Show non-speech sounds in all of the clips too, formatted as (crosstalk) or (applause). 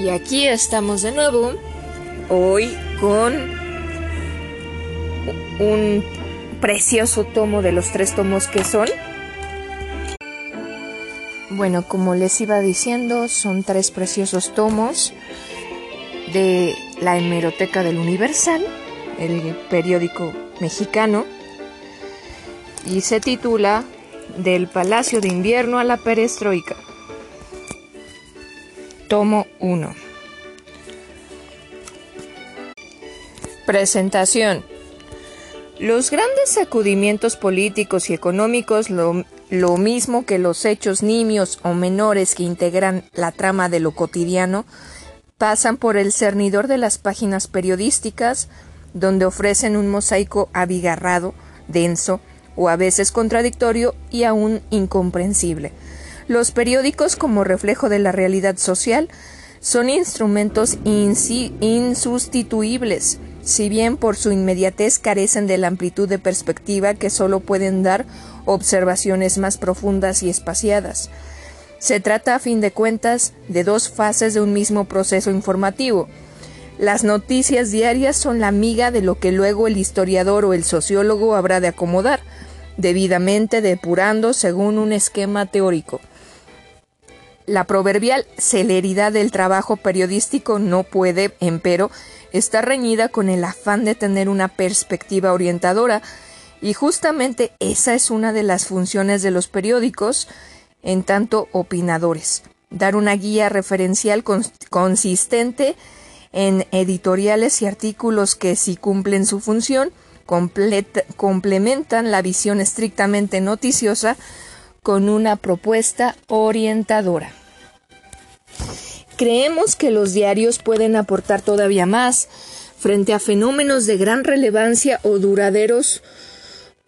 Y aquí estamos de nuevo, hoy con un precioso tomo de los tres tomos que son. Bueno, como les iba diciendo, son tres preciosos tomos de la hemeroteca del Universal, el periódico mexicano, y se titula Del Palacio de Invierno a la Perestroika. Tomo 1. Presentación. Los grandes sacudimientos políticos y económicos, lo, lo, mismo que los hechos nimios o menores que integran la trama de lo cotidiano, pasan por el cernidor de las páginas periodísticas, donde ofrecen un mosaico abigarrado, denso, o a veces contradictorio y aún incomprensible. Los periódicos, como reflejo de la realidad social, son instrumentos insustituibles, si bien por su inmediatez carecen de la amplitud de perspectiva que solo pueden dar observaciones más profundas y espaciadas. Se trata, a fin de cuentas, de dos fases de un mismo proceso informativo. Las noticias diarias son la miga de lo que luego el historiador o el sociólogo habrá de acomodar, debidamente depurando según un esquema teórico. La proverbial celeridad del trabajo periodístico no puede, empero, estar reñida con el afán de tener una perspectiva orientadora, y justamente esa es una de las funciones de los periódicos, en tanto opinadores, dar una guía referencial consistente en editoriales y artículos que, si cumplen su función, complementan la visión estrictamente noticiosa con una propuesta orientadora. Creemos que los diarios pueden aportar todavía más frente a fenómenos de gran relevancia o duraderos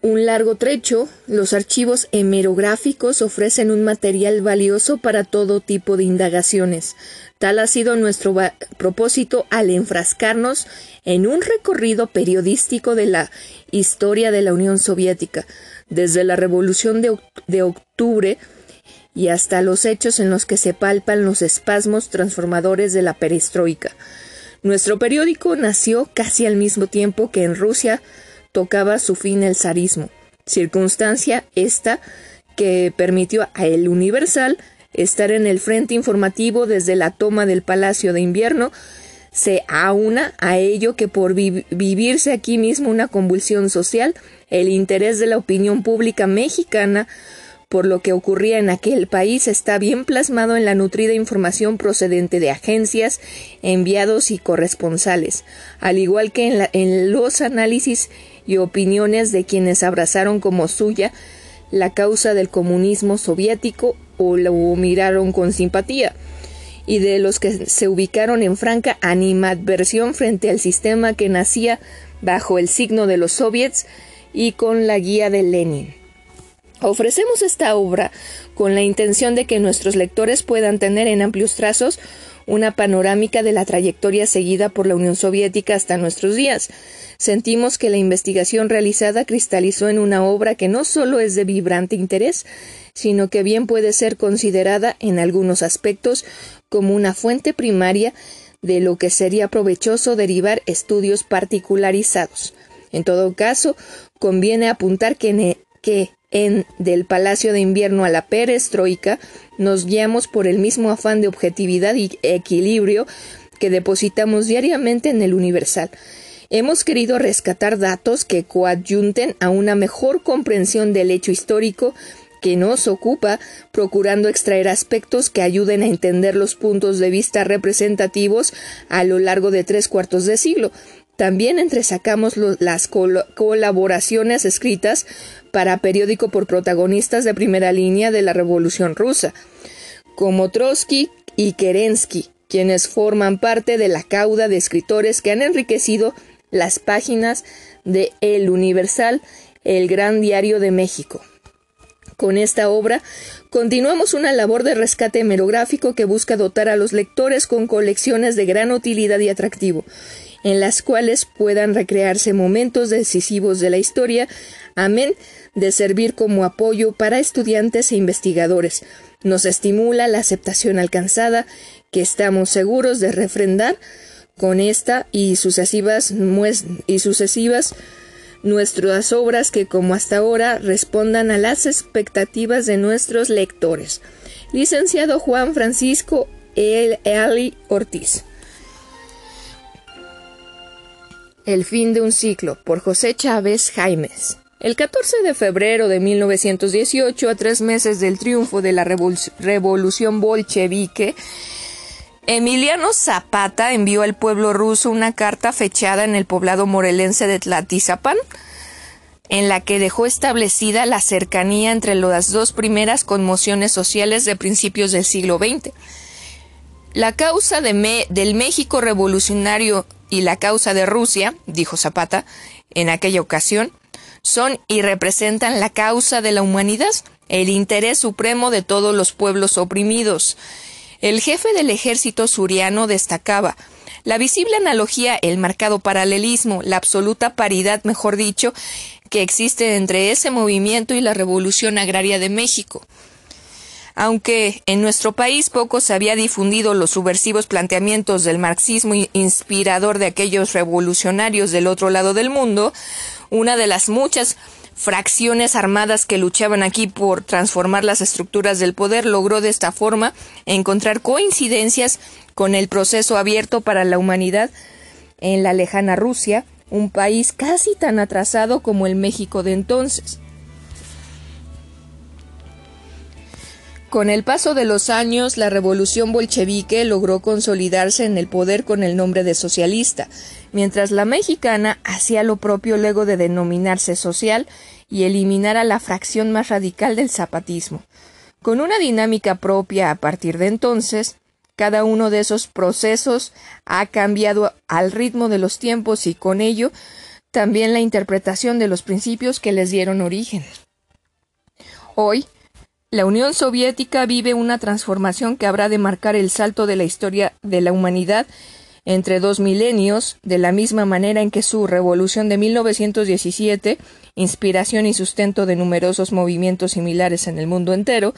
un largo trecho, los archivos hemerográficos ofrecen un material valioso para todo tipo de indagaciones. Tal ha sido nuestro propósito al enfrascarnos en un recorrido periodístico de la historia de la Unión Soviética, desde la Revolución de, de Octubre y hasta los hechos en los que se palpan los espasmos transformadores de la perestroika. Nuestro periódico nació casi al mismo tiempo que en Rusia tocaba su fin el zarismo, circunstancia esta que permitió a El Universal estar en el frente informativo desde la toma del Palacio de Invierno, se aúna a ello que por vivirse aquí mismo una convulsión social, el interés de la opinión pública mexicana por lo que ocurría en aquel país está bien plasmado en la nutrida información procedente de agencias, enviados y corresponsales, al igual que en, en los análisis y opiniones de quienes abrazaron como suya la causa del comunismo soviético o lo miraron con simpatía, y de los que se ubicaron en franca animadversión frente al sistema que nacía bajo el signo de los soviets y con la guía de Lenin. Ofrecemos esta obra con la intención de que nuestros lectores puedan tener en amplios trazos una panorámica de la trayectoria seguida por la Unión Soviética hasta nuestros días. Sentimos que la investigación realizada cristalizó en una obra que no solo es de vibrante interés, sino que bien puede ser considerada en algunos aspectos como una fuente primaria de lo que sería provechoso derivar estudios particularizados. En todo caso, conviene apuntar que, que en Del Palacio de Invierno a la Perestroika, nos guiamos por el mismo afán de objetividad y equilibrio que depositamos diariamente en el Universal. Hemos querido rescatar datos que coadyunten a una mejor comprensión del hecho histórico que nos ocupa, procurando extraer aspectos que ayuden a entender los puntos de vista representativos a lo largo de tres cuartos de siglo. También entresacamos las colaboraciones escritas para periódico por protagonistas de primera línea de la Revolución rusa, como Trotsky y Kerensky, quienes forman parte de la cauda de escritores que han enriquecido las páginas de El Universal, el gran diario de México. Con esta obra continuamos una labor de rescate hemerográfico que busca dotar a los lectores con colecciones de gran utilidad y atractivo, en las cuales puedan recrearse momentos decisivos de la historia, amén de servir como apoyo para estudiantes e investigadores, Nos estimula la aceptación alcanzada que estamos seguros de refrendar con esta y sucesivas, y sucesivas nuestras obras que como hasta ahora respondan a las expectativas de nuestros lectores. Licenciado Juan Francisco Eli Ortiz. El fin de un ciclo por José Chávez Jaimes. El 14 de febrero de 1918, a tres meses del triunfo de la revolución bolchevique, Emiliano Zapata envió al pueblo ruso una carta fechada en el poblado morelense de Tlatizapán, en la que dejó establecida la cercanía entre las dos primeras conmociones sociales de principios del siglo XX. La causa del México revolucionario y la causa de Rusia, dijo Zapata en aquella ocasión, son y representan la causa de la humanidad, el interés supremo de todos los pueblos oprimidos. El jefe del ejército suriano destacaba la visible analogía, el marcado paralelismo, la absoluta paridad, mejor dicho, que existe entre ese movimiento y la revolución agraria de México. Aunque en nuestro país poco se había difundido los subversivos planteamientos del marxismo inspirador de aquellos revolucionarios del otro lado del mundo, una de las muchas fracciones armadas que luchaban aquí por transformar las estructuras del poder logró de esta forma encontrar coincidencias con el proceso abierto para la humanidad en la lejana Rusia, un país casi tan atrasado como el México de entonces. Con el paso de los años, la revolución bolchevique logró consolidarse en el poder con el nombre de socialista, mientras la mexicana hacía lo propio luego de denominarse social y eliminar a la fracción más radical del zapatismo. Con una dinámica propia a partir de entonces, cada uno de esos procesos ha cambiado al ritmo de los tiempos y con ello también la interpretación de los principios que les dieron origen. Hoy, la Unión Soviética vive una transformación que habrá de marcar el salto de la historia de la humanidad entre dos milenios, de la misma manera en que su revolución de 1917, inspiración y sustento de numerosos movimientos similares en el mundo entero,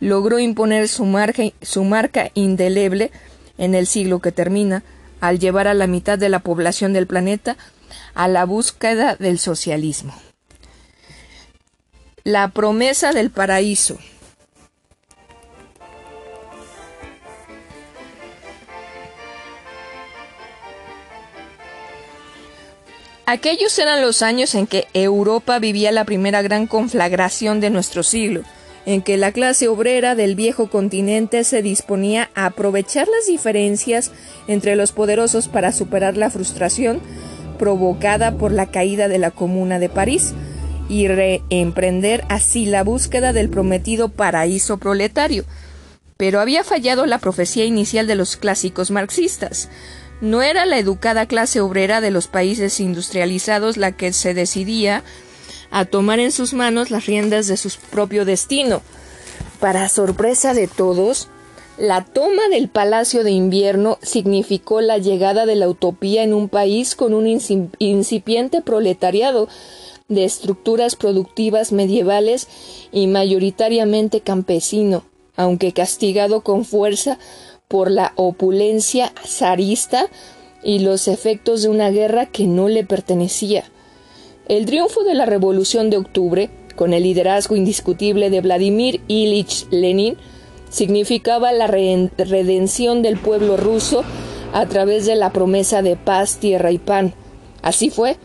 logró imponer su marca, su marca indeleble en el siglo que termina, al llevar a la mitad de la población del planeta a la búsqueda del socialismo. La promesa del paraíso. Aquellos eran los años en que Europa vivía la primera gran conflagración de nuestro siglo, en que la clase obrera del viejo continente se disponía a aprovechar las diferencias entre los poderosos para superar la frustración provocada por la caída de la Comuna de París, y reemprender así la búsqueda del prometido paraíso proletario. Pero había fallado la profecía inicial de los clásicos marxistas. No era la educada clase obrera de los países industrializados la que se decidía a tomar en sus manos las riendas de su propio destino. Para sorpresa de todos, la toma del Palacio de Invierno significó la llegada de la utopía en un país con un incipiente proletariado de estructuras productivas medievales y mayoritariamente campesino, aunque castigado con fuerza por la opulencia zarista y los efectos de una guerra que no le pertenecía. El triunfo de la Revolución de Octubre, con el liderazgo indiscutible de Vladimir Ilich Lenin, significaba la redención del pueblo ruso a través de la promesa de paz, tierra y pan. Así fue,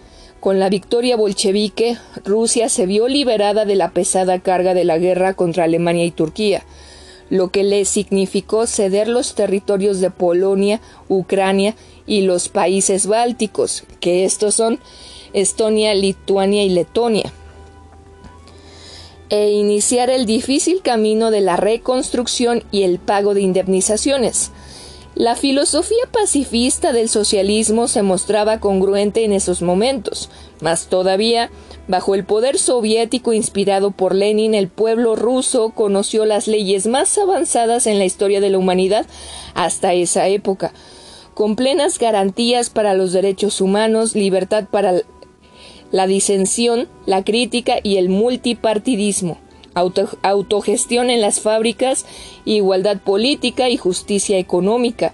con la victoria bolchevique, Rusia se vio liberada de la pesada carga de la guerra contra Alemania y Turquía, lo que le significó ceder los territorios de Polonia, Ucrania y los países bálticos, que estos son Estonia, Lituania y Letonia, e iniciar el difícil camino de la reconstrucción y el pago de indemnizaciones. La filosofía pacifista del socialismo se mostraba congruente en esos momentos, mas todavía, bajo el poder soviético inspirado por Lenin, el pueblo ruso conoció las leyes más avanzadas en la historia de la humanidad hasta esa época, con plenas garantías para los derechos humanos, libertad para la disensión, la crítica y el multipartidismo autogestión en las fábricas, igualdad política y justicia económica,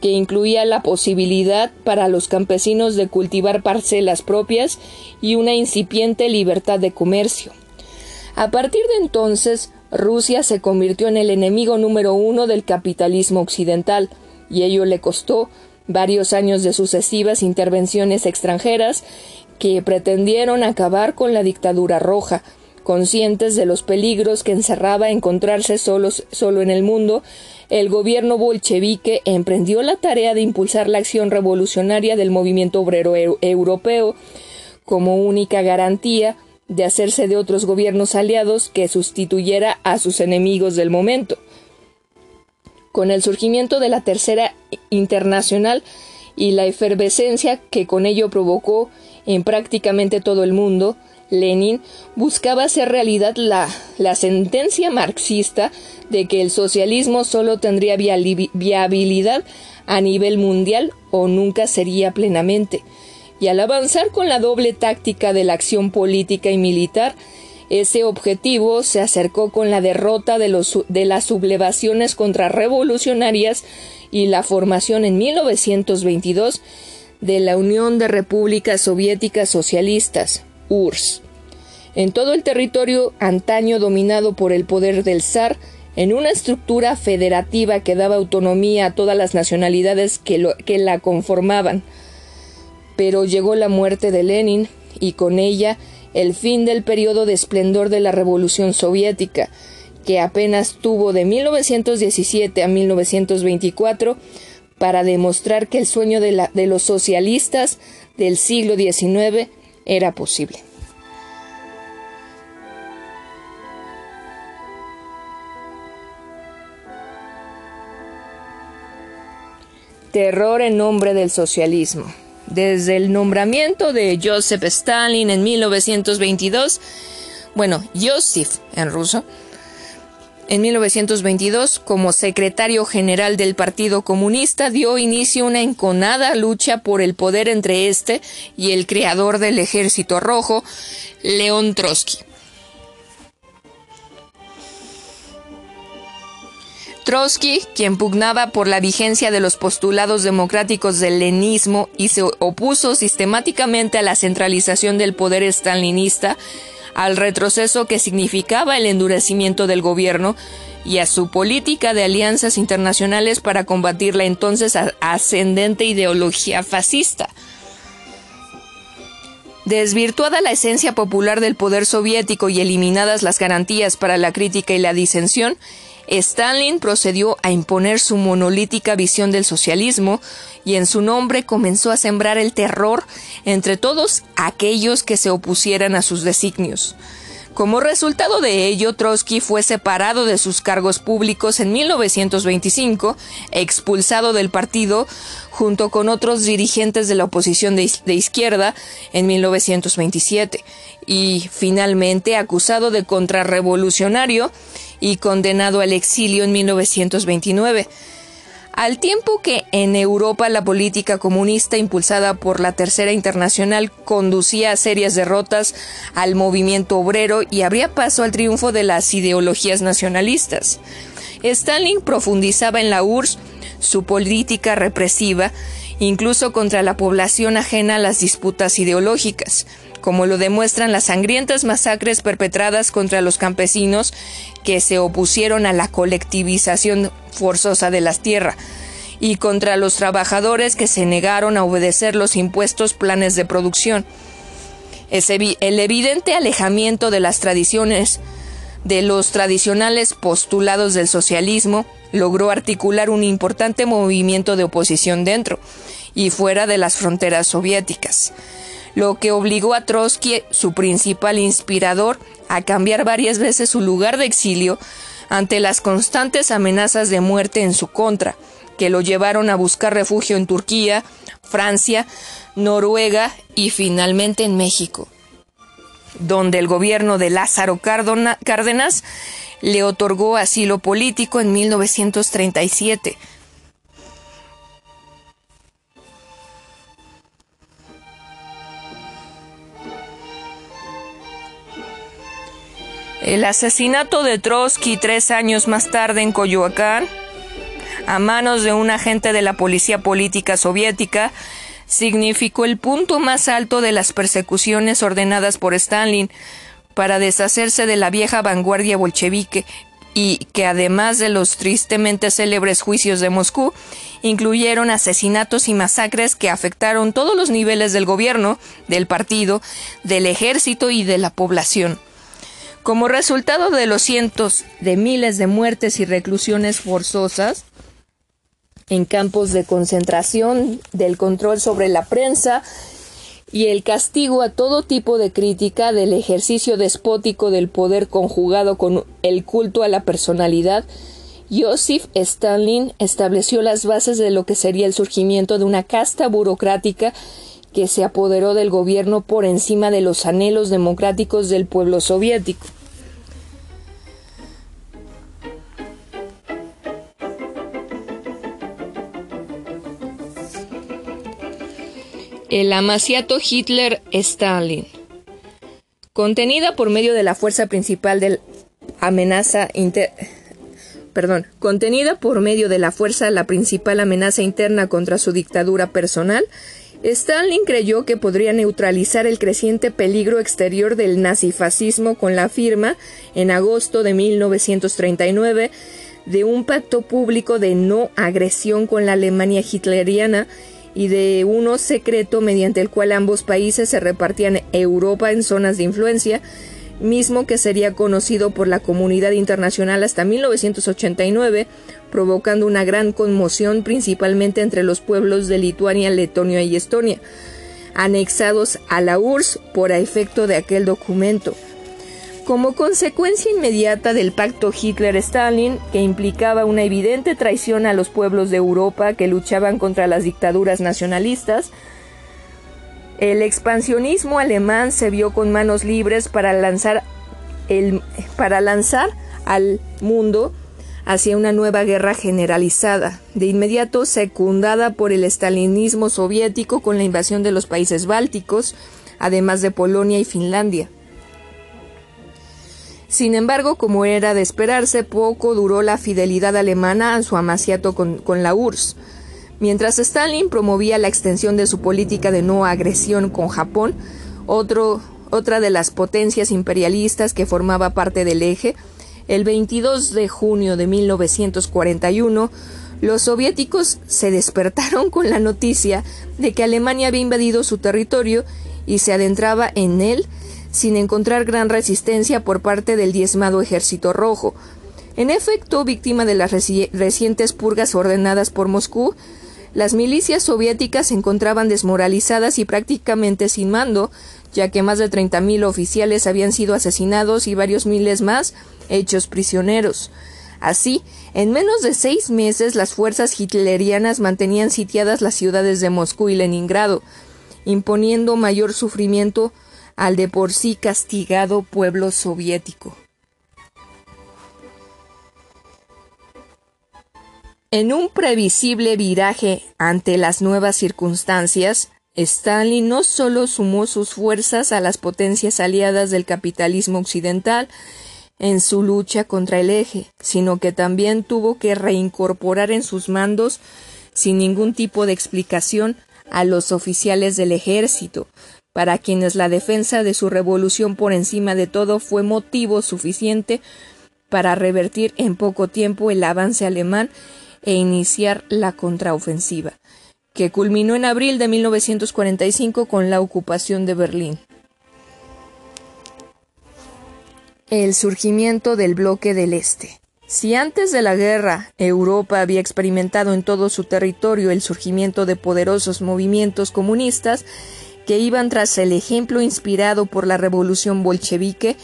que incluía la posibilidad para los campesinos de cultivar parcelas propias y una incipiente libertad de comercio. A partir de entonces, Rusia se convirtió en el enemigo número uno del capitalismo occidental, y ello le costó varios años de sucesivas intervenciones extranjeras que pretendieron acabar con la dictadura roja, conscientes de los peligros que encerraba encontrarse solos, solo en el mundo, el gobierno bolchevique emprendió la tarea de impulsar la acción revolucionaria del movimiento obrero europeo como única garantía de hacerse de otros gobiernos aliados que sustituyera a sus enemigos del momento. Con el surgimiento de la Tercera Internacional y la efervescencia que con ello provocó en prácticamente todo el mundo, Lenin buscaba hacer realidad la, sentencia marxista de que el socialismo solo tendría viabilidad a nivel mundial o nunca sería plenamente. Y al avanzar con la doble táctica de la acción política y militar, ese objetivo se acercó con la derrota de, de las sublevaciones contrarrevolucionarias y la formación en 1922 de la Unión de Repúblicas Soviéticas Socialistas, URSS. En todo el territorio antaño dominado por el poder del zar, en una estructura federativa que daba autonomía a todas las nacionalidades que, la conformaban. Pero llegó la muerte de Lenin y con ella el fin del periodo de esplendor de la Revolución Soviética, que apenas tuvo de 1917 a 1924 para demostrar que el sueño de, de los socialistas del siglo XIX era posible. Terror en nombre del socialismo. Desde el nombramiento de Joseph Stalin en 1922, bueno, Joseph en ruso, en 1922, como secretario general del Partido Comunista, dio inicio a una enconada lucha por el poder entre este y el creador del Ejército Rojo, León Trotsky. Trotsky, quien pugnaba por la vigencia de los postulados democráticos del lenismo y se opuso sistemáticamente a la centralización del poder stalinista, al retroceso que significaba el endurecimiento del gobierno y a su política de alianzas internacionales para combatir la entonces ascendente ideología fascista. Desvirtuada la esencia popular del poder soviético y eliminadas las garantías para la crítica y la disensión, Stalin procedió a imponer su monolítica visión del socialismo y en su nombre comenzó a sembrar el terror entre todos aquellos que se opusieran a sus designios. Como resultado de ello, Trotsky fue separado de sus cargos públicos en 1925, expulsado del partido junto con otros dirigentes de la oposición de, izquierda en 1927 y finalmente acusado de contrarrevolucionario y condenado al exilio en 1929. Al tiempo que en Europa la política comunista impulsada por la Tercera Internacional conducía a serias derrotas al movimiento obrero y abría paso al triunfo de las ideologías nacionalistas. Stalin profundizaba en la URSS su política represiva, incluso contra la población ajena a las disputas ideológicas como lo demuestran las sangrientas masacres perpetradas contra los campesinos que se opusieron a la colectivización forzosa de las tierras y contra los trabajadores que se negaron a obedecer los impuestos planes de producción. el evidente alejamiento de las tradiciones de los tradicionales postulados del socialismo logró articular un importante movimiento de oposición dentro y fuera de las fronteras soviéticas lo que obligó a Trotsky, su principal inspirador, a cambiar varias veces su lugar de exilio ante las constantes amenazas de muerte en su contra, que lo llevaron a buscar refugio en Turquía, Francia, Noruega y finalmente en México, donde el gobierno de Lázaro Cárdenas le otorgó asilo político en 1937 El asesinato de Trotsky tres años más tarde en Coyoacán, a manos de un agente de la policía política soviética, significó el punto más alto de las persecuciones ordenadas por Stalin para deshacerse de la vieja vanguardia bolchevique y que además de los tristemente célebres juicios de Moscú, incluyeron asesinatos y masacres que afectaron todos los niveles del gobierno, del partido, del ejército y de la población. Como resultado de los cientos de miles de muertes y reclusiones forzosas, en campos de concentración, del control sobre la prensa y el castigo a todo tipo de crítica del ejercicio despótico del poder conjugado con el culto a la personalidad, Joseph Stalin estableció las bases de lo que sería el surgimiento de una casta burocrática que se apoderó del gobierno por encima de los anhelos democráticos del pueblo soviético. El amaciato Hitler-Stalin. Contenida por medio de la fuerza principal del amenaza perdón, contenida por medio de la fuerza la principal amenaza interna contra su dictadura personal, Stalin creyó que podría neutralizar el creciente peligro exterior del nazifascismo con la firma, en agosto de 1939, de un pacto público de no agresión con la Alemania hitleriana y de uno secreto mediante el cual ambos países se repartían Europa en zonas de influencia, mismo que sería conocido por la comunidad internacional hasta 1989, provocando una gran conmoción principalmente entre los pueblos de Lituania, Letonia y Estonia, anexados a la URSS por efecto de aquel documento. Como consecuencia inmediata del pacto Hitler-Stalin, que implicaba una evidente traición a los pueblos de Europa que luchaban contra las dictaduras nacionalistas, el expansionismo alemán se vio con manos libres para lanzar, el, para lanzar al mundo hacia una nueva guerra generalizada, de inmediato secundada por el estalinismo soviético con la invasión de los países bálticos, además de Polonia y Finlandia. Sin embargo, como era de esperarse, poco duró la fidelidad alemana a su amaciato con, la URSS. Mientras Stalin promovía la extensión de su política de no agresión con Japón, otra de las potencias imperialistas que formaba parte del eje, el 22 de junio de 1941, los soviéticos se despertaron con la noticia de que Alemania había invadido su territorio y se adentraba en él sin encontrar gran resistencia por parte del diezmado ejército rojo. En efecto, víctima de las recientes purgas ordenadas por Moscú, las milicias soviéticas se encontraban desmoralizadas y prácticamente sin mando, ya que más de 30.000 oficiales habían sido asesinados y varios miles más hechos prisioneros. Así, en menos de seis meses las fuerzas hitlerianas mantenían sitiadas las ciudades de Moscú y Leningrado, imponiendo mayor sufrimiento al de por sí castigado pueblo soviético. En un previsible viraje ante las nuevas circunstancias, Stalin no solo sumó sus fuerzas a las potencias aliadas del capitalismo occidental en su lucha contra el eje, sino que también tuvo que reincorporar en sus mandos, sin ningún tipo de explicación, a los oficiales del ejército, para quienes la defensa de su revolución por encima de todo fue motivo suficiente para revertir en poco tiempo el avance alemán e iniciar la contraofensiva, que culminó en abril de 1945 con la ocupación de Berlín. El surgimiento del bloque del Este. Si antes de la guerra Europa había experimentado en todo su territorio el surgimiento de poderosos movimientos comunistas, que iban tras el ejemplo inspirado por la revolución bolchevique,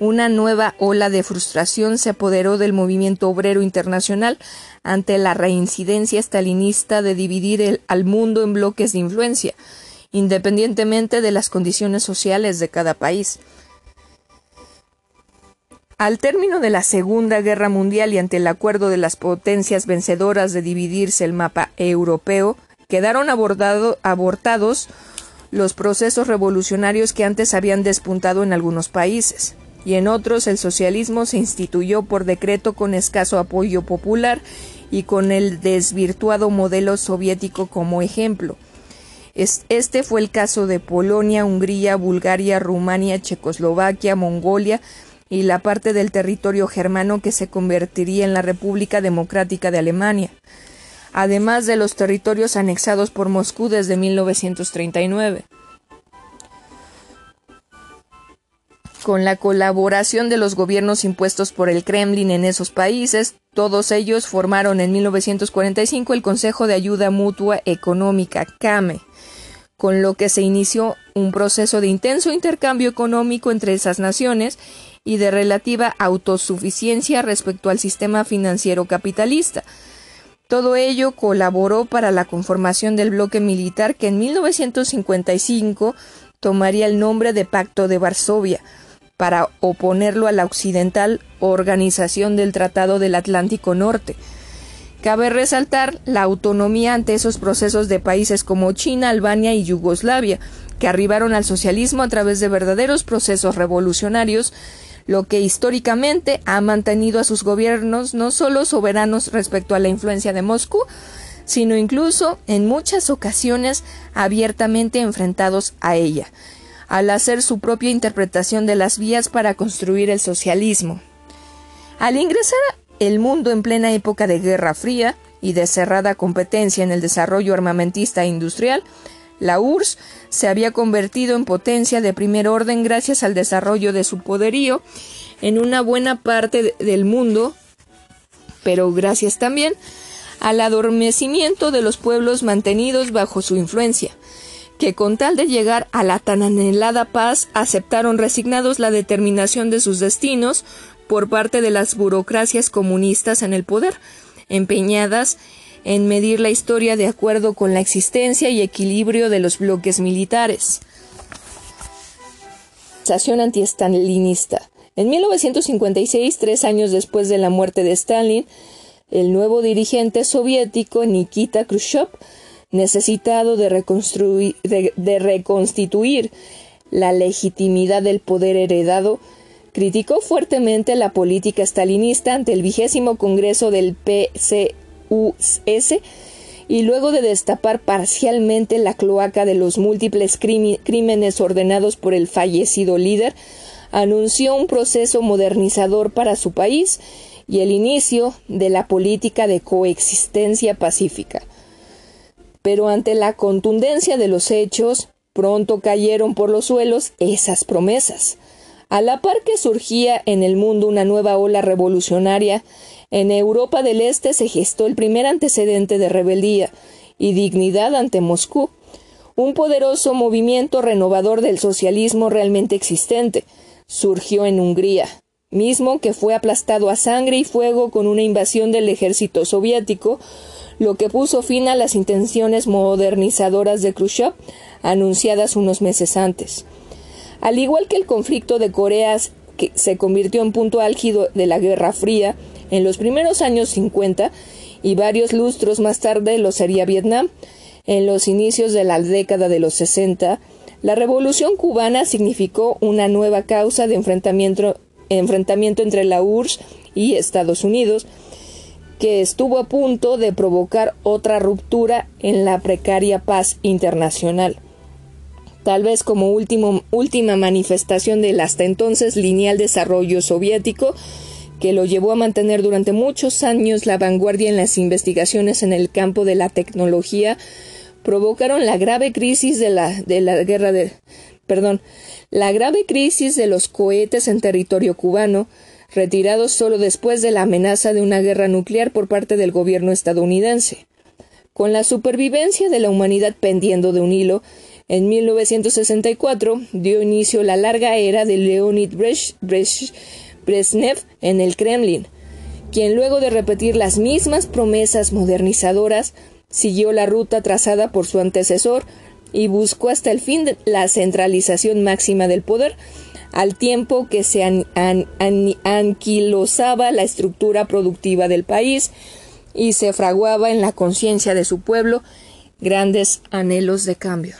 una nueva ola de frustración se apoderó del movimiento obrero internacional ante la reincidencia stalinista de dividir al mundo en bloques de influencia, independientemente de las condiciones sociales de cada país. Al término de la Segunda Guerra Mundial y ante el acuerdo de las potencias vencedoras de dividirse el mapa europeo, quedaron abortados los procesos revolucionarios que antes habían despuntado en algunos países. Y en otros el socialismo se instituyó por decreto con escaso apoyo popular y con el desvirtuado modelo soviético como ejemplo. Este fue el caso de Polonia, Hungría, Bulgaria, Rumania, Checoslovaquia, Mongolia y la parte del territorio germano que se convertiría en la República Democrática de Alemania, además de los territorios anexados por Moscú desde 1939. Con la colaboración de los gobiernos impuestos por el Kremlin en esos países, todos ellos formaron en 1945 el Consejo de Ayuda Mutua Económica, CAME, con lo que se inició un proceso de intenso intercambio económico entre esas naciones y de relativa autosuficiencia respecto al sistema financiero capitalista. Todo ello colaboró para la conformación del bloque militar que en 1955 tomaría el nombre de Pacto de Varsovia, para oponerlo a la occidental Organización del Tratado del Atlántico Norte. Cabe resaltar la autonomía ante esos procesos de países como China, Albania y Yugoslavia, que arribaron al socialismo a través de verdaderos procesos revolucionarios, lo que históricamente ha mantenido a sus gobiernos no solo soberanos respecto a la influencia de Moscú, sino incluso en muchas ocasiones abiertamente enfrentados a ella al hacer su propia interpretación de las vías para construir el socialismo. Al ingresar el mundo en plena época de Guerra Fría y de cerrada competencia en el desarrollo armamentista e industrial, la URSS se había convertido en potencia de primer orden gracias al desarrollo de su poderío en una buena parte del mundo, pero gracias también al adormecimiento de los pueblos mantenidos bajo su influencia, que con tal de llegar a la tan anhelada paz aceptaron resignados la determinación de sus destinos por parte de las burocracias comunistas en el poder, empeñadas en medir la historia de acuerdo con la existencia y equilibrio de los bloques militares. antiestalinista. En 1956, tres años después de la muerte de Stalin, el nuevo dirigente soviético Nikita Khrushchev necesitado de, reconstituir la legitimidad del poder heredado, criticó fuertemente la política stalinista ante el vigésimo Congreso del PCUS y luego de destapar parcialmente la cloaca de los múltiples crímenes ordenados por el fallecido líder, anunció un proceso modernizador para su país y el inicio de la política de coexistencia pacífica pero ante la contundencia de los hechos, pronto cayeron por los suelos esas promesas. A la par que surgía en el mundo una nueva ola revolucionaria, en Europa del Este se gestó el primer antecedente de rebeldía y dignidad ante Moscú, un poderoso movimiento renovador del socialismo realmente existente. Surgió en Hungría, mismo que fue aplastado a sangre y fuego con una invasión del ejército soviético, lo que puso fin a las intenciones modernizadoras de Khrushchev anunciadas unos meses antes. Al igual que el conflicto de Corea que se convirtió en punto álgido de la Guerra Fría en los primeros años 50 y varios lustros más tarde lo sería Vietnam, en los inicios de la década de los 60, la revolución cubana significó una nueva causa de enfrentamiento, enfrentamiento entre la URSS y Estados Unidos, que estuvo a punto de provocar otra ruptura en la precaria paz internacional. Tal vez como última manifestación del hasta entonces lineal desarrollo soviético, que lo llevó a mantener durante muchos años la vanguardia en las investigaciones en el campo de la tecnología, provocaron la grave crisis de la, de la guerra de, perdón, la grave crisis de los cohetes en territorio cubano, retirados solo después de la amenaza de una guerra nuclear por parte del gobierno estadounidense. Con la supervivencia de la humanidad pendiendo de un hilo, en 1964 dio inicio la larga era de Leonid Brezhnev en el Kremlin, quien luego de repetir las mismas promesas modernizadoras siguió la ruta trazada por su antecesor y buscó hasta el fin la centralización máxima del poder, al tiempo que se anquilosaba la estructura productiva del país y se fraguaba en la conciencia de su pueblo grandes anhelos de cambio.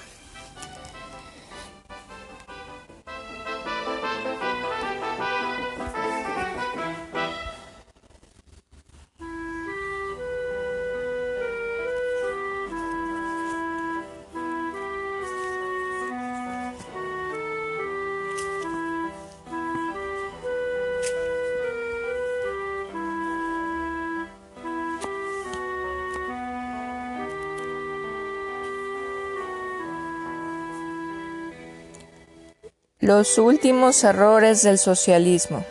Los últimos errores del socialismo.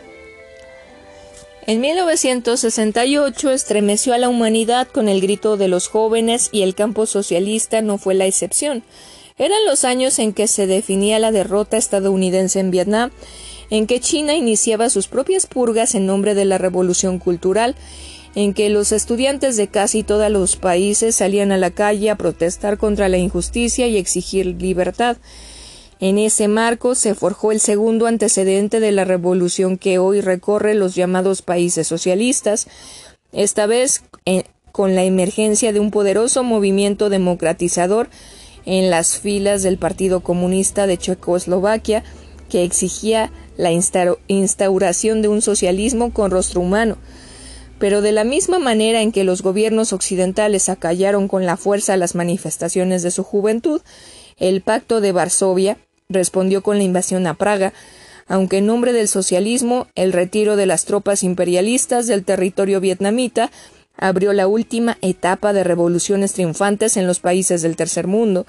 En 1968 estremeció a la humanidad con el grito de los jóvenes y el campo socialista no fue la excepción. Eran los años en que se definía la derrota estadounidense en Vietnam, en que China iniciaba sus propias purgas en nombre de la revolución cultural, en que los estudiantes de casi todos los países salían a la calle a protestar contra la injusticia y exigir libertad, en ese marco se forjó el segundo antecedente de la revolución que hoy recorre los llamados países socialistas, esta vez eh, con la emergencia de un poderoso movimiento democratizador en las filas del Partido Comunista de Checoslovaquia, que exigía la instauración de un socialismo con rostro humano. Pero de la misma manera en que los gobiernos occidentales acallaron con la fuerza las manifestaciones de su juventud, el Pacto de Varsovia respondió con la invasión a Praga, aunque en nombre del socialismo, el retiro de las tropas imperialistas del territorio vietnamita abrió la última etapa de revoluciones triunfantes en los países del tercer mundo,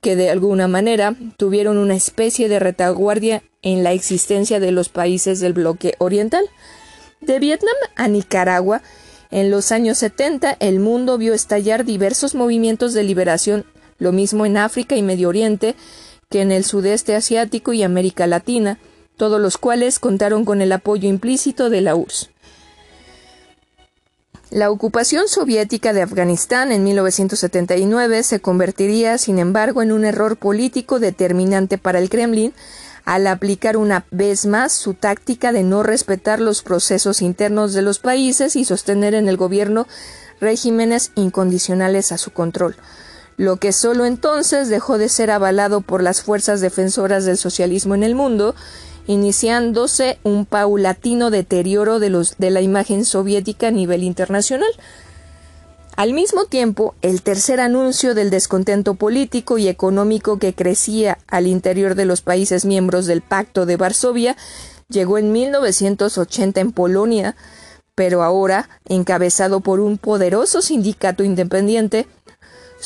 que de alguna manera tuvieron una especie de retaguardia en la existencia de los países del bloque oriental. De Vietnam a Nicaragua, en los años 70 el mundo vio estallar diversos movimientos de liberación, lo mismo en África y Medio Oriente, que en el sudeste asiático y América Latina, todos los cuales contaron con el apoyo implícito de la URSS. La ocupación soviética de Afganistán en 1979 se convertiría, sin embargo, en un error político determinante para el Kremlin al aplicar una vez más su táctica de no respetar los procesos internos de los países y sostener en el gobierno regímenes incondicionales a su control lo que solo entonces dejó de ser avalado por las fuerzas defensoras del socialismo en el mundo, iniciándose un paulatino deterioro de, los, de la imagen soviética a nivel internacional. Al mismo tiempo, el tercer anuncio del descontento político y económico que crecía al interior de los países miembros del Pacto de Varsovia llegó en 1980 en Polonia, pero ahora encabezado por un poderoso sindicato independiente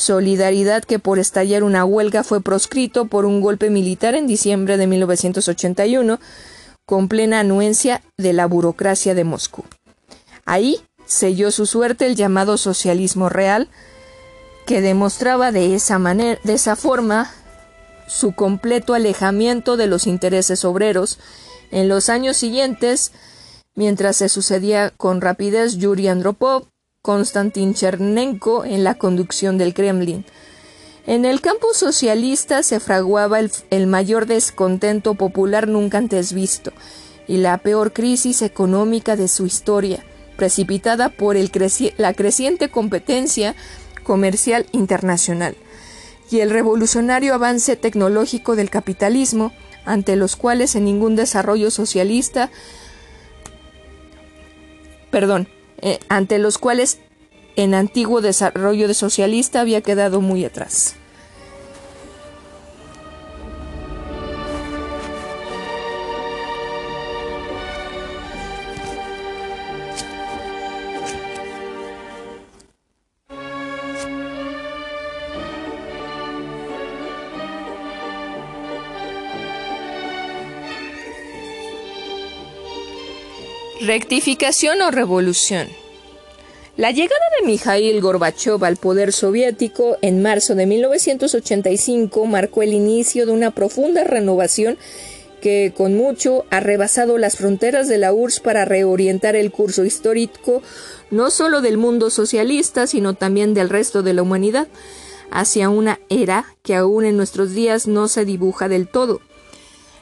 Solidaridad que por estallar una huelga fue proscrito por un golpe militar en diciembre de 1981, con plena anuencia de la burocracia de Moscú. Ahí selló su suerte el llamado socialismo real, que demostraba de esa manera, de esa forma, su completo alejamiento de los intereses obreros. En los años siguientes, mientras se sucedía con rapidez Yuri Andropov, Konstantin Chernenko en la conducción del Kremlin. En el campo socialista se fraguaba el, mayor descontento popular nunca antes visto y la peor crisis económica de su historia, precipitada por la creciente competencia comercial internacional y el revolucionario avance tecnológico del capitalismo, ante los cuales en ningún desarrollo socialista, perdón, eh, ante los cuales en antiguo desarrollo de socialista había quedado muy atrás. Rectificación o revolución. La llegada de Mikhail Gorbachev al poder soviético en marzo de 1985 marcó el inicio de una profunda renovación que con mucho ha rebasado las fronteras de la URSS para reorientar el curso histórico no solo del mundo socialista, sino también del resto de la humanidad, hacia una era que aún en nuestros días no se dibuja del todo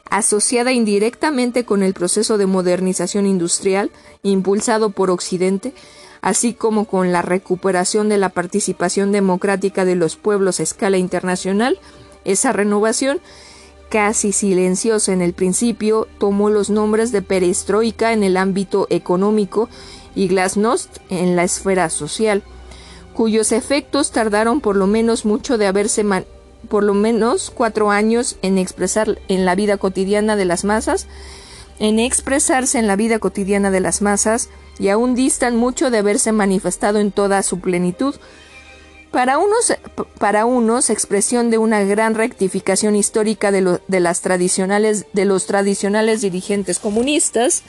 asociada indirectamente con el proceso de modernización industrial impulsado por Occidente, así como con la recuperación de la participación democrática de los pueblos a escala internacional, esa renovación, casi silenciosa en el principio, tomó los nombres de perestroika en el ámbito económico y glasnost en la esfera social, cuyos efectos tardaron por lo menos mucho de haberse por lo menos cuatro años en expresar en la vida cotidiana de las masas, en expresarse en la vida cotidiana de las masas, y aún distan mucho de haberse manifestado en toda su plenitud. Para unos, para unos, expresión de una gran rectificación histórica de, de, las tradicionales, de los tradicionales dirigentes comunistas,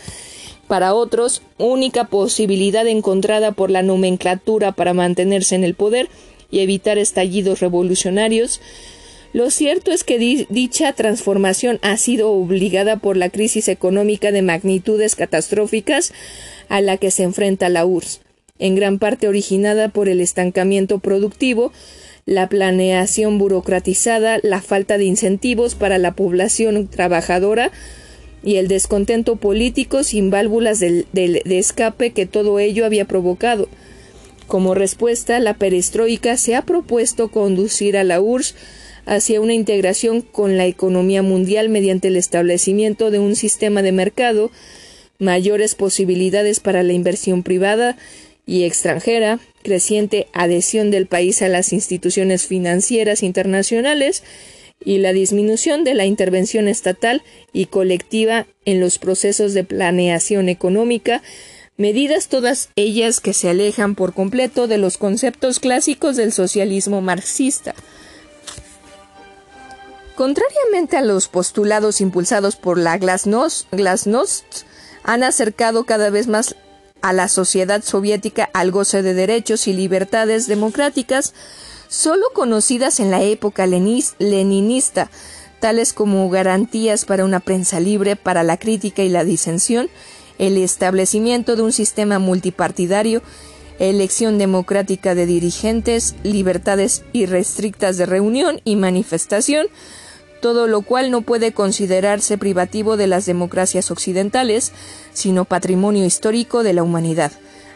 para otros, única posibilidad encontrada por la nomenclatura para mantenerse en el poder y evitar estallidos revolucionarios, lo cierto es que dicha transformación ha sido obligada por la crisis económica de magnitudes catastróficas a la que se enfrenta la URSS, en gran parte originada por el estancamiento productivo, la planeación burocratizada, la falta de incentivos para la población trabajadora y el descontento político sin válvulas de escape que todo ello había provocado. Como respuesta, la perestroika se ha propuesto conducir a la URSS hacia una integración con la economía mundial mediante el establecimiento de un sistema de mercado, mayores posibilidades para la inversión privada y extranjera, creciente adhesión del país a las instituciones financieras internacionales y la disminución de la intervención estatal y colectiva en los procesos de planeación económica, medidas todas ellas que se alejan por completo de los conceptos clásicos del socialismo marxista. Contrariamente a los postulados impulsados por la Glasnost, han acercado cada vez más a la sociedad soviética al goce de derechos y libertades democráticas solo conocidas en la época leninista, tales como garantías para una prensa libre, para la crítica y la disensión, el establecimiento de un sistema multipartidario, elección democrática de dirigentes, libertades irrestrictas de reunión y manifestación, todo lo cual no puede considerarse privativo de las democracias occidentales, sino patrimonio histórico de la humanidad.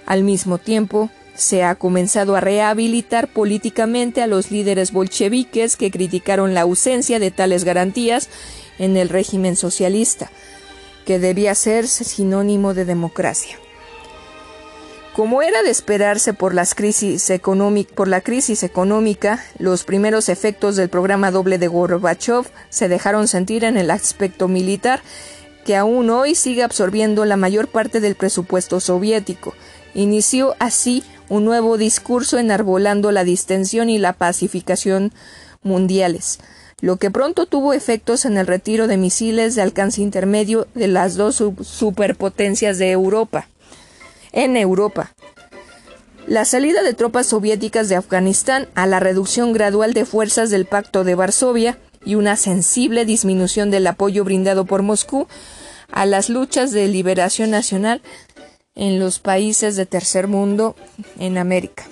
Al mismo tiempo, se ha comenzado a rehabilitar políticamente a los líderes bolcheviques que criticaron la ausencia de tales garantías en el régimen socialista, que debía ser sinónimo de democracia. Como era de esperarse por, las crisis por la crisis económica, los primeros efectos del programa doble de Gorbachev se dejaron sentir en el aspecto militar, que aún hoy sigue absorbiendo la mayor parte del presupuesto soviético. Inició así un nuevo discurso enarbolando la distensión y la pacificación mundiales, lo que pronto tuvo efectos en el retiro de misiles de alcance intermedio de las dos superpotencias de Europa en Europa. La salida de tropas soviéticas de Afganistán a la reducción gradual de fuerzas del Pacto de Varsovia y una sensible disminución del apoyo brindado por Moscú a las luchas de liberación nacional en los países de tercer mundo en América.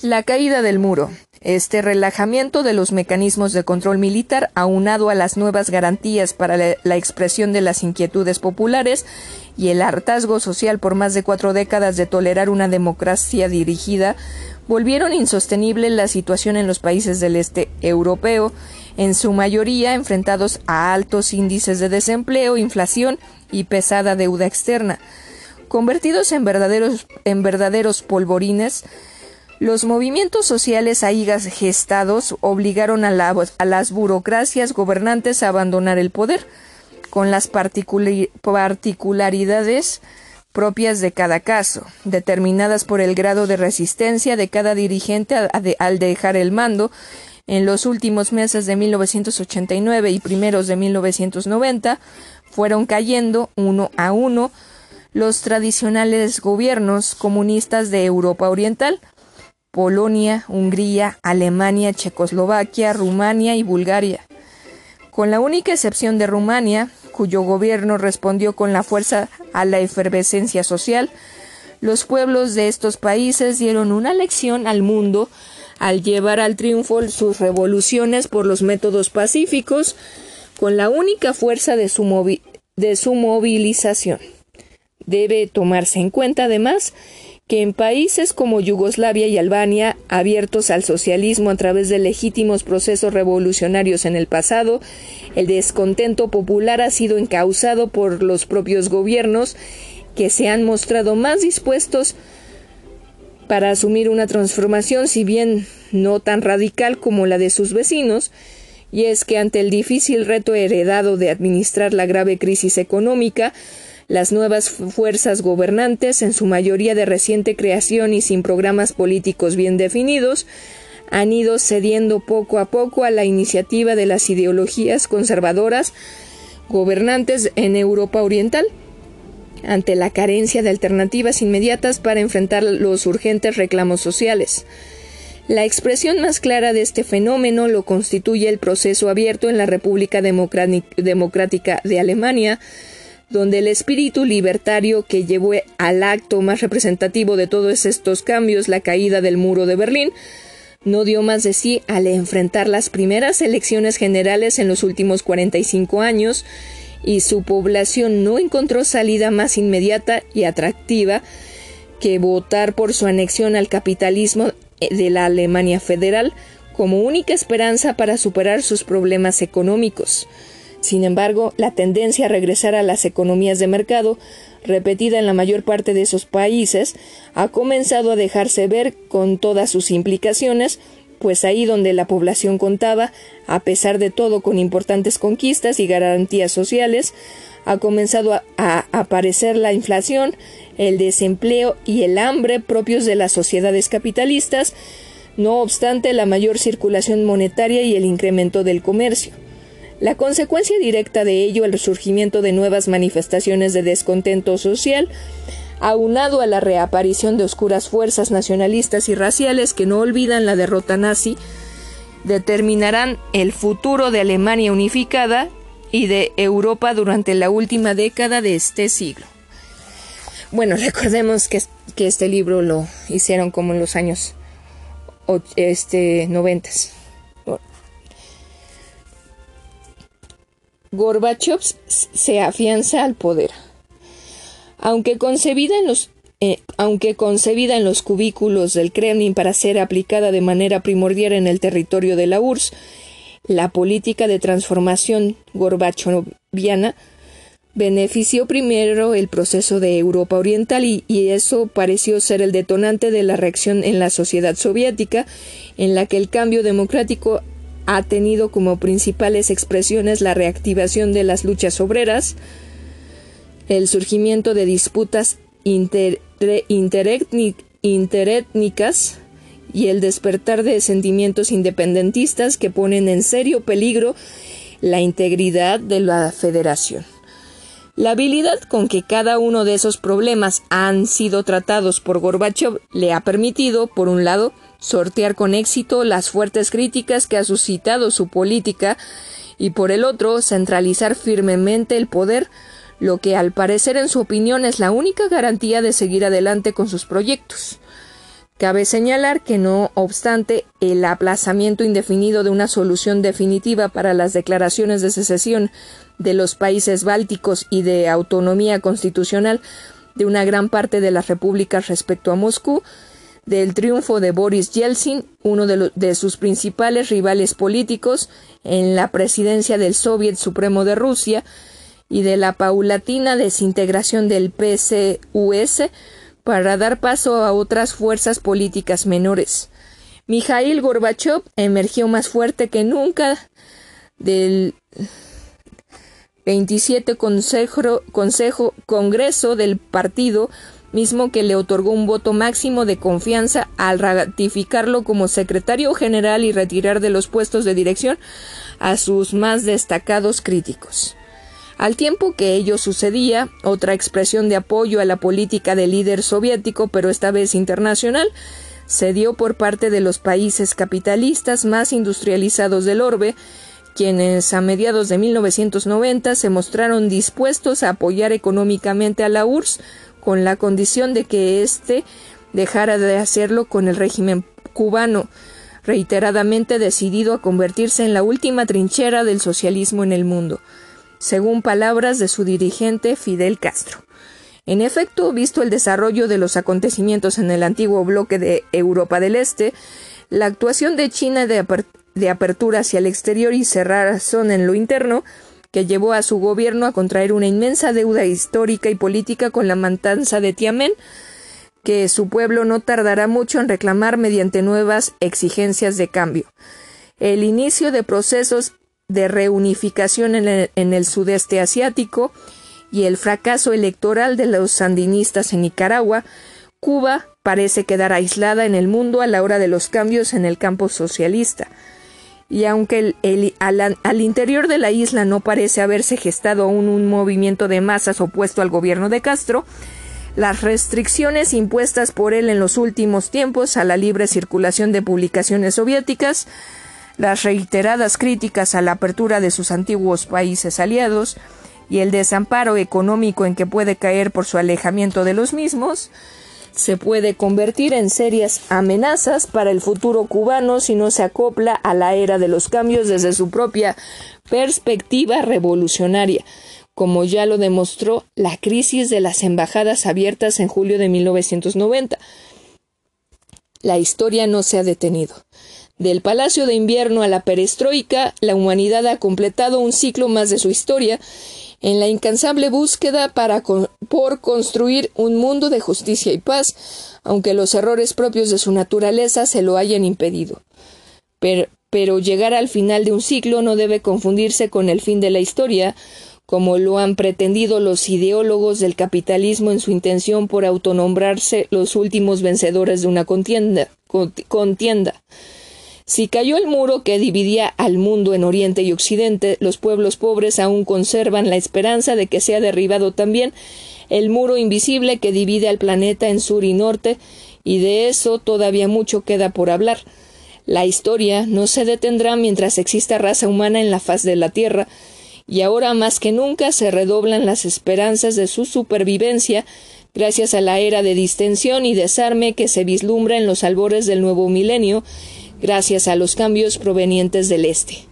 La caída del muro. Este relajamiento de los mecanismos de control militar, aunado a las nuevas garantías para la, expresión de las inquietudes populares y el hartazgo social por más de cuatro décadas de tolerar una democracia dirigida, volvieron insostenible la situación en los países del este europeo, en su mayoría enfrentados a altos índices de desempleo, inflación y pesada deuda externa. Convertidos en verdaderos, en verdaderos polvorines, los movimientos sociales ahí gestados obligaron a, las burocracias gobernantes a abandonar el poder, con las particularidades propias de cada caso, determinadas por el grado de resistencia de cada dirigente al dejar el mando. En los últimos meses de 1989 y primeros de 1990 fueron cayendo uno a uno los tradicionales gobiernos comunistas de Europa Oriental, Polonia, Hungría, Alemania, Checoslovaquia, Rumania y Bulgaria. Con la única excepción de Rumania, cuyo gobierno respondió con la fuerza a la efervescencia social, los pueblos de estos países dieron una lección al mundo al llevar al triunfo sus revoluciones por los métodos pacíficos, con la única fuerza de su, de su movilización. Debe tomarse en cuenta, además, que en países como Yugoslavia y Albania, abiertos al socialismo a través de legítimos procesos revolucionarios en el pasado, el descontento popular ha sido encausado por los propios gobiernos que se han mostrado más dispuestos para asumir una transformación, si bien no tan radical como la de sus vecinos, y es que ante el difícil reto heredado de administrar la grave crisis económica, Las nuevas fuerzas gobernantes, en su mayoría de reciente creación y sin programas políticos bien definidos, han ido cediendo poco a poco a la iniciativa de las ideologías conservadoras gobernantes en Europa Oriental, ante la carencia de alternativas inmediatas para enfrentar los urgentes reclamos sociales. La expresión más clara de este fenómeno lo constituye el proceso abierto en la República Democrática de Alemania, donde el espíritu libertario que llevó al acto más representativo de todos estos cambios, la caída del muro de Berlín, no dio más de sí al enfrentar las primeras elecciones generales en los últimos 45 años y su población no encontró salida más inmediata y atractiva que votar por su anexión al capitalismo de la Alemania federal como única esperanza para superar sus problemas económicos. Sin embargo, la tendencia a regresar a las economías de mercado, repetida en la mayor parte de esos países, ha comenzado a dejarse ver con todas sus implicaciones, pues ahí donde la población contaba, a pesar de todo con importantes conquistas y garantías sociales, ha comenzado a, aparecer la inflación, el desempleo y el hambre propios de las sociedades capitalistas, no obstante la mayor circulación monetaria y el incremento del comercio. La consecuencia directa de ello el resurgimiento de nuevas manifestaciones de descontento social, aunado a la reaparición de oscuras fuerzas nacionalistas y raciales que no olvidan la derrota nazi, determinarán el futuro de Alemania unificada y de Europa durante la última década de este siglo. Bueno, (laughs) recordemos que, que este libro lo hicieron como en los años este, 90. Gorbachev se afianza al poder. Aunque concebida en los eh, aunque concebida en los cubículos del Kremlin para ser aplicada de manera primordial en el territorio de la URSS, la política de transformación gorbachoviana benefició primero el proceso de Europa Oriental y, y, eso pareció ser el detonante de la reacción en la sociedad soviética, en la que el cambio democrático ha tenido como principales expresiones la reactivación de las luchas obreras, el surgimiento de disputas interétnicas y el despertar de sentimientos independentistas que ponen en serio peligro la integridad de la federación. La habilidad con que cada uno de esos problemas han sido tratados por Gorbachev le ha permitido, por un lado, sortear con éxito las fuertes críticas que ha suscitado su política y por el otro centralizar firmemente el poder, lo que al parecer en su opinión es la única garantía de seguir adelante con sus proyectos. Cabe señalar que no obstante el aplazamiento indefinido de una solución definitiva para las declaraciones de secesión de los países bálticos y de autonomía constitucional de una gran parte de las repúblicas respecto a Moscú, del triunfo de Boris Yeltsin, uno de, sus principales rivales políticos en la presidencia del Soviet Supremo de Rusia, y de la paulatina desintegración del PCUS para dar paso a otras fuerzas políticas menores. Mikhail Gorbachev emergió más fuerte que nunca del 27 consejo, consejo, Congreso del partido mismo que le otorgó un voto máximo de confianza al ratificarlo como secretario general y retirar de los puestos de dirección a sus más destacados críticos. Al tiempo que ello sucedía, otra expresión de apoyo a la política del líder soviético, pero esta vez internacional, se dio por parte de los países capitalistas más industrializados del orbe, quienes a mediados de 1990 se mostraron dispuestos a apoyar económicamente a la URSS con la condición de que éste dejara de hacerlo con el régimen cubano, reiteradamente decidido a convertirse en la última trinchera del socialismo en el mundo, según palabras de su dirigente Fidel Castro. En efecto, visto el desarrollo de los acontecimientos en el antiguo bloque de Europa del Este, la actuación de China de, apertura hacia el exterior y cerrar zona en lo interno que llevó a su gobierno a contraer una inmensa deuda histórica y política con la matanza de Tiamen, que su pueblo no tardará mucho en reclamar mediante nuevas exigencias de cambio. El inicio de procesos de reunificación en el sudeste asiático y el fracaso electoral de los sandinistas en Nicaragua, Cuba parece quedar aislada en el mundo a la hora de los cambios en el campo socialista. Y aunque al, interior de la isla no parece haberse gestado aún un movimiento de masas opuesto al gobierno de Castro, las restricciones impuestas por él en los últimos tiempos a la libre circulación de publicaciones soviéticas, las reiteradas críticas a la apertura de sus antiguos países aliados y el desamparo económico en que puede caer por su alejamiento de los mismos, se puede convertir en serias amenazas para el futuro cubano si no se acopla a la era de los cambios desde su propia perspectiva revolucionaria, como ya lo demostró la crisis de las embajadas abiertas en julio de 1990. La historia no se ha detenido. Del Palacio de Invierno a la perestroika, la humanidad ha completado un ciclo más de su historia en la incansable búsqueda para por construir un mundo de justicia y paz, aunque los errores propios de su naturaleza se lo hayan impedido. Pero, llegar al final de un ciclo no debe confundirse con el fin de la historia, como lo han pretendido los ideólogos del capitalismo en su intención por autonombrarse los últimos vencedores de una contienda. Si cayó el muro que dividía al mundo en Oriente y Occidente, los pueblos pobres aún conservan la esperanza de que sea derribado también el muro invisible que divide al planeta en sur y norte, y de eso todavía mucho queda por hablar. La historia no se detendrá mientras exista raza humana en la faz de la Tierra, y ahora más que nunca se redoblan las esperanzas de su supervivencia gracias a la era de distensión y desarme que se vislumbra en los albores del nuevo milenio gracias a los cambios provenientes del este.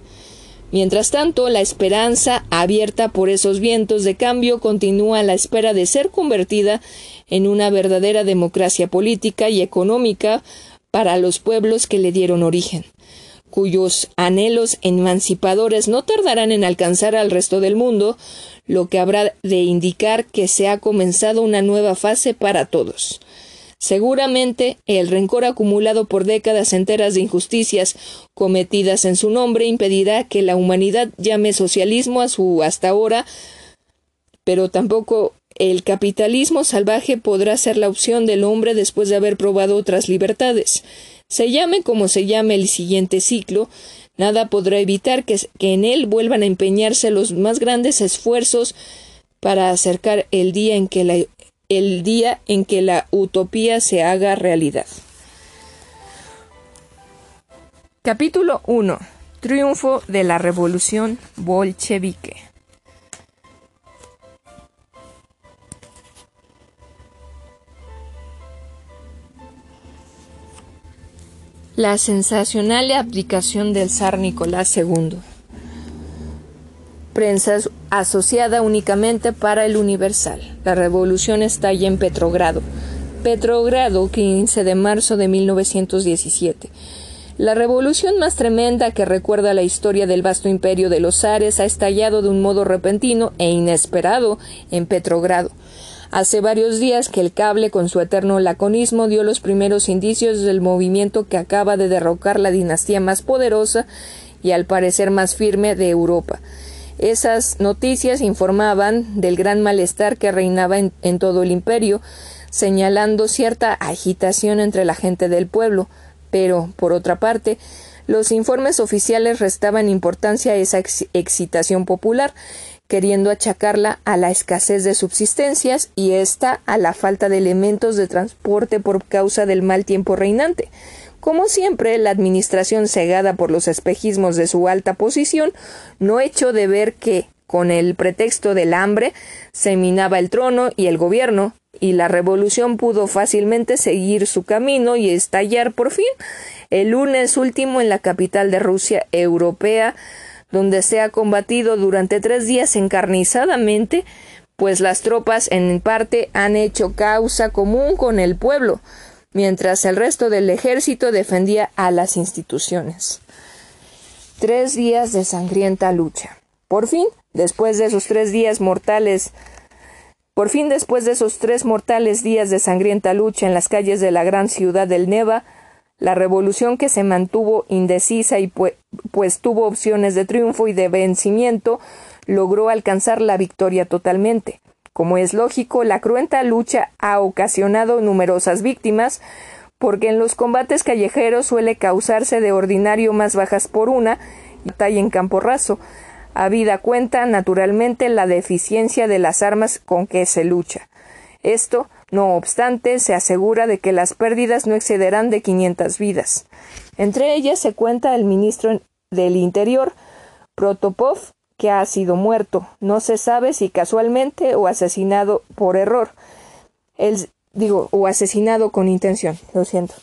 Mientras tanto, la esperanza, abierta por esos vientos de cambio, continúa a la espera de ser convertida en una verdadera democracia política y económica para los pueblos que le dieron origen, cuyos anhelos emancipadores no tardarán en alcanzar al resto del mundo, lo que habrá de indicar que se ha comenzado una nueva fase para todos. Seguramente el rencor acumulado por décadas enteras de injusticias cometidas en su nombre impedirá que la humanidad llame socialismo a su hasta ahora, pero tampoco el capitalismo salvaje podrá ser la opción del hombre después de haber probado otras libertades. Se llame como se llame el siguiente ciclo, nada podrá evitar que, que en él vuelvan a empeñarse los más grandes esfuerzos para acercar el día en que la el día en que la utopía se haga realidad. Capítulo 1. Triunfo de la Revolución Bolchevique. La sensacional abdicación del zar Nicolás II prensa asociada únicamente para el Universal. La revolución estalla en Petrogrado. Petrogrado, 15 de marzo de 1917. La revolución más tremenda que recuerda la historia del vasto imperio de los zares ha estallado de un modo repentino e inesperado en Petrogrado. Hace varios días que el cable, con su eterno laconismo, dio los primeros indicios del movimiento que acaba de derrocar la dinastía más poderosa y al parecer más firme de Europa. Esas noticias informaban del gran malestar que reinaba en, todo el imperio, señalando cierta agitación entre la gente del pueblo, pero, por otra parte, los informes oficiales restaban importancia a esa excitación popular, queriendo achacarla a la escasez de subsistencias y ésta a la falta de elementos de transporte por causa del mal tiempo reinante. Como siempre, la administración, cegada por los espejismos de su alta posición, no echó de ver que, con el pretexto del hambre, se minaba el trono y el gobierno, y la revolución pudo fácilmente seguir su camino y estallar por fin el lunes último en la capital de Rusia europea, donde se ha combatido durante tres días encarnizadamente, pues las tropas en parte han hecho causa común con el pueblo, mientras el resto del ejército defendía a las instituciones. Tres días de sangrienta lucha. Por fin, después de esos tres días mortales, por fin después de esos tres mortales días de sangrienta lucha en las calles de la gran ciudad del Neva, la revolución que se mantuvo indecisa y pues tuvo opciones de triunfo y de vencimiento, logró alcanzar la victoria totalmente. Como es lógico, la cruenta lucha ha ocasionado numerosas víctimas, porque en los combates callejeros suele causarse de ordinario más bajas por una y en campo raso, habida cuenta naturalmente la deficiencia de las armas con que se lucha. Esto, no obstante, se asegura de que las pérdidas no excederán de 500 vidas. Entre ellas se cuenta el ministro del Interior, Protopov, que ha sido muerto. No se sabe si casualmente o asesinado por error. El, digo, o asesinado con intención, lo siento.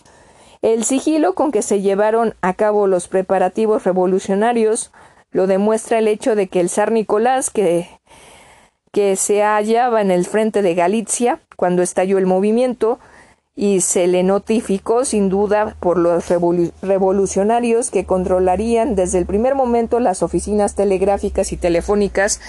El sigilo con que se llevaron a cabo los preparativos revolucionarios lo demuestra el hecho de que el zar Nicolás, que, que se hallaba en el frente de Galicia cuando estalló el movimiento, y se le notificó sin duda por los revolucionarios que controlarían desde el primer momento las oficinas telegráficas y telefónicas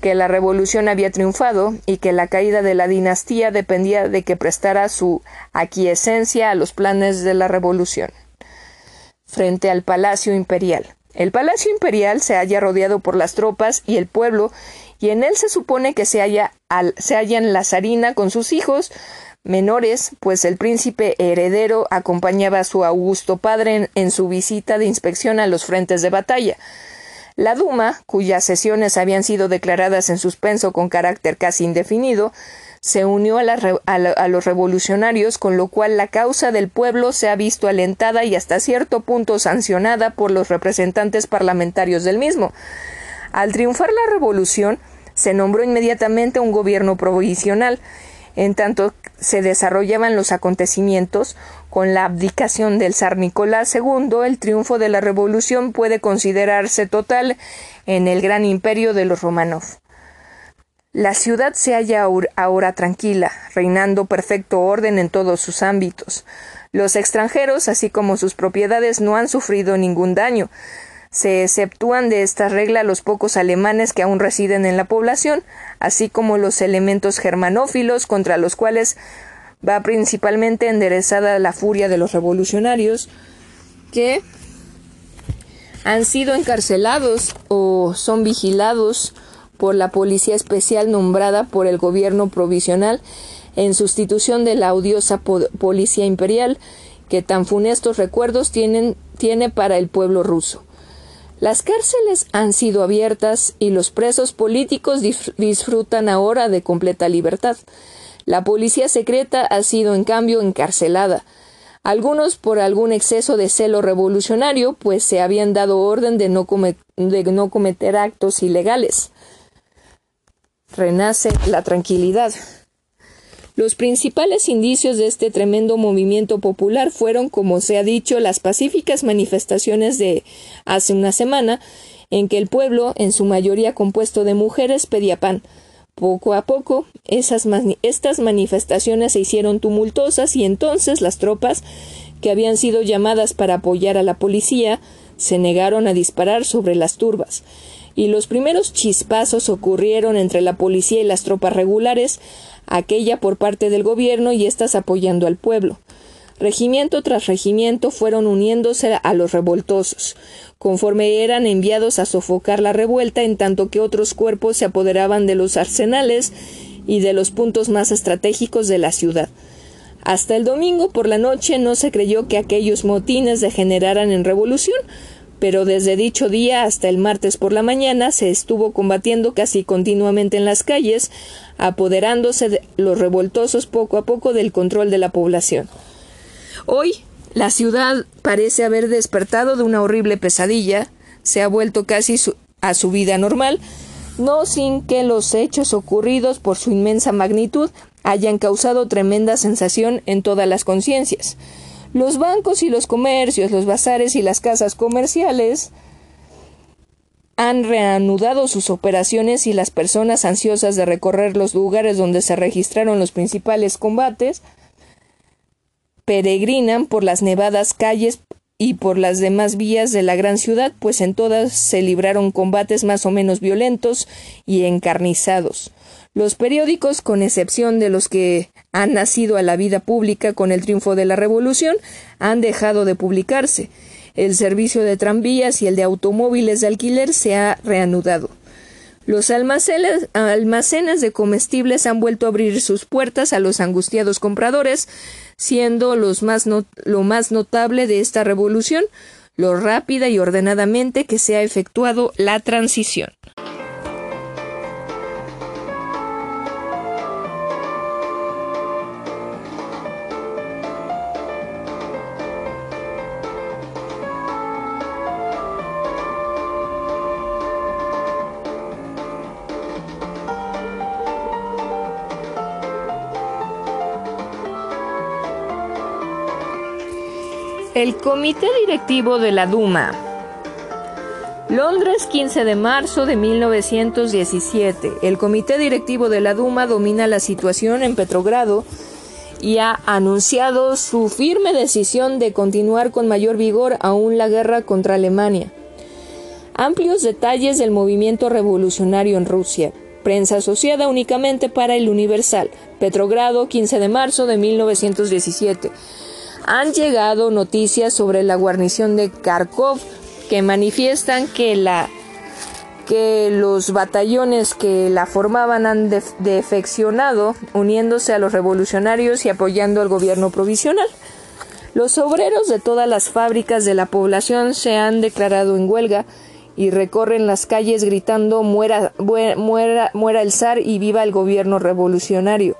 que la revolución había triunfado y que la caída de la dinastía dependía de que prestara su aquiescencia a los planes de la revolución. Frente al Palacio Imperial. El Palacio Imperial se halla rodeado por las tropas y el pueblo, y en él se supone que se, halla se hallan la zarina con sus hijos, menores, pues el príncipe heredero acompañaba a su augusto padre en, su visita de inspección a los frentes de batalla. La Duma, cuyas sesiones habían sido declaradas en suspenso con carácter casi indefinido, se unió a, los revolucionarios, con lo cual la causa del pueblo se ha visto alentada y hasta cierto punto sancionada por los representantes parlamentarios del mismo. Al triunfar la revolución, se nombró inmediatamente un gobierno provisional, en tanto se desarrollaban los acontecimientos, con la abdicación del zar Nicolás II, el triunfo de la revolución puede considerarse total en el gran imperio de los Romanov. La ciudad se halla ahora tranquila, reinando perfecto orden en todos sus ámbitos. Los extranjeros, así como sus propiedades, no han sufrido ningún daño. Se exceptúan de esta regla los pocos alemanes que aún residen en la población, así como los elementos germanófilos contra los cuales va principalmente enderezada la furia de los revolucionarios que han sido encarcelados o son vigilados por la policía especial nombrada por el gobierno provisional en sustitución de la odiosa policía imperial que tan funestos recuerdos tienen, tiene para el pueblo ruso. Las cárceles han sido abiertas y los presos políticos disfrutan ahora de completa libertad. La policía secreta ha sido, en cambio, encarcelada. Algunos por algún exceso de celo revolucionario, pues se habían dado orden de no, cometer actos ilegales. Renace la tranquilidad. Los principales indicios de este tremendo movimiento popular fueron, como se ha dicho, las pacíficas manifestaciones de hace una semana, en que el pueblo, en su mayoría compuesto de mujeres, pedía pan. Poco a poco, esas estas manifestaciones se hicieron tumultuosas y entonces las tropas, que habían sido llamadas para apoyar a la policía, se negaron a disparar sobre las turbas y los primeros chispazos ocurrieron entre la policía y las tropas regulares, aquella por parte del gobierno y éstas apoyando al pueblo. Regimiento tras regimiento fueron uniéndose a los revoltosos, conforme eran enviados a sofocar la revuelta, en tanto que otros cuerpos se apoderaban de los arsenales y de los puntos más estratégicos de la ciudad. Hasta el domingo por la noche no se creyó que aquellos motines degeneraran en revolución, pero desde dicho día hasta el martes por la mañana se estuvo combatiendo casi continuamente en las calles, apoderándose de los revoltosos poco a poco del control de la población. Hoy la ciudad parece haber despertado de una horrible pesadilla, se ha vuelto casi a su vida normal, no sin que los hechos ocurridos por su inmensa magnitud hayan causado tremenda sensación en todas las conciencias. Los bancos y los comercios, los bazares y las casas comerciales han reanudado sus operaciones y las personas ansiosas de recorrer los lugares donde se registraron los principales combates peregrinan por las nevadas calles y por las demás vías de la gran ciudad, pues en todas se libraron combates más o menos violentos y encarnizados. Los periódicos, con excepción de los que han nacido a la vida pública con el triunfo de la Revolución, han dejado de publicarse. El servicio de tranvías y el de automóviles de alquiler se ha reanudado. Los almacenes, de comestibles han vuelto a abrir sus puertas a los angustiados compradores, siendo los lo más notable de esta revolución lo rápida y ordenadamente que se ha efectuado la transición. Comité Directivo de la Duma. Londres, 15 de marzo de 1917. El Comité Directivo de la Duma domina la situación en Petrogrado y ha anunciado su firme decisión de continuar con mayor vigor aún la guerra contra Alemania. Amplios detalles del movimiento revolucionario en Rusia. Prensa asociada únicamente para el Universal. Petrogrado, 15 de marzo de 1917 han llegado noticias sobre la guarnición de Kharkov que manifiestan que la que los batallones que la formaban han defeccionado, uniéndose a los revolucionarios y apoyando al gobierno provisional. Los obreros de todas las fábricas de la población se han declarado en huelga y recorren las calles gritando muera, muera, muera el zar y viva el gobierno revolucionario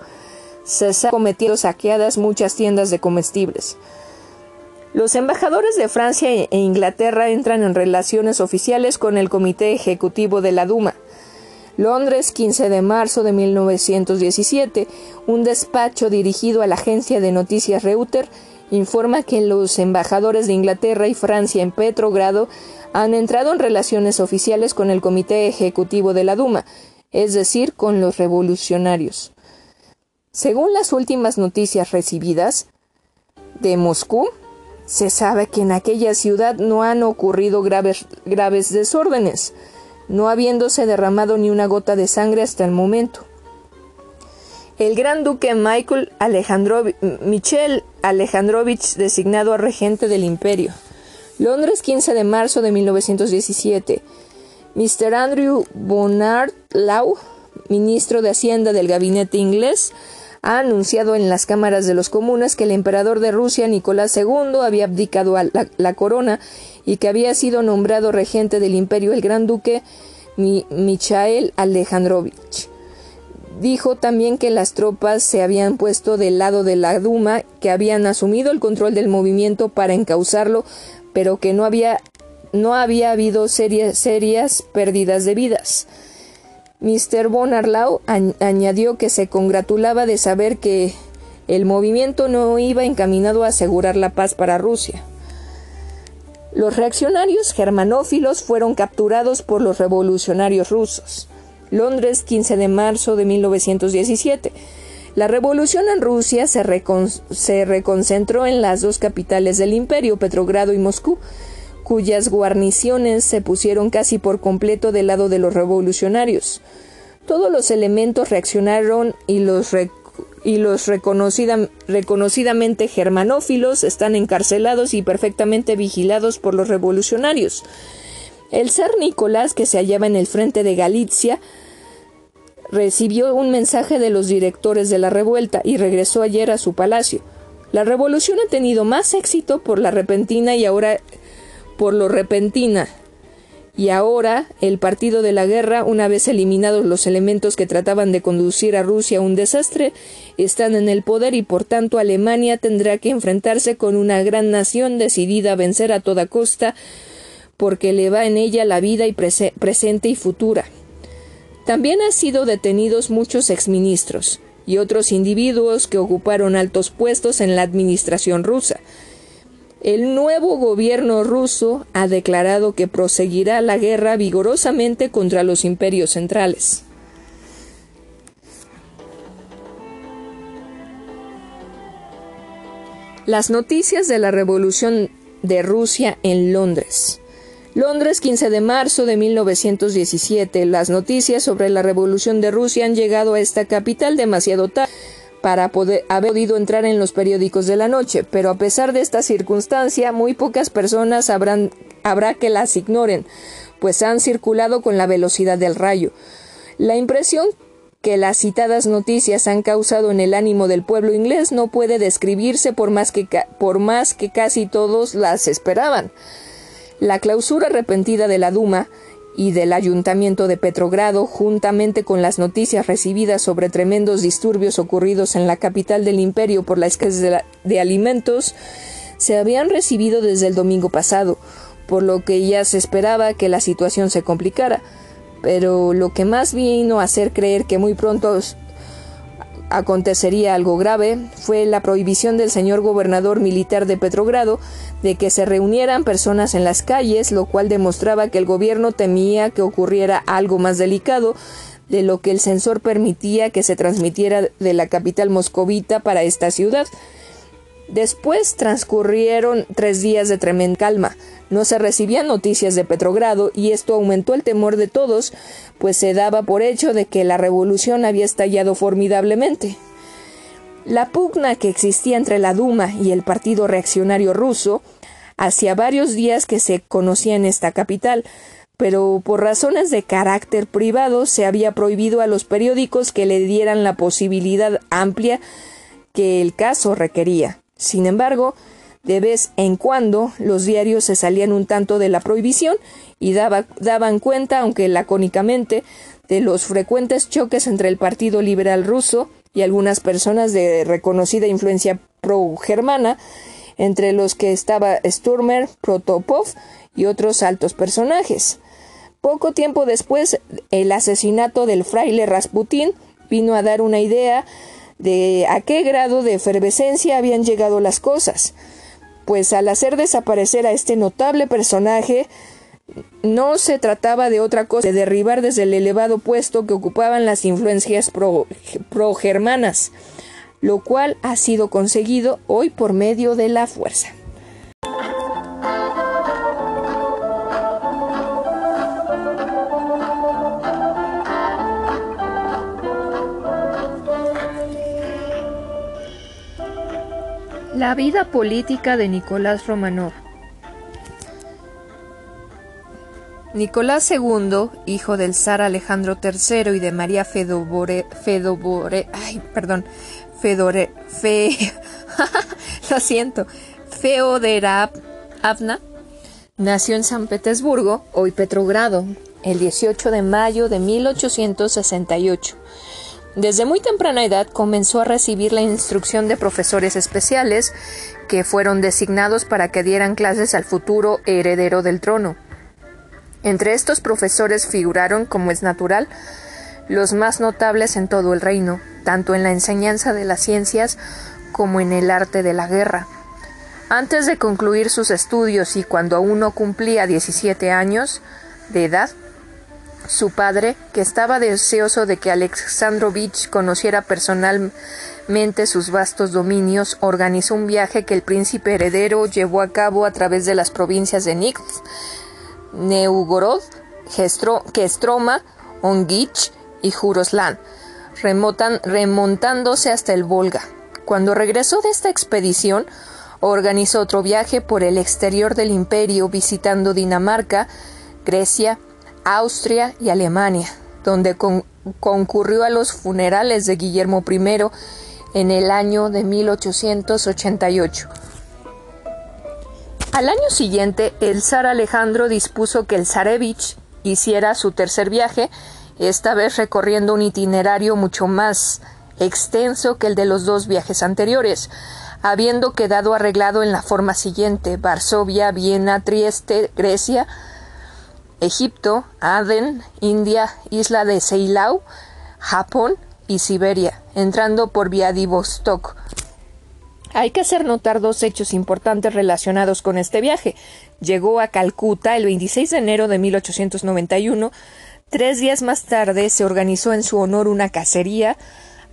se han cometido saqueadas muchas tiendas de comestibles. Los embajadores de Francia e Inglaterra entran en relaciones oficiales con el Comité Ejecutivo de la Duma. Londres, 15 de marzo de 1917, un despacho dirigido a la agencia de noticias Reuter informa que los embajadores de Inglaterra y Francia en Petrogrado han entrado en relaciones oficiales con el Comité Ejecutivo de la Duma, es decir, con los revolucionarios. Según las últimas noticias recibidas de Moscú, se sabe que en aquella ciudad no han ocurrido graves, graves desórdenes, no habiéndose derramado ni una gota de sangre hasta el momento. El gran duque Michael Alejandrovich, Michel Alejandrovich, designado regente del imperio. Londres, 15 de marzo de 1917. Mr. Andrew Bonnard Law, ministro de Hacienda del gabinete inglés, ha anunciado en las cámaras de los comunes que el emperador de Rusia, Nicolás II, había abdicado la, corona y que había sido nombrado regente del imperio el gran duque Michael Alejandrovich. Dijo también que las tropas se habían puesto del lado de la Duma, que habían asumido el control del movimiento para encauzarlo, pero que no había, no había habido serias pérdidas de vidas. Mr. Bonarlau añadió que se congratulaba de saber que el movimiento no iba encaminado a asegurar la paz para Rusia. Los reaccionarios germanófilos fueron capturados por los revolucionarios rusos. Londres, 15 de marzo de 1917. La revolución en Rusia se, se reconcentró en las dos capitales del imperio, Petrogrado y Moscú, cuyas guarniciones se pusieron casi por completo del lado de los revolucionarios. Todos los elementos reaccionaron y los, y los reconocidamente germanófilos están encarcelados y perfectamente vigilados por los revolucionarios. El zar Nicolás, que se hallaba en el frente de Galicia, recibió un mensaje de los directores de la revuelta y regresó ayer a su palacio. La revolución ha tenido más éxito por la repentina y ahora por lo repentina. Y ahora el partido de la guerra, una vez eliminados los elementos que trataban de conducir a Rusia a un desastre, están en el poder y por tanto Alemania tendrá que enfrentarse con una gran nación decidida a vencer a toda costa, porque le va en ella la vida y presente y futura. También han sido detenidos muchos exministros y otros individuos que ocuparon altos puestos en la administración rusa. El nuevo gobierno ruso ha declarado que proseguirá la guerra vigorosamente contra los imperios centrales. Las noticias de la Revolución de Rusia en Londres. Londres, 15 de marzo de 1917. Las noticias sobre la Revolución de Rusia han llegado a esta capital demasiado tarde para poder haber podido entrar en los periódicos de la noche, pero a pesar de esta circunstancia, muy pocas personas habrán, habrá que las ignoren, pues han circulado con la velocidad del rayo. La impresión que las citadas noticias han causado en el ánimo del pueblo inglés no puede describirse por más que, por más que casi todos las esperaban. La clausura repentina de la Duma y del Ayuntamiento de Petrogrado, juntamente con las noticias recibidas sobre tremendos disturbios ocurridos en la capital del imperio por la escasez de, alimentos, se habían recibido desde el domingo pasado, por lo que ya se esperaba que la situación se complicara. Pero lo que más vino a hacer creer que muy pronto acontecería algo grave fue la prohibición del señor gobernador militar de Petrogrado de que se reunieran personas en las calles, lo cual demostraba que el gobierno temía que ocurriera algo más delicado de lo que el censor permitía que se transmitiera de la capital moscovita para esta ciudad. Después transcurrieron tres días de tremenda calma. No se recibían noticias de Petrogrado y esto aumentó el temor de todos, pues se daba por hecho de que la revolución había estallado formidablemente. La pugna que existía entre la Duma y el Partido Reaccionario Ruso hacía varios días que se conocía en esta capital, pero por razones de carácter privado se había prohibido a los periódicos que le dieran la posibilidad amplia que el caso requería. Sin embargo, de vez en cuando los diarios se salían un tanto de la prohibición y daban cuenta, aunque lacónicamente, de los frecuentes choques entre el Partido Liberal ruso y algunas personas de reconocida influencia pro-germana, entre los que estaba Sturmer, Protopov y otros altos personajes. Poco tiempo después, el asesinato del fraile Rasputín vino a dar una idea de a qué grado de efervescencia habían llegado las cosas pues al hacer desaparecer a este notable personaje, no se trataba de otra cosa de derribar desde el elevado puesto que ocupaban las influencias pro-germanas, lo cual ha sido conseguido hoy por medio de la fuerza. La vida política de Nicolás Romanov. Nicolás II, hijo del zar Alejandro III y de María Fedobore, Fedobore, ay, perdón, Fedore, Fe, (laughs) lo siento, Feoderavna, nació en San Petersburgo, hoy Petrogrado, el 18 de mayo de 1868. Desde muy temprana edad comenzó a recibir la instrucción de profesores especiales que fueron designados para que dieran clases al futuro heredero del trono. Entre estos profesores figuraron, como es natural, los más notables en todo el reino, tanto en la enseñanza de las ciencias como en el arte de la guerra. Antes de concluir sus estudios y cuando aún no cumplía 17 años de edad, su padre, que estaba deseoso de que Alexandrovich conociera personalmente sus vastos dominios, organizó un viaje que el príncipe heredero llevó a cabo a través de las provincias de Nix, Neugorod, Kestroma, Ongich y Juroslan, remontándose hasta el Volga. Cuando regresó de esta expedición, organizó otro viaje por el exterior del imperio visitando Dinamarca, Grecia, Austria y Alemania, donde concurrió a los funerales de Guillermo I en el año de 1888. Al año siguiente, el zar Alejandro dispuso que el zarevich hiciera su tercer viaje, esta vez recorriendo un itinerario mucho más extenso que el de los dos viajes anteriores, habiendo quedado arreglado en la forma siguiente Varsovia, Viena, Trieste, Grecia, Egipto, Aden, India, isla de Seilau, Japón y Siberia, entrando por Vladivostok. Hay que hacer notar dos hechos importantes relacionados con este viaje. Llegó a Calcuta el 26 de enero de 1891. Tres días más tarde se organizó en su honor una cacería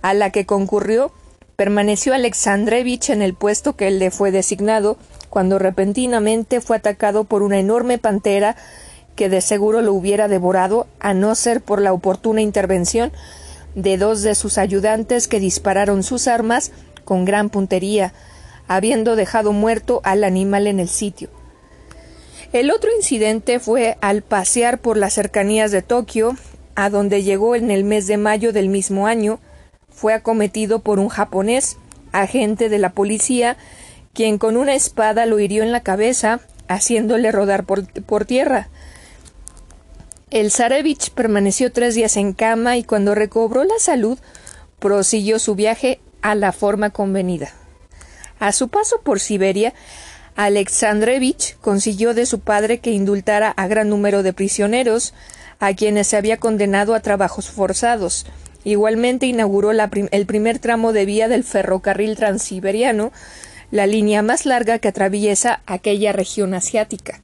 a la que concurrió. Permaneció Alexandrevich en el puesto que le fue designado cuando repentinamente fue atacado por una enorme pantera que de seguro lo hubiera devorado a no ser por la oportuna intervención de dos de sus ayudantes que dispararon sus armas con gran puntería, habiendo dejado muerto al animal en el sitio. El otro incidente fue al pasear por las cercanías de Tokio, a donde llegó en el mes de mayo del mismo año, fue acometido por un japonés, agente de la policía, quien con una espada lo hirió en la cabeza, haciéndole rodar por, por tierra. El Zarevich permaneció tres días en cama y cuando recobró la salud, prosiguió su viaje a la forma convenida. A su paso por Siberia, Alexandrevich consiguió de su padre que indultara a gran número de prisioneros, a quienes se había condenado a trabajos forzados. Igualmente inauguró el primer tramo de vía del ferrocarril transiberiano, la línea más larga que atraviesa aquella región asiática.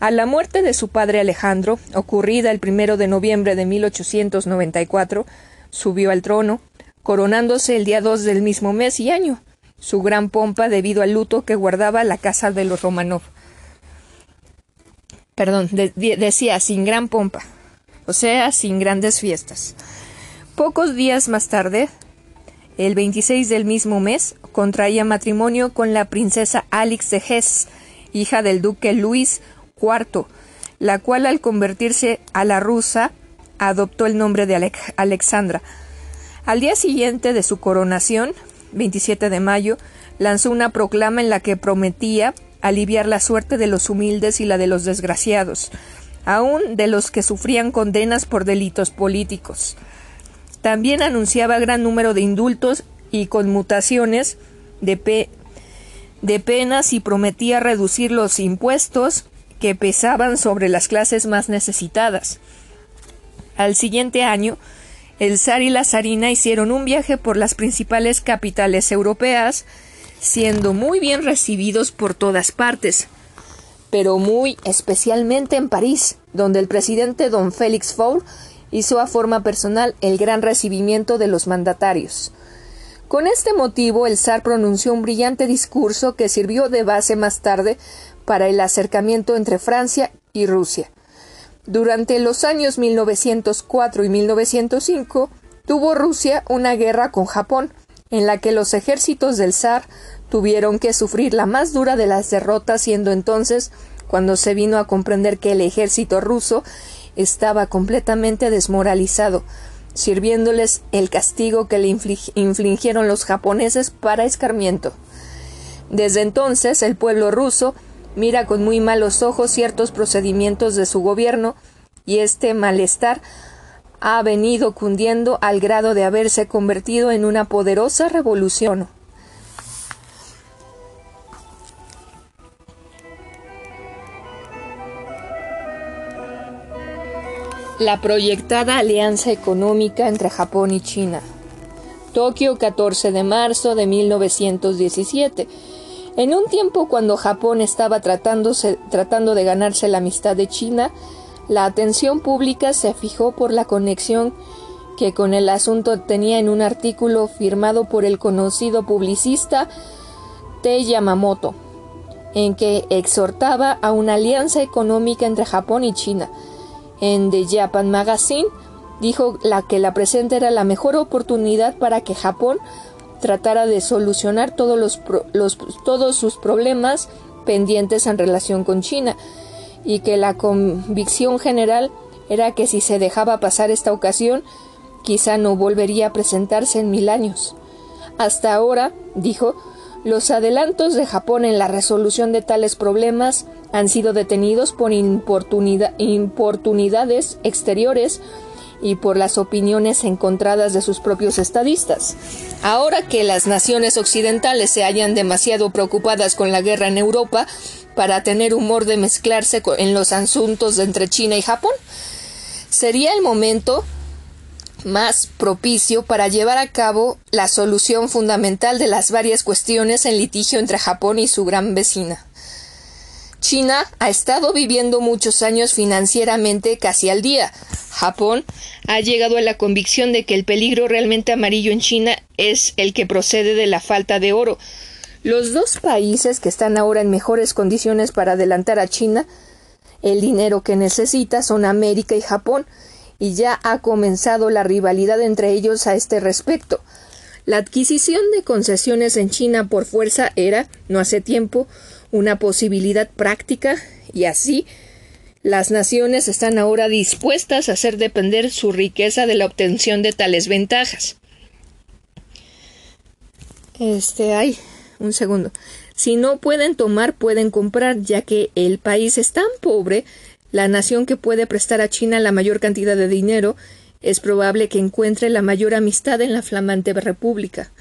A la muerte de su padre Alejandro, ocurrida el primero de noviembre de 1894, subió al trono, coronándose el día 2 del mismo mes y año, su gran pompa debido al luto que guardaba la casa de los Romanov. Perdón, decía sin gran pompa, o sea, sin grandes fiestas. Pocos días más tarde, el 26 del mismo mes, contraía matrimonio con la princesa Alix de Hesse, hija del duque Luis La cual al convertirse a la rusa adoptó el nombre de Alexandra. Al día siguiente de su coronación, 27 de mayo, lanzó una proclama en la que prometía aliviar la suerte de los humildes y la de los desgraciados, aun de los que sufrían condenas por delitos políticos. También anunciaba gran número de indultos y conmutaciones de, de penas y prometía reducir los impuestos que pesaban sobre las clases más necesitadas. Al siguiente año, el zar y la zarina hicieron un viaje por las principales capitales europeas, siendo muy bien recibidos por todas partes, pero muy especialmente en París, donde el presidente don Félix Faure hizo a forma personal el gran recibimiento de los mandatarios. Con este motivo, el zar pronunció un brillante discurso que sirvió de base más tarde para el acercamiento entre Francia y Rusia. Durante los años 1904 y 1905 tuvo Rusia una guerra con Japón, en la que los ejércitos del zar tuvieron que sufrir la más dura de las derrotas, siendo entonces cuando se vino a comprender que el ejército ruso estaba completamente desmoralizado, sirviéndoles el castigo que le infligieron los japoneses para escarmiento. Desde entonces el pueblo ruso mira con muy malos ojos ciertos procedimientos de su gobierno y este malestar ha venido cundiendo al grado de haberse convertido en una poderosa revolución. La proyectada alianza económica entre Japón y China. Tokio, 14 de marzo de 1917. En un tiempo cuando Japón estaba tratando de ganarse la amistad de China, la atención pública se fijó por la conexión que con el asunto tenía en un artículo firmado por el conocido publicista Te Yamamoto, en que exhortaba a una alianza económica entre Japón y China. En The Japan Magazine dijo la que la presente era la mejor oportunidad para que Japón tratara de solucionar todos, los, todos sus problemas pendientes en relación con China y que la convicción general era que si se dejaba pasar esta ocasión, quizá no volvería a presentarse en mil años. Hasta ahora, dijo, los adelantos de Japón en la resolución de tales problemas han sido detenidos por importunidades exteriores y por las opiniones encontradas de sus propios estadistas. Ahora que las naciones occidentales se hallan demasiado preocupadas con la guerra en Europa para tener humor de mezclarse en los asuntos entre China y Japón, sería el momento más propicio para llevar a cabo la solución fundamental de las varias cuestiones en litigio entre Japón y su gran vecina. China ha estado viviendo muchos años financieramente casi al día. Japón ha llegado a la convicción de que el peligro realmente amarillo en China es el que procede de la falta de oro. Los dos países que están ahora en mejores condiciones para adelantar a China el dinero que necesita son América y Japón, y ya ha comenzado la rivalidad entre ellos a este respecto. La adquisición de concesiones en China por fuerza era, no hace tiempo, una posibilidad práctica y así las naciones están ahora dispuestas a hacer depender su riqueza de la obtención de tales ventajas. Este, ay, un segundo. Si no pueden tomar, pueden comprar, ya que el país es tan pobre, la nación que puede prestar a China la mayor cantidad de dinero, es probable que encuentre la mayor amistad en la flamante república.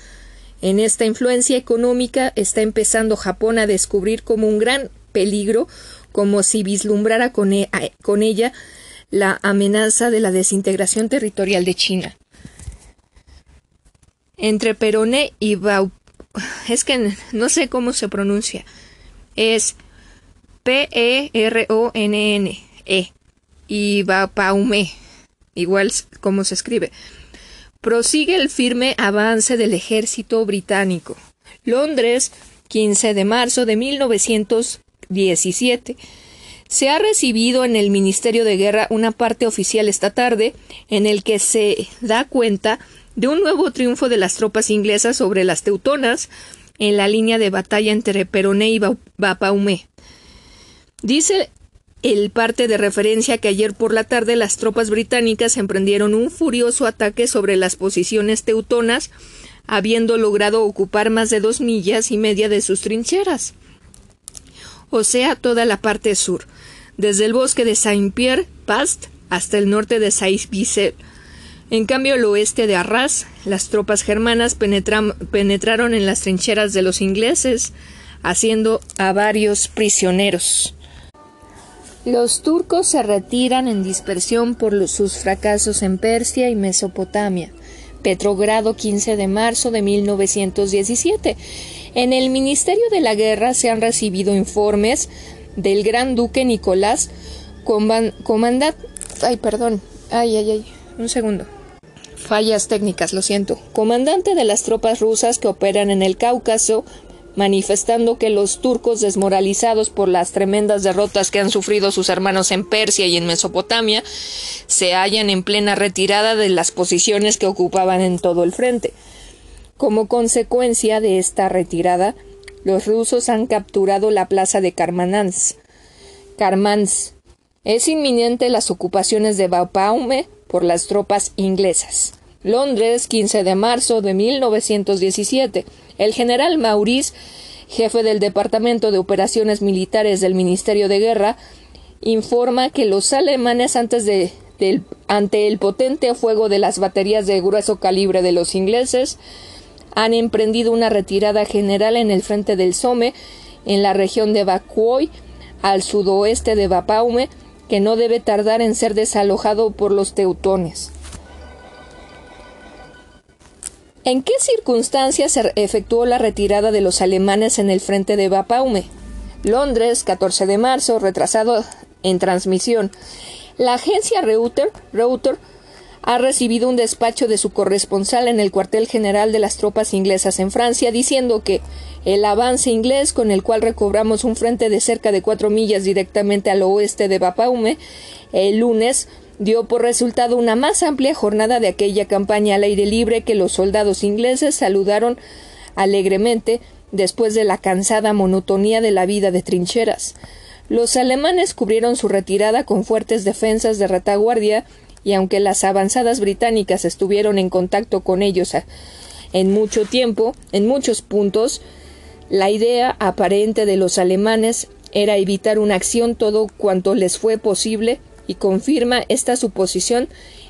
En esta influencia económica está empezando Japón a descubrir como un gran peligro, como si vislumbrara con, e, con ella la amenaza de la desintegración territorial de China. Entre Peroné y Bau es que no sé cómo se pronuncia. Es P-E-R-O-N-N-E -E, y Bapaume, igual como se escribe prosigue el firme avance del ejército británico. Londres, 15 de marzo de 1917. Se ha recibido en el Ministerio de Guerra una parte oficial esta tarde en el que se da cuenta de un nuevo triunfo de las tropas inglesas sobre las teutonas en la línea de batalla entre Peroné y Bapaume. Dice el parte de referencia que ayer por la tarde las tropas británicas emprendieron un furioso ataque sobre las posiciones teutonas, habiendo logrado ocupar más de dos millas y media de sus trincheras, o sea, toda la parte sur, desde el bosque de Saint-Pierre, Past, hasta el norte de Saint-Vicel. En cambio, al oeste de Arras, las tropas germanas penetraron en las trincheras de los ingleses, haciendo a varios prisioneros. Los turcos se retiran en dispersión por sus fracasos en Persia y Mesopotamia. Petrogrado 15 de marzo de 1917. En el Ministerio de la Guerra se han recibido informes del Gran Duque Nicolás, comandante... Ay, perdón. Ay, ay, ay. Un segundo. Fallas técnicas, lo siento. Comandante de las tropas rusas que operan en el Cáucaso, manifestando que los turcos desmoralizados por las tremendas derrotas que han sufrido sus hermanos en Persia y en Mesopotamia se hallan en plena retirada de las posiciones que ocupaban en todo el frente. Como consecuencia de esta retirada, los rusos han capturado la plaza de Karmanans. Karmans. Es inminente las ocupaciones de Bapaume por las tropas inglesas. Londres, 15 de marzo de 1917. El general Maurice, jefe del Departamento de Operaciones Militares del Ministerio de Guerra, informa que los alemanes antes de, ante el potente fuego de las baterías de grueso calibre de los ingleses han emprendido una retirada general en el frente del Somme, en la región de Bakuoy, al sudoeste de Bapaume, que no debe tardar en ser desalojado por los teutones. ¿En qué circunstancias se efectuó la retirada de los alemanes en el frente de Bapaume? Londres, 14 de marzo, retrasado en transmisión. La agencia Reuter, Reuter ha recibido un despacho de su corresponsal en el cuartel general de las tropas inglesas en Francia diciendo que el avance inglés con el cual recobramos un frente de cerca de cuatro millas directamente al oeste de Bapaume el lunes dio por resultado una más amplia jornada de aquella campaña al aire libre que los soldados ingleses saludaron alegremente después de la cansada monotonía de la vida de trincheras. Los alemanes cubrieron su retirada con fuertes defensas de retaguardia y aunque las avanzadas británicas estuvieron en contacto con ellos en mucho tiempo, en muchos puntos, la idea aparente de los alemanes era evitar una acción todo cuanto les fue posible y confirma esta suposición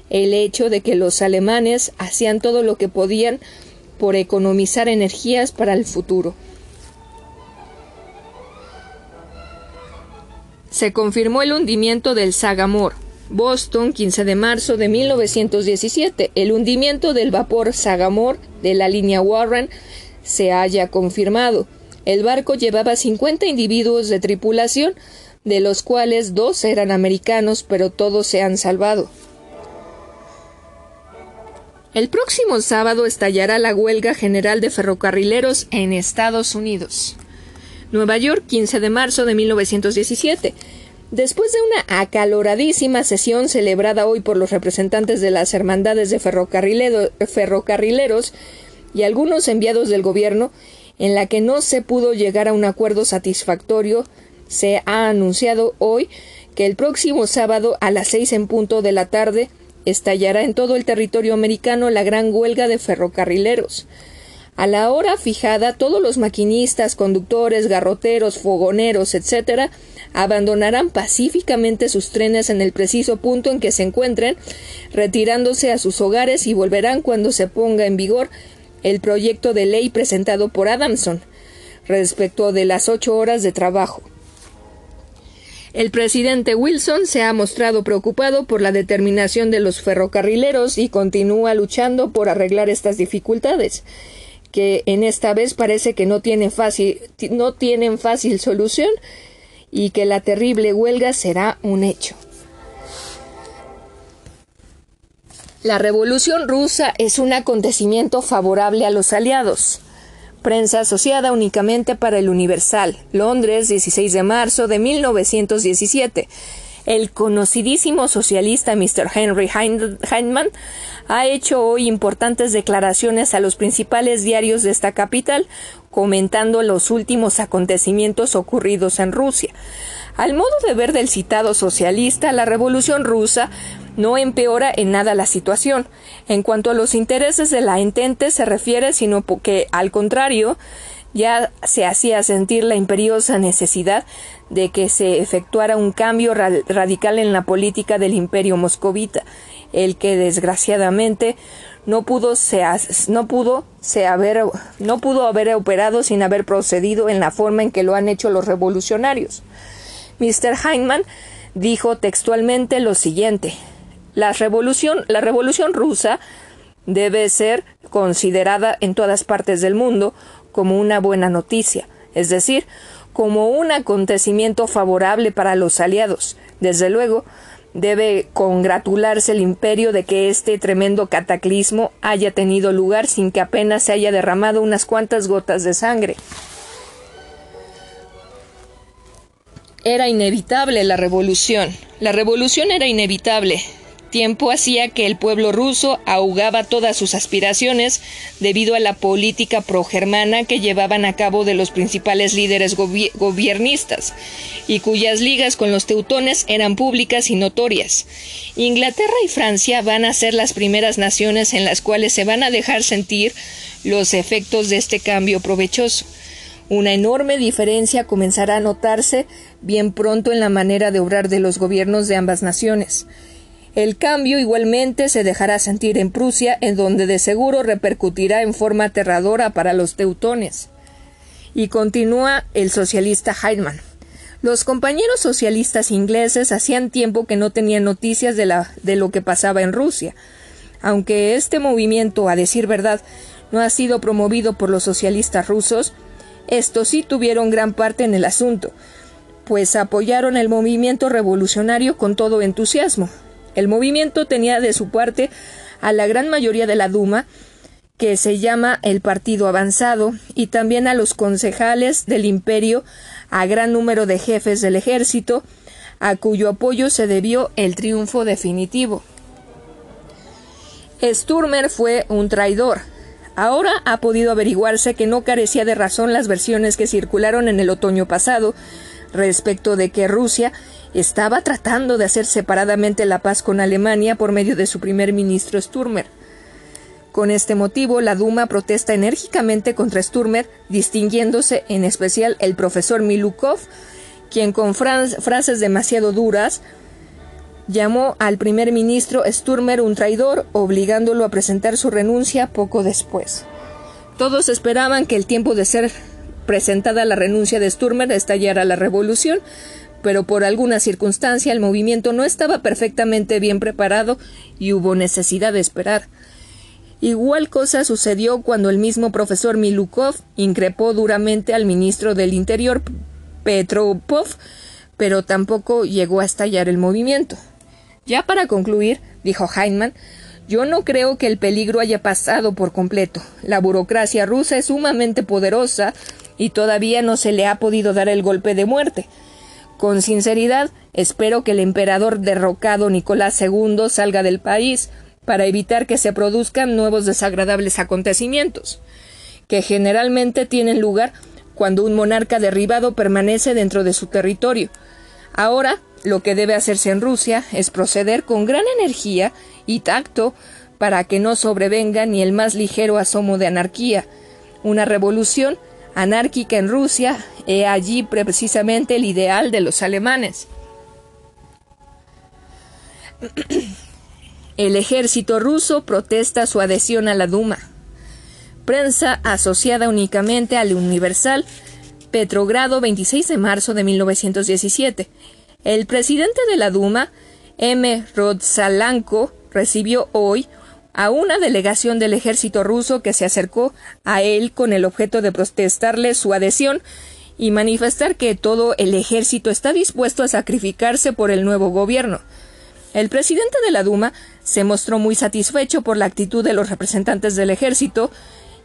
el hecho de que los alemanes hacían todo lo que podían por economizar energías para el futuro. Se confirmó el hundimiento del Sagamore. Boston, 15 de marzo de 1917. El hundimiento del vapor Sagamore de la línea Warren se haya confirmado. El barco llevaba 50 individuos de tripulación, de los cuales dos eran americanos, pero todos se han salvado. El próximo sábado estallará la huelga general de ferrocarrileros en Estados Unidos. Nueva York, 15 de marzo de 1917. Después de una acaloradísima sesión celebrada hoy por los representantes de las hermandades de ferrocarrileros y algunos enviados del gobierno, en la que no se pudo llegar a un acuerdo satisfactorio Se ha anunciado hoy que el próximo sábado a las seis en punto de la tarde estallará en todo el territorio americano la gran huelga de ferrocarrileros. A la hora fijada, todos los maquinistas, conductores, garroteros, fogoneros, etc., abandonarán pacíficamente sus trenes en el preciso punto en que se encuentren, retirándose a sus hogares y volverán cuando se ponga en vigor el proyecto de ley presentado por Adamson respecto de las ocho horas de trabajo. El presidente Wilson se ha mostrado preocupado por la determinación de los ferrocarrileros y continúa luchando por arreglar estas dificultades, que en esta vez parece que no tienen fácil, no tienen fácil solución y que la terrible huelga será un hecho. La revolución rusa es un acontecimiento favorable a los aliados. Prensa asociada únicamente para el Universal, Londres, 16 de marzo de 1917. El conocidísimo socialista Mr. Henry Heinemann ha hecho hoy importantes declaraciones a los principales diarios de esta capital, comentando los últimos acontecimientos ocurridos en Rusia. Al modo de ver del citado socialista, la revolución rusa no empeora en nada la situación. En cuanto a los intereses de la entente se refiere, sino que, al contrario, ya se hacía sentir la imperiosa necesidad de que se efectuara un cambio radical en la política del imperio moscovita, el que desgraciadamente no pudo, se, no, pudo se haber, no pudo haber operado sin haber procedido en la forma en que lo han hecho los revolucionarios. Mr. Heinemann dijo textualmente lo siguiente la revolución, la revolución rusa debe ser considerada en todas partes del mundo como una buena noticia, es decir, como un acontecimiento favorable para los aliados. Desde luego, debe congratularse el imperio de que este tremendo cataclismo haya tenido lugar sin que apenas se haya derramado unas cuantas gotas de sangre. Era inevitable la revolución. La revolución era inevitable tiempo hacía que el pueblo ruso ahogaba todas sus aspiraciones debido a la política progermana que llevaban a cabo de los principales líderes gobiernistas y cuyas ligas con los teutones eran públicas y notorias. Inglaterra y Francia van a ser las primeras naciones en las cuales se van a dejar sentir los efectos de este cambio provechoso. Una enorme diferencia comenzará a notarse bien pronto en la manera de obrar de los gobiernos de ambas naciones. El cambio igualmente se dejará sentir en Prusia, en donde de seguro repercutirá en forma aterradora para los teutones. Y continúa el socialista Heidmann. Los compañeros socialistas ingleses hacían tiempo que no tenían noticias de, la, de lo que pasaba en Rusia. Aunque este movimiento, a decir verdad, no ha sido promovido por los socialistas rusos, estos sí tuvieron gran parte en el asunto, pues apoyaron el movimiento revolucionario con todo entusiasmo, el movimiento tenía de su parte a la gran mayoría de la Duma, que se llama el Partido Avanzado, y también a los concejales del imperio, a gran número de jefes del ejército, a cuyo apoyo se debió el triunfo definitivo. Sturmer fue un traidor. Ahora ha podido averiguarse que no carecía de razón las versiones que circularon en el otoño pasado respecto de que Rusia estaba tratando de hacer separadamente la paz con Alemania por medio de su primer ministro Sturmer. Con este motivo, la Duma protesta enérgicamente contra Sturmer, distinguiéndose en especial el profesor Milukov, quien con frases demasiado duras llamó al primer ministro Sturmer un traidor, obligándolo a presentar su renuncia poco después. Todos esperaban que el tiempo de ser presentada la renuncia de Sturmer estallara la revolución, pero por alguna circunstancia el movimiento no estaba perfectamente bien preparado y hubo necesidad de esperar. Igual cosa sucedió cuando el mismo profesor Milukov increpó duramente al ministro del Interior Petropov, pero tampoco llegó a estallar el movimiento. Ya para concluir, dijo Heinemann, yo no creo que el peligro haya pasado por completo. La burocracia rusa es sumamente poderosa y todavía no se le ha podido dar el golpe de muerte. Con sinceridad, espero que el emperador derrocado Nicolás II salga del país para evitar que se produzcan nuevos desagradables acontecimientos, que generalmente tienen lugar cuando un monarca derribado permanece dentro de su territorio. Ahora, lo que debe hacerse en Rusia es proceder con gran energía y tacto para que no sobrevenga ni el más ligero asomo de anarquía. Una revolución anárquica en Rusia es allí precisamente el ideal de los alemanes. (clears throat) El ejército ruso protesta su adhesión a la Duma. Prensa asociada únicamente al Universal, Petrogrado, 26 de marzo de 1917. El presidente de la Duma, M. Rodzalanko, recibió hoy a una delegación del ejército ruso que se acercó a él con el objeto de protestarle su adhesión y manifestar que todo el ejército está dispuesto a sacrificarse por el nuevo gobierno. El presidente de la Duma se mostró muy satisfecho por la actitud de los representantes del ejército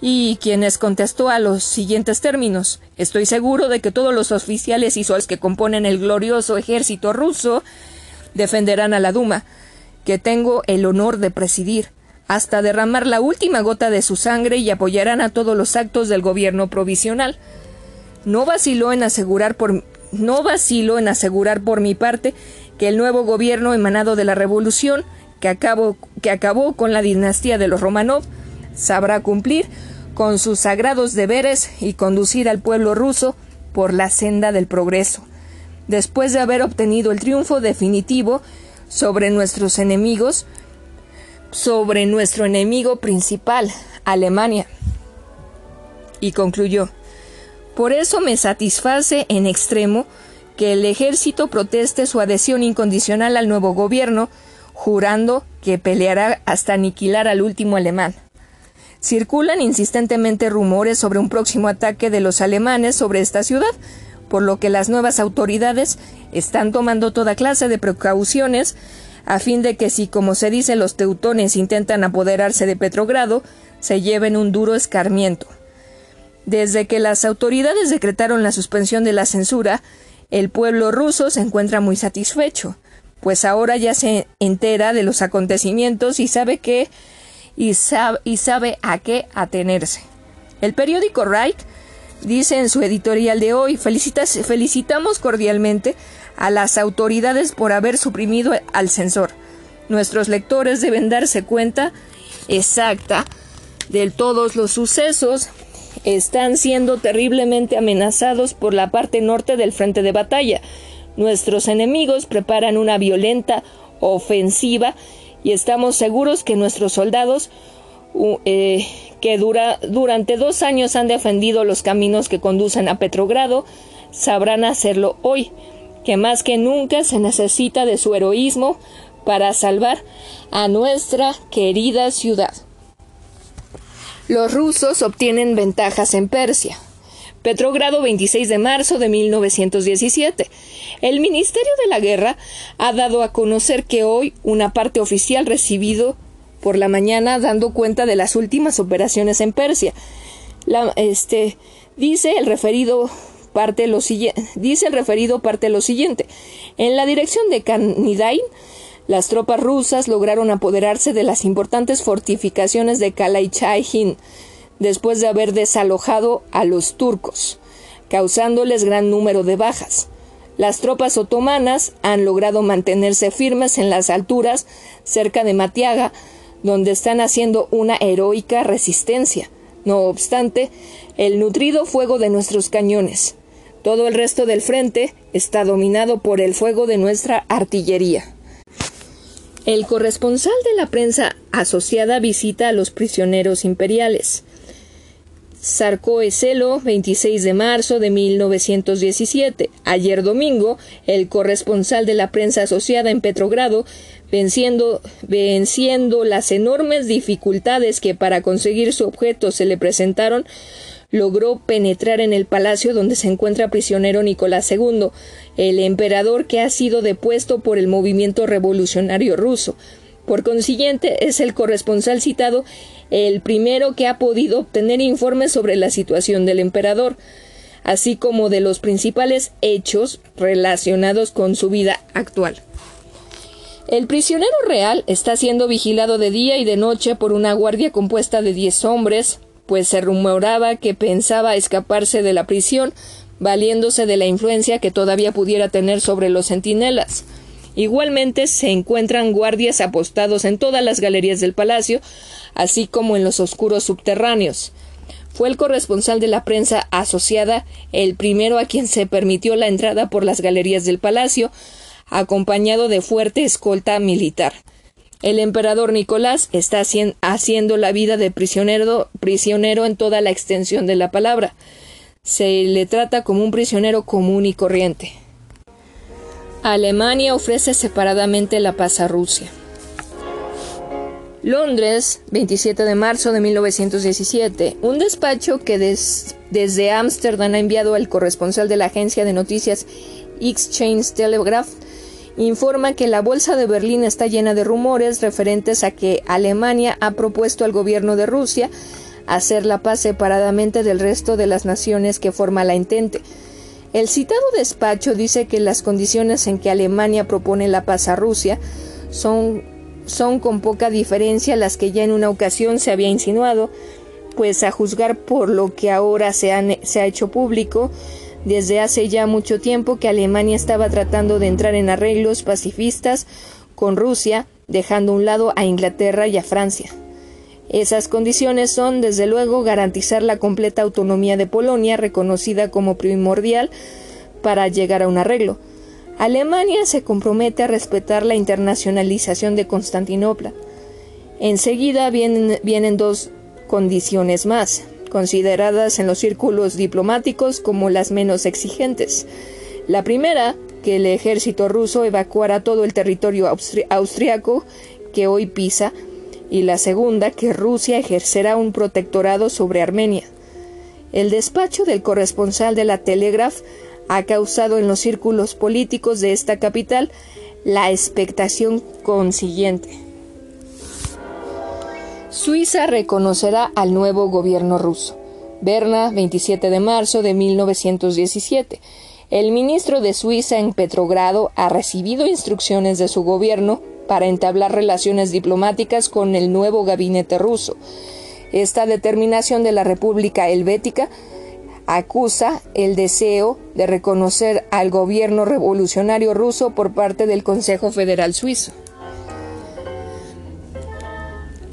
y quienes contestó a los siguientes términos Estoy seguro de que todos los oficiales y soles que componen el glorioso ejército ruso defenderán a la Duma, que tengo el honor de presidir hasta derramar la última gota de su sangre y apoyarán a todos los actos del gobierno provisional. No vaciló en asegurar por no vacilo en asegurar por mi parte que el nuevo gobierno emanado de la revolución que, que acabó con la dinastía de los Romanov sabrá cumplir con sus sagrados deberes y conducir al pueblo ruso por la senda del progreso. Después de haber obtenido el triunfo definitivo sobre nuestros enemigos, sobre nuestro enemigo principal, Alemania. Y concluyó, por eso me satisface en extremo que el ejército proteste su adhesión incondicional al nuevo gobierno, jurando que peleará hasta aniquilar al último alemán. Circulan insistentemente rumores sobre un próximo ataque de los alemanes sobre esta ciudad, por lo que las nuevas autoridades están tomando toda clase de precauciones a fin de que si, como se dice, los teutones intentan apoderarse de Petrogrado, se lleven un duro escarmiento. Desde que las autoridades decretaron la suspensión de la censura, el pueblo ruso se encuentra muy satisfecho, pues ahora ya se entera de los acontecimientos y sabe qué y sabe, y sabe a qué atenerse. El periódico Reich dice en su editorial de hoy felicitamos cordialmente a las autoridades por haber suprimido al censor. Nuestros lectores deben darse cuenta exacta de todos los sucesos están siendo terriblemente amenazados por la parte norte del frente de batalla. Nuestros enemigos preparan una violenta ofensiva y estamos seguros que nuestros soldados eh, que dura, durante dos años han defendido los caminos que conducen a Petrogrado sabrán hacerlo hoy que más que nunca se necesita de su heroísmo para salvar a nuestra querida ciudad. Los rusos obtienen ventajas en Persia. Petrogrado 26 de marzo de 1917. El Ministerio de la Guerra ha dado a conocer que hoy una parte oficial recibido por la mañana dando cuenta de las últimas operaciones en Persia. este, dice el referido parte lo siguiente, dice el referido parte lo siguiente. En la dirección de Kanidain, las tropas rusas lograron apoderarse de las importantes fortificaciones de Kalaychay después de haber desalojado a los turcos, causándoles gran número de bajas. Las tropas otomanas han logrado mantenerse firmes en las alturas cerca de Matiaga, donde están haciendo una heroica resistencia. No obstante, el nutrido fuego de nuestros cañones, todo el resto del frente está dominado por el fuego de nuestra artillería. El corresponsal de la prensa asociada visita a los prisioneros imperiales. Sarcoeselo, 26 de marzo de 1917. Ayer domingo, el corresponsal de la prensa asociada en Petrogrado, venciendo, venciendo las enormes dificultades que para conseguir su objeto se le presentaron, logró penetrar en el palacio donde se encuentra prisionero Nicolás II, el emperador que ha sido depuesto por el movimiento revolucionario ruso. Por consiguiente, es el corresponsal citado el primero que ha podido obtener informes sobre la situación del emperador, así como de los principales hechos relacionados con su vida actual. El prisionero real está siendo vigilado de día y de noche por una guardia compuesta de diez hombres, pues se rumoraba que pensaba escaparse de la prisión, valiéndose de la influencia que todavía pudiera tener sobre los centinelas. Igualmente se encuentran guardias apostados en todas las galerías del palacio, así como en los oscuros subterráneos. Fue el corresponsal de la prensa asociada el primero a quien se permitió la entrada por las galerías del palacio, acompañado de fuerte escolta militar. El emperador Nicolás está haciendo la vida de prisionero, prisionero en toda la extensión de la palabra. Se le trata como un prisionero común y corriente. Alemania ofrece separadamente la paz a Rusia. Londres, 27 de marzo de 1917. Un despacho que desde Ámsterdam ha enviado al corresponsal de la agencia de noticias Exchange Telegraph informa que la Bolsa de Berlín está llena de rumores referentes a que Alemania ha propuesto al gobierno de Rusia hacer la paz separadamente del resto de las naciones que forma la Entente. El citado despacho dice que las condiciones en que Alemania propone la paz a Rusia son, son con poca diferencia las que ya en una ocasión se había insinuado, pues a juzgar por lo que ahora se, se ha hecho público, desde hace ya mucho tiempo que Alemania estaba tratando de entrar en arreglos pacifistas con Rusia, dejando a un lado a Inglaterra y a Francia. Esas condiciones son, desde luego, garantizar la completa autonomía de Polonia, reconocida como primordial para llegar a un arreglo. Alemania se compromete a respetar la internacionalización de Constantinopla. Enseguida vienen, vienen dos condiciones más consideradas en los círculos diplomáticos como las menos exigentes. La primera, que el ejército ruso evacuara todo el territorio austriaco que hoy pisa, y la segunda, que Rusia ejercerá un protectorado sobre Armenia. El despacho del corresponsal de la Telegraph ha causado en los círculos políticos de esta capital la expectación consiguiente. Suiza reconocerá al nuevo gobierno ruso. Berna, 27 de marzo de 1917. El ministro de Suiza en Petrogrado ha recibido instrucciones de su gobierno para entablar relaciones diplomáticas con el nuevo gabinete ruso. Esta determinación de la República Helvética acusa el deseo de reconocer al gobierno revolucionario ruso por parte del Consejo Federal Suizo.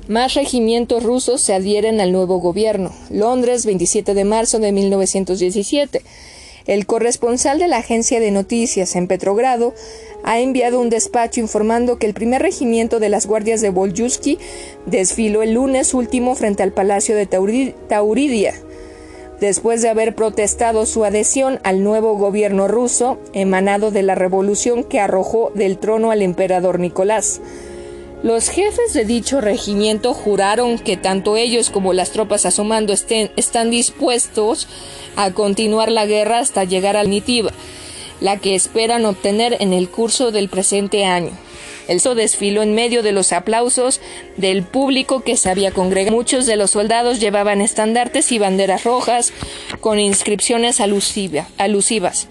Más regimientos rusos se adhieren al nuevo gobierno. Londres, 27 de marzo de 1917. El corresponsal de la agencia de noticias en Petrogrado ha enviado un despacho informando que el primer regimiento de las guardias de Bolyuski desfiló el lunes último frente al palacio de Tauridia, después de haber protestado su adhesión al nuevo gobierno ruso emanado de la revolución que arrojó del trono al emperador Nicolás. Los jefes de dicho regimiento juraron que tanto ellos como las tropas a su mando están dispuestos a continuar la guerra hasta llegar a Nitiva, la que esperan obtener en el curso del presente año. El so desfiló en medio de los aplausos del público que se había congregado. Muchos de los soldados llevaban estandartes y banderas rojas con inscripciones alusivas.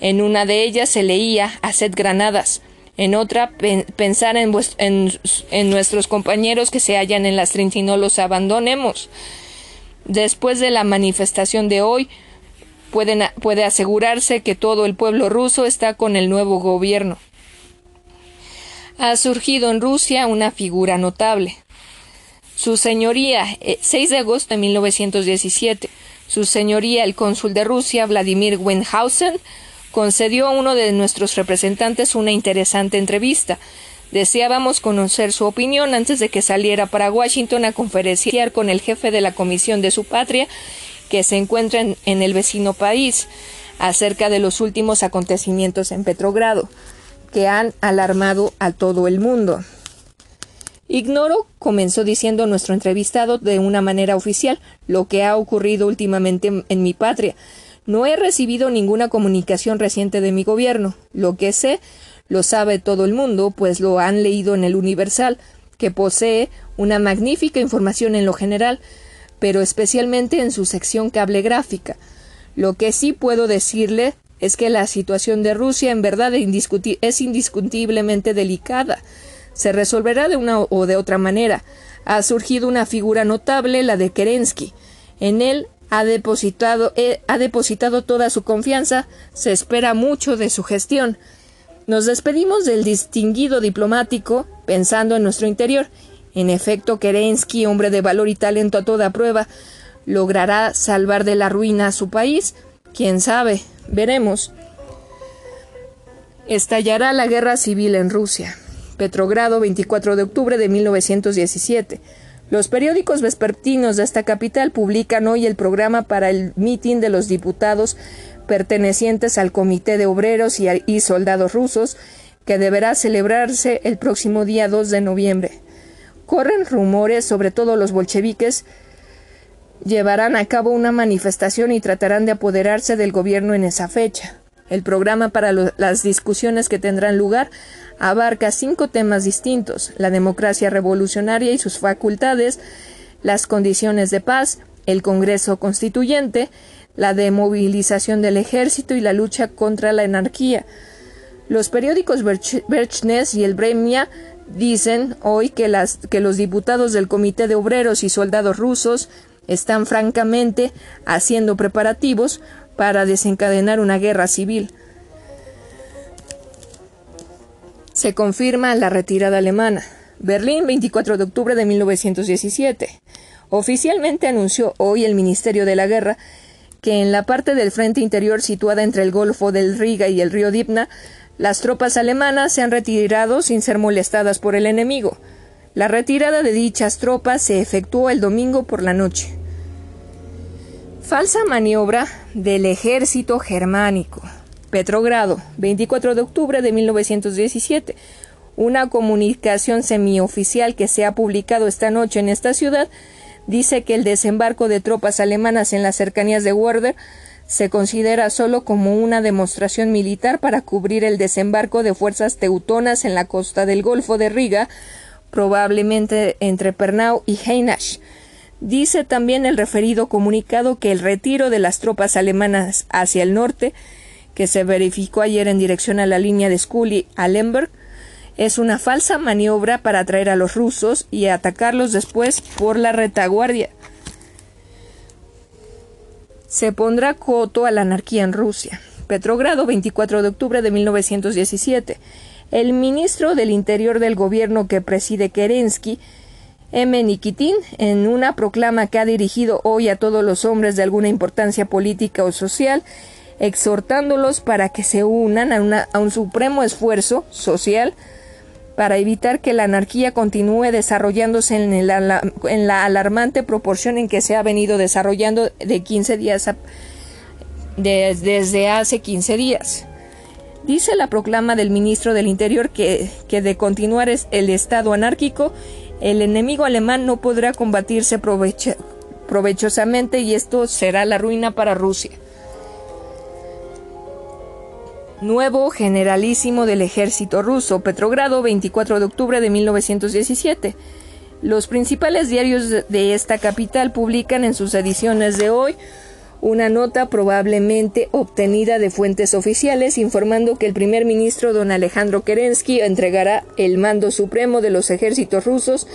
En una de ellas se leía Haced granadas en otra pensar en, en, nuestros compañeros que se hallan en las trinchas y no los abandonemos. Después de la manifestación de hoy, puede asegurarse que todo el pueblo ruso está con el nuevo gobierno. Ha surgido en Rusia una figura notable. Su señoría, 6 eh, de agosto de 1917, su señoría el cónsul de Rusia, Vladimir Wenhausen, concedió a uno de nuestros representantes una interesante entrevista. Deseábamos conocer su opinión antes de que saliera para Washington a conferenciar con el jefe de la Comisión de su patria, que se encuentra en, en el vecino país, acerca de los últimos acontecimientos en Petrogrado, que han alarmado a todo el mundo. Ignoro, comenzó diciendo nuestro entrevistado de una manera oficial, lo que ha ocurrido últimamente en mi patria. No he recibido ninguna comunicación reciente de mi gobierno. Lo que sé lo sabe todo el mundo, pues lo han leído en el Universal, que posee una magnífica información en lo general, pero especialmente en su sección cable gráfica. Lo que sí puedo decirle es que la situación de Rusia en verdad es indiscutiblemente delicada. se resolverá de una o de otra manera. Ha surgido una figura notable, la de Kerensky. En él ha depositado, eh, ha depositado toda su confianza, se espera mucho de su gestión. Nos despedimos del distinguido diplomático pensando en nuestro interior. En efecto, Kerensky, hombre de valor y talento a toda prueba, logrará salvar de la ruina a su país. Quién sabe, veremos. Estallará la guerra civil en Rusia. Petrogrado, 24 de octubre de 1917. Los periódicos vespertinos de esta capital publican hoy el programa para el mitin de los diputados pertenecientes al Comité de Obreros y, Soldados Rusos, que deberá celebrarse el próximo día 2 de noviembre. Corren rumores, sobre todo los bolcheviques, llevarán a cabo una manifestación y tratarán de apoderarse del gobierno en esa fecha. El programa para las discusiones que tendrán lugar abarca cinco temas distintos la democracia revolucionaria y sus facultades, las condiciones de paz, el Congreso Constituyente, la demovilización del ejército y la lucha contra la anarquía. Los periódicos Berchnes y el Bremia dicen hoy que, que los diputados del Comité de Obreros y Soldados Rusos están francamente haciendo preparativos para desencadenar una guerra civil. Se confirma la retirada alemana. Berlín, 24 de octubre de 1917. Oficialmente anunció hoy el Ministerio de la Guerra que en la parte del frente interior situada entre el Golfo del Riga y el río Dipna, las tropas alemanas se han retirado sin ser molestadas por el enemigo. La retirada de dichas tropas se efectuó el domingo por la noche. Falsa maniobra del ejército germánico. Petrogrado, 24 de octubre de 1917. Una comunicación semioficial que se ha publicado esta noche en esta ciudad dice que el desembarco de tropas alemanas en las cercanías de Werder se considera solo como una demostración militar para cubrir el desembarco de fuerzas teutonas en la costa del Golfo de Riga, probablemente entre Pernau y Heinasch. Dice también el referido comunicado que el retiro de las tropas alemanas hacia el norte que se verificó ayer en dirección a la línea de Scully a Lemberg, es una falsa maniobra para atraer a los rusos y atacarlos después por la retaguardia. Se pondrá coto a la anarquía en Rusia. Petrogrado, 24 de octubre de 1917. El ministro del Interior del gobierno que preside Kerensky, M. Nikitin, en una proclama que ha dirigido hoy a todos los hombres de alguna importancia política o social, exhortándolos para que se unan a, un supremo esfuerzo social para evitar que la anarquía continúe desarrollándose en, la alarmante proporción en que se ha venido desarrollando de 15 días desde hace 15 días. Dice la proclama del ministro del Interior que, que de continuar el estado anárquico, el enemigo alemán no podrá combatirse provechosamente y esto será la ruina para Rusia nuevo generalísimo del ejército ruso, Petrogrado, 24 de octubre de 1917. Los principales diarios de esta capital publican en sus ediciones de hoy una nota probablemente obtenida de fuentes oficiales informando que el primer ministro don Alejandro Kerensky entregará el mando supremo de los ejércitos rusos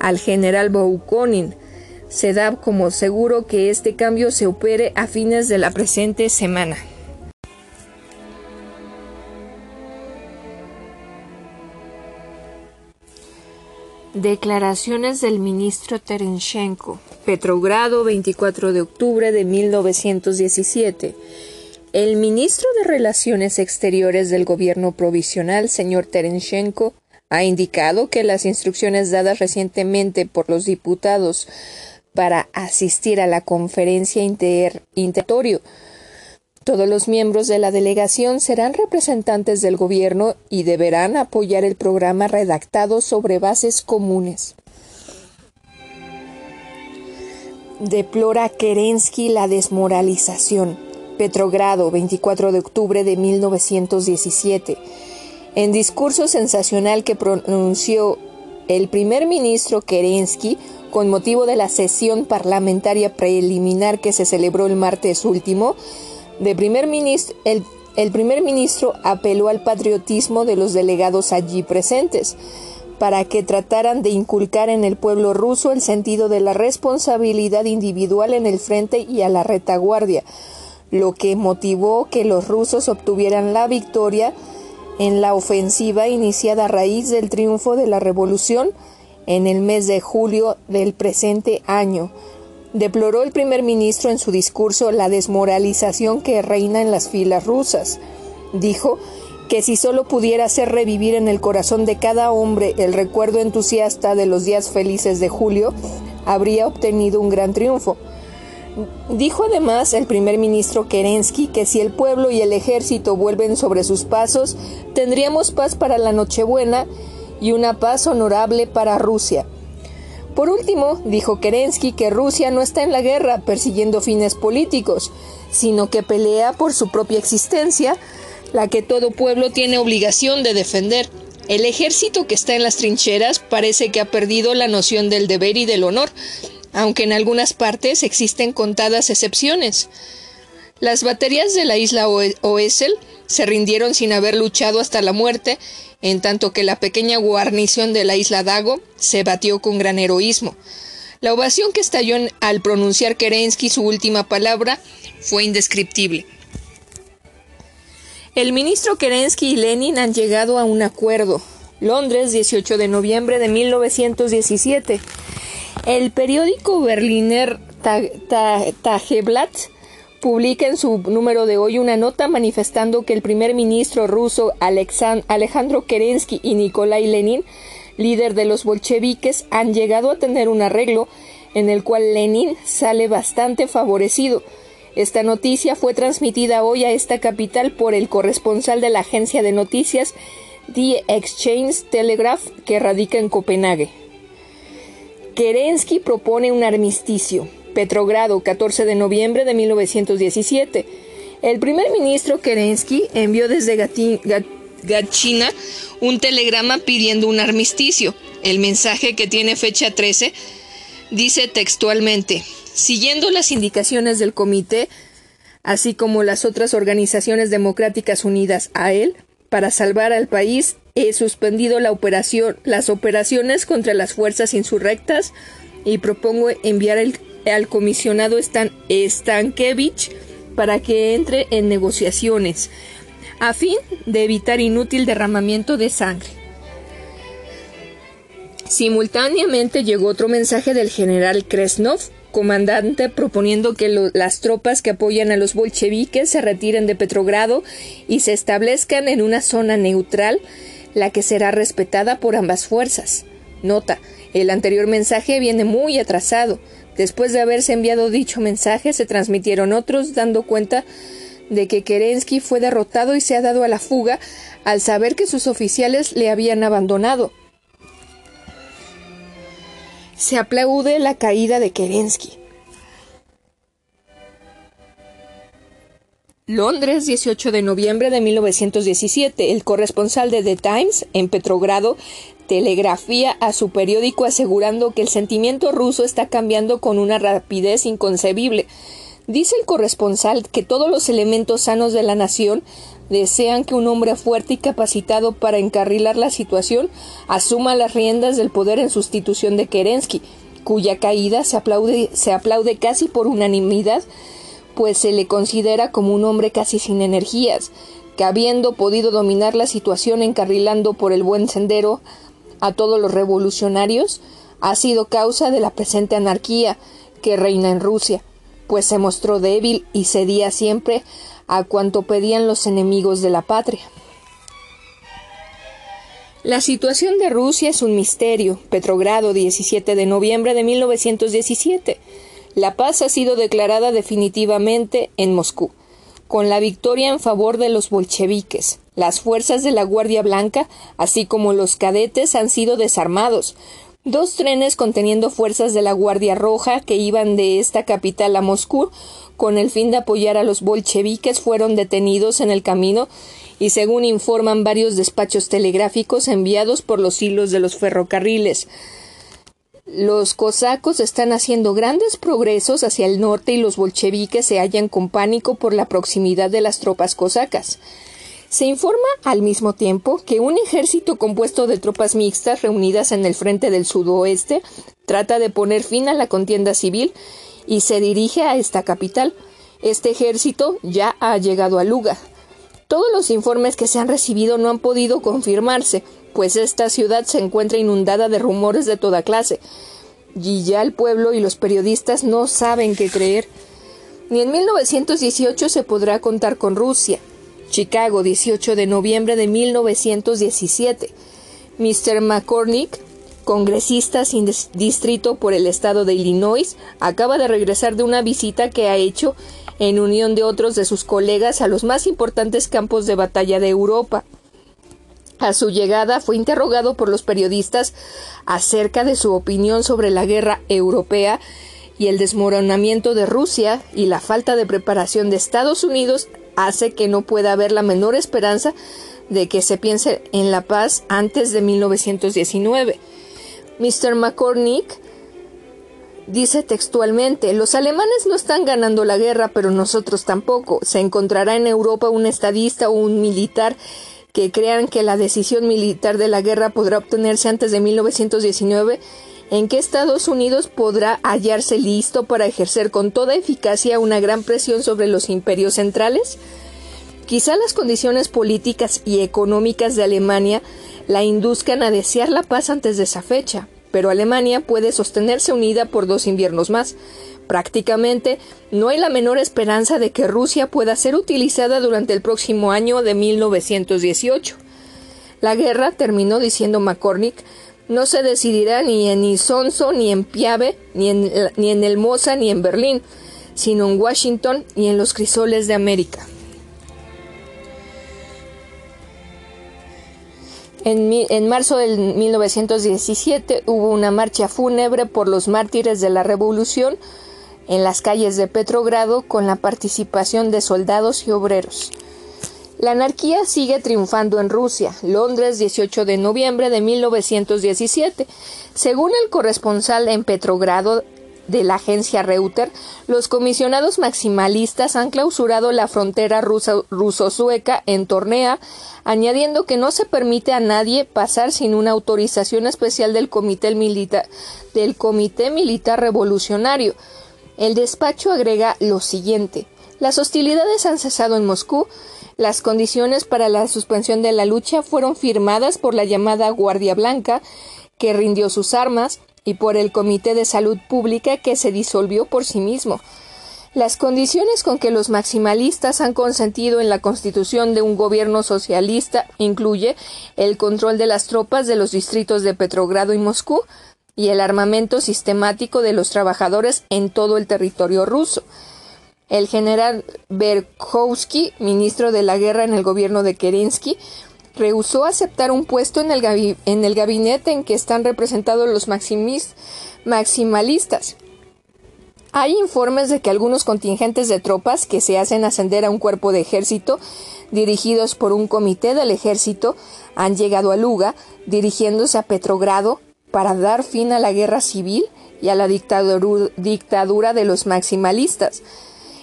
al general Boukonin. Se da como seguro que este cambio se opere a fines de la presente semana. Declaraciones del ministro Terenchenko. Petrogrado, 24 de octubre de 1917. El ministro de Relaciones Exteriores del gobierno provisional, señor Terenchenko, ha indicado que las instrucciones dadas recientemente por los diputados para asistir a la conferencia inter todos los miembros de la delegación serán representantes del gobierno y deberán apoyar el programa redactado sobre bases comunes. Deplora Kerensky la desmoralización. Petrogrado, 24 de octubre de 1917. En discurso sensacional que pronunció el primer ministro Kerensky con motivo de la sesión parlamentaria preliminar que se celebró el martes último, primer ministro, el, primer ministro apeló al patriotismo de los delegados allí presentes. para que trataran de inculcar en el pueblo ruso el sentido de la responsabilidad individual en el frente y a la retaguardia, lo que motivó que los rusos obtuvieran la victoria en la ofensiva iniciada a raíz del triunfo de la revolución en el mes de julio del presente año. Deploró el primer ministro en su discurso la desmoralización que reina en las filas rusas. Dijo que si solo pudiera hacer revivir en el corazón de cada hombre el recuerdo entusiasta de los días felices de julio, habría obtenido un gran triunfo. Dijo además el primer ministro Kerensky que si el pueblo y el ejército vuelven sobre sus pasos, tendríamos paz para la Nochebuena y una paz honorable para Rusia. Por último, dijo Kerensky que Rusia no está en la guerra persiguiendo fines políticos, sino que pelea por su propia existencia, la que todo pueblo tiene obligación de defender. El ejército que está en las trincheras parece que ha perdido la noción del deber y del honor, aunque en algunas partes existen contadas excepciones. Las baterías de la isla Oesel se rindieron sin haber luchado hasta la muerte, en tanto que la pequeña guarnición de la isla Dago se batió con gran heroísmo. La ovación que estalló al pronunciar Kerensky su última palabra fue indescriptible. El ministro Kerensky y Lenin han llegado a un acuerdo. Londres, 18 de noviembre de 1917. El periódico Berliner Tageblatt publica en su número de hoy una nota manifestando que el primer ministro ruso Alejandro Kerensky y Nikolai Lenin, líder de los bolcheviques, han llegado a tener un arreglo en el cual Lenin sale bastante favorecido. Esta noticia fue transmitida hoy a esta capital por el corresponsal de la agencia de noticias The Exchange Telegraph que radica en Copenhague. Kerensky propone un armisticio. Petrogrado, 14 de noviembre de 1917. El primer ministro Kerensky envió desde Gachina un telegrama pidiendo un armisticio. El mensaje, que tiene fecha 13, dice textualmente, siguiendo las indicaciones del comité, así como las otras organizaciones democráticas unidas a él, para salvar al país, he suspendido las operaciones contra las fuerzas insurrectas y propongo enviar el al comisionado Stan Stankiewicz para que entre en negociaciones a fin de evitar inútil derramamiento de sangre. Simultáneamente llegó otro mensaje del general Kresnov, comandante, proponiendo que las tropas que apoyan a los bolcheviques se retiren de Petrogrado y se establezcan en una zona neutral, la que será respetada por ambas fuerzas. Nota, el anterior mensaje viene muy atrasado, Después de haberse enviado dicho mensaje, se transmitieron otros, dando cuenta de que Kerensky fue derrotado y se ha dado a la fuga al saber que sus oficiales le habían abandonado. Se aplaude la caída de Kerensky. Londres, 18 de noviembre de 1917. El corresponsal de The Times en Petrogrado telegrafía a su periódico asegurando que el sentimiento ruso está cambiando con una rapidez inconcebible. Dice el corresponsal que todos los elementos sanos de la nación desean que un hombre fuerte y capacitado para encarrilar la situación asuma las riendas del poder en sustitución de Kerensky, cuya caída se aplaude, se aplaude casi por unanimidad, pues se le considera como un hombre casi sin energías, que habiendo podido dominar la situación encarrilando por el buen sendero a todos los revolucionarios ha sido causa de la presente anarquía que reina en Rusia, pues se mostró débil y cedía siempre a cuanto pedían los enemigos de la patria. La situación de Rusia es un misterio. Petrogrado, 17 de noviembre de 1917. La paz ha sido declarada definitivamente en Moscú, con la victoria en favor de los bolcheviques. Las fuerzas de la Guardia Blanca, así como los cadetes, han sido desarmados. Dos trenes conteniendo fuerzas de la Guardia Roja que iban de esta capital a Moscú con el fin de apoyar a los bolcheviques fueron detenidos en el camino y según informan varios despachos telegráficos enviados por los hilos de los ferrocarriles. Los cosacos están haciendo grandes progresos hacia el norte y los bolcheviques se hallan con pánico por la proximidad de las tropas cosacas. Se informa al mismo tiempo que un ejército compuesto de tropas mixtas reunidas en el frente del sudoeste trata de poner fin a la contienda civil y se dirige a esta capital. Este ejército ya ha llegado a Luga. Todos los informes que se han recibido no han podido confirmarse, pues esta ciudad se encuentra inundada de rumores de toda clase, y ya el pueblo y los periodistas no saben qué creer. Ni en 1918 se podrá contar con Rusia. Chicago, 18 de noviembre de 1917. Mr. McCormick, congresista sin distrito por el estado de Illinois, acaba de regresar de una visita que ha hecho en unión de otros de sus colegas a los más importantes campos de batalla de Europa. A su llegada fue interrogado por los periodistas acerca de su opinión sobre la guerra europea y el desmoronamiento de Rusia y la falta de preparación de Estados Unidos hace que no pueda haber la menor esperanza de que se piense en la paz antes de 1919. Mr. McCormick Dice textualmente, los alemanes no están ganando la guerra, pero nosotros tampoco. Se encontrará en Europa un estadista o un militar que crean que la decisión militar de la guerra podrá obtenerse antes de 1919, en que Estados Unidos podrá hallarse listo para ejercer con toda eficacia una gran presión sobre los imperios centrales. Quizá las condiciones políticas y económicas de Alemania la induzcan a desear la paz antes de esa fecha pero Alemania puede sostenerse unida por dos inviernos más. Prácticamente no hay la menor esperanza de que Rusia pueda ser utilizada durante el próximo año de 1918. La guerra, terminó diciendo McCormick, no se decidirá ni en Isonzo, ni en Piave, ni en, ni en el Mosa, ni en Berlín, sino en Washington y en los crisoles de América. En, marzo de 1917 hubo una marcha fúnebre por los mártires de la Revolución en las calles de Petrogrado con la participación de soldados y obreros. La anarquía sigue triunfando en Rusia. Londres, 18 de noviembre de 1917. Según el corresponsal en Petrogrado de la agencia Reuter, los comisionados maximalistas han clausurado la frontera ruso-sueca en Tornea, añadiendo que no se permite a nadie pasar sin una autorización especial del Comité del Comité Militar Revolucionario. El despacho agrega lo siguiente: las hostilidades han cesado en Moscú. Las condiciones para la suspensión de la lucha fueron firmadas por la llamada Guardia Blanca, que rindió sus armas, y por el Comité de Salud Pública que se disolvió por sí mismo. Las condiciones con que los maximalistas han consentido en la constitución de un gobierno socialista incluye el control de las tropas de los distritos de Petrogrado y Moscú y el armamento sistemático de los trabajadores en todo el territorio ruso. El general Berkowski, ministro de la guerra en el gobierno de Kerensky, rehusó aceptar un puesto en el, en el gabinete en que están representados los maximalistas. Hay informes de que algunos contingentes de tropas que se hacen ascender a un cuerpo de ejército, dirigidos por un comité del ejército, han llegado a Luga, dirigiéndose a Petrogrado para dar fin a la guerra civil y a la dictadura de los maximalistas.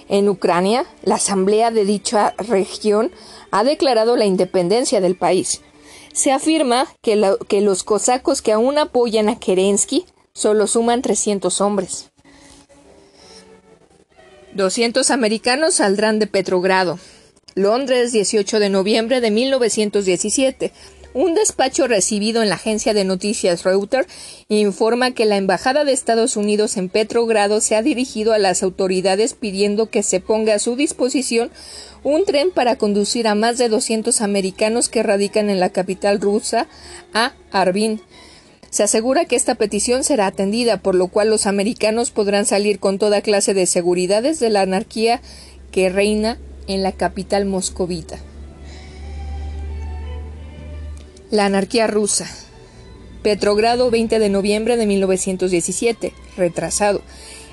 En Ucrania, la asamblea de dicha región ha declarado la independencia del país. Se afirma que, los cosacos que aún apoyan a Kerensky solo suman 300 hombres. 200 americanos saldrán de Petrogrado. Londres, 18 de noviembre de 1917. Un despacho recibido en la agencia de noticias Reuters informa que la Embajada de Estados Unidos en Petrogrado se ha dirigido a las autoridades pidiendo que se ponga a su disposición un tren para conducir a más de 200 americanos que radican en la capital rusa a Arvin. Se asegura que esta petición será atendida, por lo cual los americanos podrán salir con toda clase de seguridades de la anarquía que reina en la capital moscovita. La anarquía rusa. Petrogrado 20 de noviembre de 1917. Retrasado.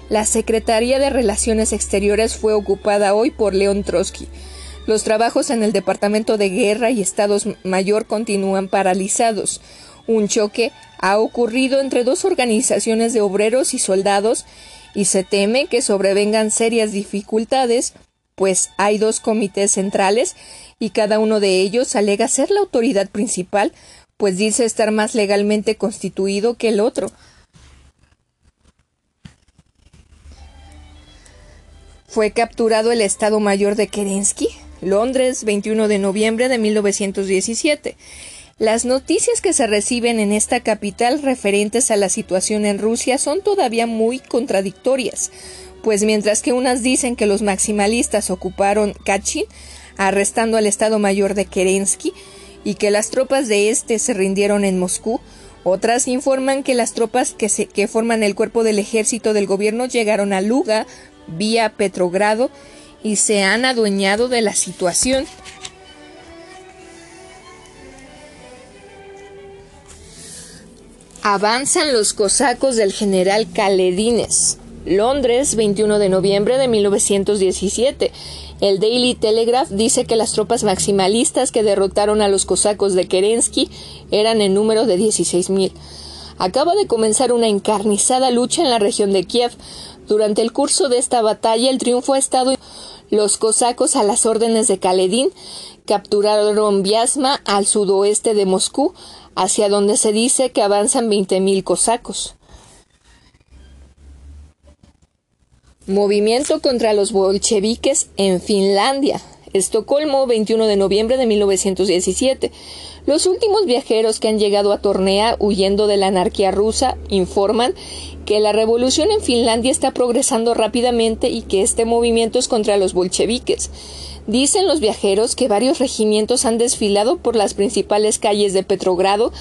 La Secretaría de Relaciones Exteriores fue ocupada hoy por León Trotsky. Los trabajos en el Departamento de Guerra y Estados Mayor continúan paralizados. Un choque ha ocurrido entre dos organizaciones de obreros y soldados y se teme que sobrevengan serias dificultades pues hay dos comités centrales y cada uno de ellos alega ser la autoridad principal, pues dice estar más legalmente constituido que el otro. Fue capturado el Estado Mayor de Kerensky, Londres, 21 de noviembre de 1917. Las noticias que se reciben en esta capital referentes a la situación en Rusia son todavía muy contradictorias, pues mientras que unas dicen que los maximalistas ocuparon Kachin, arrestando al Estado Mayor de Kerensky, y que las tropas de este se rindieron en Moscú, otras informan que las tropas que, que forman el cuerpo del ejército del gobierno llegaron a Luga vía Petrogrado y se han adueñado de la situación. Avanzan los cosacos del general Kaledines. Londres, 21 de noviembre de 1917. El Daily Telegraph dice que las tropas maximalistas que derrotaron a los cosacos de Kerensky eran en número de 16.000. Acaba de comenzar una encarnizada lucha en la región de Kiev. Durante el curso de esta batalla el triunfo ha estado los cosacos a las órdenes de Kaledin capturaron Vyazma al sudoeste de Moscú, hacia donde se dice que avanzan 20.000 cosacos. Movimiento contra los bolcheviques en Finlandia. Estocolmo, 21 de noviembre de 1917. Los últimos viajeros que han llegado a Tornea huyendo de la anarquía rusa informan que la revolución en Finlandia está progresando rápidamente y que este movimiento es contra los bolcheviques. Dicen los viajeros que varios regimientos han desfilado por las principales calles de Petrogrado,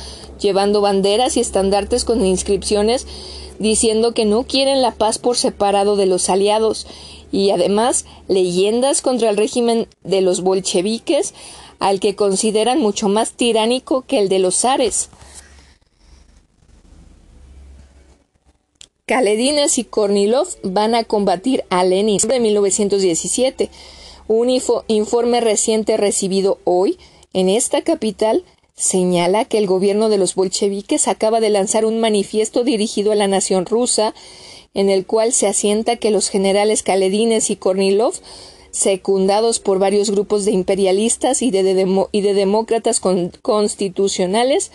llevando banderas y estandartes con inscripciones diciendo que no quieren la paz por separado de los aliados, y además leyendas contra el régimen de los bolcheviques, al que consideran mucho más tiránico que el de los zares. Kaledines y Kornilov van a combatir a Lenin de 1917. Un informe reciente recibido hoy en esta capital señala que el gobierno de los bolcheviques acaba de lanzar un manifiesto dirigido a la nación rusa en el cual se asienta que los generales Kaledines y Kornilov secundados por varios grupos de imperialistas y de, demócratas constitucionales,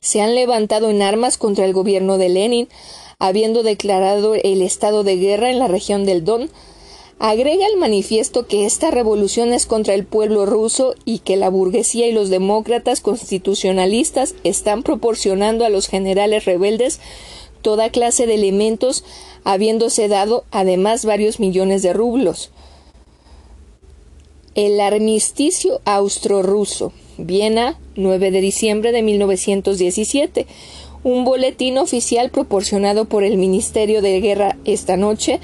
se han levantado en armas contra el gobierno de Lenin, habiendo declarado el estado de guerra en la región del Don, Agrega el manifiesto que esta revolución es contra el pueblo ruso y que la burguesía y los demócratas constitucionalistas están proporcionando a los generales rebeldes toda clase de elementos, habiéndose dado además varios millones de rublos. El armisticio austro-ruso, Viena, 9 de diciembre de 1917. Un boletín oficial proporcionado por el Ministerio de Guerra esta noche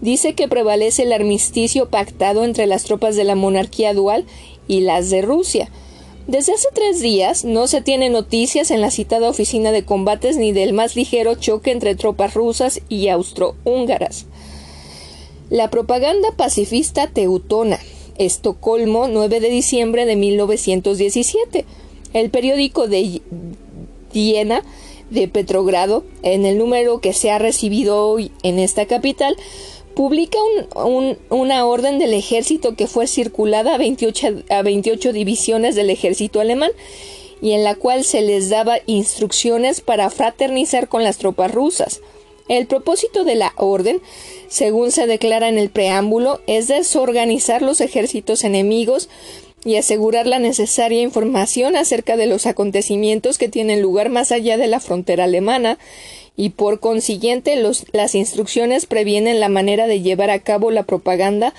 dice que prevalece el armisticio pactado entre las tropas de la monarquía dual y las de Rusia. Desde hace tres días no se tiene noticias en la citada oficina de combates ni del más ligero choque entre tropas rusas y austrohúngaras. La propaganda pacifista teutona. Estocolmo, 9 de diciembre de 1917. El periódico de Viena de Petrogrado, en el número que se ha recibido hoy en esta capital, publica una orden del ejército que fue circulada a 28, a 28 divisiones del ejército alemán y en la cual se les daba instrucciones para fraternizar con las tropas rusas. El propósito de la orden, según se declara en el preámbulo, es desorganizar los ejércitos enemigos y asegurar la necesaria información acerca de los acontecimientos que tienen lugar más allá de la frontera alemana y por consiguiente las instrucciones previenen la manera de llevar a cabo la propaganda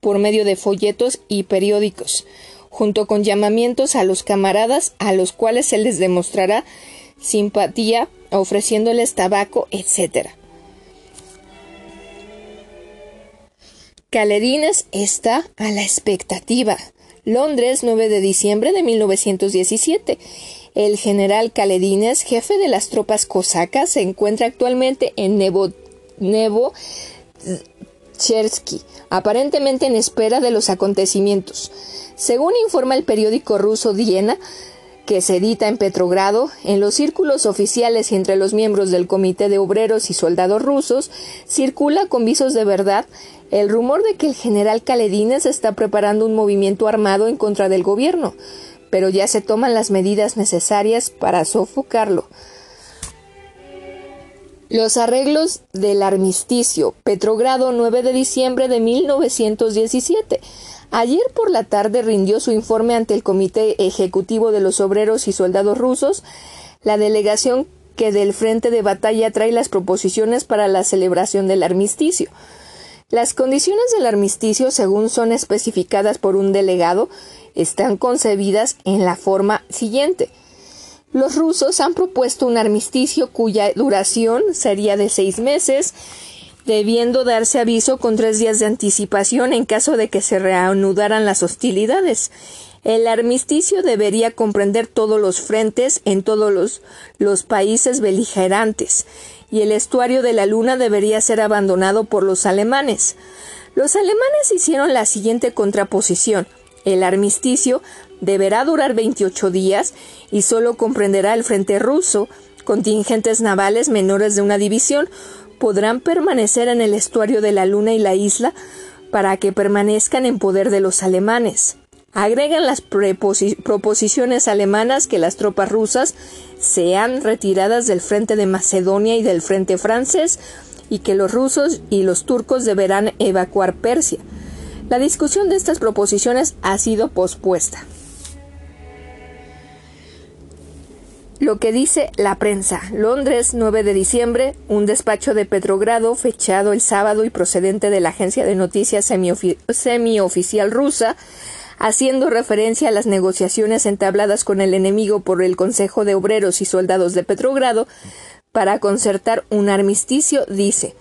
por medio de folletos y periódicos, junto con llamamientos a los camaradas a los cuales se les demostrará simpatía ofreciéndoles tabaco, etc. Caledines está a la expectativa. Londres, 9 de diciembre de 1917. El general Kaledines, jefe de las tropas cosacas, se encuentra actualmente en Nevo, aparentemente en espera de los acontecimientos. Según informa el periódico ruso Diena, que se edita en Petrogrado, en los círculos oficiales y entre los miembros del Comité de Obreros y Soldados Rusos, circula con visos de verdad el rumor de que el general Kaledines está preparando un movimiento armado en contra del gobierno, pero ya se toman las medidas necesarias para sofocarlo. Los arreglos del armisticio, Petrogrado 9 de diciembre de 1917. Ayer por la tarde rindió su informe ante el Comité Ejecutivo de los Obreros y Soldados Rusos, la delegación que del frente de batalla trae las proposiciones para la celebración del armisticio. Las condiciones del armisticio, según son especificadas por un delegado, están concebidas en la forma siguiente. Los rusos han propuesto un armisticio cuya duración sería de seis meses, debiendo darse aviso con tres días de anticipación en caso de que se reanudaran las hostilidades. El armisticio debería comprender todos los frentes en todos los, los países beligerantes, y el estuario de la Luna debería ser abandonado por los alemanes. Los alemanes hicieron la siguiente contraposición. El armisticio deberá durar 28 días y solo comprenderá el frente ruso. Contingentes navales menores de una división podrán permanecer en el estuario de la Luna y la isla para que permanezcan en poder de los alemanes. Agregan las proposiciones alemanas que las tropas rusas sean retiradas del frente de Macedonia y del frente francés y que los rusos y los turcos deberán evacuar Persia. La discusión de estas proposiciones ha sido pospuesta. Lo que dice la prensa. Londres, 9 de diciembre, un despacho de Petrogrado fechado el sábado y procedente de la agencia de noticias semioficial rusa, haciendo referencia a las negociaciones entabladas con el enemigo por el Consejo de Obreros y Soldados de Petrogrado para concertar un armisticio, dice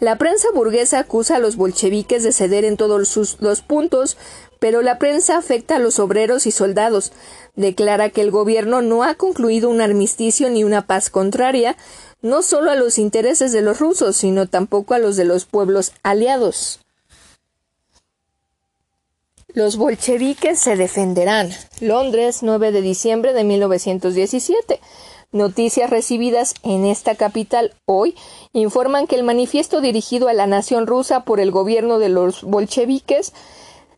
la prensa burguesa acusa a los bolcheviques de ceder en todos sus, los puntos, pero la prensa afecta a los obreros y soldados. Declara que el gobierno no ha concluido un armisticio ni una paz contraria, no solo a los intereses de los rusos, sino tampoco a los de los pueblos aliados. Los bolcheviques se defenderán. Londres, 9 de diciembre de 1917. Noticias recibidas en esta capital hoy informan que el manifiesto dirigido a la nación rusa por el gobierno de los bolcheviques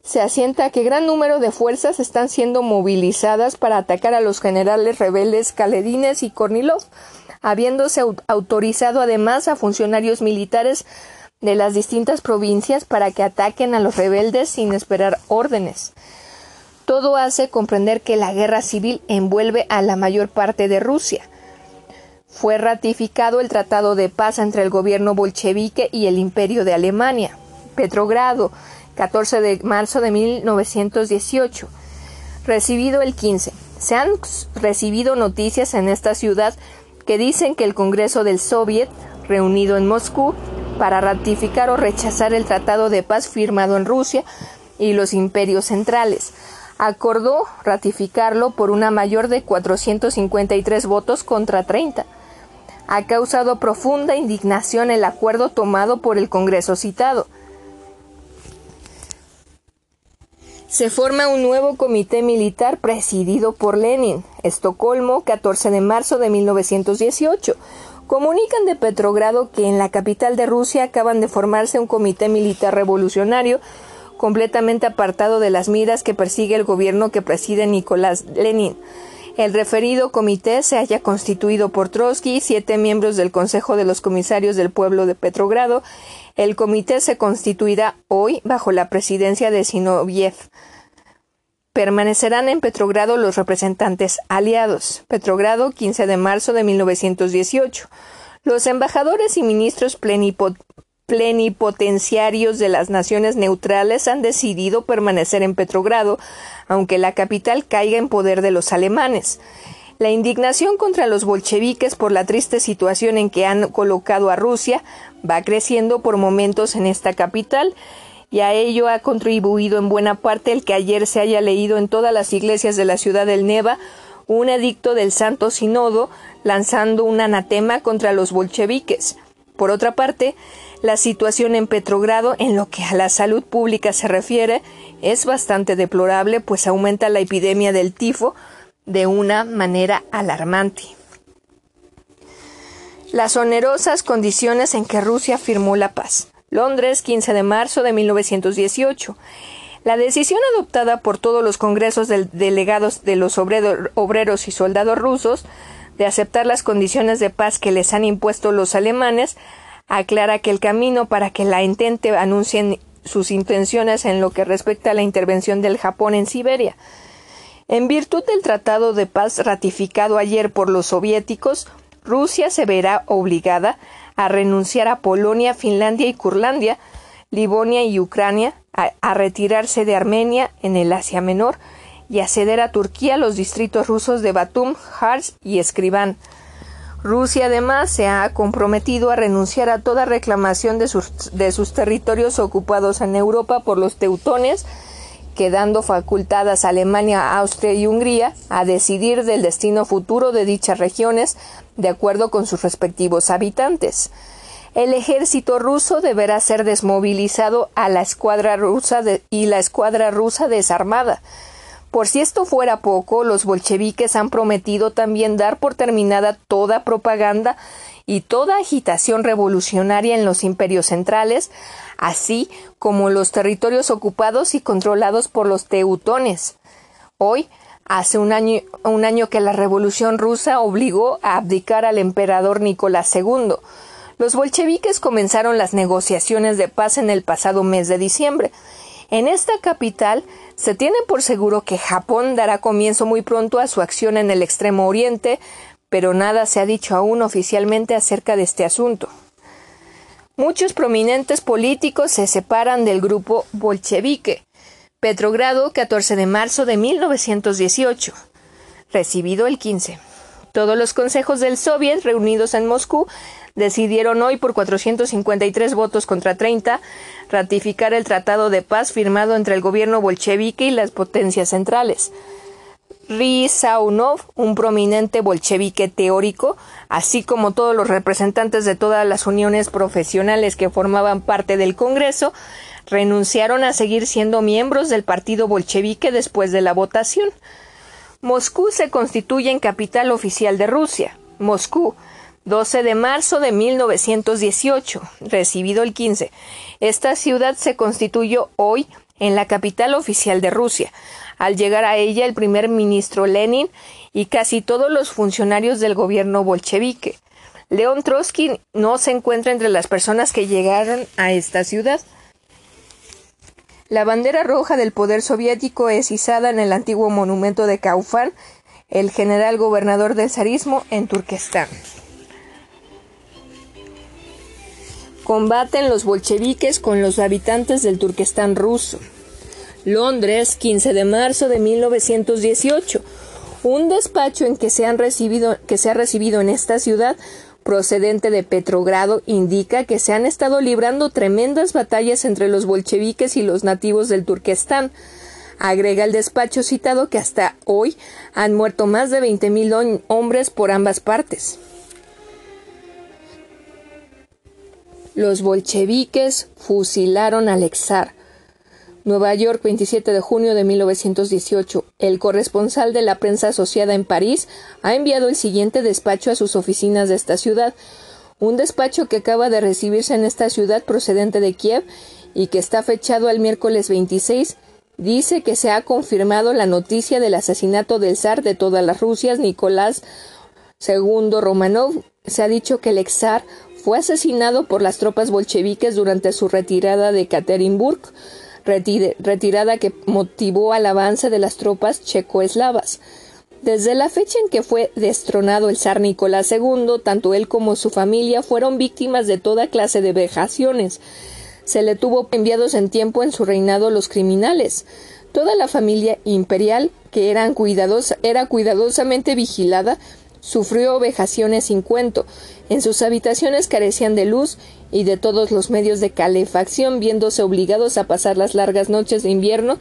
se asienta que gran número de fuerzas están siendo movilizadas para atacar a los generales rebeldes Kaledines y Kornilov, habiéndose autorizado además a funcionarios militares de las distintas provincias para que ataquen a los rebeldes sin esperar órdenes. Todo hace comprender que la guerra civil envuelve a la mayor parte de Rusia. Fue ratificado el Tratado de Paz entre el gobierno bolchevique y el Imperio de Alemania. Petrogrado, 14 de marzo de 1918. Recibido el 15. Se han recibido noticias en esta ciudad que dicen que el Congreso del Soviet, reunido en Moscú, para ratificar o rechazar el Tratado de Paz firmado en Rusia y los imperios centrales, acordó ratificarlo por una mayor de 453 votos contra 30. Ha causado profunda indignación el acuerdo tomado por el Congreso citado. Se forma un nuevo comité militar presidido por Lenin. Estocolmo, 14 de marzo de 1918. Comunican de Petrogrado que en la capital de Rusia acaban de formarse un comité militar revolucionario completamente apartado de las miras que persigue el gobierno que preside Nicolás Lenin. El referido comité se haya constituido por Trotsky, siete miembros del Consejo de los Comisarios del Pueblo de Petrogrado. El comité se constituirá hoy bajo la presidencia de Sinoviev. Permanecerán en Petrogrado los representantes aliados. Petrogrado, 15 de marzo de 1918. Los embajadores y ministros plenipotenciarios de las naciones neutrales han decidido permanecer en Petrogrado, aunque la capital caiga en poder de los alemanes. La indignación contra los bolcheviques por la triste situación en que han colocado a Rusia va creciendo por momentos en esta capital y a ello ha contribuido en buena parte el que ayer se haya leído en todas las iglesias de la ciudad del Neva un edicto del Santo Sinodo lanzando un anatema contra los bolcheviques. Por otra parte, la situación en Petrogrado, en lo que a la salud pública se refiere, es bastante deplorable, pues aumenta la epidemia del tifo, de una manera alarmante. Las onerosas condiciones en que Rusia firmó la paz. Londres, 15 de marzo de 1918. La decisión adoptada por todos los congresos de delegados de los obreros y soldados rusos de aceptar las condiciones de paz que les han impuesto los alemanes aclara que el camino para que la Entente anuncien sus intenciones en lo que respecta a la intervención del Japón en Siberia. En virtud del Tratado de Paz ratificado ayer por los soviéticos, Rusia se verá obligada a renunciar a Polonia, Finlandia y Curlandia, Livonia y Ucrania, a, retirarse de Armenia en el Asia Menor y a ceder a Turquía los distritos rusos de Batum, Hars y Escribán. Rusia además se ha comprometido a renunciar a toda reclamación de sus, de sus territorios ocupados en Europa por los teutones, quedando facultadas Alemania, Austria y Hungría a decidir del destino futuro de dichas regiones de acuerdo con sus respectivos habitantes. El ejército ruso deberá ser desmovilizado a la escuadra rusa y la escuadra rusa desarmada. Por si esto fuera poco, los bolcheviques han prometido también dar por terminada toda propaganda y toda agitación revolucionaria en los imperios centrales, así como los territorios ocupados y controlados por los teutones. Hoy, hace un año, que la revolución rusa obligó a abdicar al emperador Nicolás II, los bolcheviques comenzaron las negociaciones de paz en el pasado mes de diciembre. En esta capital se tiene por seguro que Japón dará comienzo muy pronto a su acción en el extremo oriente, pero nada se ha dicho aún oficialmente acerca de este asunto. Muchos prominentes políticos se separan del grupo bolchevique. Petrogrado, 14 de marzo de 1918. Recibido el 15. Todos los consejos del Soviet reunidos en Moscú decidieron hoy por 453 votos contra 30 ratificar el tratado de paz firmado entre el gobierno bolchevique y las potencias centrales. Ri Saunov, un prominente bolchevique teórico, así como todos los representantes de todas las uniones profesionales que formaban parte del Congreso, renunciaron a seguir siendo miembros del partido bolchevique después de la votación. Moscú se constituye en capital oficial de Rusia. Moscú, 12 de marzo de 1918, recibido el 15. Esta ciudad se constituyó hoy en la capital oficial de Rusia. Al llegar a ella el primer ministro Lenin y casi todos los funcionarios del gobierno bolchevique. León Trotsky no se encuentra entre las personas que llegaron a esta ciudad. La bandera roja del poder soviético es izada en el antiguo monumento de Kaufan, el general gobernador del zarismo en Turquestán. Combaten los bolcheviques con los habitantes del Turquestán ruso. Londres, 15 de marzo de 1918. Un despacho en que se, han recibido, que se ha recibido en esta ciudad procedente de Petrogrado indica que se han estado librando tremendas batallas entre los bolcheviques y los nativos del Turquestán. Agrega el despacho citado que hasta hoy han muerto más de 20.000 hombres por ambas partes. Los bolcheviques fusilaron a Alexar. Nueva York, 27 de junio de 1918. El corresponsal de la prensa asociada en París ha enviado el siguiente despacho a sus oficinas de esta ciudad. Un despacho que acaba de recibirse en esta ciudad procedente de Kiev y que está fechado al miércoles 26 dice que se ha confirmado la noticia del asesinato del zar de todas las Rusias, Nicolás II Romanov. Se ha dicho que el ex zar fue asesinado por las tropas bolcheviques durante su retirada de Katerinburg, retirada que motivó al avance de las tropas checoeslavas. Desde la fecha en que fue destronado el zar Nicolás II, tanto él como su familia fueron víctimas de toda clase de vejaciones. Se le tuvo enviados en tiempo en su reinado los criminales. Toda la familia imperial, que era cuidadosamente vigilada, sufrió vejaciones sin cuento. En sus habitaciones carecían de luz y de todos los medios de calefacción, viéndose obligados a pasar las largas noches de invierno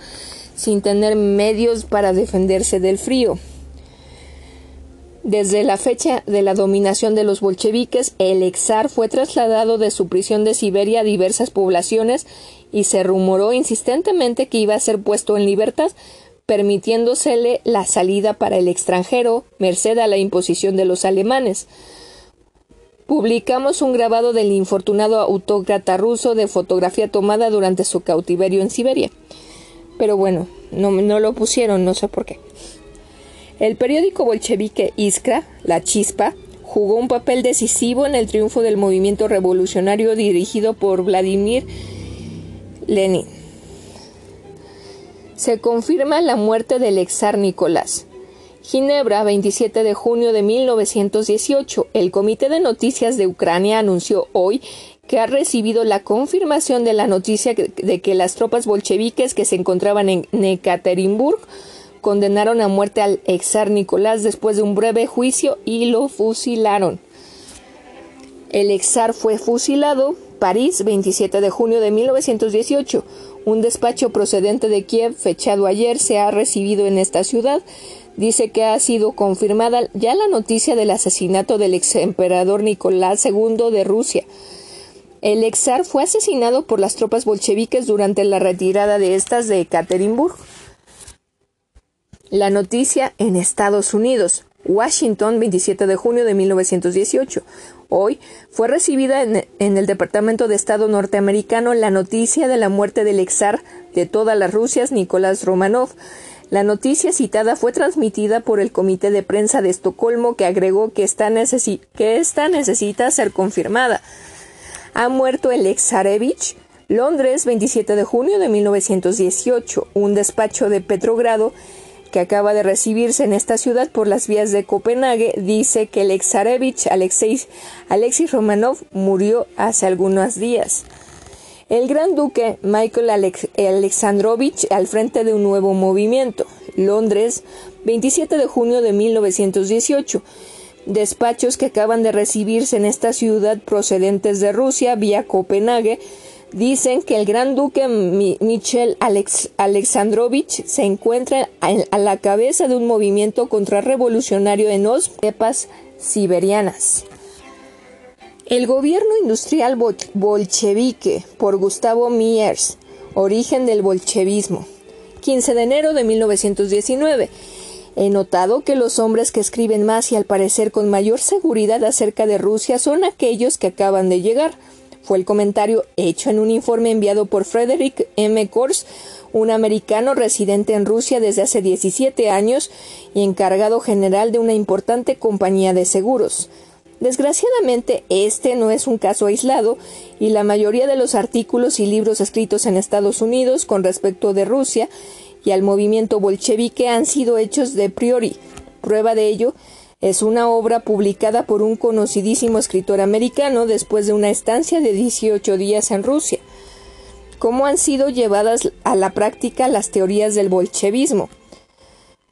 sin tener medios para defenderse del frío. Desde la fecha de la dominación de los bolcheviques, el exar fue trasladado de su prisión de Siberia a diversas poblaciones y se rumoró insistentemente que iba a ser puesto en libertad, permitiéndosele la salida para el extranjero, merced a la imposición de los alemanes. Publicamos un grabado del infortunado autócrata ruso de fotografía tomada durante su cautiverio en Siberia. Pero bueno, no, no lo pusieron, no sé por qué. El periódico bolchevique Iskra, La Chispa, jugó un papel decisivo en el triunfo del movimiento revolucionario dirigido por Vladimir Lenin. Se confirma la muerte del exar Nicolás. Ginebra, 27 de junio de 1918. El Comité de Noticias de Ucrania anunció hoy que ha recibido la confirmación de la noticia de que las tropas bolcheviques que se encontraban en Nekaterinburg condenaron a muerte al exar Nicolás después de un breve juicio y lo fusilaron. El exar fue fusilado, París, 27 de junio de 1918. Un despacho procedente de Kiev, fechado ayer, se ha recibido en esta ciudad dice que ha sido confirmada ya la noticia del asesinato del ex emperador Nicolás II de Rusia. El exar fue asesinado por las tropas bolcheviques durante la retirada de estas de Ekaterimburg. La noticia en Estados Unidos. Washington, 27 de junio de 1918. Hoy fue recibida en, el Departamento de Estado norteamericano la noticia de la muerte del exar de todas las Rusias, Nicolás Romanov. La noticia citada fue transmitida por el Comité de Prensa de Estocolmo que agregó que esta, que esta necesita ser confirmada. Ha muerto el ex Zarevich, Londres, 27 de junio de 1918. Un despacho de Petrogrado que acaba de recibirse en esta ciudad por las vías de Copenhague dice que el Alexis Romanov murió hace algunos días. El gran duque Michael Alexandrovich al frente de un nuevo movimiento. Londres, 27 de junio de 1918. Despachos que acaban de recibirse en esta ciudad procedentes de Rusia vía Copenhague dicen que el gran duque Michel Alexandrovich se encuentra a la cabeza de un movimiento contrarrevolucionario en los pepas siberianas. El gobierno industrial bolchevique por Gustavo Miers, origen del bolchevismo. 15 de enero de 1919. He notado que los hombres que escriben más y al parecer con mayor seguridad acerca de Rusia son aquellos que acaban de llegar. Fue el comentario hecho en un informe enviado por Frederick M. Kors, un americano residente en Rusia desde hace 17 años y encargado general de una importante compañía de seguros. Desgraciadamente, este no es un caso aislado y la mayoría de los artículos y libros escritos en Estados Unidos con respecto de Rusia y al movimiento bolchevique han sido hechos de priori. Prueba de ello es una obra publicada por un conocidísimo escritor americano después de una estancia de 18 días en Rusia. ¿Cómo han sido llevadas a la práctica las teorías del bolchevismo?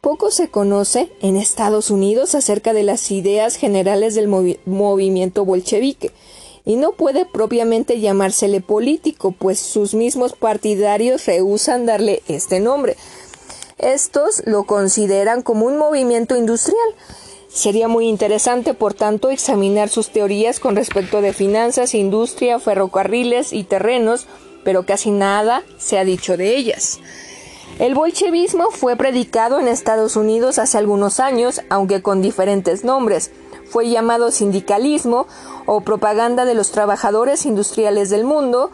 Poco se conoce en Estados Unidos acerca de las ideas generales del movimiento bolchevique, y no puede propiamente llamársele político, pues sus mismos partidarios rehusan darle este nombre. Estos lo consideran como un movimiento industrial. Sería muy interesante, por tanto, examinar sus teorías con respecto de finanzas, industria, ferrocarriles y terrenos, pero casi nada se ha dicho de ellas. El bolchevismo fue predicado en Estados Unidos hace algunos años, aunque con diferentes nombres. Fue llamado sindicalismo o propaganda de los trabajadores industriales del mundo.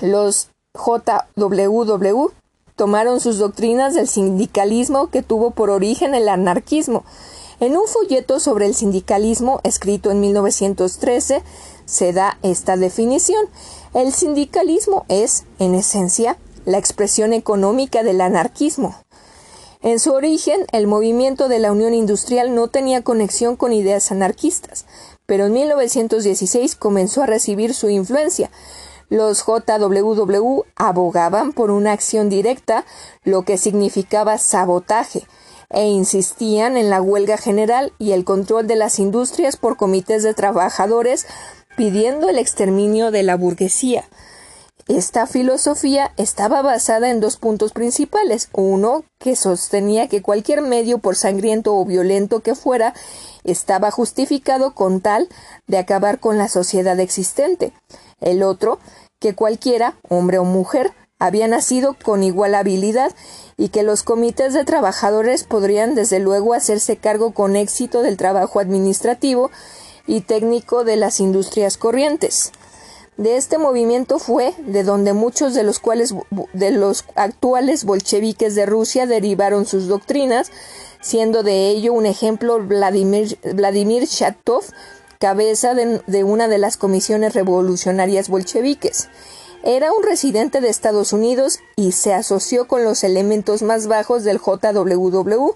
Los JWW tomaron sus doctrinas del sindicalismo que tuvo por origen el anarquismo. En un folleto sobre el sindicalismo escrito en 1913 se da esta definición. El sindicalismo es, en esencia, la expresión económica del anarquismo. En su origen, el movimiento de la Unión Industrial no tenía conexión con ideas anarquistas, pero en 1916 comenzó a recibir su influencia. Los JWW abogaban por una acción directa, lo que significaba sabotaje, e insistían en la huelga general y el control de las industrias por comités de trabajadores, pidiendo el exterminio de la burguesía. Esta filosofía estaba basada en dos puntos principales. Uno, que sostenía que cualquier medio, por sangriento o violento que fuera, estaba justificado con tal de acabar con la sociedad existente. El otro, que cualquiera, hombre o mujer, había nacido con igual habilidad y que los comités de trabajadores podrían desde luego hacerse cargo con éxito del trabajo administrativo y técnico de las industrias corrientes. De este movimiento fue de donde muchos de los cuales de los actuales bolcheviques de Rusia derivaron sus doctrinas, siendo de ello un ejemplo Vladimir, Vladimir Shatov, cabeza de, una de las comisiones revolucionarias bolcheviques. Era un residente de Estados Unidos y se asoció con los elementos más bajos del JWW.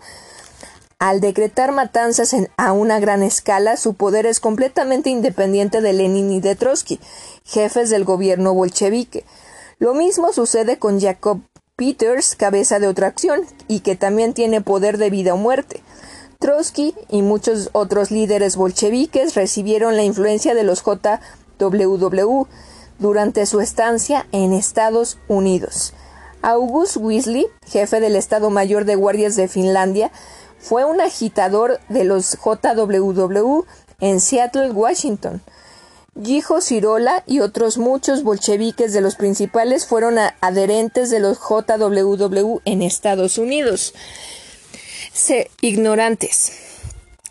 Al decretar matanzas a una gran escala, su poder es completamente independiente de Lenin y de Trotsky, jefes del gobierno bolchevique. Lo mismo sucede con Jacob Peters, cabeza de otra acción, y que también tiene poder de vida o muerte. Trotsky y muchos otros líderes bolcheviques recibieron la influencia de los JWW durante su estancia en Estados Unidos. August Weasley, jefe del Estado Mayor de Guardias de Finlandia, fue un agitador de los JWW en Seattle, Washington. Gijo Cirola y otros muchos bolcheviques de los principales fueron adherentes de los JWW en Estados Unidos. Ignorantes.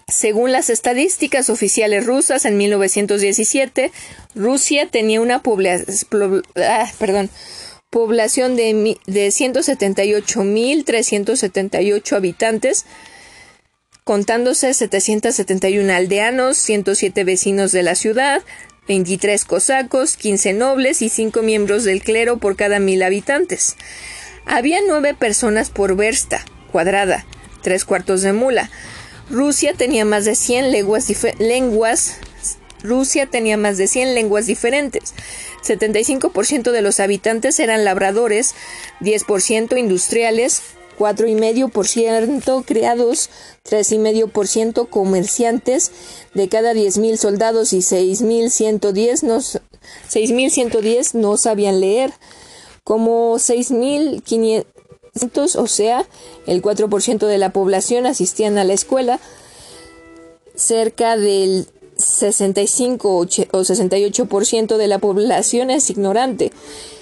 Según las estadísticas oficiales rusas, en 1917, Rusia tenía una ah, población de, de 178.378 habitantes, contándose 771 aldeanos, 107 vecinos de la ciudad, 23 cosacos, 15 nobles y 5 miembros del clero por cada mil habitantes. Había nueve personas por versta cuadrada, tres cuartos de mula, Rusia tenía más de 100 lenguas, lenguas Rusia tenía más de 100 lenguas diferentes. 75% de los habitantes eran labradores, 10% industriales, 4,5% criados, 3,5% comerciantes, de cada 10.000 soldados y 6.110 no, 6.110 no sabían leer, como 6.500 o sea, el 4% de la población asistían a la escuela, cerca del 65 o 68% de la población es ignorante.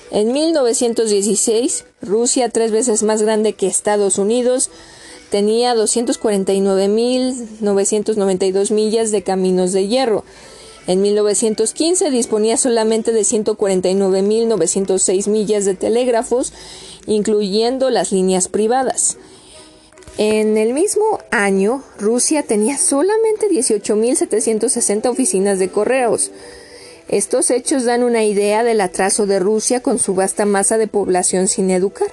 En 1916, Rusia, tres veces más grande que Estados Unidos, tenía 249.992 millas de caminos de hierro. En 1915 disponía solamente de 149.906 millas de telégrafos incluyendo las líneas privadas. En el mismo año, Rusia tenía solamente 18.760 oficinas de correos. Estos hechos dan una idea del atraso de Rusia con su vasta masa de población sin educar.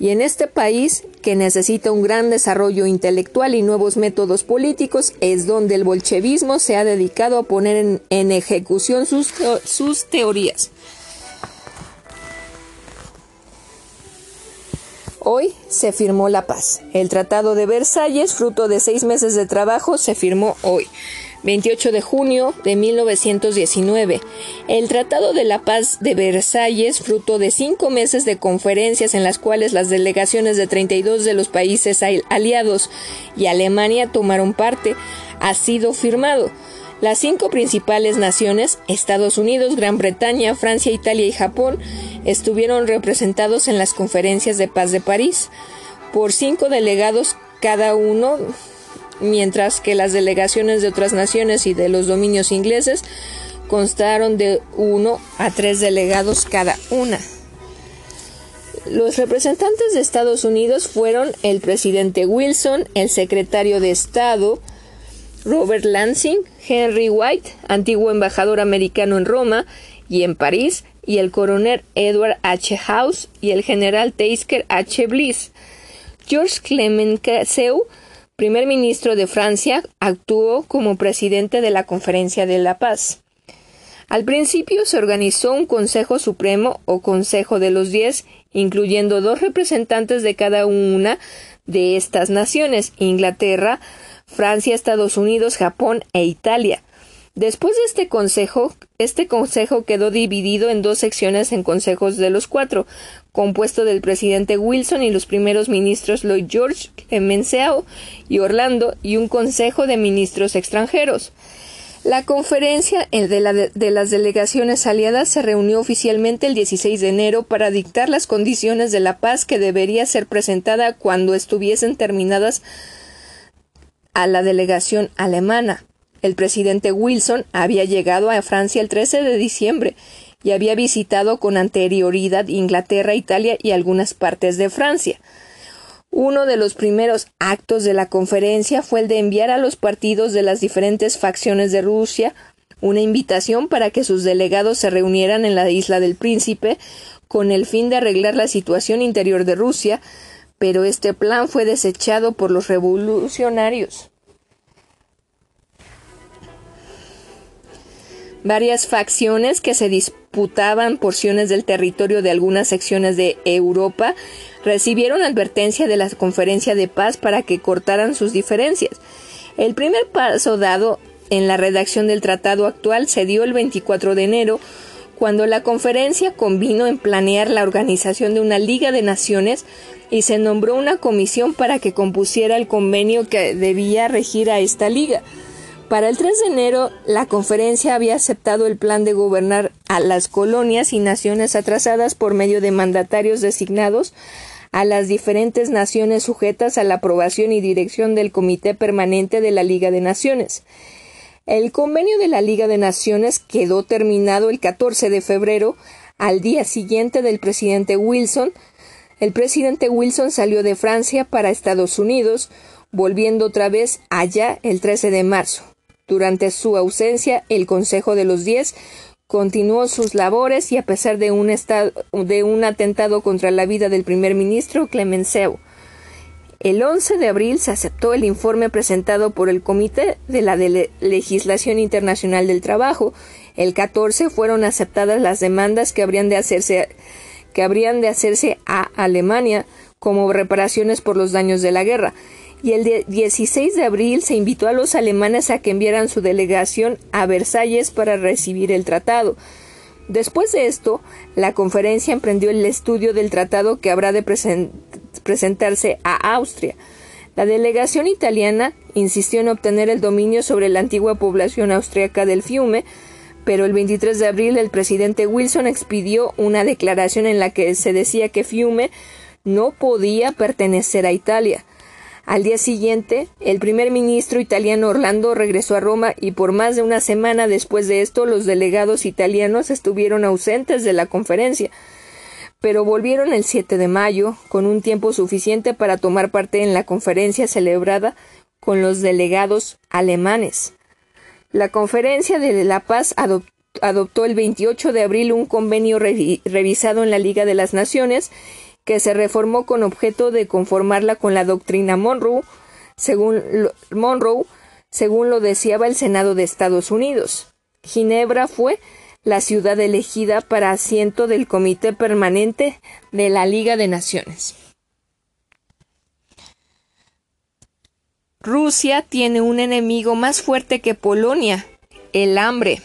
Y en este país, que necesita un gran desarrollo intelectual y nuevos métodos políticos, es donde el bolchevismo se ha dedicado a poner en, ejecución sus, sus teorías. Hoy se firmó la paz. El Tratado de Versalles, fruto de seis meses de trabajo, se firmó hoy. 28 de junio de 1919. El Tratado de la Paz de Versalles, fruto de cinco meses de conferencias en las cuales las delegaciones de 32 de los países aliados y Alemania tomaron parte, ha sido firmado. Las cinco principales naciones, Estados Unidos, Gran Bretaña, Francia, Italia y Japón, estuvieron representados en las conferencias de paz de París por cinco delegados cada uno, mientras que las delegaciones de otras naciones y de los dominios ingleses constaron de uno a tres delegados cada una. Los representantes de Estados Unidos fueron el presidente Wilson, el secretario de Estado, Robert Lansing, Henry White, antiguo embajador americano en Roma y en París, y el coronel Edward H. House y el general Tasker H. Bliss. George Clemenceau, primer ministro de Francia, actuó como presidente de la Conferencia de la Paz. Al principio se organizó un Consejo Supremo o Consejo de los Diez, incluyendo dos representantes de cada una de estas naciones, Inglaterra, Francia, Estados Unidos, Japón e Italia. Después de este consejo, este consejo quedó dividido en dos secciones en consejos de los cuatro, compuesto del presidente Wilson y los primeros ministros Lloyd George, Clemenceau y Orlando, y un consejo de ministros extranjeros. La conferencia de, de, las delegaciones aliadas se reunió oficialmente el 16 de enero para dictar las condiciones de la paz que debería ser presentada cuando estuviesen terminadas a la delegación alemana. El presidente Wilson había llegado a Francia el 13 de diciembre y había visitado con anterioridad Inglaterra, Italia y algunas partes de Francia. Uno de los primeros actos de la conferencia fue el de enviar a los partidos de las diferentes facciones de Rusia una invitación para que sus delegados se reunieran en la isla del Príncipe con el fin de arreglar la situación interior de Rusia, pero este plan fue desechado por los revolucionarios. Varias facciones que se disputaban porciones del territorio de algunas secciones de Europa recibieron advertencia de la conferencia de paz para que cortaran sus diferencias. El primer paso dado en la redacción del tratado actual se dio el 24 de enero, cuando la conferencia convino en planear la organización de una Liga de Naciones y se nombró una comisión para que compusiera el convenio que debía regir a esta liga. Para el 3 de enero, la conferencia había aceptado el plan de gobernar a las colonias y naciones atrasadas por medio de mandatarios designados a las diferentes naciones sujetas a la aprobación y dirección del Comité Permanente de la Liga de Naciones. El convenio de la Liga de Naciones quedó terminado el 14 de febrero, al día siguiente del presidente Wilson, el presidente Wilson salió de Francia para Estados Unidos, volviendo otra vez allá el 13 de marzo. Durante su ausencia, el Consejo de los Diez continuó sus labores y a pesar de un, atentado contra la vida del primer ministro Clemenceau, el 11 de abril se aceptó el informe presentado por el Comité de la Legislación Internacional del Trabajo. El 14 fueron aceptadas las demandas que que habrían de hacerse a Alemania como reparaciones por los daños de la guerra. Y el 16 de abril se invitó a los alemanes a que enviaran su delegación a Versalles para recibir el tratado. Después de esto, la conferencia emprendió el estudio del tratado que habrá de presentarse a Austria. La delegación italiana insistió en obtener el dominio sobre la antigua población austriaca del Fiume, pero el 23 de abril el presidente Wilson expidió una declaración en la que se decía que Fiume no podía pertenecer a Italia. Al día siguiente, el primer ministro italiano Orlando regresó a Roma y por más de una semana después de esto los delegados italianos estuvieron ausentes de la conferencia, pero volvieron el 7 de mayo con un tiempo suficiente para tomar parte en la conferencia celebrada con los delegados alemanes. La Conferencia de la Paz adoptó el 28 de abril un convenio revisado en la Liga de las Naciones que se reformó con objeto de conformarla con la doctrina Monroe, según Monroe, según lo deseaba el Senado de Estados Unidos. Ginebra fue la ciudad elegida para asiento del Comité Permanente de la Liga de Naciones. Rusia tiene un enemigo más fuerte que Polonia, el hambre.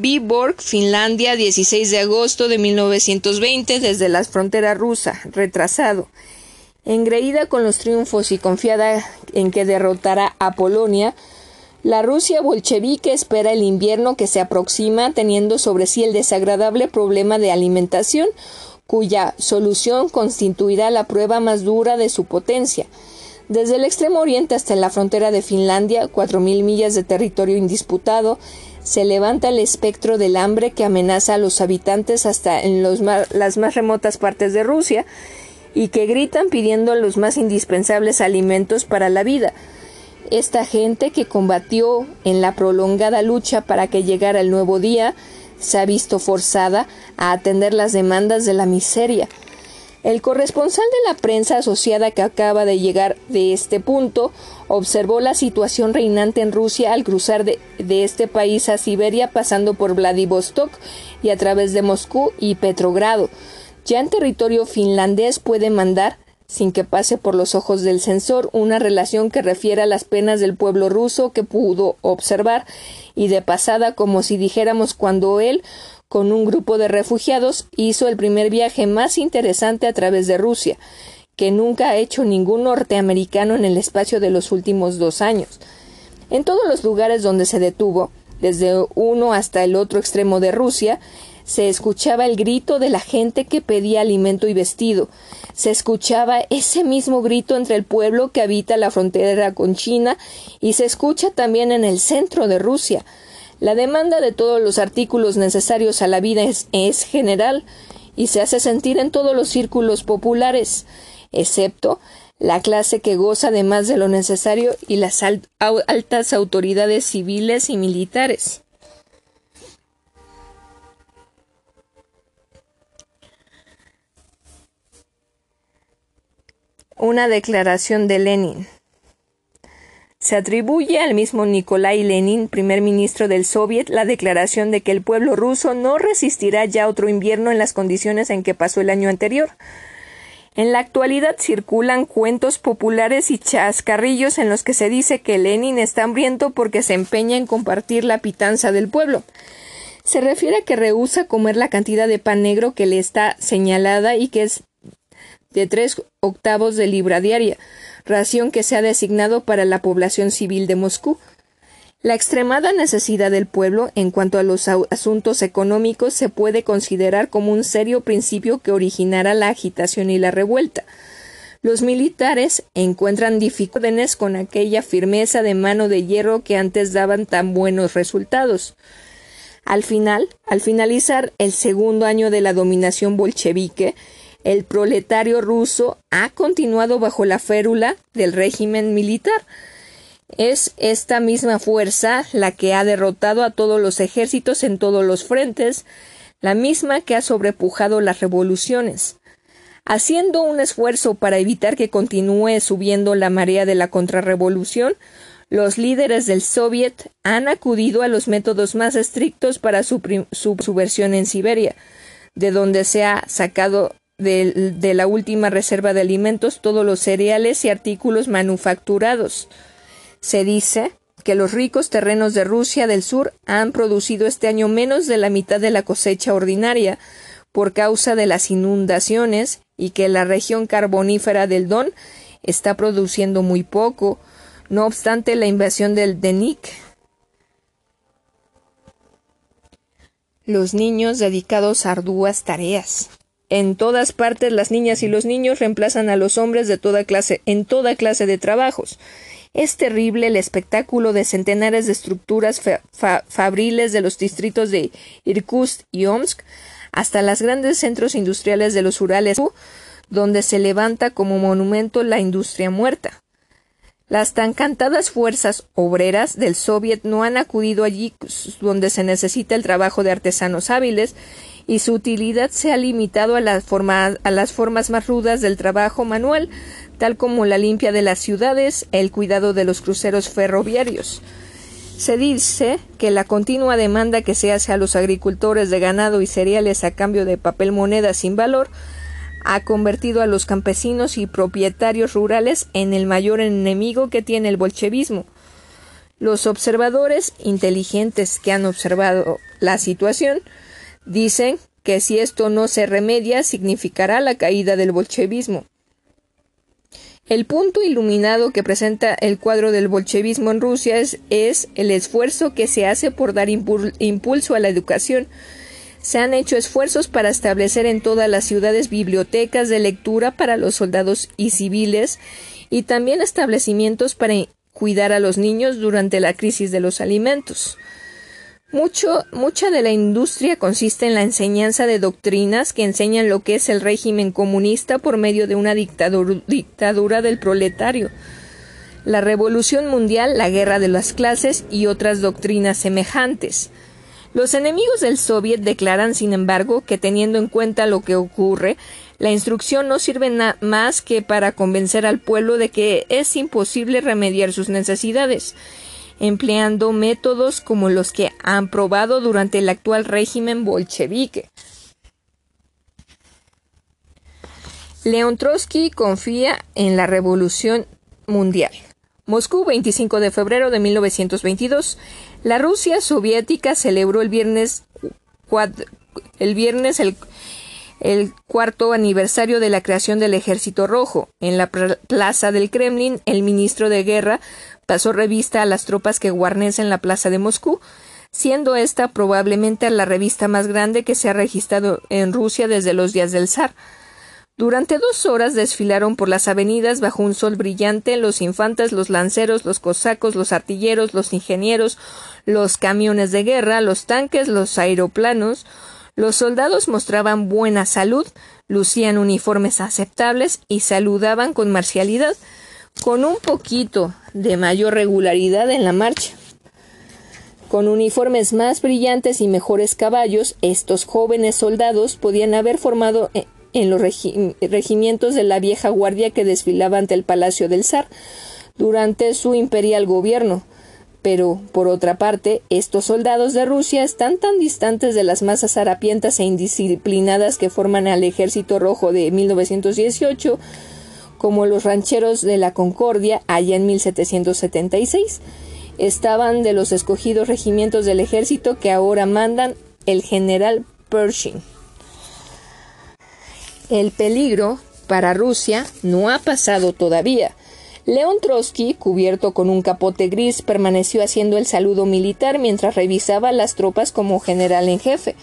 Viborg, Finlandia, 16 de agosto de 1920, desde la frontera rusa, retrasado. Engreída con los triunfos y confiada en que derrotará a Polonia, la Rusia bolchevique espera el invierno que se aproxima, teniendo sobre sí el desagradable problema de alimentación, cuya solución constituirá la prueba más dura de su potencia. Desde el extremo oriente hasta la frontera de Finlandia, cuatro mil millas de territorio indisputado, se levanta el espectro del hambre que amenaza a los habitantes hasta en las más remotas partes de Rusia y que gritan pidiendo los más indispensables alimentos para la vida. Esta gente que combatió en la prolongada lucha para que llegara el nuevo día se ha visto forzada a atender las demandas de la miseria. El corresponsal de la prensa asociada que acaba de llegar de este punto observó la situación reinante en Rusia al cruzar de, este país a Siberia pasando por Vladivostok y a través de Moscú y Petrogrado. Ya en territorio finlandés puede mandar sin que pase por los ojos del censor, una relación que refiere a las penas del pueblo ruso que pudo observar y de pasada como si dijéramos cuando él con un grupo de refugiados hizo el primer viaje más interesante a través de Rusia, que nunca ha hecho ningún norteamericano en el espacio de los últimos dos años. En todos los lugares donde se detuvo, desde uno hasta el otro extremo de Rusia, se escuchaba el grito de la gente que pedía alimento y vestido. Se escuchaba ese mismo grito entre el pueblo que habita la frontera con China y se escucha también en el centro de Rusia. La demanda de todos los artículos necesarios a la vida es, general y se hace sentir en todos los círculos populares, excepto la clase que goza de más de lo necesario y las altas autoridades civiles y militares. Una declaración de Lenin. Se atribuye al mismo Nikolai Lenin, primer ministro del Soviet, la declaración de que el pueblo ruso no resistirá ya otro invierno en las condiciones en que pasó el año anterior. En la actualidad circulan cuentos populares y chascarrillos en los que se dice que Lenin está hambriento porque se empeña en compartir la pitanza del pueblo. Se refiere a que rehúsa comer la cantidad de pan negro que le está señalada y que es de tres octavos de libra diaria, ración que se ha designado para la población civil de Moscú. La extremada necesidad del pueblo en cuanto a los asuntos económicos se puede considerar como un serio principio que originará la agitación y la revuelta. Los militares encuentran dificultades con aquella firmeza de mano de hierro que antes daban tan buenos resultados. Al final, al finalizar el segundo año de la dominación bolchevique, el proletario ruso ha continuado bajo la férula del régimen militar. Es esta misma fuerza la que ha derrotado a todos los ejércitos en todos los frentes, la misma que ha sobrepujado las revoluciones. Haciendo un esfuerzo para evitar que continúe subiendo la marea de la contrarrevolución, los líderes del Soviet han acudido a los métodos más estrictos para su, subversión en Siberia, de donde se ha sacado de, la última reserva de alimentos todos los cereales y artículos manufacturados. Se dice que los ricos terrenos de Rusia del Sur han producido este año menos de la mitad de la cosecha ordinaria por causa de las inundaciones y que la región carbonífera del Don está produciendo muy poco, no obstante la invasión del Denik. Los niños dedicados a arduas tareas. En todas partes las niñas y los niños reemplazan a los hombres de toda clase en toda clase de trabajos. Es terrible el espectáculo de centenares de estructuras fabriles de los distritos de Irkutsk y Omsk hasta los grandes centros industriales de los Urales, donde se levanta como monumento la industria muerta. Las tan cantadas fuerzas obreras del Soviet no han acudido allí donde se necesita el trabajo de artesanos hábiles y su utilidad se ha limitado a, las formas más rudas del trabajo manual, tal como la limpia de las ciudades, el cuidado de los cruceros ferroviarios. Se dice que la continua demanda que se hace a los agricultores de ganado y cereales a cambio de papel moneda sin valor ha convertido a los campesinos y propietarios rurales en el mayor enemigo que tiene el bolchevismo. Los observadores inteligentes que han observado la situación Dicen que si esto no se remedia significará la caída del bolchevismo. El punto iluminado que presenta el cuadro del bolchevismo en Rusia es, el esfuerzo que se hace por dar impulso a la educación. Se han hecho esfuerzos para establecer en todas las ciudades bibliotecas de lectura para los soldados y civiles y también establecimientos para cuidar a los niños durante la crisis de los alimentos. Mucho, mucha de la industria consiste en la enseñanza de doctrinas que enseñan lo que es el régimen comunista por medio de una dictadura del proletario, la revolución mundial, la guerra de las clases y otras doctrinas semejantes. Los enemigos del Soviet declaran, sin embargo, que teniendo en cuenta lo que ocurre, la instrucción no sirve más que para convencer al pueblo de que es imposible remediar sus necesidades empleando métodos como los que han probado durante el actual régimen bolchevique. León Trotsky confía en la revolución mundial. Moscú, 25 de febrero de 1922. La Rusia soviética celebró el viernes, el, viernes el, el, cuarto aniversario de la creación del Ejército Rojo. En la plaza del Kremlin, el ministro de Guerra pasó revista a las tropas que guarnecen la plaza de Moscú, siendo esta probablemente la revista más grande que se ha registrado en Rusia desde los días del zar. Durante dos horas desfilaron por las avenidas bajo un sol brillante los infantes, los lanceros, los cosacos, los artilleros, los ingenieros, los camiones de guerra, los tanques, los aeroplanos. Los soldados mostraban buena salud, lucían uniformes aceptables y saludaban con marcialidad, con un poquito de mayor regularidad en la marcha. Con uniformes más brillantes y mejores caballos, estos jóvenes soldados podían haber formado eh, en los regimientos de la vieja guardia que desfilaba ante el palacio del zar durante su imperial gobierno. Pero, por otra parte, estos soldados de Rusia están tan distantes de las masas harapientas e indisciplinadas que forman al Ejército Rojo de 1918 como los rancheros de la Concordia allá en 1776. Estaban de los escogidos regimientos del ejército que ahora mandan el general Pershing. El peligro para Rusia no ha pasado todavía. León Trotsky, cubierto con un capote gris, permaneció haciendo el saludo militar mientras revisaba las tropas como general en jefe.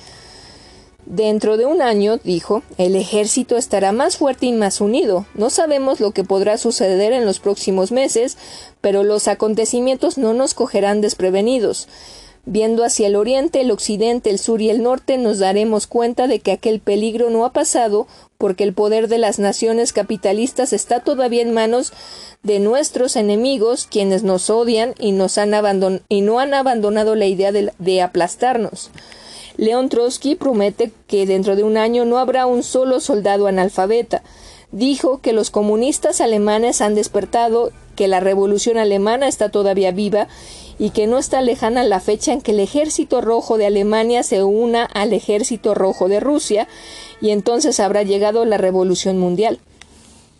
Dentro de un año, dijo, el ejército estará más fuerte y más unido. No sabemos lo que podrá suceder en los próximos meses, pero los acontecimientos no nos cogerán desprevenidos. Viendo hacia el oriente, el occidente, el sur y el norte, nos daremos cuenta de que aquel peligro no ha pasado porque el poder de las naciones capitalistas está todavía en manos de nuestros enemigos, quienes nos odian y, nos han y no han abandonado la idea de, de aplastarnos. León Trotsky promete que dentro de un año no habrá un solo soldado analfabeta. Dijo que los comunistas alemanes han despertado, que la revolución alemana está todavía viva y que no está lejana la fecha en que el ejército rojo de Alemania se una al ejército rojo de Rusia y entonces habrá llegado la revolución mundial.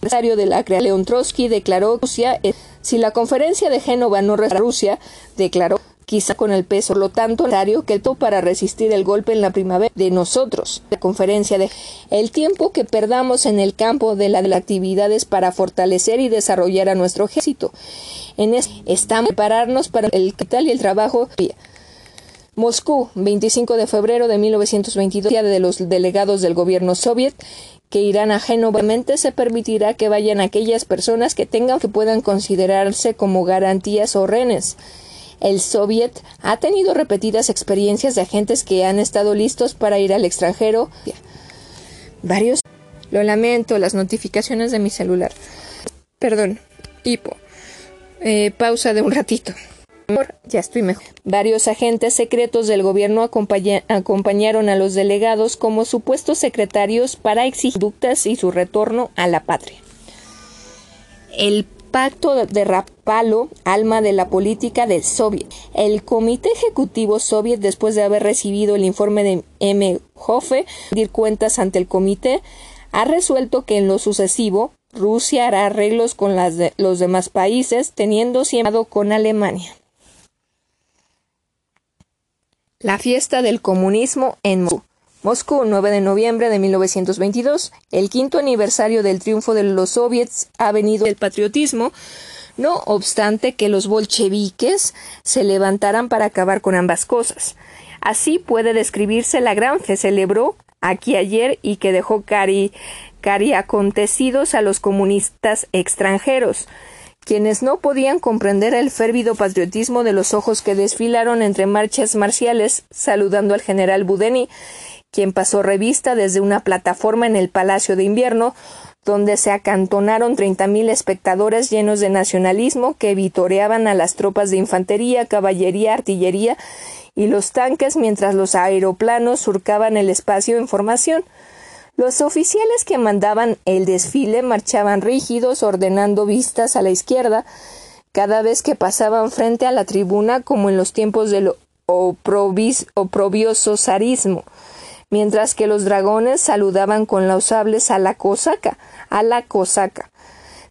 El secretario de la León Trotsky declaró Rusia si la conferencia de Génova no a Rusia, declaró quizá con el peso, lo tanto, necesario que todo para resistir el golpe en la primavera de nosotros. La conferencia de el tiempo que perdamos en el campo de, las actividades para fortalecer y desarrollar a nuestro ejército. En este estamos prepararnos para el capital y el trabajo. Moscú, 25 de febrero de 1922, día de los delegados del gobierno soviet que irán a Génova se permitirá que vayan aquellas personas que tengan que puedan considerarse como garantías o renes el Soviet ha tenido repetidas experiencias de agentes que han estado listos para ir al extranjero. Varios. Lo lamento, las notificaciones de mi celular. Perdón. Hipo. Eh, pausa de un ratito. Ya estoy mejor. Varios agentes secretos del gobierno acompañaron a los delegados como supuestos secretarios para exigir ductas y su retorno a la patria. El Pacto de Rapalo, alma de la política del Soviet. El Comité Ejecutivo Soviet, después de haber recibido el informe de M. Hoffe, dir cuentas ante el comité, ha resuelto que en lo sucesivo Rusia hará arreglos con los demás países, teniendo siempre con Alemania. La fiesta del comunismo en Moscú. Moscú, 9 de noviembre de 1922. El quinto aniversario del triunfo de los soviets ha venido el patriotismo, no obstante que los bolcheviques se levantaran para acabar con ambas cosas. Así puede describirse la gran fe celebró aquí ayer y que dejó cari, cari acontecidos a los comunistas extranjeros, quienes no podían comprender el férvido patriotismo de los ojos que desfilaron entre marchas marciales saludando al general Budeni quien pasó revista desde una plataforma en el Palacio de Invierno, donde se acantonaron treinta mil espectadores llenos de nacionalismo que vitoreaban a las tropas de infantería, caballería, artillería y los tanques mientras los aeroplanos surcaban el espacio en formación. Los oficiales que mandaban el desfile marchaban rígidos, ordenando vistas a la izquierda, cada vez que pasaban frente a la tribuna como en los tiempos del oprobioso zarismo mientras que los dragones saludaban con los sables a la cosaca, a la cosaca.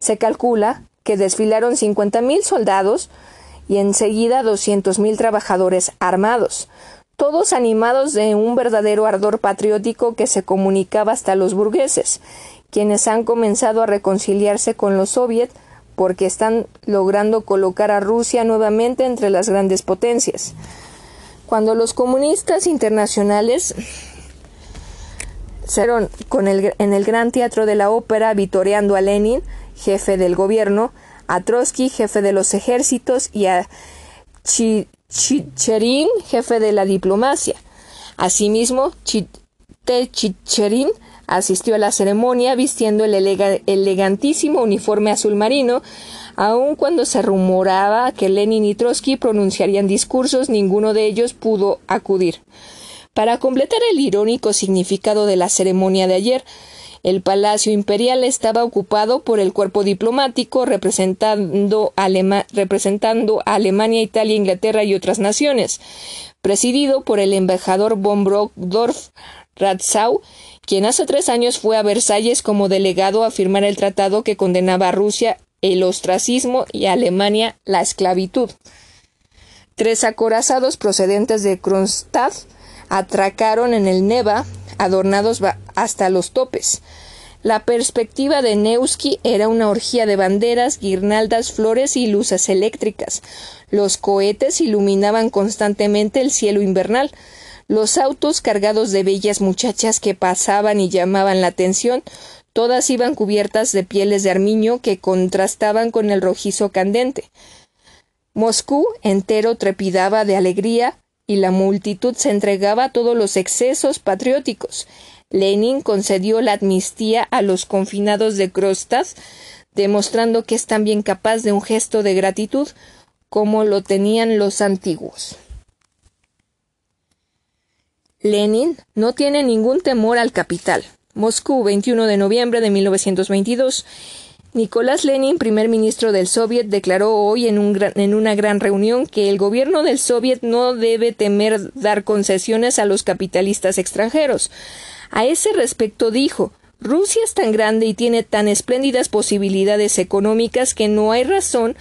Se calcula que desfilaron cincuenta mil soldados y enseguida doscientos mil trabajadores armados, todos animados de un verdadero ardor patriótico que se comunicaba hasta los burgueses, quienes han comenzado a reconciliarse con los soviets porque están logrando colocar a Rusia nuevamente entre las grandes potencias. Cuando los comunistas internacionales con el, en el Gran Teatro de la Ópera vitoreando a Lenin, jefe del gobierno, a Trotsky, jefe de los ejércitos, y a Chicherin, jefe de la diplomacia. Asimismo, Chicherin asistió a la ceremonia vistiendo el elegantísimo uniforme azul marino, aun cuando se rumoraba que Lenin y Trotsky pronunciarían discursos, ninguno de ellos pudo acudir. Para completar el irónico significado de la ceremonia de ayer, el Palacio Imperial estaba ocupado por el cuerpo diplomático representando, a Alemania, Italia, Inglaterra y otras naciones, presidido por el embajador von Brockdorf Ratzau, quien hace tres años fue a Versalles como delegado a firmar el tratado que condenaba a Rusia el ostracismo y a Alemania la esclavitud. Tres acorazados procedentes de Kronstadt atracaron en el Neva, adornados hasta los topes. La perspectiva de Neuski era una orgía de banderas, guirnaldas, flores y luces eléctricas. Los cohetes iluminaban constantemente el cielo invernal. Los autos cargados de bellas muchachas que pasaban y llamaban la atención, todas iban cubiertas de pieles de armiño que contrastaban con el rojizo candente. Moscú entero trepidaba de alegría y la multitud se entregaba a todos los excesos patrióticos. Lenin concedió la amnistía a los confinados de Krostas, demostrando que es también capaz de un gesto de gratitud como lo tenían los antiguos. Lenin no tiene ningún temor al capital. Moscú, 21 de noviembre de 1922. Nicolás Lenin, primer ministro del Soviet, declaró hoy en, una gran reunión que el gobierno del Soviet no debe temer dar concesiones a los capitalistas extranjeros. A ese respecto dijo Rusia es tan grande y tiene tan espléndidas posibilidades económicas que no hay razón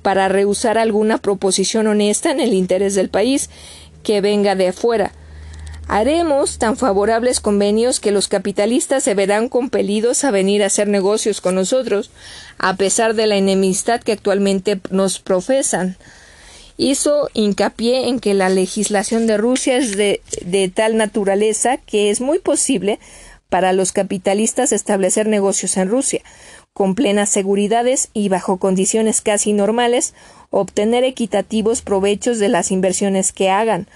para rehusar alguna proposición honesta en el interés del país que venga de afuera. Haremos tan favorables convenios que los capitalistas se verán compelidos a venir a hacer negocios con nosotros, a pesar de la enemistad que actualmente nos profesan. Hizo hincapié en que la legislación de Rusia es de, de tal naturaleza que es muy posible para los capitalistas establecer negocios en Rusia, con plenas seguridades y bajo condiciones casi normales, obtener equitativos provechos de las inversiones que hagan,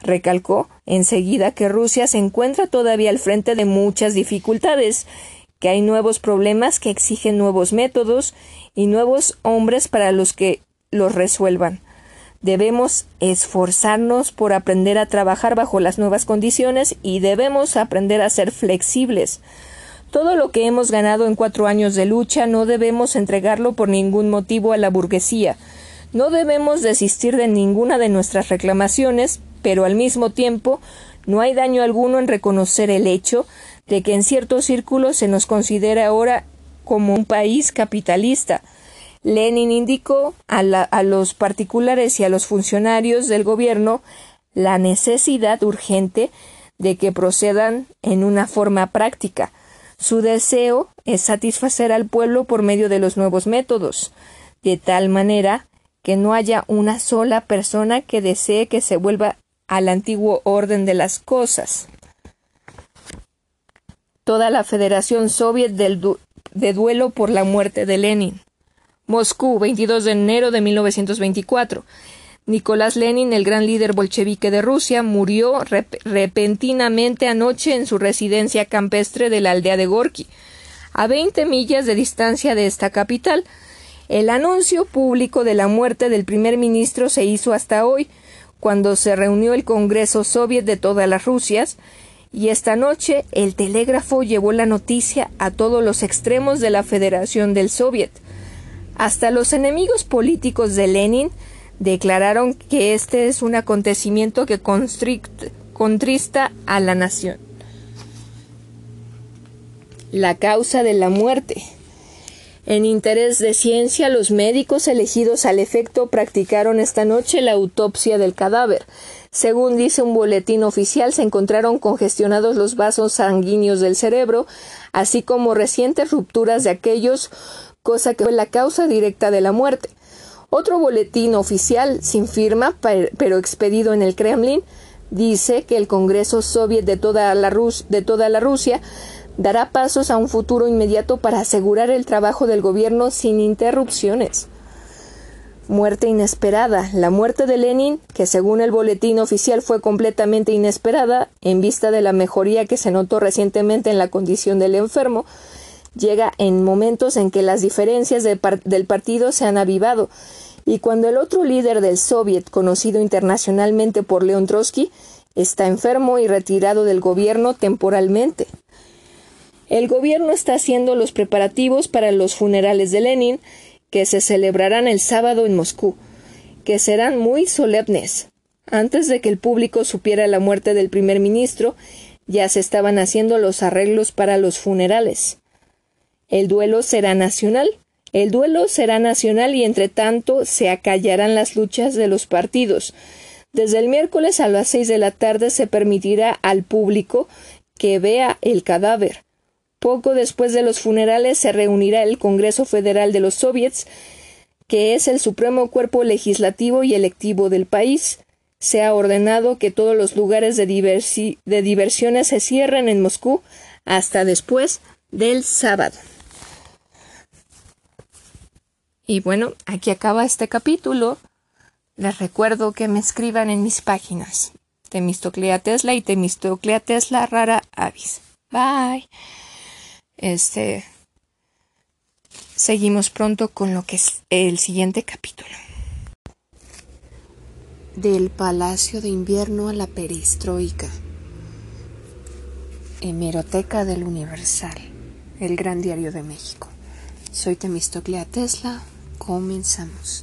Recalcó enseguida que Rusia se encuentra todavía al frente de muchas dificultades, que hay nuevos problemas que exigen nuevos métodos y nuevos hombres para los que los resuelvan. Debemos esforzarnos por aprender a trabajar bajo las nuevas condiciones y debemos aprender a ser flexibles. Todo lo que hemos ganado en cuatro años de lucha no debemos entregarlo por ningún motivo a la burguesía. No debemos desistir de ninguna de nuestras reclamaciones, pero al mismo tiempo no hay daño alguno en reconocer el hecho de que en ciertos círculos se nos considera ahora como un país capitalista. Lenin indicó a, a los particulares y a los funcionarios del gobierno la necesidad urgente de que procedan en una forma práctica. Su deseo es satisfacer al pueblo por medio de los nuevos métodos, de tal manera que no haya una sola persona que desee que se vuelva al antiguo orden de las cosas. Toda la Federación Soviet de duelo por la muerte de Lenin. Moscú, 22 de enero de 1924. Nicolás Lenin, el gran líder bolchevique de Rusia, murió repentinamente anoche en su residencia campestre de la aldea de Gorky, a 20 millas de distancia de esta capital. El anuncio público de la muerte del primer ministro se hizo hasta hoy, cuando se reunió el Congreso Soviet de todas las Rusias, y esta noche el telégrafo llevó la noticia a todos los extremos de la Federación del Soviet. Hasta los enemigos políticos de Lenin declararon que este es un acontecimiento que contrista a la nación. La causa de la muerte. En interés de ciencia, los médicos elegidos al efecto practicaron esta noche la autopsia del cadáver. Según dice un boletín oficial, se encontraron congestionados los vasos sanguíneos del cerebro, así como recientes rupturas de aquellos cosa que fue la causa directa de la muerte. Otro boletín oficial, sin firma, pero expedido en el Kremlin, dice que el Congreso Soviet de toda la, de toda la Rusia dará pasos a un futuro inmediato para asegurar el trabajo del gobierno sin interrupciones. Muerte inesperada. La muerte de Lenin, que según el boletín oficial fue completamente inesperada, en vista de la mejoría que se notó recientemente en la condición del enfermo, llega en momentos en que las diferencias del partido se han avivado, y cuando el otro líder del Soviet, conocido internacionalmente por Leon Trotsky, está enfermo y retirado del gobierno temporalmente. El gobierno está haciendo los preparativos para los funerales de Lenin, que se celebrarán el sábado en Moscú, que serán muy solemnes. Antes de que el público supiera la muerte del primer ministro, ya se estaban haciendo los arreglos para los funerales. El duelo será nacional. El duelo será nacional y entre tanto se acallarán las luchas de los partidos. Desde el miércoles a las seis de la tarde se permitirá al público que vea el cadáver. Poco después de los funerales se reunirá el Congreso Federal de los Soviets, que es el supremo cuerpo legislativo y electivo del país. Se ha ordenado que todos los lugares de, diversiones se cierren en Moscú hasta después del sábado. Y bueno, aquí acaba este capítulo. Les recuerdo que me escriban en mis páginas Temistoclea Tesla y Temistoclea Tesla Rara Avis. Bye. Este. Seguimos pronto con lo que es el siguiente capítulo. Del Palacio de Invierno a la Perestroika. Hemeroteca del Universal. El Gran Diario de México. Soy Temistoclea Tesla. Comenzamos.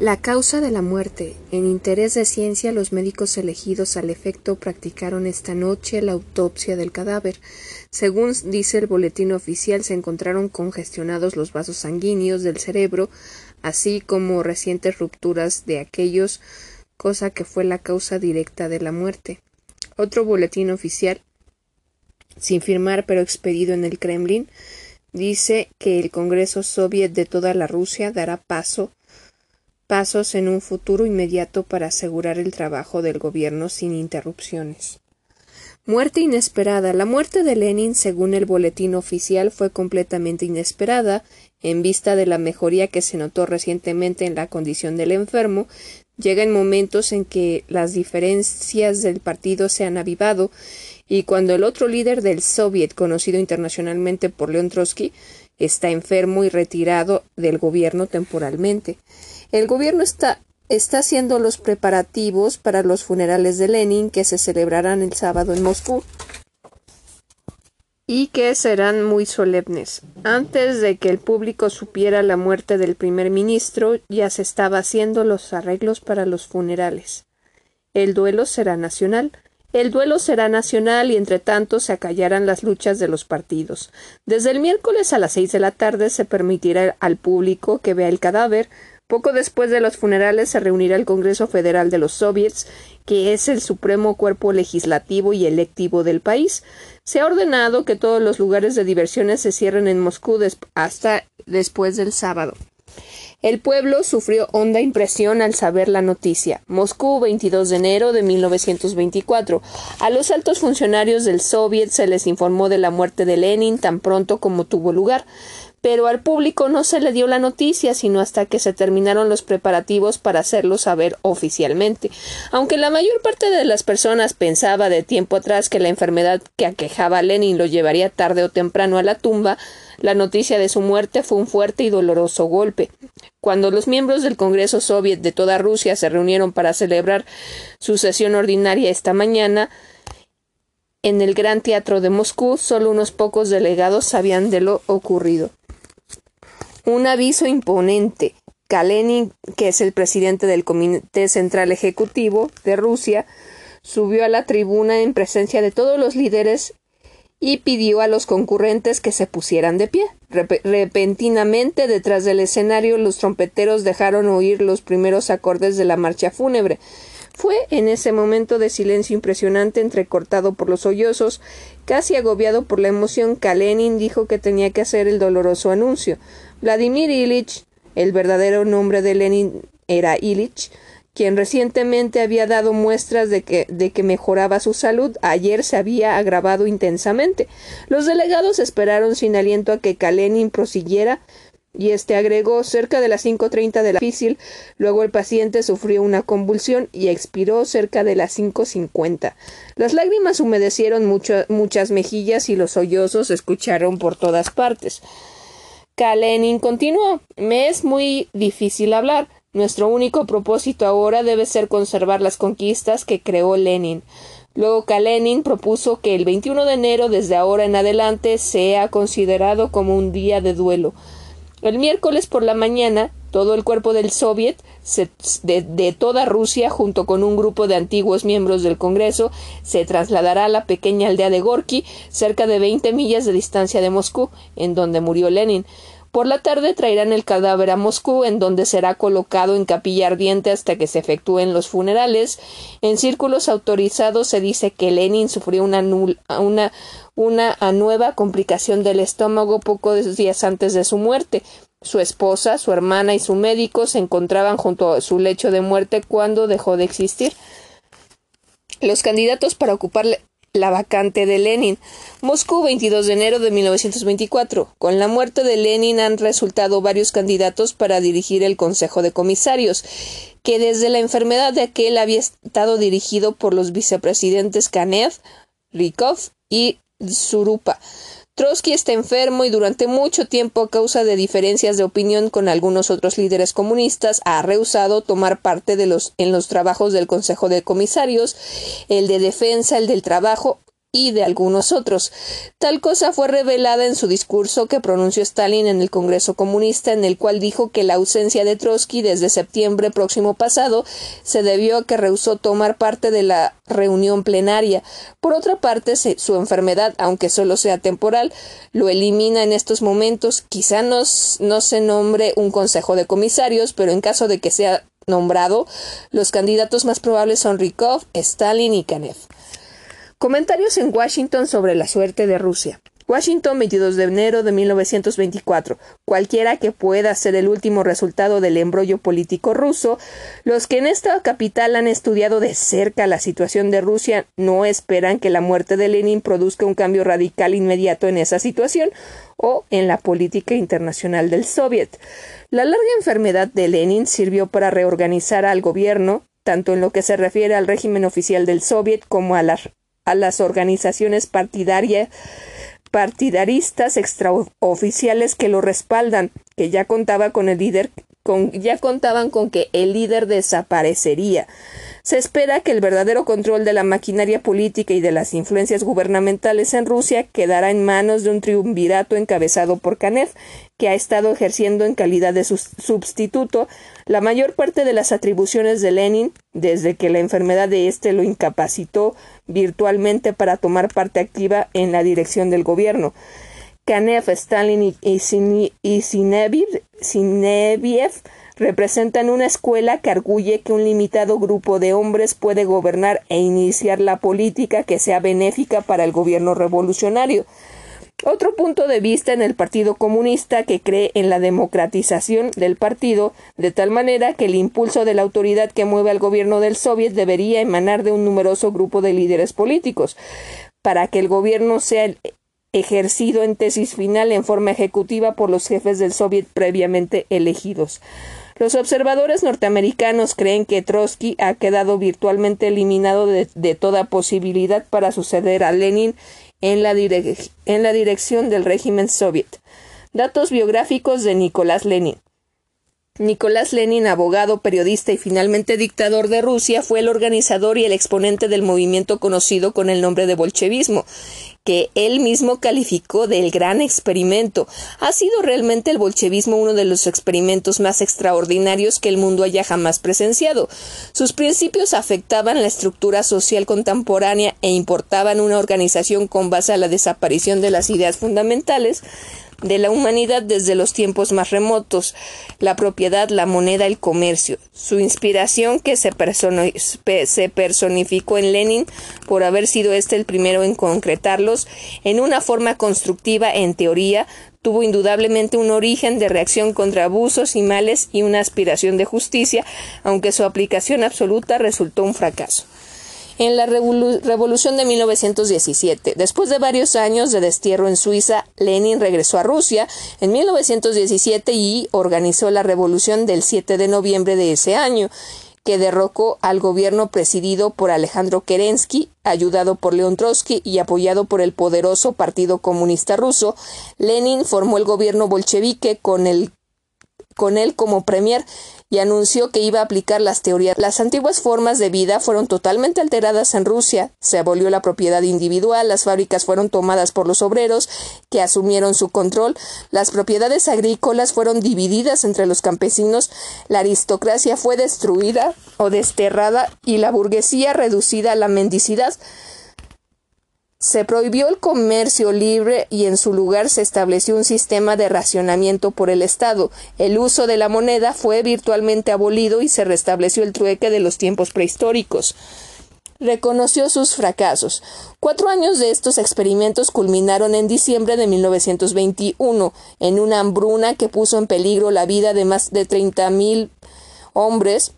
La causa de la muerte. En interés de ciencia, los médicos elegidos al efecto practicaron esta noche la autopsia del cadáver. Según dice el boletín oficial, se encontraron congestionados los vasos sanguíneos del cerebro, así como recientes rupturas de aquellos, cosa que fue la causa directa de la muerte. Otro boletín oficial, sin firmar pero expedido en el Kremlin, dice que el Congreso Soviet de toda la Rusia dará paso pasos en un futuro inmediato para asegurar el trabajo del gobierno sin interrupciones. Muerte inesperada. La muerte de Lenin, según el boletín oficial, fue completamente inesperada, en vista de la mejoría que se notó recientemente en la condición del enfermo, llega en momentos en que las diferencias del partido se han avivado y cuando el otro líder del Soviet, conocido internacionalmente por Leon Trotsky, está enfermo y retirado del gobierno temporalmente. El gobierno está, está haciendo los preparativos para los funerales de Lenin que se celebrarán el sábado en Moscú y que serán muy solemnes. Antes de que el público supiera la muerte del primer ministro, ya se estaba haciendo los arreglos para los funerales. El duelo será nacional. El duelo será nacional y entre tanto se acallarán las luchas de los partidos. Desde el miércoles a las seis de la tarde se permitirá al público que vea el cadáver, poco después de los funerales se reunirá el Congreso Federal de los Soviets, que es el supremo cuerpo legislativo y electivo del país. Se ha ordenado que todos los lugares de diversiones se cierren en Moscú hasta después del sábado. El pueblo sufrió honda impresión al saber la noticia. Moscú, 22 de enero de 1924. A los altos funcionarios del Soviet se les informó de la muerte de Lenin tan pronto como tuvo lugar pero al público no se le dio la noticia sino hasta que se terminaron los preparativos para hacerlo saber oficialmente. Aunque la mayor parte de las personas pensaba de tiempo atrás que la enfermedad que aquejaba a Lenin lo llevaría tarde o temprano a la tumba, la noticia de su muerte fue un fuerte y doloroso golpe. Cuando los miembros del Congreso Soviet de toda Rusia se reunieron para celebrar su sesión ordinaria esta mañana, en el Gran Teatro de Moscú, solo unos pocos delegados sabían de lo ocurrido. Un aviso imponente. Kalenin, que es el presidente del Comité Central Ejecutivo de Rusia, subió a la tribuna en presencia de todos los líderes y pidió a los concurrentes que se pusieran de pie. repentinamente, detrás del escenario, los trompeteros dejaron oír los primeros acordes de la marcha fúnebre. Fue en ese momento de silencio impresionante, entrecortado por los sollozos, casi agobiado por la emoción, Kalenin dijo que tenía que hacer el doloroso anuncio. Vladimir Ilich, el verdadero nombre de Lenin era Ilich, quien recientemente había dado muestras de que, de que mejoraba su salud, ayer se había agravado intensamente. Los delegados esperaron sin aliento a que Kalenin prosiguiera y este agregó cerca de las 5.30 de la difícil. Luego el paciente sufrió una convulsión y expiró cerca de las 5.50. Las lágrimas humedecieron muchas mejillas y los sollozos se escucharon por todas partes. Kalenin continuó. Me es muy difícil hablar. Nuestro único propósito ahora debe ser conservar las conquistas que creó Lenin. Luego Kalenin propuso que el 21 de enero desde ahora en adelante sea considerado como un día de duelo. El miércoles por la mañana, todo el cuerpo del Soviet de, toda Rusia, junto con un grupo de antiguos miembros del Congreso, se trasladará a la pequeña aldea de Gorky, cerca de veinte millas de distancia de Moscú, en donde murió Lenin. Por la tarde traerán el cadáver a Moscú, en donde será colocado en capilla ardiente hasta que se efectúen los funerales. En círculos autorizados se dice que Lenin sufrió una, una, una nueva complicación del estómago pocos días antes de su muerte. Su esposa, su hermana y su médico se encontraban junto a su lecho de muerte cuando dejó de existir. Los candidatos para ocupar la vacante de Lenin. Moscú, 22 de enero de 1924. Con la muerte de Lenin han resultado varios candidatos para dirigir el Consejo de Comisarios, que desde la enfermedad de aquel había estado dirigido por los vicepresidentes Kanev, Rykov y Zurupa. Trotsky está enfermo y durante mucho tiempo, a causa de diferencias de opinión con algunos otros líderes comunistas, ha rehusado tomar parte de los, en los trabajos del Consejo de Comisarios, el de Defensa, el del Trabajo y de algunos otros. Tal cosa fue revelada en su discurso que pronunció Stalin en el Congreso Comunista, en el cual dijo que la ausencia de Trotsky desde septiembre próximo pasado se debió a que rehusó tomar parte de la reunión plenaria. Por otra parte, su enfermedad, aunque solo sea temporal, lo elimina en estos momentos. Quizá no, no se nombre un consejo de comisarios, pero en caso de que sea nombrado, los candidatos más probables son Rykov, Stalin y Kanev. Comentarios en Washington sobre la suerte de Rusia. Washington, 22 de enero de 1924. Cualquiera que pueda ser el último resultado del embrollo político ruso, los que en esta capital han estudiado de cerca la situación de Rusia no esperan que la muerte de Lenin produzca un cambio radical inmediato en esa situación o en la política internacional del Soviet. La larga enfermedad de Lenin sirvió para reorganizar al gobierno, tanto en lo que se refiere al régimen oficial del Soviet como a las a las organizaciones partidarias partidaristas extraoficiales que lo respaldan, que ya contaba con el líder, con, ya contaban con que el líder desaparecería. Se espera que el verdadero control de la maquinaria política y de las influencias gubernamentales en Rusia quedará en manos de un triunvirato encabezado por Kanev, que ha estado ejerciendo en calidad de sustituto la mayor parte de las atribuciones de Lenin desde que la enfermedad de éste lo incapacitó virtualmente para tomar parte activa en la dirección del gobierno. Kanev, Stalin y, Sineviev representan una escuela que arguye que un limitado grupo de hombres puede gobernar e iniciar la política que sea benéfica para el gobierno revolucionario. Otro punto de vista en el Partido Comunista que cree en la democratización del partido, de tal manera que el impulso de la autoridad que mueve al gobierno del Soviet debería emanar de un numeroso grupo de líderes políticos, para que el gobierno sea ejercido en tesis final en forma ejecutiva por los jefes del Soviet previamente elegidos. Los observadores norteamericanos creen que Trotsky ha quedado virtualmente eliminado de, toda posibilidad para suceder a Lenin en la, en la dirección del régimen soviet. Datos biográficos de Nicolás Lenin. Nicolás Lenin, abogado, periodista y finalmente dictador de Rusia, fue el organizador y el exponente del movimiento conocido con el nombre de bolchevismo, que él mismo calificó del gran experimento. Ha sido realmente el bolchevismo uno de los experimentos más extraordinarios que el mundo haya jamás presenciado. Sus principios afectaban la estructura social contemporánea e importaban una organización con base a la desaparición de las ideas fundamentales de la humanidad desde los tiempos más remotos, la propiedad, la moneda, el comercio. Su inspiración que se, personificó en Lenin por haber sido este el primero en concretarlos en una forma constructiva en teoría, tuvo indudablemente un origen de reacción contra abusos y males y una aspiración de justicia, aunque su aplicación absoluta resultó un fracaso en la Revolución de 1917. Después de varios años de destierro en Suiza, Lenin regresó a Rusia en 1917 y organizó la Revolución del 7 de noviembre de ese año que derrocó al gobierno presidido por Alejandro Kerensky, ayudado por León Trotsky y apoyado por el poderoso Partido Comunista Ruso, Lenin formó el gobierno bolchevique con, el, con él como premier y anunció que iba a aplicar las teorías. Las antiguas formas de vida fueron totalmente alteradas en Rusia, se abolió la propiedad individual, las fábricas fueron tomadas por los obreros, que asumieron su control, las propiedades agrícolas fueron divididas entre los campesinos, la aristocracia fue destruida o desterrada y la burguesía reducida a la mendicidad. Se prohibió el comercio libre y en su lugar se estableció un sistema de racionamiento por el Estado. El uso de la moneda fue virtualmente abolido y se restableció el trueque de los tiempos prehistóricos. Reconoció sus fracasos. Cuatro años de estos experimentos culminaron en diciembre de 1921, en una hambruna que puso en peligro la vida de más de treinta mil hombres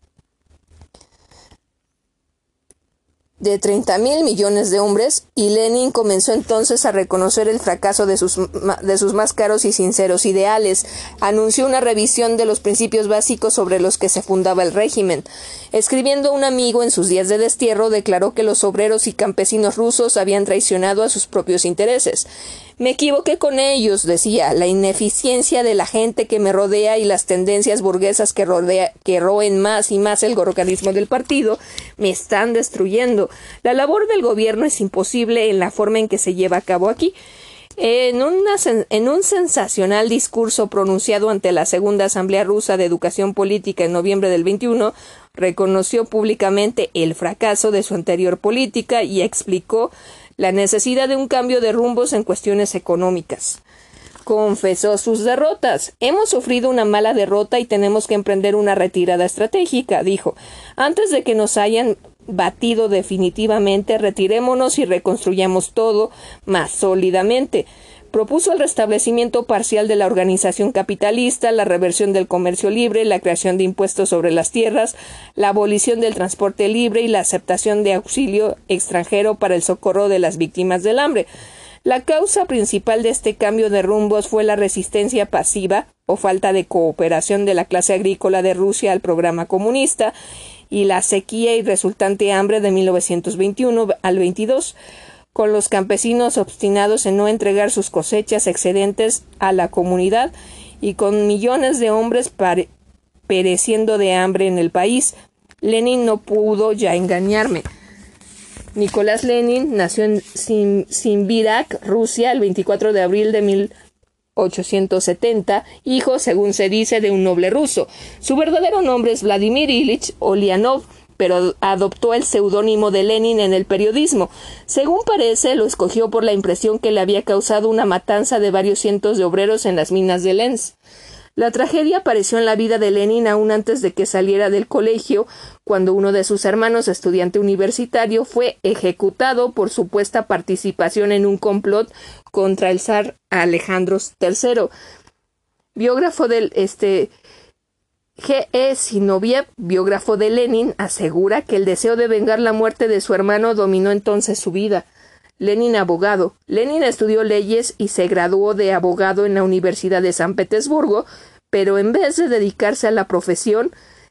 de 30 mil millones de hombres y Lenin comenzó entonces a reconocer el fracaso de sus, de sus más caros y sinceros ideales. Anunció una revisión de los principios básicos sobre los que se fundaba el régimen. Escribiendo a un amigo en sus días de destierro, declaró que los obreros y campesinos rusos habían traicionado a sus propios intereses. Me equivoqué con ellos, decía, la ineficiencia de la gente que me rodea y las tendencias burguesas que, rodea, que roen más y más el organismo del partido me están destruyendo. La labor del gobierno es imposible en la forma en que se lleva a cabo aquí. En, en, un sensacional discurso pronunciado ante la Segunda Asamblea Rusa de Educación Política en noviembre del 21, reconoció públicamente el fracaso de su anterior política y explicó la necesidad de un cambio de rumbos en cuestiones económicas. Confesó sus derrotas. Hemos sufrido una mala derrota y tenemos que emprender una retirada estratégica, dijo. Antes de que nos hayan batido definitivamente, retirémonos y reconstruyamos todo más sólidamente. Propuso el restablecimiento parcial de la organización capitalista, la reversión del comercio libre, la creación de impuestos sobre las tierras, la abolición del transporte libre y la aceptación de auxilio extranjero para el socorro de las víctimas del hambre. La causa principal de este cambio de rumbos fue la resistencia pasiva o falta de cooperación de la clase agrícola de Rusia al programa comunista y la sequía y resultante hambre de 1921 al 22 con los campesinos obstinados en no entregar sus cosechas excedentes a la comunidad y con millones de hombres pereciendo de hambre en el país. Lenin no pudo ya engañarme. Nicolás Lenin nació en Simbirak, Rusia, el 24 de abril de 1870, hijo, según se dice, de un noble ruso. Su verdadero nombre es Vladimir Ilich Olianov, pero adoptó el seudónimo de Lenin en el periodismo. Según parece, lo escogió por la impresión que le había causado una matanza de varios cientos de obreros en las minas de Lenz. La tragedia apareció en la vida de Lenin aún antes de que saliera del colegio, cuando uno de sus hermanos, estudiante universitario, fue ejecutado por supuesta participación en un complot contra el zar Alejandro III. Biógrafo del este G. E. Sinoviev, biógrafo de Lenin, asegura que el deseo de vengar la muerte de su hermano dominó entonces su vida. Lenin abogado. Lenin estudió leyes y se graduó de abogado en la Universidad de San Petersburgo, pero en vez de dedicarse a la profesión,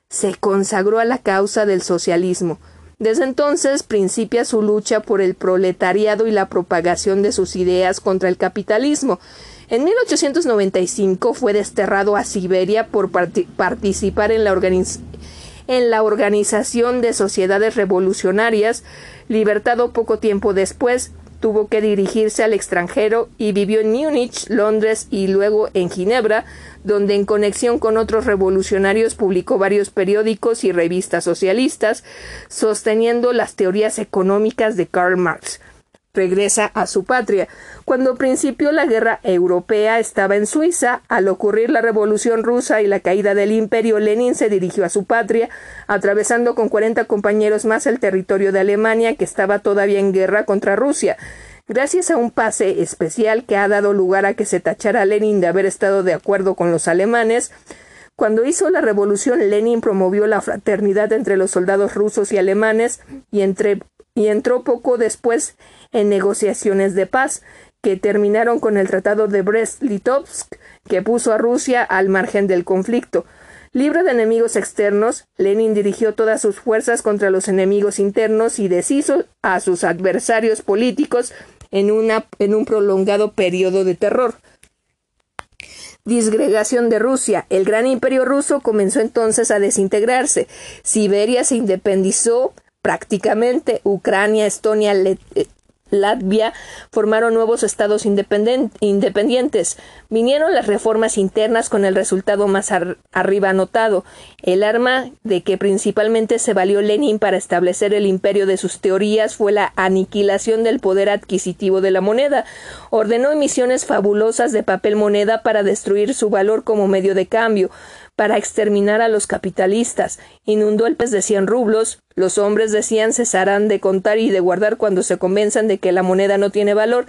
se consagró a la causa del socialismo. Desde entonces principia su lucha por el proletariado y la propagación de sus ideas contra el capitalismo. En 1895 fue desterrado a Siberia por participar en la, en la Organización de Sociedades Revolucionarias. Libertado poco tiempo después, tuvo que dirigirse al extranjero y vivió en Múnich, Londres y luego en Ginebra, donde en conexión con otros revolucionarios publicó varios periódicos y revistas socialistas, sosteniendo las teorías económicas de Karl Marx. Regresa a su patria. Cuando principió la guerra europea estaba en Suiza. Al ocurrir la revolución rusa y la caída del imperio, Lenin se dirigió a su patria, atravesando con 40 compañeros más el territorio de Alemania, que estaba todavía en guerra contra Rusia. Gracias a un pase especial que ha dado lugar a que se tachara a Lenin de haber estado de acuerdo con los alemanes, cuando hizo la revolución, Lenin promovió la fraternidad entre los soldados rusos y alemanes y, y entró poco después en negociaciones de paz que terminaron con el Tratado de Brest-Litovsk, que puso a Rusia al margen del conflicto. Libre de enemigos externos, Lenin dirigió todas sus fuerzas contra los enemigos internos y deshizo a sus adversarios políticos en, una, en un prolongado periodo de terror disgregación de Rusia. El gran imperio ruso comenzó entonces a desintegrarse. Siberia se independizó prácticamente. Ucrania, Estonia, Latvia formaron nuevos estados independientes. Vinieron las reformas internas con el resultado más arriba anotado, el arma de que principalmente se valió Lenin para establecer el imperio de sus teorías fue la aniquilación del poder adquisitivo de la moneda. Ordenó emisiones fabulosas de papel moneda para destruir su valor como medio de cambio para exterminar a los capitalistas. Inundó el pez de cien rublos. Los hombres decían cesarán de contar y de guardar cuando se convenzan de que la moneda no tiene valor.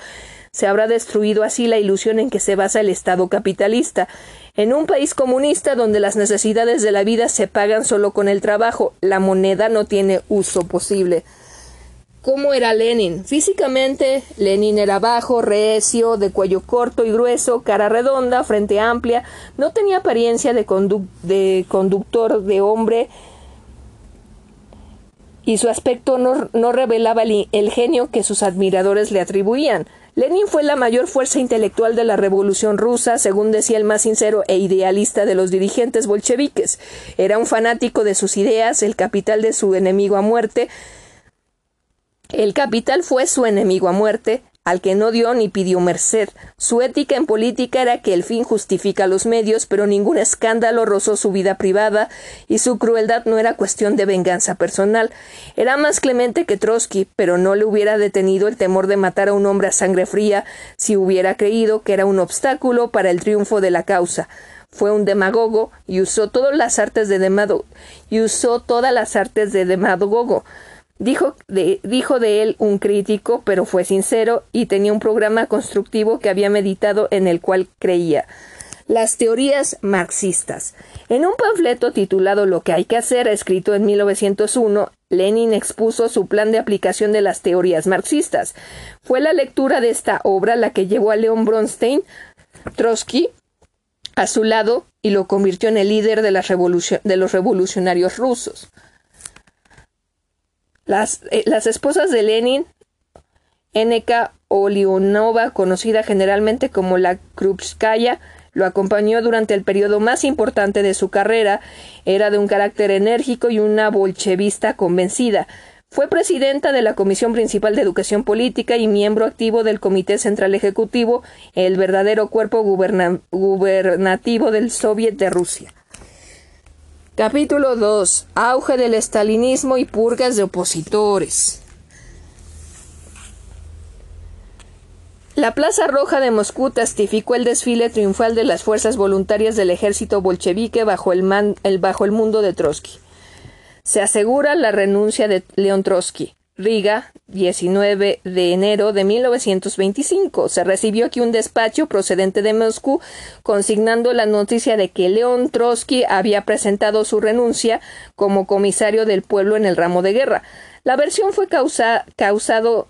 Se habrá destruido así la ilusión en que se basa el Estado capitalista. En un país comunista donde las necesidades de la vida se pagan solo con el trabajo, la moneda no tiene uso posible. ¿Cómo era Lenin? Físicamente, Lenin era bajo, recio, de cuello corto y grueso, cara redonda, frente amplia, no tenía apariencia de, de conductor de hombre y su aspecto no, revelaba el, genio que sus admiradores le atribuían. Lenin fue la mayor fuerza intelectual de la revolución rusa, según decía el más sincero e idealista de los dirigentes bolcheviques. Era un fanático de sus ideas, el capital de su enemigo a muerte, el capital fue su enemigo a muerte, al que no dio ni pidió merced. Su ética en política era que el fin justifica los medios, pero ningún escándalo rozó su vida privada y su crueldad no era cuestión de venganza personal. Era más clemente que Trotsky, pero no le hubiera detenido el temor de matar a un hombre a sangre fría si hubiera creído que era un obstáculo para el triunfo de la causa fue un demagogo y usó todas las artes de demagogo y usó todas las artes de demagogo Dijo de, dijo de él un crítico, pero fue sincero y tenía un programa constructivo que había meditado en el cual creía. Las teorías marxistas. En un panfleto titulado Lo que hay que hacer, escrito en 1901, Lenin expuso su plan de aplicación de las teorías marxistas. Fue la lectura de esta obra la que llevó a León Bronstein, Trotsky, a su lado y lo convirtió en el líder de, de los revolucionarios rusos. Las, eh, las esposas de Lenin, N.K. Olionova, conocida generalmente como la Krupskaya, lo acompañó durante el periodo más importante de su carrera. Era de un carácter enérgico y una bolchevista convencida. Fue presidenta de la Comisión Principal de Educación Política y miembro activo del Comité Central Ejecutivo, el verdadero cuerpo gubernativo del Soviet de Rusia. Capítulo 2. Auge del estalinismo y purgas de opositores. La Plaza Roja de Moscú testificó el desfile triunfal de las fuerzas voluntarias del ejército bolchevique bajo el, bajo el mundo de Trotsky. Se asegura la renuncia de León Trotsky. Riga, 19 de enero de 1925. Se recibió aquí un despacho procedente de Moscú consignando la noticia de que León Trotsky había presentado su renuncia como comisario del pueblo en el ramo de guerra. La versión fue causado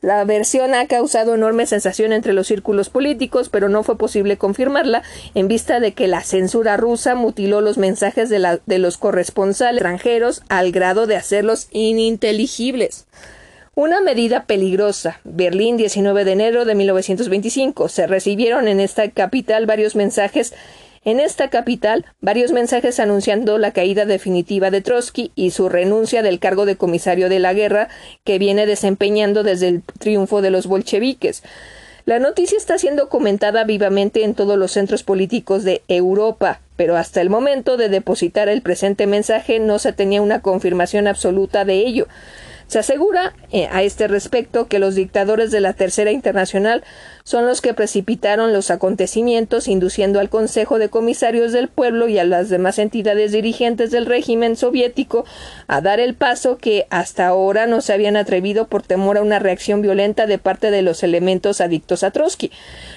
la versión ha causado enorme sensación entre los círculos políticos, pero no fue posible confirmarla en vista de que la censura rusa mutiló los mensajes de, de los corresponsales extranjeros al grado de hacerlos ininteligibles. Una medida peligrosa. Berlín, 19 de enero de 1925. Se recibieron en esta capital varios mensajes en esta capital, varios mensajes anunciando la caída definitiva de Trotsky y su renuncia del cargo de comisario de la guerra que viene desempeñando desde el triunfo de los bolcheviques. La noticia está siendo comentada vivamente en todos los centros políticos de Europa, pero hasta el momento de depositar el presente mensaje no se tenía una confirmación absoluta de ello. Se asegura eh, a este respecto que los dictadores de la Tercera Internacional son los que precipitaron los acontecimientos, induciendo al Consejo de Comisarios del Pueblo y a las demás entidades dirigentes del régimen soviético a dar el paso que hasta ahora no se habían atrevido por temor a una reacción violenta de parte de los elementos adictos a Trotsky,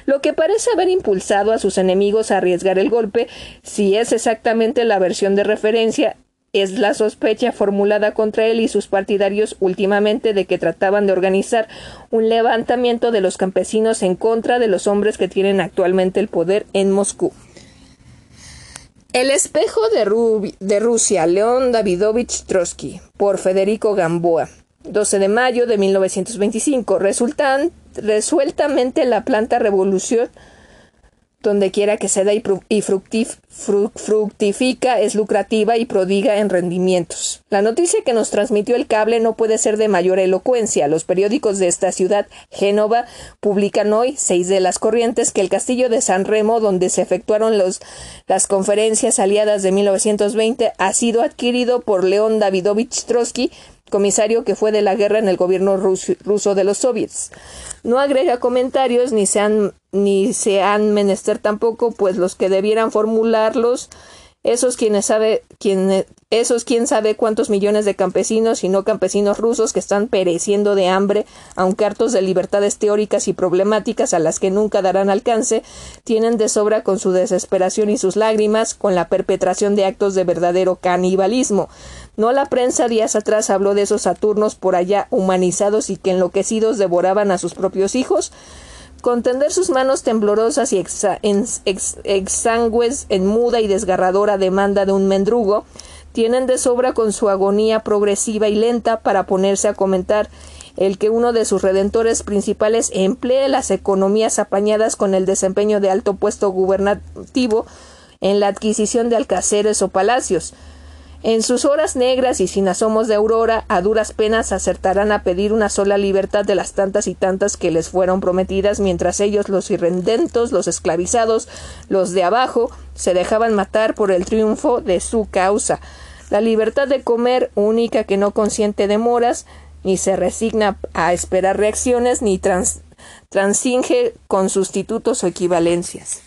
lo que parece haber impulsado a sus enemigos a arriesgar el golpe, si es exactamente la versión de referencia es la sospecha formulada contra él y sus partidarios últimamente de que trataban de organizar un levantamiento de los campesinos en contra de los hombres que tienen actualmente el poder en Moscú. El espejo de, Rusia, León Davidovich Trotsky, por Federico Gamboa, 12 de mayo de 1925. Resultan, resueltamente la planta revolución donde quiera que se da y, fructifica, es lucrativa y prodiga en rendimientos. La noticia que nos transmitió el cable no puede ser de mayor elocuencia. Los periódicos de esta ciudad, Génova, publican hoy, seis de las corrientes, que el castillo de San Remo, donde se efectuaron los, las conferencias aliadas de 1920, ha sido adquirido por León Davidovich Trotsky, comisario que fue de la guerra en el gobierno ruso de los soviets. No agrega comentarios ni se han, ni se han menester tampoco, pues los que debieran formularlos esos quienes sabe, esos quién sabe cuántos millones de campesinos y no campesinos rusos que están pereciendo de hambre, aunque hartos de libertades teóricas y problemáticas a las que nunca darán alcance, tienen de sobra con su desesperación y sus lágrimas, con la perpetración de actos de verdadero canibalismo. No la prensa días atrás habló de esos Saturnos por allá humanizados y que enloquecidos devoraban a sus propios hijos. Contender sus manos temblorosas y exangües en muda y desgarradora demanda de un mendrugo, tienen de sobra con su agonía progresiva y lenta para ponerse a comentar el que uno de sus redentores principales emplee las economías apañadas con el desempeño de alto puesto gubernativo en la adquisición de alcaceres o palacios, en sus horas negras y sin asomos de aurora, a duras penas acertarán a pedir una sola libertad de las tantas y tantas que les fueron prometidas, mientras ellos, los irrendentos, los esclavizados, los de abajo, se dejaban matar por el triunfo de su causa. La libertad de comer, única que no consiente demoras, ni se resigna a esperar reacciones, ni transinge con sustitutos o equivalencias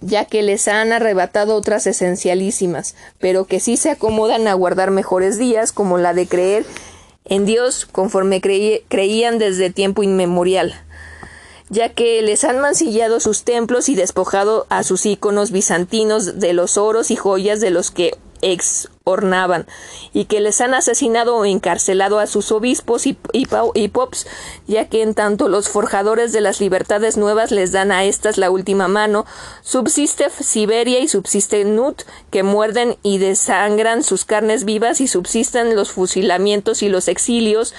ya que les han arrebatado otras esencialísimas, pero que sí se acomodan a guardar mejores días, como la de creer en Dios conforme creían desde tiempo inmemorial, ya que les han mancillado sus templos y despojado a sus íconos bizantinos de los oros y joyas de los que exornaban, y que les han asesinado o encarcelado a sus obispos y, y, pops, ya que en tanto los forjadores de las libertades nuevas les dan a estas la última mano, subsiste Siberia y subsiste Nut, que muerden y desangran sus carnes vivas y subsisten los fusilamientos y los exilios,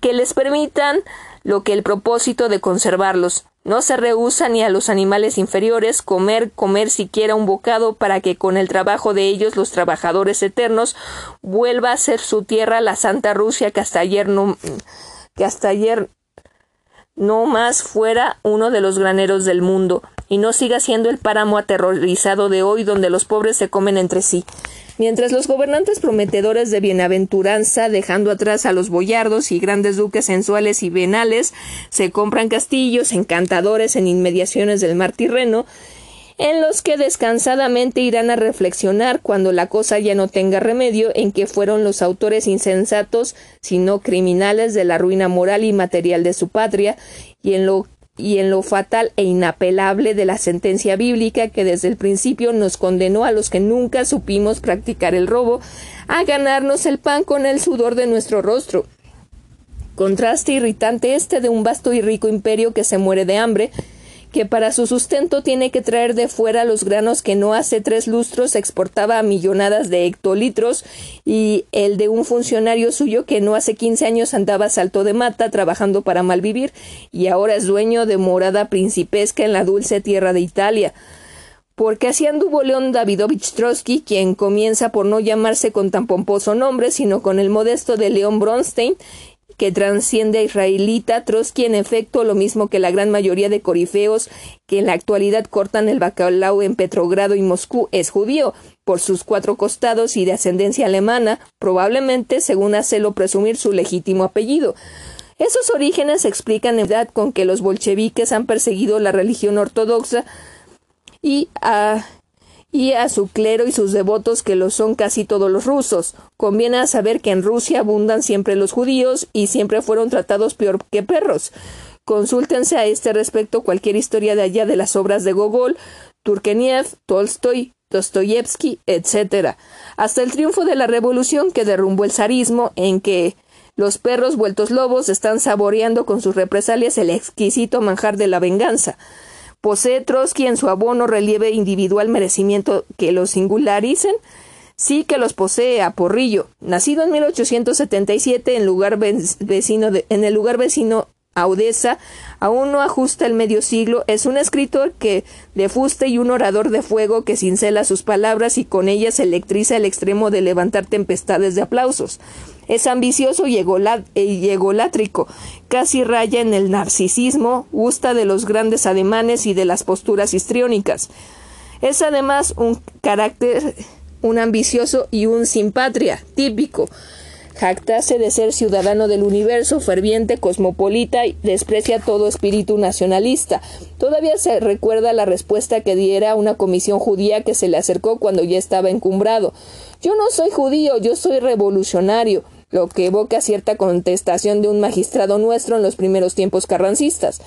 que les permitan lo que el propósito de conservarlos. No se rehúsa ni a los animales inferiores comer, comer siquiera un bocado para que con el trabajo de ellos los trabajadores eternos vuelva a ser su tierra la Santa Rusia que hasta ayer no, que hasta ayer no más fuera uno de los graneros del mundo y no siga siendo el páramo aterrorizado de hoy donde los pobres se comen entre sí. Mientras los gobernantes prometedores de bienaventuranza, dejando atrás a los boyardos y grandes duques sensuales y venales, se compran castillos encantadores en inmediaciones del mar Tirreno, en los que descansadamente irán a reflexionar cuando la cosa ya no tenga remedio en que fueron los autores insensatos, sino criminales de la ruina moral y material de su patria, y en lo y en lo fatal e inapelable de la sentencia bíblica que desde el principio nos condenó a los que nunca supimos practicar el robo a ganarnos el pan con el sudor de nuestro rostro. Contraste irritante este de un vasto y rico imperio que se muere de hambre, que para su sustento tiene que traer de fuera los granos que no hace tres lustros exportaba a millonadas de hectolitros y el de un funcionario suyo que no hace quince años andaba salto de mata trabajando para malvivir y ahora es dueño de morada principesca en la dulce tierra de Italia. Porque así anduvo León Davidovich Trotsky, quien comienza por no llamarse con tan pomposo nombre, sino con el modesto de León Bronstein, que transciende a israelita, Trotsky en efecto, lo mismo que la gran mayoría de corifeos que en la actualidad cortan el bacalao en Petrogrado y Moscú, es judío, por sus cuatro costados y de ascendencia alemana, probablemente, según hacelo presumir, su legítimo apellido. Esos orígenes explican en verdad con que los bolcheviques han perseguido la religión ortodoxa y a, y a su clero y sus devotos que lo son casi todos los rusos. Conviene saber que en Rusia abundan siempre los judíos y siempre fueron tratados peor que perros. Consúltense a este respecto cualquier historia de allá de las obras de Gogol, Turgeniev, Tolstoy, Dostoyevsky, etc. Hasta el triunfo de la revolución que derrumbó el zarismo, en que los perros vueltos lobos están saboreando con sus represalias el exquisito manjar de la venganza. ¿Posee Trotsky en su abono relieve individual merecimiento que los singularicen? Sí que los posee a Porrillo. Nacido en 1877 en, lugar vecino en el lugar vecino Audesa, aún no ajusta el medio siglo, es un escritor que de fuste y un orador de fuego que cincela sus palabras y con ellas electriza el extremo de levantar tempestades de aplausos. Es ambicioso y, egolátrico, casi raya en el narcisismo, gusta de los grandes ademanes y de las posturas histriónicas. Es además un carácter, un ambicioso y un simpatria típico. Jactase de ser ciudadano del universo, ferviente, cosmopolita y desprecia todo espíritu nacionalista. Todavía se recuerda la respuesta que diera una comisión judía que se le acercó cuando ya estaba encumbrado. Yo no soy judío, yo soy revolucionario lo que evoca cierta contestación de un magistrado nuestro en los primeros tiempos carrancistas.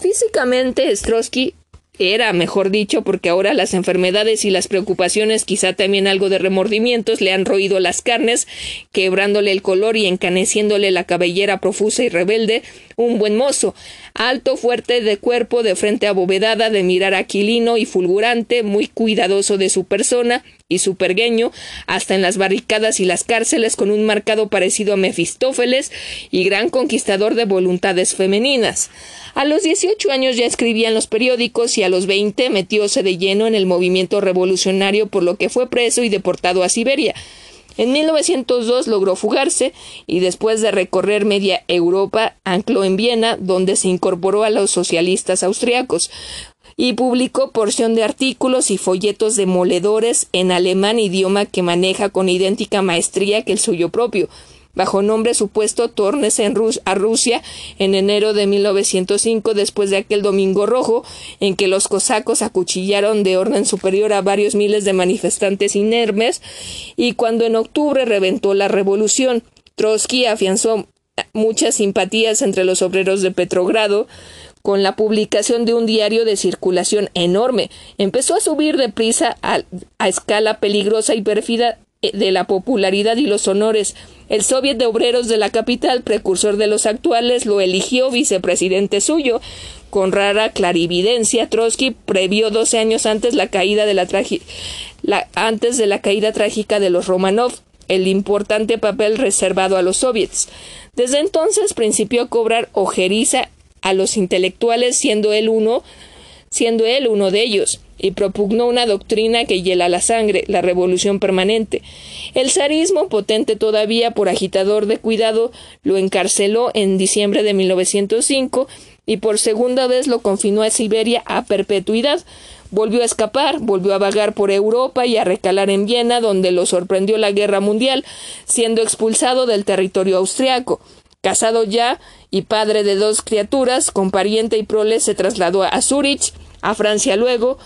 Físicamente, Strosky era, mejor dicho, porque ahora las enfermedades y las preocupaciones, quizá también algo de remordimientos, le han roído las carnes, quebrándole el color y encaneciéndole la cabellera profusa y rebelde, un buen mozo, alto, fuerte de cuerpo, de frente abovedada, de mirar aquilino y fulgurante, muy cuidadoso de su persona y supergueño, hasta en las barricadas y las cárceles, con un marcado parecido a Mefistófeles y gran conquistador de voluntades femeninas. A los 18 años ya escribía en los periódicos y a los 20 metióse de lleno en el movimiento revolucionario por lo que fue preso y deportado a Siberia. En 1902 logró fugarse y después de recorrer media Europa ancló en Viena, donde se incorporó a los socialistas austriacos y publicó porción de artículos y folletos demoledores en alemán idioma que maneja con idéntica maestría que el suyo propio bajo nombre supuesto Tornes en a Rusia en enero de 1905 después de aquel Domingo Rojo en que los cosacos acuchillaron de orden superior a varios miles de manifestantes inermes y cuando en octubre reventó la revolución. Trotsky afianzó muchas simpatías entre los obreros de Petrogrado, con la publicación de un diario de circulación enorme. Empezó a subir deprisa a, a escala peligrosa y pérfida eh, de la popularidad y los honores. El Soviet de Obreros de la capital, precursor de los actuales, lo eligió vicepresidente suyo. Con rara clarividencia, Trotsky previó doce años antes la caída de la, la antes de la caída trágica de los Romanov, el importante papel reservado a los soviets. Desde entonces principió a cobrar ojeriza a los intelectuales, siendo él uno, siendo él uno de ellos y propugnó una doctrina que hiela la sangre, la revolución permanente. El zarismo, potente todavía por agitador de cuidado, lo encarceló en diciembre de 1905 y por segunda vez lo confinó a Siberia a perpetuidad. Volvió a escapar, volvió a vagar por Europa y a recalar en Viena, donde lo sorprendió la guerra mundial, siendo expulsado del territorio austriaco. Casado ya y padre de dos criaturas, con pariente y prole, se trasladó a Zúrich, a Francia luego,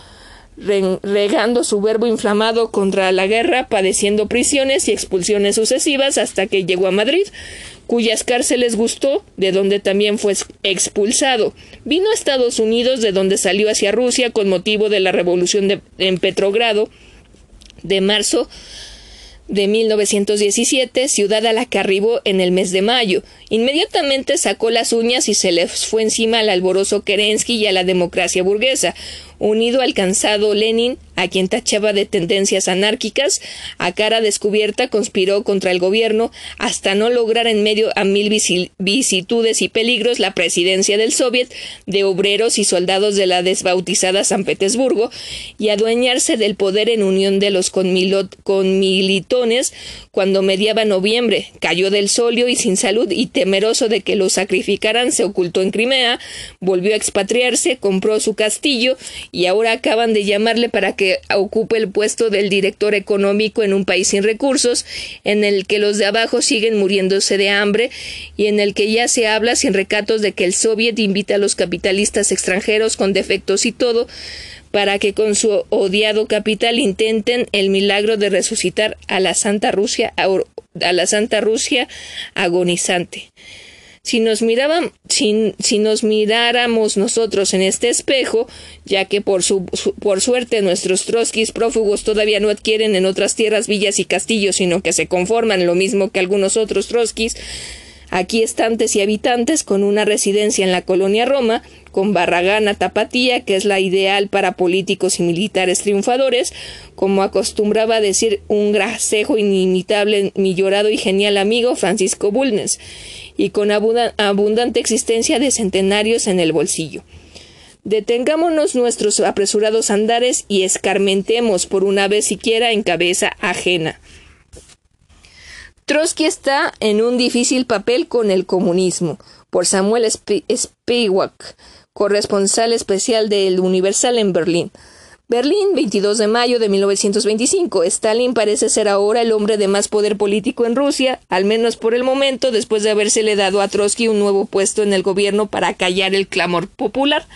regando su verbo inflamado contra la guerra, padeciendo prisiones y expulsiones sucesivas hasta que llegó a Madrid, cuyas cárceles gustó, de donde también fue expulsado. Vino a Estados Unidos, de donde salió hacia Rusia con motivo de la revolución en Petrogrado de marzo de 1917, ciudad a la que arribó en el mes de mayo. Inmediatamente sacó las uñas y se le fue encima al alborozo Kerensky y a la democracia burguesa unido al cansado Lenin, a quien tachaba de tendencias anárquicas, a cara descubierta conspiró contra el gobierno hasta no lograr en medio a mil vicitudes y peligros la presidencia del Soviet de obreros y soldados de la desbautizada San Petersburgo y adueñarse del poder en unión de los conmilitones cuando mediaba noviembre. Cayó del solio y sin salud y temeroso de que lo sacrificaran se ocultó en Crimea, volvió a expatriarse, compró su castillo y ahora acaban de llamarle para que ocupe el puesto del director económico en un país sin recursos, en el que los de abajo siguen muriéndose de hambre y en el que ya se habla sin recatos de que el Soviet invita a los capitalistas extranjeros con defectos y todo para que con su odiado capital intenten el milagro de resucitar a la Santa Rusia a la Santa Rusia agonizante. Si nos, miraban, si, si nos miráramos nosotros en este espejo, ya que por, su, por suerte nuestros trotskis prófugos todavía no adquieren en otras tierras villas y castillos, sino que se conforman lo mismo que algunos otros trotskis, aquí estantes y habitantes con una residencia en la colonia Roma, con Barragana Tapatía, que es la ideal para políticos y militares triunfadores, como acostumbraba decir un grasejo inimitable, mi llorado y genial amigo Francisco Bulnes, y con abundante existencia de centenarios en el bolsillo. Detengámonos nuestros apresurados andares y escarmentemos por una vez siquiera en cabeza ajena. Trotsky está en un difícil papel con el comunismo, por Samuel Spivak, corresponsal especial del Universal en Berlín. Berlín, 22 de mayo de 1925. Stalin parece ser ahora el hombre de más poder político en Rusia, al menos por el momento, después de habérsele dado a Trotsky un nuevo puesto en el gobierno para callar el clamor popular.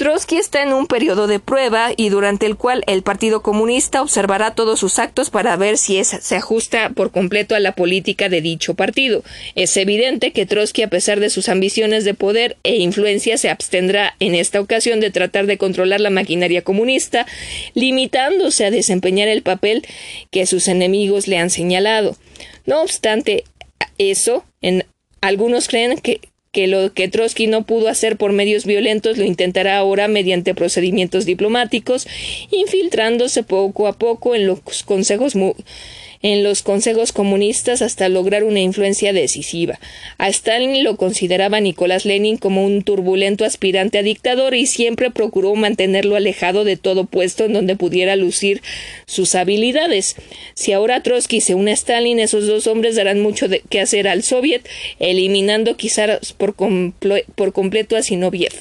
Trotsky está en un periodo de prueba y durante el cual el Partido Comunista observará todos sus actos para ver si se ajusta por completo a la política de dicho partido. Es evidente que Trotsky, a pesar de sus ambiciones de poder e influencia, se abstendrá en esta ocasión de tratar de controlar la maquinaria comunista, limitándose a desempeñar el papel que sus enemigos le han señalado. No obstante eso, algunos creen que que lo que Trotsky no pudo hacer por medios violentos lo intentará ahora mediante procedimientos diplomáticos, infiltrándose poco a poco en los consejos en los consejos comunistas hasta lograr una influencia decisiva. A Stalin lo consideraba Nicolás Lenin como un turbulento aspirante a dictador y siempre procuró mantenerlo alejado de todo puesto en donde pudiera lucir sus habilidades. Si ahora Trotsky se une a Stalin, esos dos hombres darán mucho que hacer al Soviet, eliminando quizás por, completo a Sinoviev.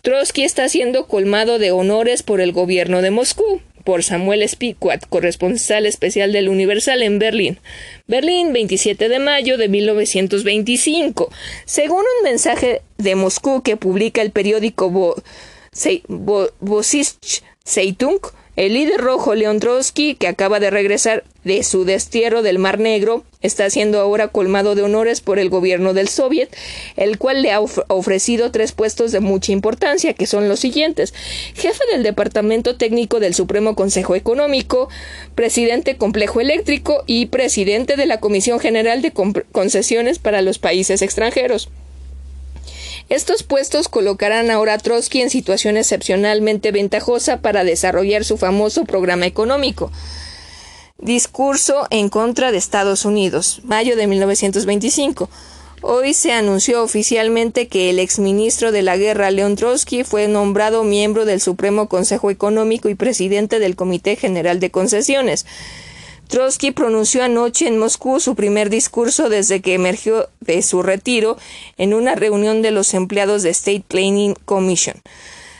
Trotsky está siendo colmado de honores por el gobierno de Moscú por Samuel Spiquat, corresponsal especial del Universal en Berlín. Berlín, 27 de mayo de 1925. Según un mensaje de Moscú que publica el periódico Bo Zeitung, el líder rojo Leon Trotsky, que acaba de regresar de su destierro del Mar Negro, está siendo ahora colmado de honores por el gobierno del Soviet, el cual le ha ofrecido tres puestos de mucha importancia, que son los siguientes jefe del Departamento Técnico del Supremo Consejo Económico, presidente complejo eléctrico y presidente de la Comisión General de Concesiones para los Países Extranjeros. Estos puestos colocarán ahora a Trotsky en situación excepcionalmente ventajosa para desarrollar su famoso programa económico. Discurso en contra de Estados Unidos, mayo de 1925. Hoy se anunció oficialmente que el exministro de la Guerra, Leon Trotsky, fue nombrado miembro del Supremo Consejo Económico y presidente del Comité General de Concesiones. Trotsky pronunció anoche en Moscú su primer discurso desde que emergió de su retiro en una reunión de los empleados de State Planning Commission.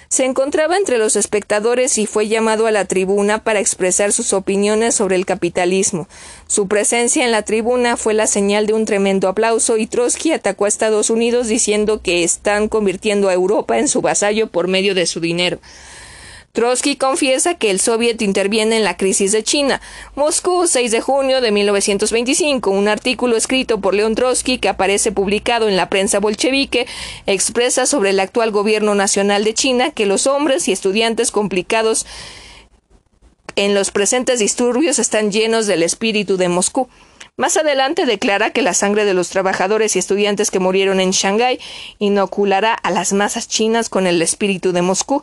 Se encontraba entre los espectadores y fue llamado a la tribuna para expresar sus opiniones sobre el capitalismo. Su presencia en la tribuna fue la señal de un tremendo aplauso y Trotsky atacó a Estados Unidos diciendo que están convirtiendo a Europa en su vasallo por medio de su dinero. Trotsky confiesa que el Soviet interviene en la crisis de China. Moscú, 6 de junio de 1925. Un artículo escrito por León Trotsky que aparece publicado en la prensa bolchevique expresa sobre el actual gobierno nacional de China que los hombres y estudiantes complicados en los presentes disturbios están llenos del espíritu de Moscú. Más adelante declara que la sangre de los trabajadores y estudiantes que murieron en Shanghái inoculará a las masas chinas con el espíritu de Moscú,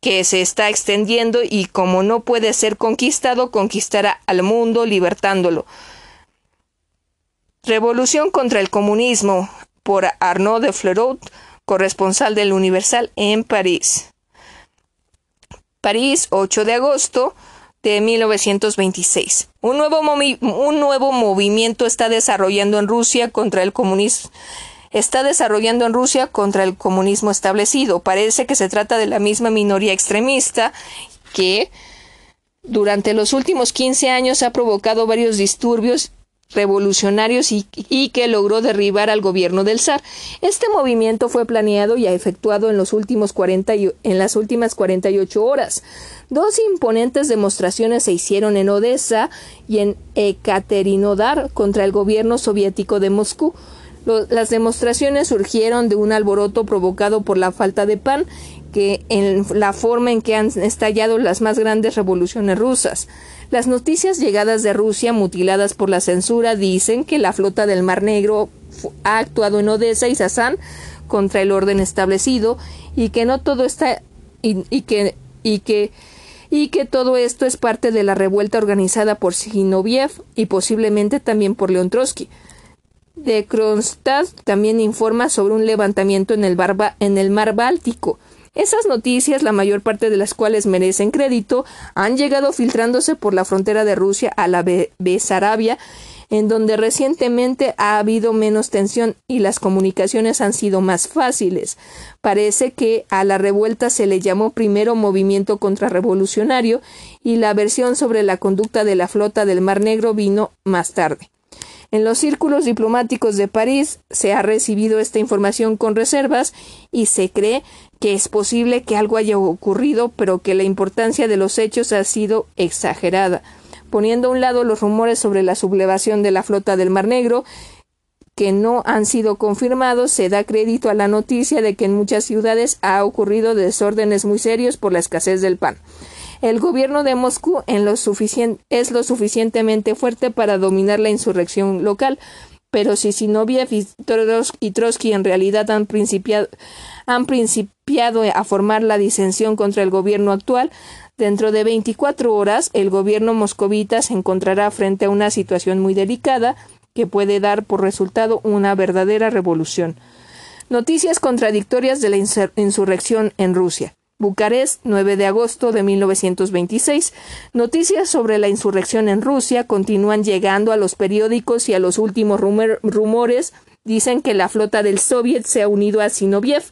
que se está extendiendo y como no puede ser conquistado, conquistará al mundo libertándolo. Revolución contra el comunismo por Arnaud de Fleurot, corresponsal del Universal en París. París, 8 de agosto de 1926. Un nuevo, un nuevo movimiento está desarrollando en Rusia contra el comunismo está desarrollando en Rusia contra el comunismo establecido. Parece que se trata de la misma minoría extremista que durante los últimos 15 años ha provocado varios disturbios revolucionarios y, que logró derribar al gobierno del zar. Este movimiento fue planeado y efectuado en, los últimos 40 en las últimas 48 horas. Dos imponentes demostraciones se hicieron en Odessa y en Ekaterinodar contra el gobierno soviético de Moscú. las demostraciones surgieron de un alboroto provocado por la falta de pan, que en la forma en que han estallado las más grandes revoluciones rusas. Las noticias llegadas de Rusia mutiladas por la censura dicen que la flota del Mar Negro ha actuado en Odessa y Sazán contra el orden establecido y que no todo está y, que y que y que todo esto es parte de la revuelta organizada por Zinoviev y posiblemente también por Leon Trotsky. De Kronstadt también informa sobre un levantamiento en el, en el mar Báltico, esas noticias, la mayor parte de las cuales merecen crédito, han llegado filtrándose por la frontera de Rusia a la Besarabia, en donde recientemente ha habido menos tensión y las comunicaciones han sido más fáciles. Parece que a la revuelta se le llamó primero movimiento contrarrevolucionario y la versión sobre la conducta de la flota del Mar Negro vino más tarde. En los círculos diplomáticos de París se ha recibido esta información con reservas y se cree que es posible que algo haya ocurrido, pero que la importancia de los hechos ha sido exagerada. Poniendo a un lado los rumores sobre la sublevación de la flota del Mar Negro, que no han sido confirmados, se da crédito a la noticia de que en muchas ciudades ha ocurrido desórdenes muy serios por la escasez del pan. El gobierno de Moscú es lo suficientemente fuerte para dominar la insurrección local, pero si Sinoviev y Trotsky en realidad han principiado, han principiado a formar la disensión contra el gobierno actual, dentro de 24 horas el gobierno moscovita se encontrará frente a una situación muy delicada que puede dar por resultado una verdadera revolución. Noticias contradictorias de la insurrección en Rusia. Bucarest, 9 de agosto de 1926. Noticias sobre la insurrección en Rusia continúan llegando a los periódicos y a los últimos rumores dicen que la flota del Soviet se ha unido a Sinoviev,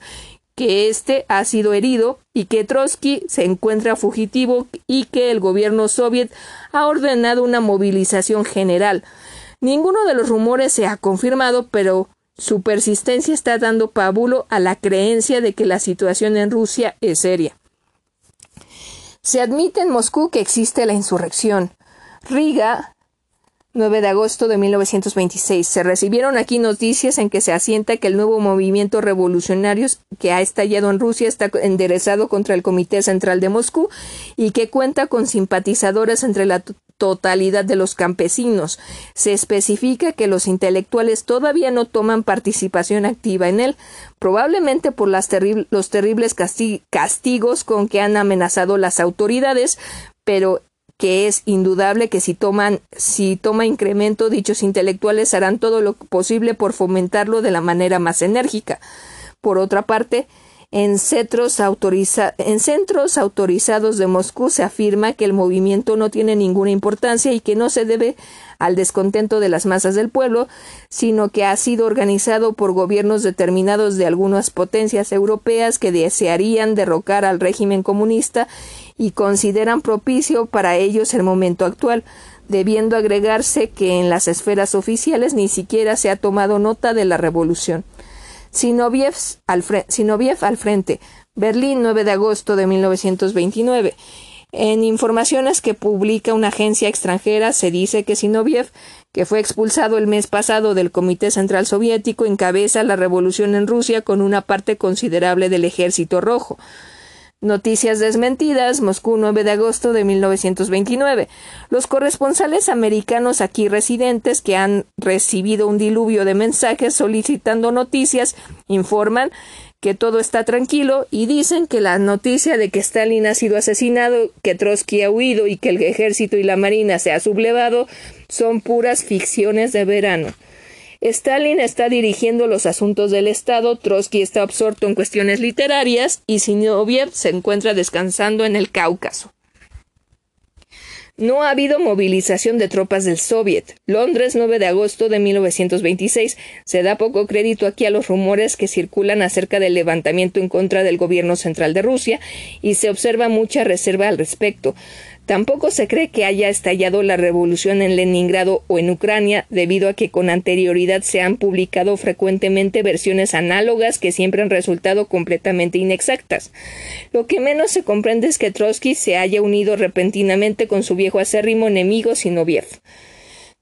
que éste ha sido herido y que Trotsky se encuentra fugitivo y que el gobierno soviet ha ordenado una movilización general. Ninguno de los rumores se ha confirmado, pero su persistencia está dando pábulo a la creencia de que la situación en Rusia es seria. Se admite en Moscú que existe la insurrección. Riga 9 de agosto de 1926. Se recibieron aquí noticias en que se asienta que el nuevo movimiento revolucionario que ha estallado en Rusia está enderezado contra el Comité Central de Moscú y que cuenta con simpatizadores entre la totalidad de los campesinos. Se especifica que los intelectuales todavía no toman participación activa en él, probablemente por los terribles castigos con que han amenazado las autoridades, pero que es indudable que si toman, si toma incremento, dichos intelectuales harán todo lo posible por fomentarlo de la manera más enérgica. Por otra parte, en centros, en centros autorizados de Moscú se afirma que el movimiento no tiene ninguna importancia y que no se debe al descontento de las masas del pueblo, sino que ha sido organizado por gobiernos determinados de algunas potencias europeas que desearían derrocar al régimen comunista y consideran propicio para ellos el momento actual, debiendo agregarse que en las esferas oficiales ni siquiera se ha tomado nota de la revolución. Sinoviev al, al frente. Berlín, 9 de agosto de 1929. En informaciones que publica una agencia extranjera se dice que Sinoviev, que fue expulsado el mes pasado del Comité Central Soviético, encabeza la revolución en Rusia con una parte considerable del Ejército Rojo. Noticias desmentidas, Moscú 9 de agosto de 1929. Los corresponsales americanos aquí residentes que han recibido un diluvio de mensajes solicitando noticias informan que todo está tranquilo y dicen que la noticia de que Stalin ha sido asesinado, que Trotsky ha huido y que el ejército y la marina se ha sublevado son puras ficciones de verano. Stalin está dirigiendo los asuntos del Estado, Trotsky está absorto en cuestiones literarias y Zinoviev se encuentra descansando en el Cáucaso. No ha habido movilización de tropas del Soviet. Londres, 9 de agosto de 1926. Se da poco crédito aquí a los rumores que circulan acerca del levantamiento en contra del gobierno central de Rusia y se observa mucha reserva al respecto. Tampoco se cree que haya estallado la revolución en Leningrado o en Ucrania, debido a que con anterioridad se han publicado frecuentemente versiones análogas que siempre han resultado completamente inexactas. Lo que menos se comprende es que Trotsky se haya unido repentinamente con su viejo acérrimo enemigo Sinoviev.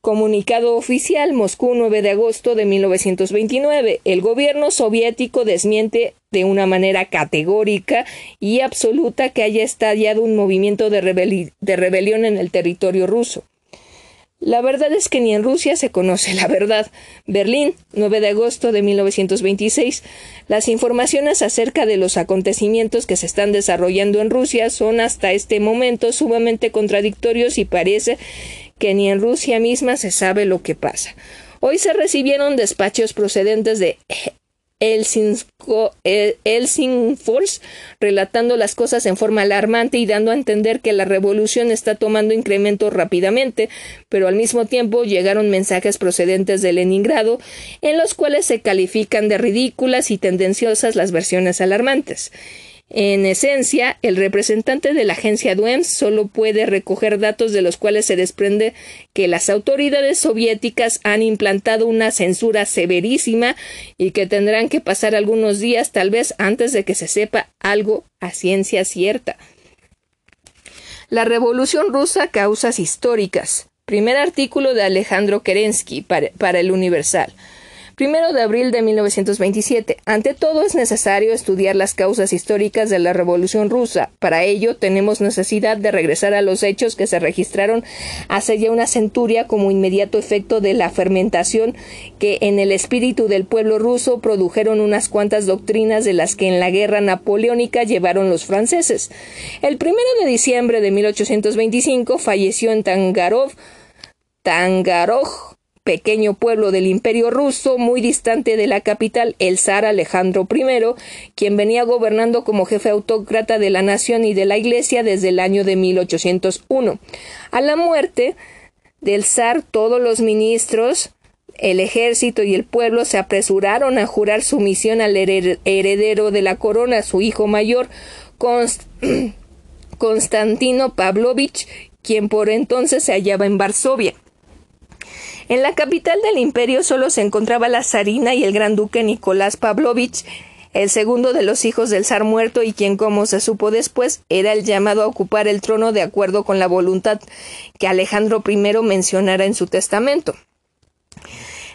Comunicado oficial Moscú 9 de agosto de 1929. El gobierno soviético desmiente de una manera categórica y absoluta que haya estallado un movimiento de, rebelión en el territorio ruso. La verdad es que ni en Rusia se conoce la verdad. Berlín, 9 de agosto de 1926. Las informaciones acerca de los acontecimientos que se están desarrollando en Rusia son hasta este momento sumamente contradictorios y parece que ni en Rusia misma se sabe lo que pasa. Hoy se recibieron despachos procedentes de Helsingfors relatando las cosas en forma alarmante y dando a entender que la revolución está tomando incremento rápidamente, pero al mismo tiempo llegaron mensajes procedentes de Leningrado en los cuales se califican de ridículas y tendenciosas las versiones alarmantes. En esencia, el representante de la agencia DUEMS solo puede recoger datos de los cuales se desprende que las autoridades soviéticas han implantado una censura severísima y que tendrán que pasar algunos días tal vez antes de que se sepa algo a ciencia cierta. La Revolución rusa causas históricas. Primer artículo de Alejandro Kerensky para, para el Universal. Primero de abril de 1927. Ante todo es necesario estudiar las causas históricas de la Revolución rusa. Para ello tenemos necesidad de regresar a los hechos que se registraron hace ya una centuria como inmediato efecto de la fermentación que en el espíritu del pueblo ruso produjeron unas cuantas doctrinas de las que en la guerra napoleónica llevaron los franceses. El primero de diciembre de 1825 falleció en Tangarov Tangaroj pequeño pueblo del Imperio ruso, muy distante de la capital, el zar Alejandro I, quien venía gobernando como jefe autócrata de la nación y de la Iglesia desde el año de 1801. A la muerte del zar, todos los ministros, el ejército y el pueblo se apresuraron a jurar sumisión al heredero de la corona, su hijo mayor, (clears throat) Constantino Pavlovich, quien por entonces se hallaba en Varsovia. En la capital del imperio solo se encontraba la zarina y el gran duque Nicolás Pavlovich, el segundo de los hijos del zar muerto y quien, como se supo después, era el llamado a ocupar el trono de acuerdo con la voluntad que Alejandro I mencionara en su testamento.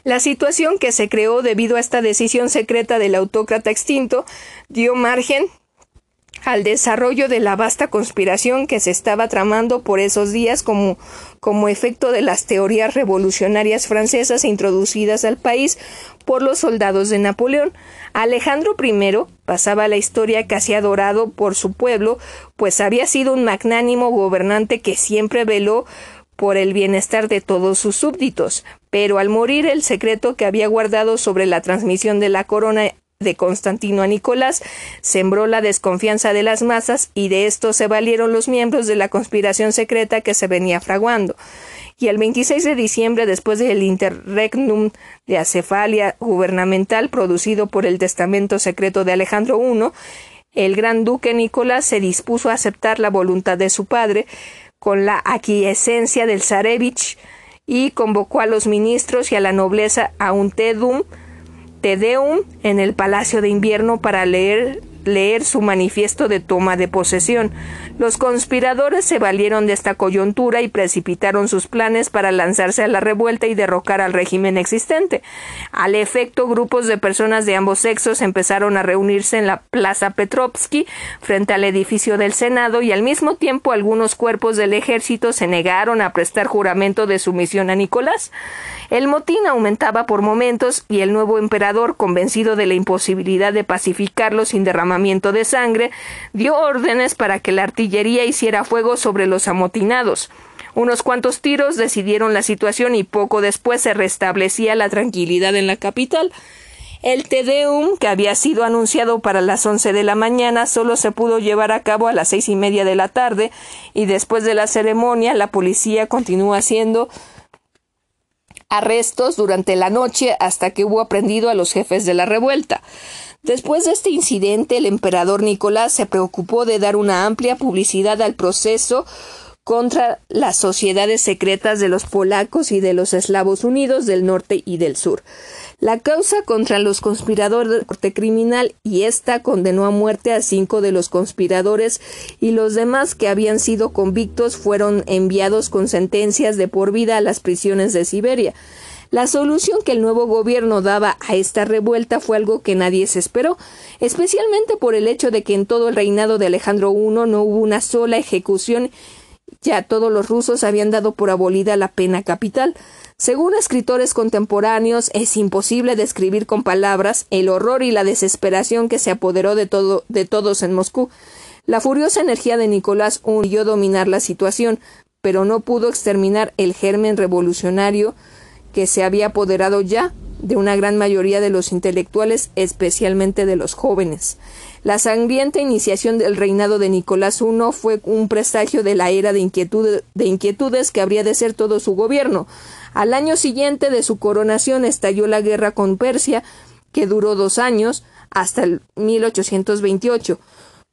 La situación que se creó debido a esta decisión secreta del autócrata extinto dio margen al desarrollo de la vasta conspiración que se estaba tramando por esos días como, como efecto de las teorías revolucionarias francesas introducidas al país por los soldados de Napoleón. Alejandro I pasaba la historia casi adorado por su pueblo, pues había sido un magnánimo gobernante que siempre veló por el bienestar de todos sus súbditos, pero al morir el secreto que había guardado sobre la transmisión de la corona de Constantino a Nicolás sembró la desconfianza de las masas y de esto se valieron los miembros de la conspiración secreta que se venía fraguando. Y el 26 de diciembre, después del interregnum de acefalia gubernamental producido por el testamento secreto de Alejandro I, el gran duque Nicolás se dispuso a aceptar la voluntad de su padre con la aquiescencia del zarevich y convocó a los ministros y a la nobleza a un tedum Te Deum en el Palacio de Invierno para leer leer su manifiesto de toma de posesión. Los conspiradores se valieron de esta coyuntura y precipitaron sus planes para lanzarse a la revuelta y derrocar al régimen existente. Al efecto, grupos de personas de ambos sexos empezaron a reunirse en la Plaza Petrovsky frente al edificio del Senado y al mismo tiempo algunos cuerpos del ejército se negaron a prestar juramento de sumisión a Nicolás. El motín aumentaba por momentos y el nuevo emperador, convencido de la imposibilidad de pacificarlo sin de sangre, dio órdenes para que la artillería hiciera fuego sobre los amotinados. Unos cuantos tiros decidieron la situación y poco después se restablecía la tranquilidad en la capital. El Te Deum, que había sido anunciado para las once de la mañana, solo se pudo llevar a cabo a las seis y media de la tarde, y después de la ceremonia la policía continuó haciendo arrestos durante la noche hasta que hubo aprendido a los jefes de la revuelta. Después de este incidente, el emperador Nicolás se preocupó de dar una amplia publicidad al proceso contra las sociedades secretas de los polacos y de los eslavos unidos del norte y del sur. La causa contra los conspiradores del corte criminal y ésta condenó a muerte a cinco de los conspiradores y los demás que habían sido convictos fueron enviados con sentencias de por vida a las prisiones de Siberia. La solución que el nuevo gobierno daba a esta revuelta fue algo que nadie se esperó, especialmente por el hecho de que en todo el reinado de Alejandro I no hubo una sola ejecución ya todos los rusos habían dado por abolida la pena capital. Según escritores contemporáneos, es imposible describir con palabras el horror y la desesperación que se apoderó de, todo, de todos en Moscú. La furiosa energía de Nicolás huyó dominar la situación, pero no pudo exterminar el germen revolucionario que se había apoderado ya de una gran mayoría de los intelectuales, especialmente de los jóvenes. La sangrienta iniciación del reinado de Nicolás I fue un presagio de la era de, de inquietudes que habría de ser todo su gobierno. Al año siguiente de su coronación estalló la guerra con Persia, que duró dos años, hasta el 1828.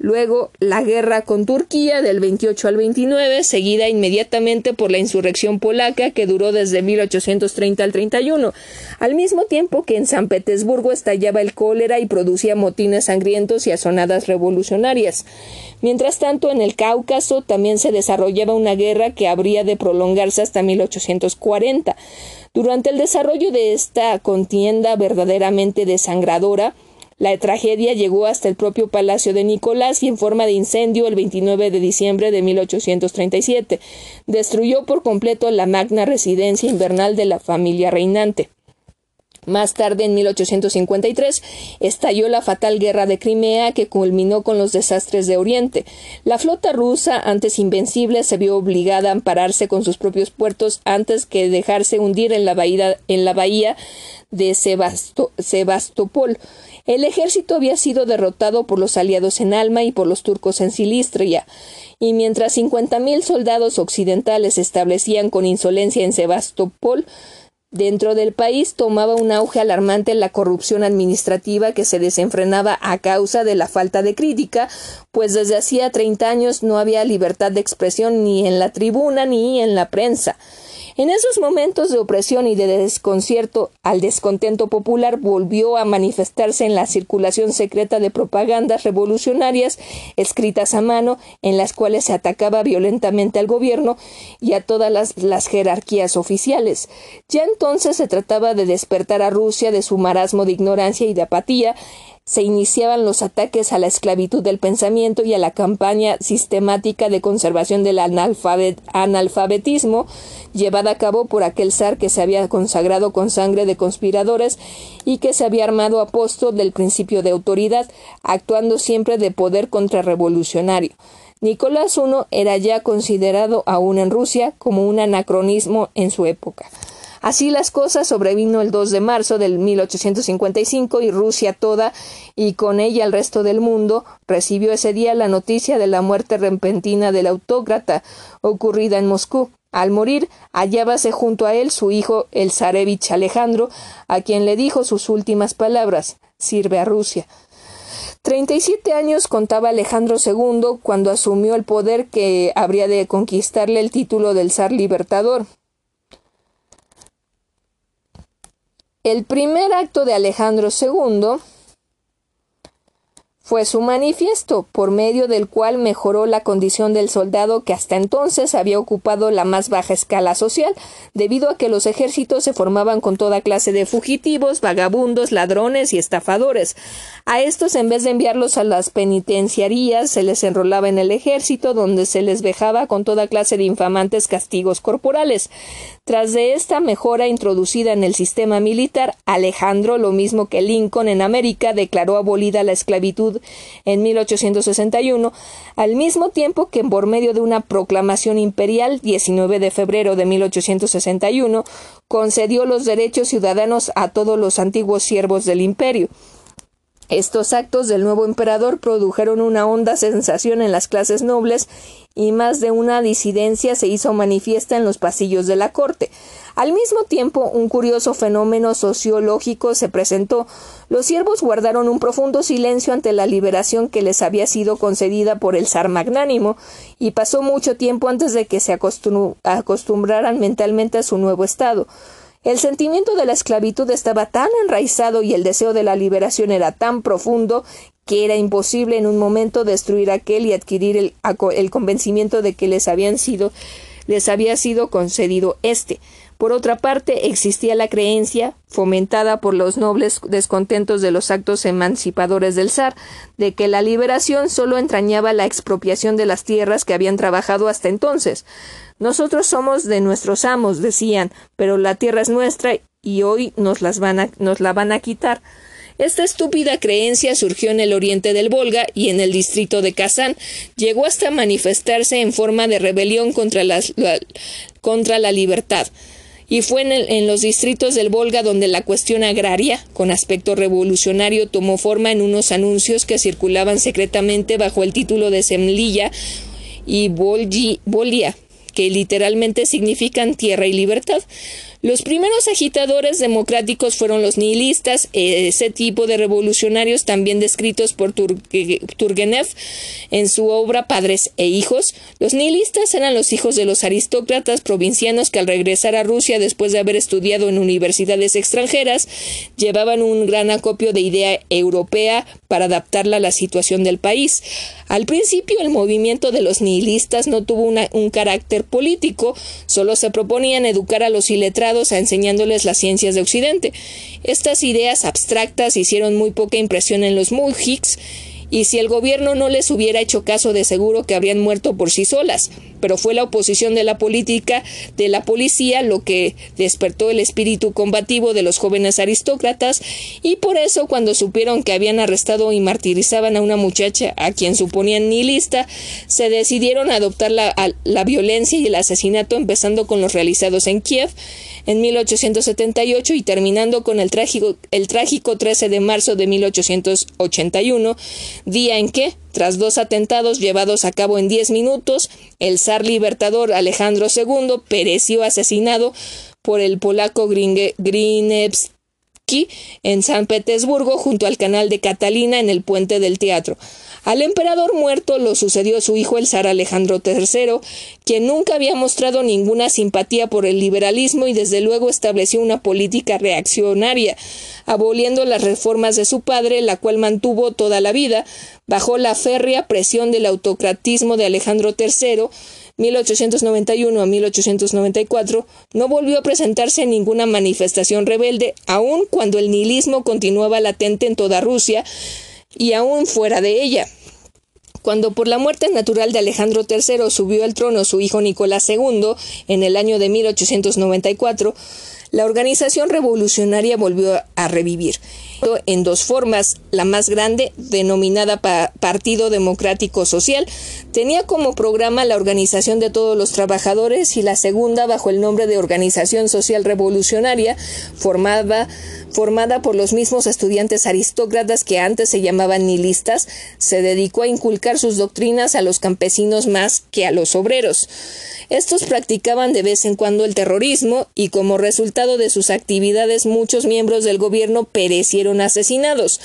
Luego la guerra con Turquía del 28 al 29, seguida inmediatamente por la insurrección polaca que duró desde 1830 al 31, al mismo tiempo que en San Petersburgo estallaba el cólera y producía motines sangrientos y asonadas revolucionarias. Mientras tanto, en el Cáucaso también se desarrollaba una guerra que habría de prolongarse hasta 1840. Durante el desarrollo de esta contienda verdaderamente desangradora, la tragedia llegó hasta el propio palacio de Nicolás y en forma de incendio el 29 de diciembre de 1837 destruyó por completo la magna residencia invernal de la familia reinante. Más tarde, en 1853, estalló la fatal guerra de Crimea que culminó con los desastres de Oriente. La flota rusa, antes invencible, se vio obligada a ampararse con sus propios puertos antes que dejarse hundir en la bahía, de Sebastopol. El ejército había sido derrotado por los aliados en Alma y por los turcos en Silistria, y mientras cincuenta mil soldados occidentales se establecían con insolencia en Sebastopol, Dentro del país tomaba un auge alarmante la corrupción administrativa que se desenfrenaba a causa de la falta de crítica, pues desde hacía treinta años no había libertad de expresión ni en la tribuna ni en la prensa. En esos momentos de opresión y de desconcierto, al descontento popular volvió a manifestarse en la circulación secreta de propagandas revolucionarias escritas a mano, en las cuales se atacaba violentamente al gobierno y a todas las, jerarquías oficiales. Ya entonces se trataba de despertar a Rusia de su marasmo de ignorancia y de apatía, se iniciaban los ataques a la esclavitud del pensamiento y a la campaña sistemática de conservación del analfabetismo llevada a cabo por aquel zar que se había consagrado con sangre de conspiradores y que se había armado apóstol del principio de autoridad, actuando siempre de poder contrarrevolucionario. Nicolás I era ya considerado aún en Rusia como un anacronismo en su época. Así las cosas sobrevino el 2 de marzo del 1855 y Rusia toda y con ella el resto del mundo recibió ese día la noticia de la muerte repentina del autócrata ocurrida en Moscú. Al morir, hallábase junto a él su hijo el zarevich Alejandro, a quien le dijo sus últimas palabras sirve a Rusia. Treinta y siete años contaba Alejandro II cuando asumió el poder que habría de conquistarle el título del zar libertador. El primer acto de Alejandro II fue su manifiesto, por medio del cual mejoró la condición del soldado que hasta entonces había ocupado la más baja escala social, debido a que los ejércitos se formaban con toda clase de fugitivos, vagabundos, ladrones y estafadores. A estos, en vez de enviarlos a las penitenciarías, se les enrolaba en el ejército, donde se les vejaba con toda clase de infamantes castigos corporales. Tras de esta mejora introducida en el sistema militar, Alejandro, lo mismo que Lincoln en América, declaró abolida la esclavitud en 1861, al mismo tiempo que por medio de una proclamación imperial 19 de febrero de 1861 concedió los derechos ciudadanos a todos los antiguos siervos del imperio. Estos actos del nuevo emperador produjeron una honda sensación en las clases nobles y más de una disidencia se hizo manifiesta en los pasillos de la corte. Al mismo tiempo, un curioso fenómeno sociológico se presentó. Los siervos guardaron un profundo silencio ante la liberación que les había sido concedida por el zar magnánimo, y pasó mucho tiempo antes de que se acostumbraran mentalmente a su nuevo estado. El sentimiento de la esclavitud estaba tan enraizado y el deseo de la liberación era tan profundo que era imposible en un momento destruir aquel y adquirir el, convencimiento de que les sido les había sido concedido éste. Por otra parte, existía la creencia, fomentada por los nobles descontentos de los actos emancipadores del zar, de que la liberación solo entrañaba la expropiación de las tierras que habían trabajado hasta entonces. Nosotros somos de nuestros amos, decían, pero la tierra es nuestra y hoy nos, las van nos la van a quitar. Esta estúpida creencia surgió en el oriente del Volga y en el distrito de Kazán. Llegó hasta manifestarse en forma de rebelión contra, contra la libertad y fue en, los distritos del Volga donde la cuestión agraria, con aspecto revolucionario, tomó forma en unos anuncios que circulaban secretamente bajo el título de Semlilla y Bolia, que literalmente significan tierra y libertad. Los primeros agitadores democráticos fueron los nihilistas, ese tipo de revolucionarios también descritos por Turgenev en su obra Padres e Hijos. Los nihilistas eran los hijos de los aristócratas provincianos que al regresar a Rusia después de haber estudiado en universidades extranjeras llevaban un gran acopio de idea europea para adaptarla a la situación del país. Al principio el movimiento de los nihilistas no tuvo un carácter político, solo se proponían educar a los iletrados a enseñándoles las ciencias de Occidente. Estas ideas abstractas hicieron muy poca impresión en los mujiks y si el gobierno no les hubiera hecho caso de seguro que habrían muerto por sí solas, pero fue la oposición de la política de la policía lo que despertó el espíritu combativo de los jóvenes aristócratas. Y por eso cuando supieron que habían arrestado y martirizaban a una muchacha a quien suponían nihilista, se decidieron a adoptar la, la violencia y el asesinato empezando con los realizados en Kiev en 1878 y terminando con el trágico, el trágico 13 de marzo de 1881, día en que, tras dos atentados llevados a cabo en diez minutos, el zar libertador Alejandro II pereció asesinado por el polaco Grinevski en San Petersburgo junto al canal de Catalina en el puente del teatro. Al emperador muerto lo sucedió su hijo el zar Alejandro III, quien nunca había mostrado ninguna simpatía por el liberalismo y desde luego estableció una política reaccionaria, aboliendo las reformas de su padre, la cual mantuvo toda la vida, bajo la férrea presión del autocratismo de Alejandro III, 1891 a 1894, no volvió a presentarse en ninguna manifestación rebelde, aun cuando el nihilismo continuaba latente en toda Rusia, y aún fuera de ella. Cuando por la muerte natural de Alejandro III subió al trono su hijo Nicolás II en el año de 1894, la organización revolucionaria volvió a revivir en dos formas. La más grande, denominada Partido Democrático Social, tenía como programa la organización de todos los trabajadores y la segunda, bajo el nombre de Organización Social Revolucionaria, formada, formada por los mismos estudiantes aristócratas que antes se llamaban nihilistas, se dedicó a inculcar sus doctrinas a los campesinos más que a los obreros. Estos practicaban de vez en cuando el terrorismo y como resultado de sus actividades muchos miembros del gobierno perecieron asesinados.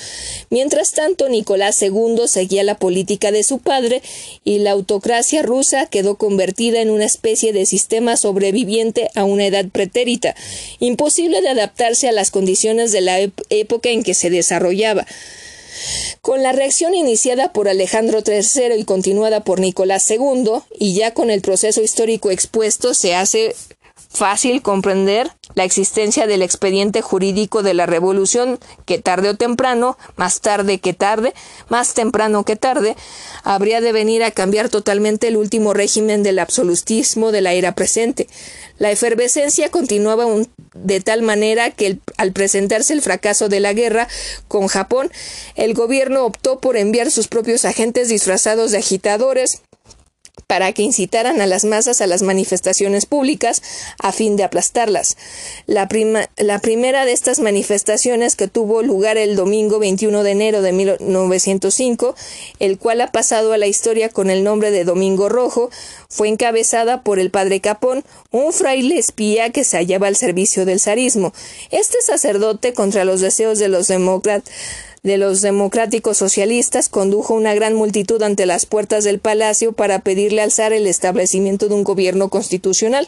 Mientras tanto, Nicolás II seguía la política de su padre y la autocracia rusa quedó convertida en una especie de sistema sobreviviente a una edad pretérita, imposible de adaptarse a las condiciones de la época en que se desarrollaba. Con la reacción iniciada por Alejandro III y continuada por Nicolás II, y ya con el proceso histórico expuesto, se hace fácil comprender la existencia del expediente jurídico de la revolución que tarde o temprano, más tarde que tarde, más temprano que tarde, habría de venir a cambiar totalmente el último régimen del absolutismo de la era presente. La efervescencia continuaba de tal manera que al presentarse el fracaso de la guerra con Japón, el gobierno optó por enviar sus propios agentes disfrazados de agitadores para que incitaran a las masas a las manifestaciones públicas a fin de aplastarlas. La, primera de estas manifestaciones que tuvo lugar el domingo 21 de enero de 1905, el cual ha pasado a la historia con el nombre de Domingo Rojo, fue encabezada por el padre Capón, un fraile espía que se hallaba al servicio del zarismo. Este sacerdote, contra los deseos de los demócratas, de los democráticos socialistas condujo una gran multitud ante las puertas del palacio para pedirle alzar el establecimiento de un gobierno constitucional.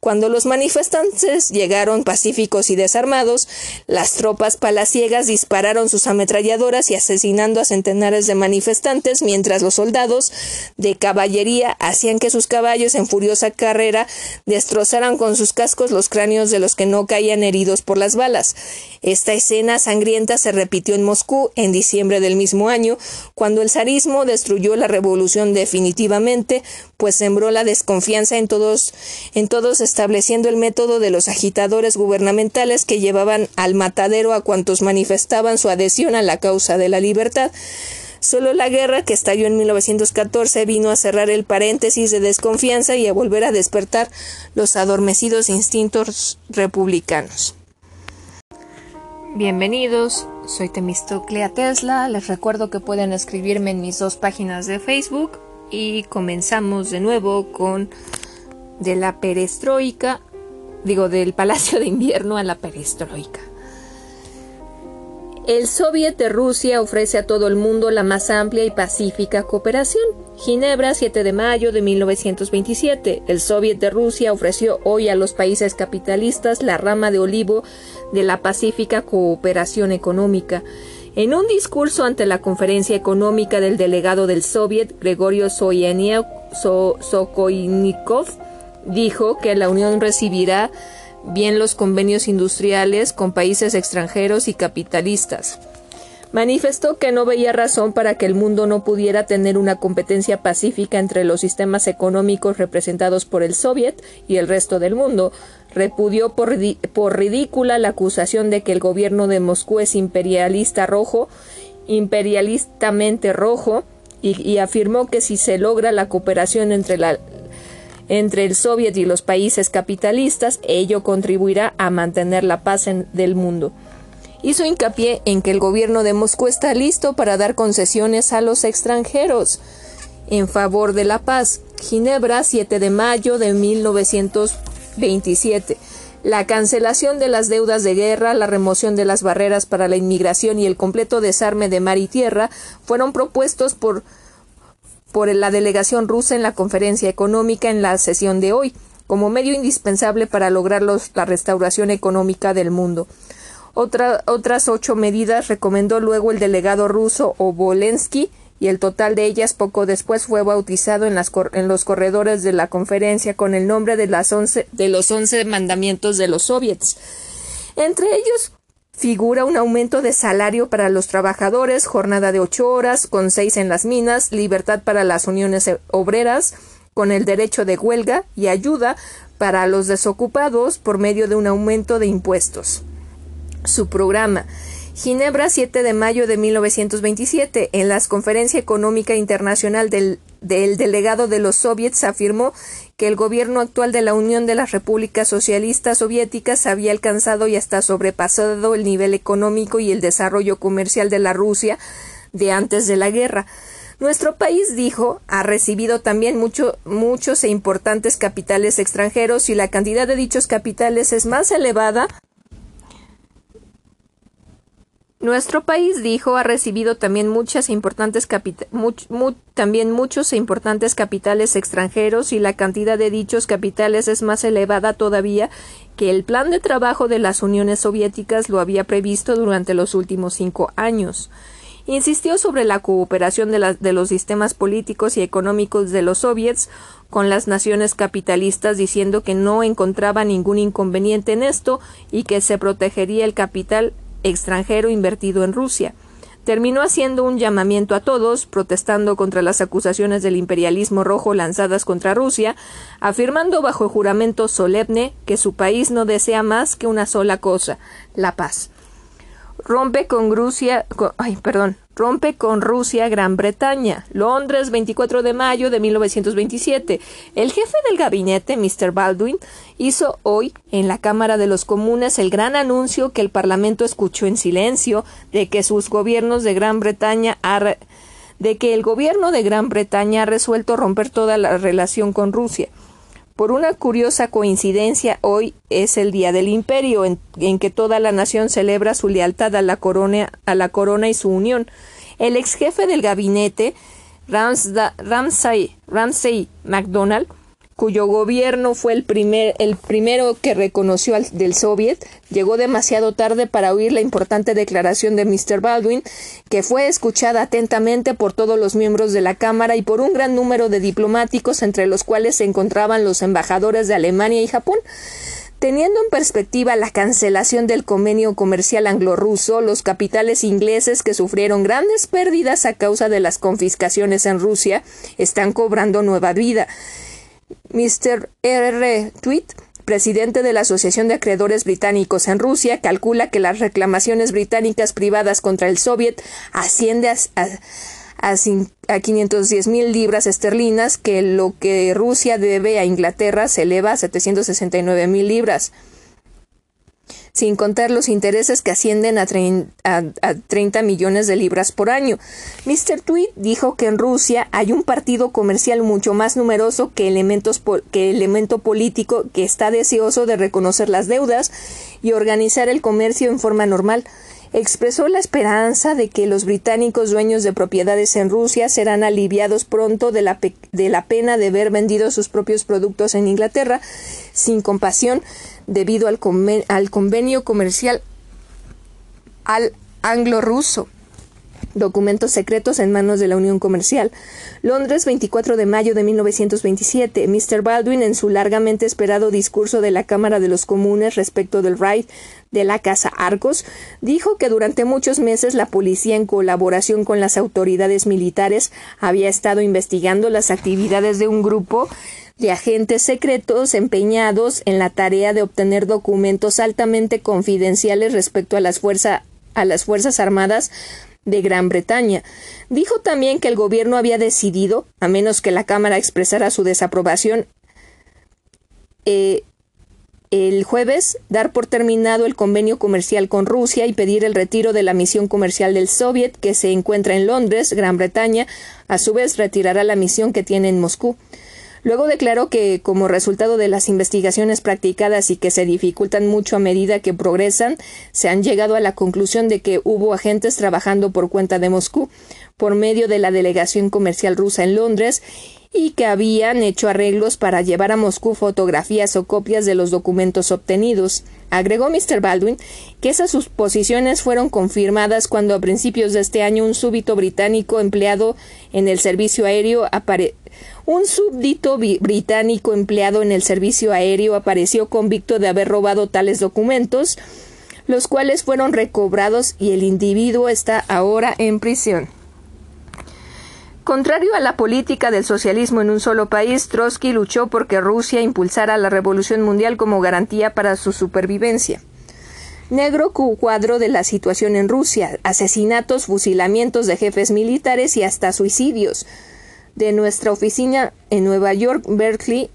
Cuando los manifestantes llegaron pacíficos y desarmados, las tropas palaciegas dispararon sus ametralladoras y asesinando a centenares de manifestantes, mientras los soldados de caballería hacían que sus caballos en furiosa carrera destrozaran con sus cascos los cráneos de los que no caían heridos por las balas. Esta escena sangrienta se repitió en Moscú en diciembre del mismo año, cuando el zarismo destruyó la revolución definitivamente, pues sembró la desconfianza en todos, en todos estableciendo el método de los agitadores gubernamentales que llevaban al matadero a cuantos manifestaban su adhesión a la causa de la libertad. Solo la guerra que estalló en 1914 vino a cerrar el paréntesis de desconfianza y a volver a despertar los adormecidos instintos republicanos. Bienvenidos, soy Temistoclea Tesla. Les recuerdo que pueden escribirme en mis dos páginas de Facebook y comenzamos de nuevo con de la perestroika, digo del Palacio de Invierno a la perestroika. El Soviet de Rusia ofrece a todo el mundo la más amplia y pacífica cooperación. Ginebra, 7 de mayo de 1927. El Soviet de Rusia ofreció hoy a los países capitalistas la rama de olivo de la pacífica cooperación económica. En un discurso ante la conferencia económica del delegado del Soviet, Gregorio Sokoinikov, dijo que la Unión recibirá bien los convenios industriales con países extranjeros y capitalistas. Manifestó que no veía razón para que el mundo no pudiera tener una competencia pacífica entre los sistemas económicos representados por el Soviet y el resto del mundo. Repudió por, por ridícula la acusación de que el gobierno de Moscú es imperialista rojo, imperialistamente rojo, y, y afirmó que si se logra la cooperación entre la, entre el Soviet y los países capitalistas, ello contribuirá a mantener la paz en, del mundo. Hizo hincapié en que el gobierno de Moscú está listo para dar concesiones a los extranjeros en favor de la paz. Ginebra, 7 de mayo de 1927. La cancelación de las deudas de guerra, la remoción de las barreras para la inmigración y el completo desarme de mar y tierra fueron propuestos por por la delegación rusa en la conferencia económica en la sesión de hoy, como medio indispensable para lograr la restauración económica del mundo. otras ocho medidas recomendó luego el delegado ruso Obolensky y el total de ellas poco después fue bautizado en, en los corredores de la conferencia con el nombre de, las de los once mandamientos de los soviets. Entre ellos Figura un aumento de salario para los trabajadores, jornada de ocho horas, con seis en las minas, libertad para las uniones obreras, con el derecho de huelga y ayuda para los desocupados por medio de un aumento de impuestos. Su programa Ginebra 7 de mayo de 1927. En la Conferencia Económica Internacional del, del, delegado de los soviets afirmó que el gobierno actual de la Unión de las Repúblicas Socialistas Soviéticas había alcanzado y hasta sobrepasado el nivel económico y el desarrollo comercial de la Rusia de antes de la guerra. Nuestro país, dijo, ha recibido también muchos e importantes capitales extranjeros y la cantidad de dichos capitales es más elevada nuestro país, dijo, ha recibido también, muchas importantes también muchos e importantes capitales extranjeros y la cantidad de dichos capitales es más elevada todavía que el plan de trabajo de las uniones soviéticas lo había previsto durante los últimos cinco años. insistió sobre la cooperación de, de, los sistemas políticos y económicos de los soviets con las naciones capitalistas, diciendo que no encontraba ningún inconveniente en esto y que se protegería el capital extranjero invertido en Rusia. Terminó haciendo un llamamiento a todos, protestando contra las acusaciones del imperialismo rojo lanzadas contra Rusia, afirmando bajo juramento solemne que su país no desea más que una sola cosa, la paz rompe con Rusia, ay, perdón, rompe con Rusia Gran Bretaña. Londres, 24 de mayo de 1927. El jefe del gabinete, Mr. Baldwin, hizo hoy en la Cámara de los Comunes el gran anuncio que el Parlamento escuchó en silencio de que sus gobiernos de Gran Bretaña de que el gobierno de Gran Bretaña ha resuelto romper toda la relación con Rusia. Por una curiosa coincidencia, hoy es el Día del Imperio, en, que toda la nación celebra su lealtad a la, corona, a la corona y su unión. El ex jefe del gabinete, Ramsay, Ramsay MacDonald, cuyo gobierno fue el, primer, el primero que reconoció al del Soviet, llegó demasiado tarde para oír la importante declaración de Mr. Baldwin, que fue escuchada atentamente por todos los miembros de la Cámara y por un gran número de diplomáticos, entre los cuales se encontraban los embajadores de Alemania y Japón. Teniendo en perspectiva la cancelación del convenio comercial anglo-ruso, los capitales ingleses que sufrieron grandes pérdidas a causa de las confiscaciones en Rusia están cobrando nueva vida. Mr. R. Tweet, presidente de la Asociación de Acreedores Británicos en Rusia, calcula que las reclamaciones británicas privadas contra el Soviet ascienden a, a, a 510 mil libras esterlinas, que lo que Rusia debe a Inglaterra se eleva a 769 mil libras sin contar los intereses que ascienden a, 30 millones de libras por año. Mr. Tweed dijo que en Rusia hay un partido comercial mucho más numeroso que, elementos que elemento político que está deseoso de reconocer las deudas y organizar el comercio en forma normal expresó la esperanza de que los británicos dueños de propiedades en Rusia serán aliviados pronto de la, de la pena de haber vendido sus propios productos en Inglaterra sin compasión debido al, al convenio comercial al anglo-ruso documentos secretos en manos de la Unión Comercial. Londres, 24 de mayo de 1927. Mr. Baldwin, en su largamente esperado discurso de la Cámara de los Comunes respecto del raid de la Casa Arcos, dijo que durante muchos meses la policía, en colaboración con las autoridades militares, había estado investigando las actividades de un grupo de agentes secretos empeñados en la tarea de obtener documentos altamente confidenciales respecto a las, a las Fuerzas Armadas de Gran Bretaña. Dijo también que el gobierno había decidido, a menos que la Cámara expresara su desaprobación, eh, el jueves dar por terminado el convenio comercial con Rusia y pedir el retiro de la misión comercial del Soviet que se encuentra en Londres, Gran Bretaña. A su vez retirará la misión que tiene en Moscú. Luego declaró que, como resultado de las investigaciones practicadas y que se dificultan mucho a medida que progresan, se han llegado a la conclusión de que hubo agentes trabajando por cuenta de Moscú, por medio de la delegación comercial rusa en Londres, y que habían hecho arreglos para llevar a Moscú fotografías o copias de los documentos obtenidos. Agregó Mr. Baldwin que esas suposiciones fueron confirmadas cuando a principios de este año un súbito británico empleado en el servicio aéreo un súbdito británico empleado en el servicio aéreo apareció convicto de haber robado tales documentos, los cuales fueron recobrados y el individuo está ahora en prisión. Contrario a la política del socialismo en un solo país, Trotsky luchó porque Rusia impulsara la revolución mundial como garantía para su supervivencia. Negro cuadro de la situación en Rusia, asesinatos, fusilamientos de jefes militares y hasta suicidios. De nuestra oficina en Nueva York, Berkeley,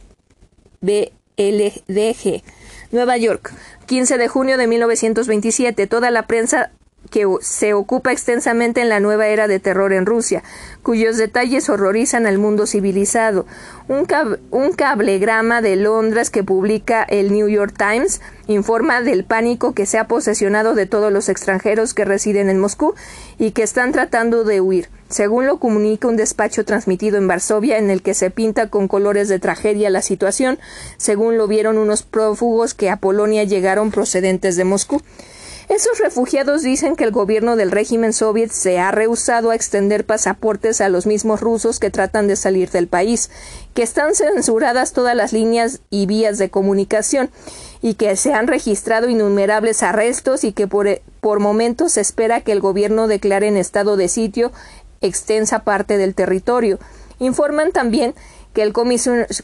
BLDG. Nueva York, 15 de junio de 1927. Toda la prensa que se ocupa extensamente en la nueva era de terror en Rusia, cuyos detalles horrorizan al mundo civilizado. Un, un, cablegrama de Londres que publica el New York Times informa del pánico que se ha posesionado de todos los extranjeros que residen en Moscú y que están tratando de huir. Según lo comunica un despacho transmitido en Varsovia en el que se pinta con colores de tragedia la situación, según lo vieron unos prófugos que a Polonia llegaron procedentes de Moscú. Esos refugiados dicen que el gobierno del régimen soviet se ha rehusado a extender pasaportes a los mismos rusos que tratan de salir del país, que están censuradas todas las líneas y vías de comunicación y que se han registrado innumerables arrestos y que por, por momentos se espera que el gobierno declare en estado de sitio extensa parte del territorio. Informan también que el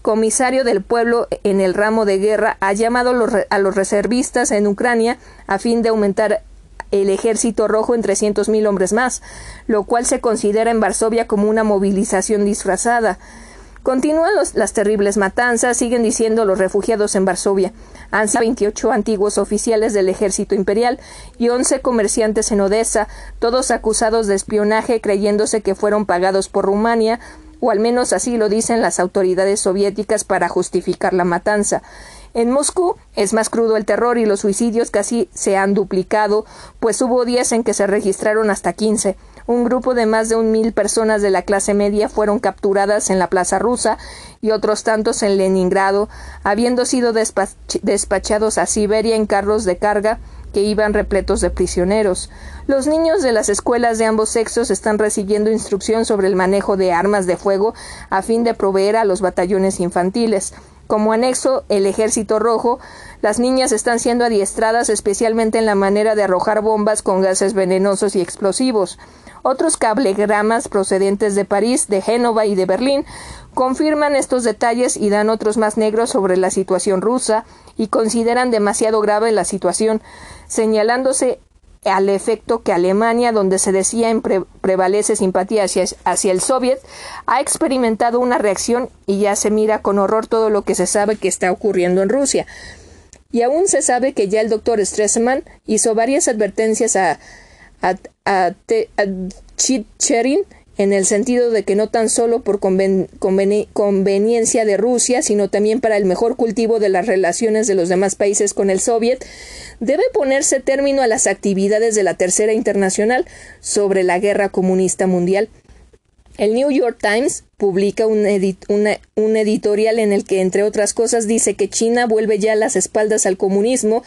comisario del pueblo en el ramo de guerra ha llamado a los reservistas en Ucrania a fin de aumentar el ejército rojo en 300.000 hombres más, lo cual se considera en Varsovia como una movilización disfrazada. Continúan las terribles matanzas, siguen diciendo los refugiados en Varsovia. Han sido 28 antiguos oficiales del ejército imperial y 11 comerciantes en Odessa, todos acusados de espionaje creyéndose que fueron pagados por Rumania, o al menos así lo dicen las autoridades soviéticas para justificar la matanza. En Moscú es más crudo el terror y los suicidios casi se han duplicado, pues hubo días en que se registraron hasta 15 un grupo de más de un mil personas de la clase media fueron capturadas en la Plaza Rusa y otros tantos en Leningrado, habiendo sido despachados a Siberia en carros de carga que iban repletos de prisioneros. Los niños de las escuelas de ambos sexos están recibiendo instrucción sobre el manejo de armas de fuego a fin de proveer a los batallones infantiles. Como anexo, el Ejército Rojo, las niñas están siendo adiestradas especialmente en la manera de arrojar bombas con gases venenosos y explosivos. Otros cablegramas procedentes de París, de Génova y de Berlín confirman estos detalles y dan otros más negros sobre la situación rusa y consideran demasiado grave la situación, señalándose al efecto que Alemania, donde se decía en prevalece simpatía hacia, hacia, el Soviet, ha experimentado una reacción y ya se mira con horror todo lo que se sabe que está ocurriendo en Rusia. Y aún se sabe que ya el doctor Stresemann hizo varias advertencias a, a, a, en el sentido de que no tan solo por conveniencia de Rusia, sino también para el mejor cultivo de las relaciones de los demás países con el Soviet, debe ponerse término a las actividades de la Tercera Internacional sobre la guerra comunista mundial. El New York Times publica un, un editorial en el que, entre otras cosas, dice que China vuelve ya las espaldas al comunismo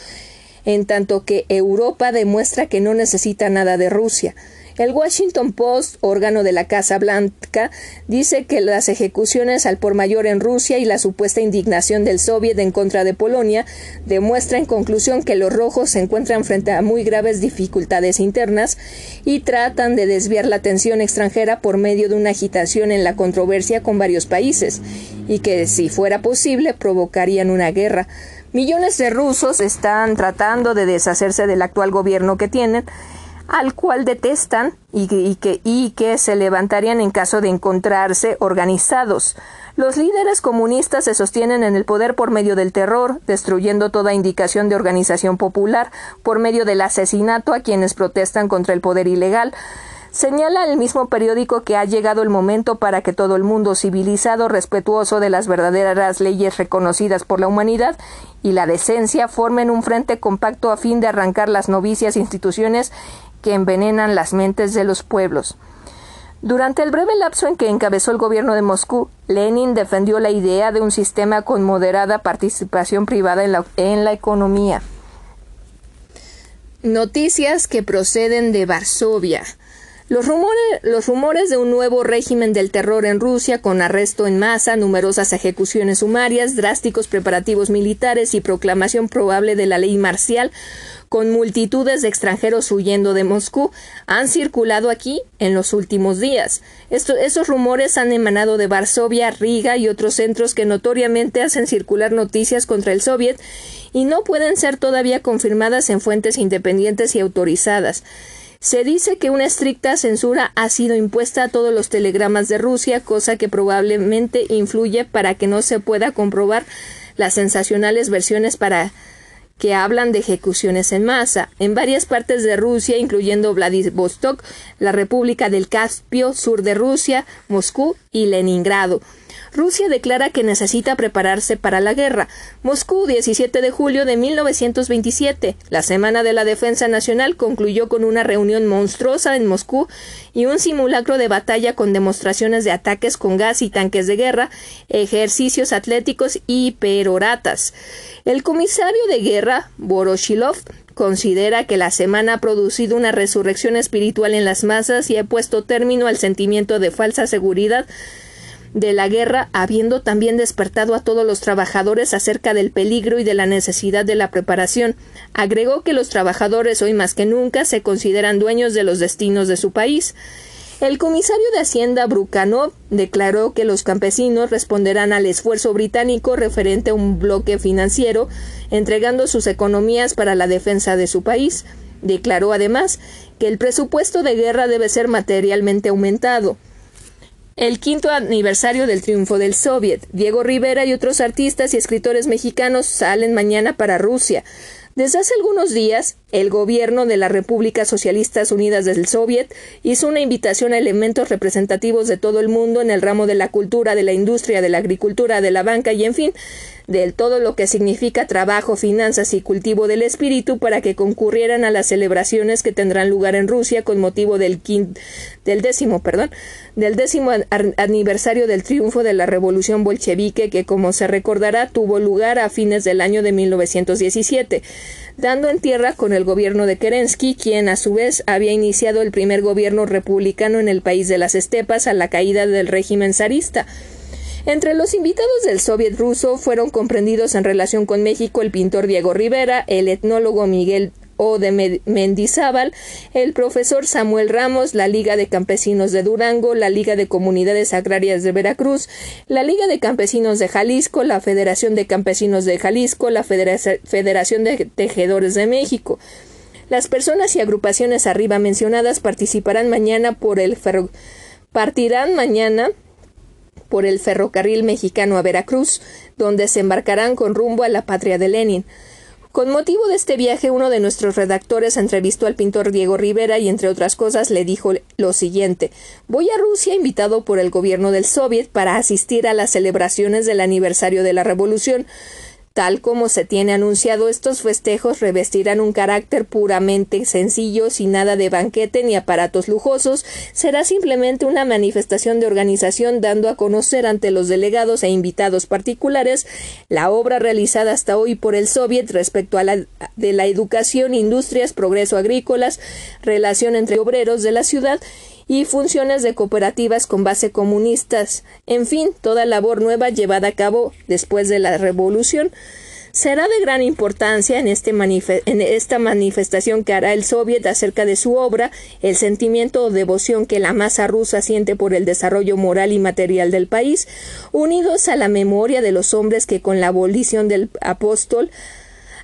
en tanto que Europa demuestra que no necesita nada de Rusia. El Washington Post, órgano de la Casa Blanca, dice que las ejecuciones al por mayor en Rusia y la supuesta indignación del Soviet en contra de Polonia demuestra en conclusión que los rojos se encuentran frente a muy graves dificultades internas y tratan de desviar la atención extranjera por medio de una agitación en la controversia con varios países y que, si fuera posible, provocarían una guerra. Millones de rusos están tratando de deshacerse del actual gobierno que tienen, al cual detestan y, que, y que se levantarían en caso de encontrarse organizados. Los líderes comunistas se sostienen en el poder por medio del terror, destruyendo toda indicación de organización popular, por medio del asesinato a quienes protestan contra el poder ilegal, Señala el mismo periódico que ha llegado el momento para que todo el mundo civilizado, respetuoso de las verdaderas leyes reconocidas por la humanidad y la decencia formen un frente compacto a fin de arrancar las novicias instituciones que envenenan las mentes de los pueblos. Durante el breve lapso en que encabezó el gobierno de Moscú, Lenin defendió la idea de un sistema con moderada participación privada en la, en la economía. Noticias que proceden de Varsovia. Los rumores, de un nuevo régimen del terror en Rusia, con arresto en masa, numerosas ejecuciones sumarias, drásticos preparativos militares y proclamación probable de la ley marcial, con multitudes de extranjeros huyendo de Moscú, han circulado aquí en los últimos días. esos rumores han emanado de Varsovia, Riga y otros centros que notoriamente hacen circular noticias contra el Soviet y no pueden ser todavía confirmadas en fuentes independientes y autorizadas. Se dice que una estricta censura ha sido impuesta a todos los telegramas de Rusia, cosa que probablemente influye para que no se pueda comprobar las sensacionales versiones para que hablan de ejecuciones en masa. En varias partes de Rusia, incluyendo Vladivostok, la República del Caspio, sur de Rusia, Moscú y Leningrado, Rusia declara que necesita prepararse para la guerra. Moscú, 17 de julio de 1927. La Semana de la Defensa Nacional concluyó con una reunión monstruosa en Moscú y un simulacro de batalla con demostraciones de ataques con gas y tanques de guerra, ejercicios atléticos y peroratas. El comisario de guerra, Voroshilov, considera que la semana ha producido una resurrección espiritual en las masas y ha puesto término al sentimiento de falsa seguridad de la guerra, habiendo también despertado a todos los trabajadores acerca del peligro y de la necesidad de la preparación. Agregó que los trabajadores hoy más que nunca se consideran dueños de los destinos de su país. El comisario de Hacienda Brucanov declaró que los campesinos responderán al esfuerzo británico referente a un bloque financiero, entregando sus economías para la defensa de su país. Declaró además que el presupuesto de guerra debe ser materialmente aumentado. El quinto aniversario del triunfo del Soviet. Diego Rivera y otros artistas y escritores mexicanos salen mañana para Rusia. Desde hace algunos días, el gobierno de las Repúblicas Socialistas Unidas del Soviet hizo una invitación a elementos representativos de todo el mundo en el ramo de la cultura, de la industria, de la agricultura, de la banca y, en fin, de todo lo que significa trabajo, finanzas y cultivo del espíritu para que concurrieran a las celebraciones que tendrán lugar en Rusia con motivo del, del décimo, perdón, del décimo aniversario del triunfo de la revolución bolchevique que, como se recordará, tuvo lugar a fines del año de 1917 dando en tierra con el gobierno de Kerensky, quien a su vez había iniciado el primer gobierno republicano en el país de las estepas a la caída del régimen zarista. Entre los invitados del Soviet ruso fueron comprendidos en relación con México el pintor Diego Rivera, el etnólogo Miguel o de Mendizábal, el profesor Samuel Ramos, la Liga de Campesinos de Durango, la Liga de Comunidades Agrarias de Veracruz, la Liga de Campesinos de Jalisco, la Federación de Campesinos de Jalisco, la Federación de Tejedores de México. Las personas y agrupaciones arriba mencionadas participarán mañana por el ferro partirán mañana por el ferrocarril mexicano a Veracruz, donde se embarcarán con rumbo a la patria de Lenin. Con motivo de este viaje, uno de nuestros redactores entrevistó al pintor Diego Rivera y, entre otras cosas, le dijo lo siguiente Voy a Rusia invitado por el gobierno del Soviet para asistir a las celebraciones del aniversario de la Revolución. Tal como se tiene anunciado, estos festejos revestirán un carácter puramente sencillo, sin nada de banquete ni aparatos lujosos, será simplemente una manifestación de organización dando a conocer ante los delegados e invitados particulares la obra realizada hasta hoy por el Soviet respecto a la de la educación, industrias, progreso agrícolas, relación entre obreros de la ciudad y funciones de cooperativas con base comunistas, en fin, toda labor nueva llevada a cabo después de la revolución. Será de gran importancia en, este esta manifestación que hará el Soviet acerca de su obra el sentimiento o devoción que la masa rusa siente por el desarrollo moral y material del país, unidos a la memoria de los hombres que con la abolición del apóstol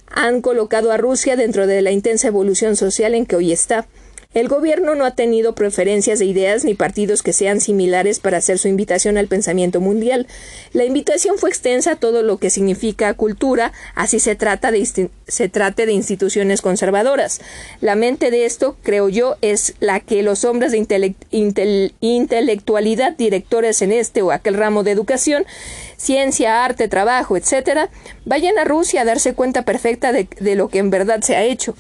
han colocado a Rusia dentro de la intensa evolución social en que hoy está. El gobierno no ha tenido preferencias de ideas ni partidos que sean similares para hacer su invitación al pensamiento mundial. La invitación fue extensa a todo lo que significa cultura, así se, trata de trate de instituciones conservadoras. La mente de esto, creo yo, es la que los hombres de intelectualidad, directores en este o aquel ramo de educación, ciencia, arte, trabajo, etc., vayan a Rusia a darse cuenta perfecta de lo que en verdad se ha hecho.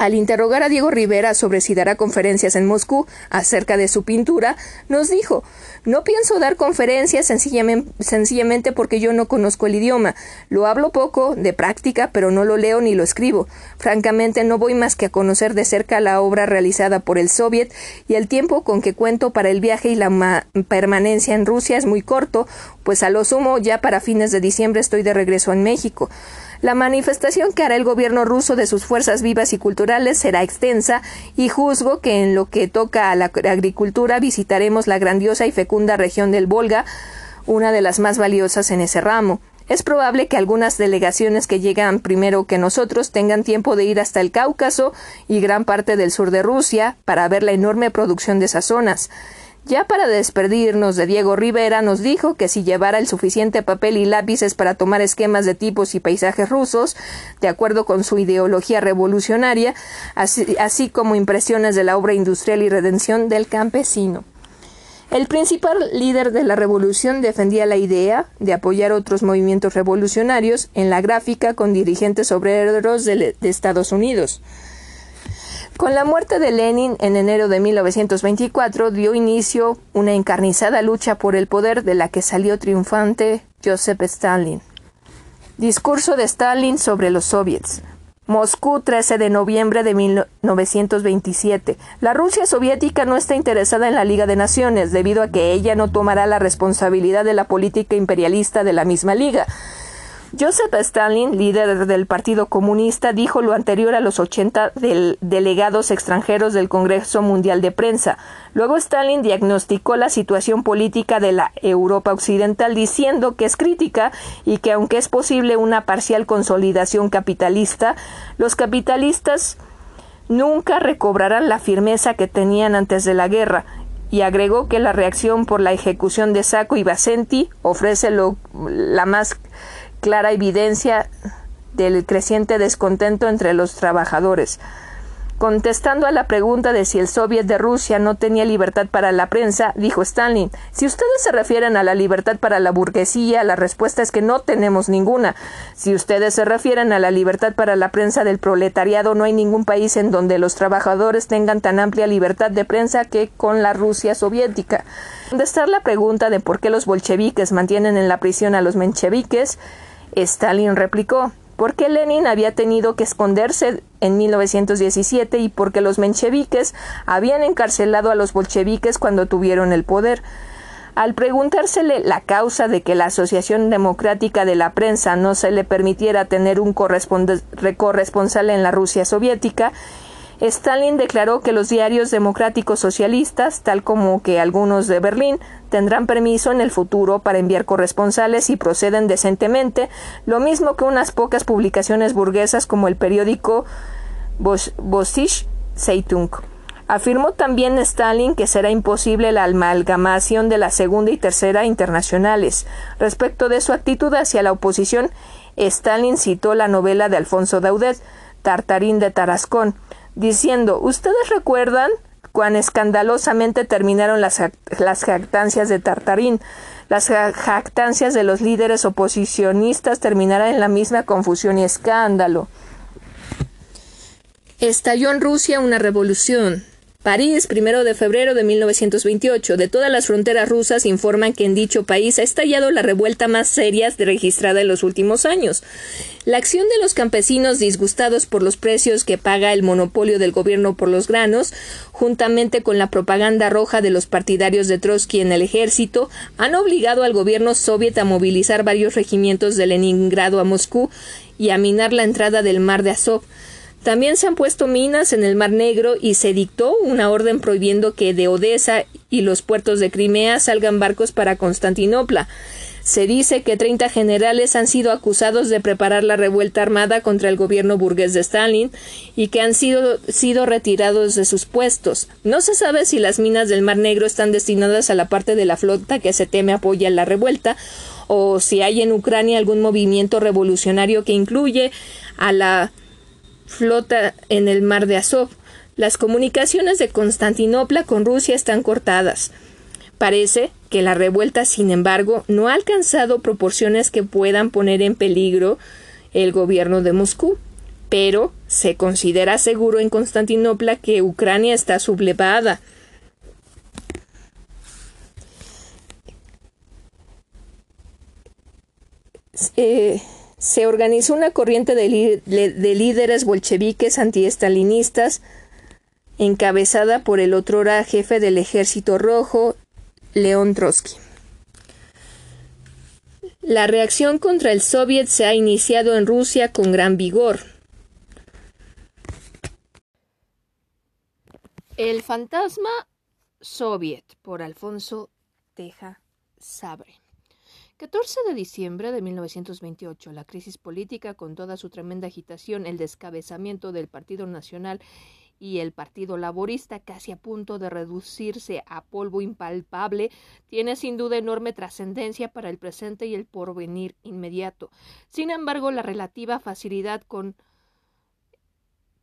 Al interrogar a Diego Rivera sobre si dará conferencias en Moscú acerca de su pintura, nos dijo No pienso dar conferencias sencillamente, porque yo no conozco el idioma. Lo hablo poco, de práctica, pero no lo leo ni lo escribo. Francamente no voy más que a conocer de cerca la obra realizada por el Soviet y el tiempo con que cuento para el viaje y la permanencia en Rusia es muy corto, pues a lo sumo ya para fines de diciembre estoy de regreso en México. La manifestación que hará el gobierno ruso de sus fuerzas vivas y culturales será extensa y juzgo que en lo que toca a la agricultura visitaremos la grandiosa y fecunda región del Volga, una de las más valiosas en ese ramo. Es probable que algunas delegaciones que llegan primero que nosotros tengan tiempo de ir hasta el Cáucaso y gran parte del sur de Rusia para ver la enorme producción de esas zonas. Ya para despedirnos de Diego Rivera, nos dijo que si llevara el suficiente papel y lápices para tomar esquemas de tipos y paisajes rusos, de acuerdo con su ideología revolucionaria, así, como impresiones de la obra industrial y redención del campesino. El principal líder de la revolución defendía la idea de apoyar otros movimientos revolucionarios en la gráfica con dirigentes obreros de Estados Unidos. Con la muerte de Lenin en enero de 1924 dio inicio una encarnizada lucha por el poder de la que salió triunfante Joseph Stalin. Discurso de Stalin sobre los soviets. Moscú, 13 de noviembre de 1927. La Rusia soviética no está interesada en la Liga de Naciones, debido a que ella no tomará la responsabilidad de la política imperialista de la misma Liga. Joseph Stalin, líder del Partido Comunista, dijo lo anterior a los 80 delegados extranjeros del Congreso Mundial de Prensa. Luego Stalin diagnosticó la situación política de la Europa Occidental diciendo que es crítica y que aunque es posible una parcial consolidación capitalista, los capitalistas nunca recobrarán la firmeza que tenían antes de la guerra y agregó que la reacción por la ejecución de Sacco y Basenti ofrece lo, la más clara evidencia del creciente descontento entre los trabajadores. Contestando a la pregunta de si el Soviet de Rusia no tenía libertad para la prensa, dijo Stalin, si ustedes se refieren a la libertad para la burguesía, la respuesta es que no tenemos ninguna. Si ustedes se refieren a la libertad para la prensa del proletariado, no hay ningún país en donde los trabajadores tengan tan amplia libertad de prensa que con la Rusia soviética. Contestar la pregunta de por qué los bolcheviques mantienen en la prisión a los mencheviques, Stalin replicó porque Lenin había tenido que esconderse en 1917 y porque los mencheviques habían encarcelado a los bolcheviques cuando tuvieron el poder. Al preguntársele la causa de que la Asociación Democrática de la Prensa no se le permitiera tener un corresponsal en la Rusia soviética, Stalin declaró que los diarios democráticos socialistas, tal como que algunos de Berlín, tendrán permiso en el futuro para enviar corresponsales y proceden decentemente, lo mismo que unas pocas publicaciones burguesas como el periódico Vossische Zeitung. Afirmó también Stalin que será imposible la amalgamación de la segunda y tercera internacionales. Respecto de su actitud hacia la oposición, Stalin citó la novela de Alfonso Daudet, Tartarín de Tarascón, diciendo ¿Ustedes recuerdan cuán escandalosamente terminaron las, las jactancias de Tartarín? Las jactancias de los líderes oposicionistas terminarán en la misma confusión y escándalo. Estalló en Rusia una revolución. París, primero de febrero de 1928. De todas las fronteras rusas informan que en dicho país ha estallado la revuelta más seria registrada en los últimos años. La acción de los campesinos disgustados por los precios que paga el monopolio del gobierno por los granos, juntamente con la propaganda roja de los partidarios de Trotsky en el ejército, han obligado al gobierno soviet a movilizar varios regimientos de Leningrado a Moscú y a minar la entrada del mar de Azov. También se han puesto minas en el Mar Negro y se dictó una orden prohibiendo que de Odessa y los puertos de Crimea salgan barcos para Constantinopla. Se dice que 30 generales han sido acusados de preparar la revuelta armada contra el gobierno burgués de Stalin y que han sido, sido retirados de sus puestos. No se sabe si las minas del Mar Negro están destinadas a la parte de la flota que se teme apoya la revuelta o si hay en Ucrania algún movimiento revolucionario que incluye a la flota en el mar de Azov. Las comunicaciones de Constantinopla con Rusia están cortadas. Parece que la revuelta, sin embargo, no ha alcanzado proporciones que puedan poner en peligro el gobierno de Moscú, pero se considera seguro en Constantinopla que Ucrania está sublevada. Eh, se organizó una corriente de, líderes bolcheviques antiestalinistas encabezada por el otrora jefe del Ejército Rojo, León Trotsky. La reacción contra el Soviet se ha iniciado en Rusia con gran vigor. El fantasma soviet por Alfonso Teja Sabre. 14 de diciembre de 1928, la crisis política con toda su tremenda agitación, el descabezamiento del Partido Nacional y el Partido Laborista, casi a punto de reducirse a polvo impalpable, tiene sin duda enorme trascendencia para el presente y el porvenir inmediato. Sin embargo, la relativa facilidad con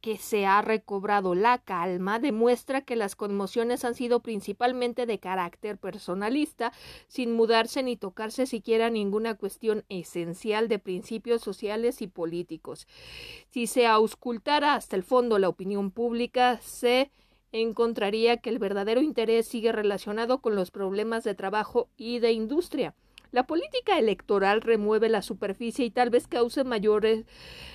que se ha recobrado la calma demuestra que las conmociones han sido principalmente de carácter personalista, sin mudarse ni tocarse siquiera ninguna cuestión esencial de principios sociales y políticos. Si se auscultara hasta el fondo la opinión pública, se encontraría que el verdadero interés sigue relacionado con los problemas de trabajo y de industria. La política electoral remueve la superficie y tal vez cause mayores,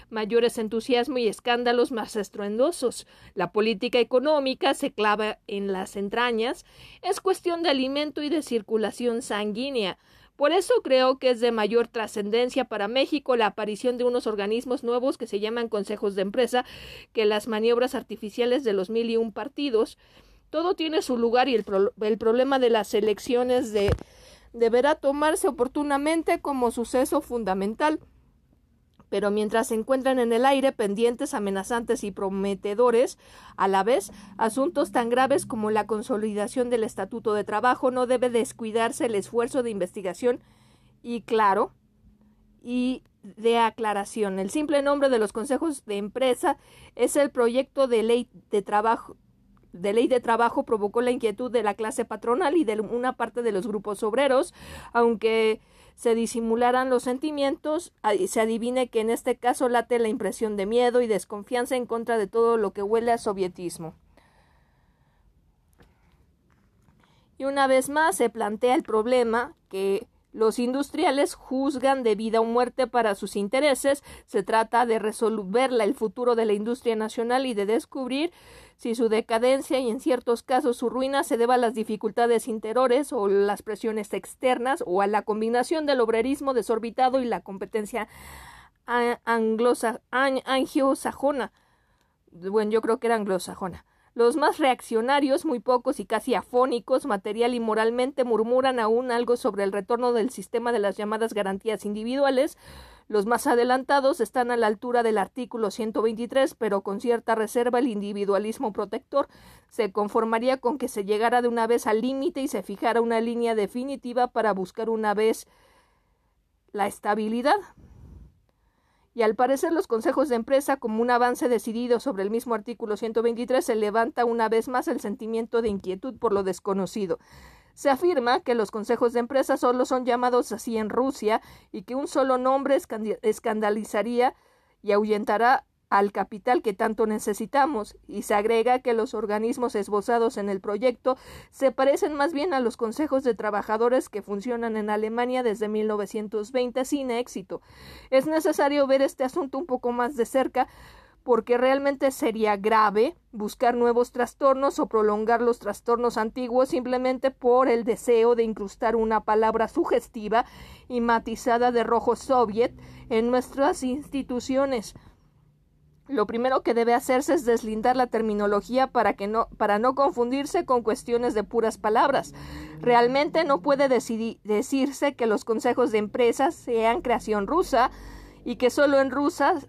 mayores entusiasmo y escándalos más estruendosos. La política económica se clava en las entrañas, es cuestión de alimento y de circulación sanguínea. Por eso creo que es de mayor trascendencia para México la aparición de unos organismos nuevos que se llaman consejos de empresa que las maniobras artificiales de los mil y un partidos. Todo tiene su lugar y el, el problema de las elecciones de deberá tomarse oportunamente como suceso fundamental. Pero mientras se encuentran en el aire pendientes, amenazantes y prometedores, a la vez, asuntos tan graves como la consolidación del Estatuto de Trabajo, no debe descuidarse el esfuerzo de investigación y, claro, y de aclaración. El simple nombre de los consejos de empresa es el proyecto de ley de trabajo de ley de trabajo provocó la inquietud de la clase patronal y de una parte de los grupos obreros, aunque se disimularan los sentimientos, se adivine que en este caso late la impresión de miedo y desconfianza en contra de todo lo que huele a sovietismo. Y una vez más se plantea el problema que los industriales juzgan de vida o muerte para sus intereses. Se trata de resolver el futuro de la industria nacional y de descubrir si su decadencia y en ciertos casos su ruina se deba a las dificultades interiores o las presiones externas o a la combinación del obrerismo desorbitado y la competencia anglosajona. Bueno, yo creo que era anglosajona. Los más reaccionarios, muy pocos y casi afónicos, material y moralmente, murmuran aún algo sobre el retorno del sistema de las llamadas garantías individuales. Los más adelantados están a la altura del artículo 123, pero con cierta reserva el individualismo protector se conformaría con que se llegara de una vez al límite y se fijara una línea definitiva para buscar una vez la estabilidad y al parecer los consejos de empresa, como un avance decidido sobre el mismo artículo 123, se levanta una vez más el sentimiento de inquietud por lo desconocido. Se afirma que los consejos de empresa solo son llamados así en Rusia y que un solo nombre escandalizaría y ahuyentará al capital que tanto necesitamos, y se agrega que los organismos esbozados en el proyecto se parecen más bien a los consejos de trabajadores que funcionan en Alemania desde 1920 sin éxito. Es necesario ver este asunto un poco más de cerca porque realmente sería grave buscar nuevos trastornos o prolongar los trastornos antiguos simplemente por el deseo de incrustar una palabra sugestiva y matizada de rojo soviet en nuestras instituciones. Lo primero que debe hacerse es deslindar la terminología para, que no, para no confundirse con cuestiones de puras palabras. Realmente no puede decirse que los consejos de empresas sean creación rusa y que solo en,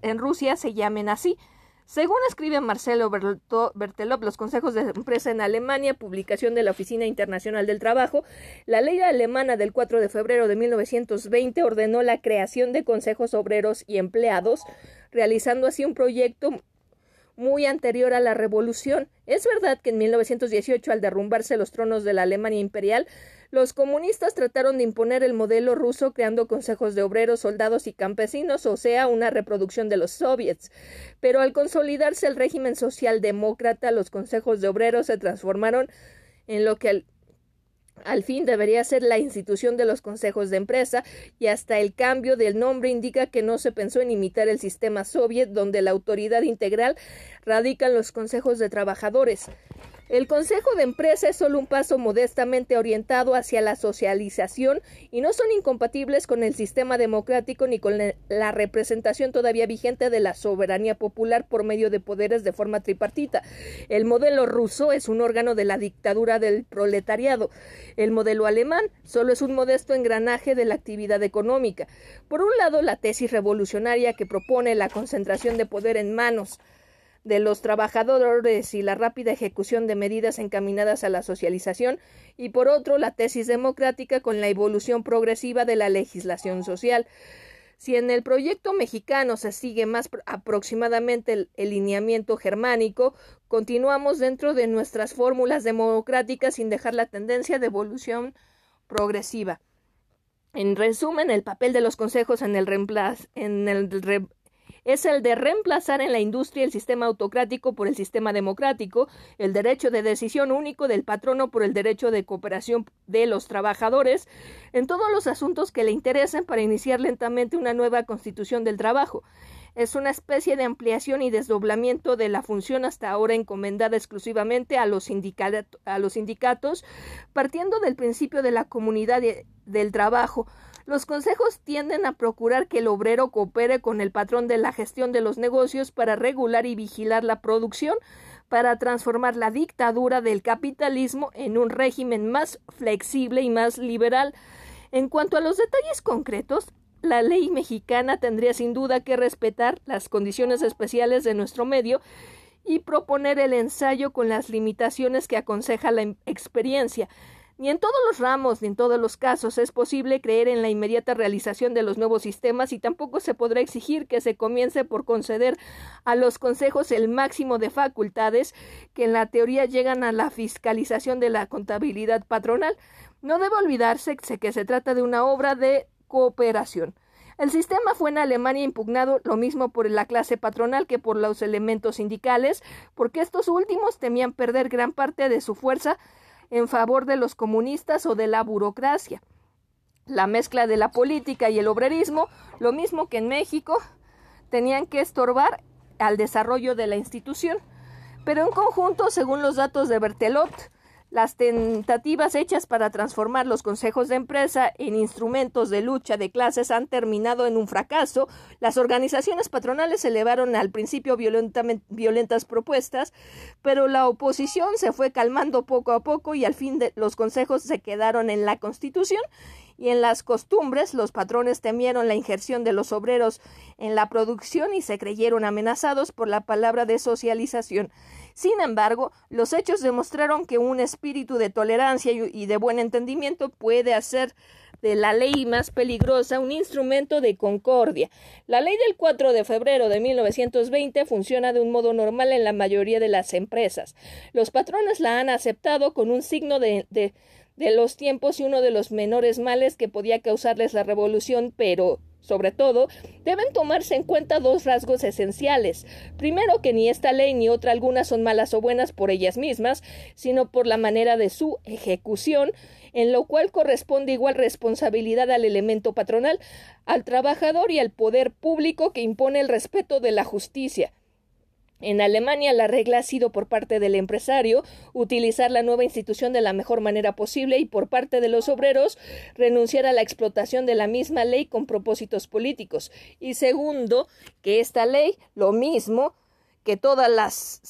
en Rusia se llamen así. Según escribe Marcelo Bertelop, los consejos de empresa en Alemania, publicación de la Oficina Internacional del Trabajo, la ley alemana del 4 de febrero de 1920 ordenó la creación de consejos obreros y empleados, realizando así un proyecto muy anterior a la Revolución. Es verdad que en 1918, al derrumbarse los tronos de la Alemania imperial, los comunistas trataron de imponer el modelo ruso creando consejos de obreros, soldados y campesinos, o sea, una reproducción de los soviets. Pero al consolidarse el régimen socialdemócrata, los consejos de obreros se transformaron en lo que al fin debería ser la institución de los consejos de empresa y hasta el cambio del nombre indica que no se pensó en imitar el sistema soviet donde la autoridad integral radica en los consejos de trabajadores. El Consejo de Empresa es solo un paso modestamente orientado hacia la socialización y no son incompatibles con el sistema democrático ni con la representación todavía vigente de la soberanía popular por medio de poderes de forma tripartita. El modelo ruso es un órgano de la dictadura del proletariado. El modelo alemán solo es un modesto engranaje de la actividad económica. Por un lado, la tesis revolucionaria que propone la concentración de poder en manos de los trabajadores y la rápida ejecución de medidas encaminadas a la socialización, y por otro la tesis democrática con la evolución progresiva de la legislación social. Si en el proyecto mexicano se sigue más aproximadamente el, lineamiento germánico, continuamos dentro de nuestras fórmulas democráticas sin dejar la tendencia de evolución progresiva. En resumen, el papel de los consejos en el, en el es el de reemplazar en la industria el sistema autocrático por el sistema democrático, el derecho de decisión único del patrono por el derecho de cooperación de los trabajadores, en todos los asuntos que le interesen para iniciar lentamente una nueva constitución del trabajo. Es una especie de ampliación y desdoblamiento de la función hasta ahora encomendada exclusivamente a los, sindicatos, partiendo del principio de la comunidad del trabajo, los consejos tienden a procurar que el obrero coopere con el patrón de la gestión de los negocios para regular y vigilar la producción, para transformar la dictadura del capitalismo en un régimen más flexible y más liberal. En cuanto a los detalles concretos, la ley mexicana tendría sin duda que respetar las condiciones especiales de nuestro medio y proponer el ensayo con las limitaciones que aconseja la experiencia. Ni en todos los ramos ni en todos los casos es posible creer en la inmediata realización de los nuevos sistemas y tampoco se podrá exigir que se comience por conceder a los consejos el máximo de facultades que en la teoría llegan a la fiscalización de la contabilidad patronal. No debe olvidarse que se trata de una obra de cooperación. El sistema fue en Alemania impugnado lo mismo por la clase patronal que por los elementos sindicales, porque estos últimos temían perder gran parte de su fuerza en favor de los comunistas o de la burocracia. La mezcla de la política y el obrerismo, lo mismo que en México, tenían que estorbar al desarrollo de la institución. Pero en conjunto, según los datos de Bertelot, las tentativas hechas para transformar los consejos de empresa en instrumentos de lucha de clases han terminado en un fracaso. Las organizaciones patronales elevaron al principio violentas propuestas, pero la oposición se fue calmando poco a poco y al fin los consejos se quedaron en la Constitución y en las costumbres los patrones temieron la injerción de los obreros en la producción y se creyeron amenazados por la palabra de socialización. Sin embargo, los hechos demostraron que un espíritu de tolerancia y de buen entendimiento puede hacer de la ley más peligrosa un instrumento de concordia. La ley del 4 de febrero de 1920 funciona de un modo normal en la mayoría de las empresas. Los patrones la han aceptado con un signo de, de de los tiempos y uno de los menores males que podía causarles la revolución, pero sobre todo, deben tomarse en cuenta dos rasgos esenciales. Primero, que ni esta ley ni otra alguna son malas o buenas por ellas mismas, sino por la manera de su ejecución, en lo cual corresponde igual responsabilidad al elemento patronal, al trabajador y al poder público que impone el respeto de la justicia. En Alemania la regla ha sido por parte del empresario utilizar la nueva institución de la mejor manera posible y por parte de los obreros renunciar a la explotación de la misma ley con propósitos políticos. Y segundo, que esta ley, lo mismo, que todas, las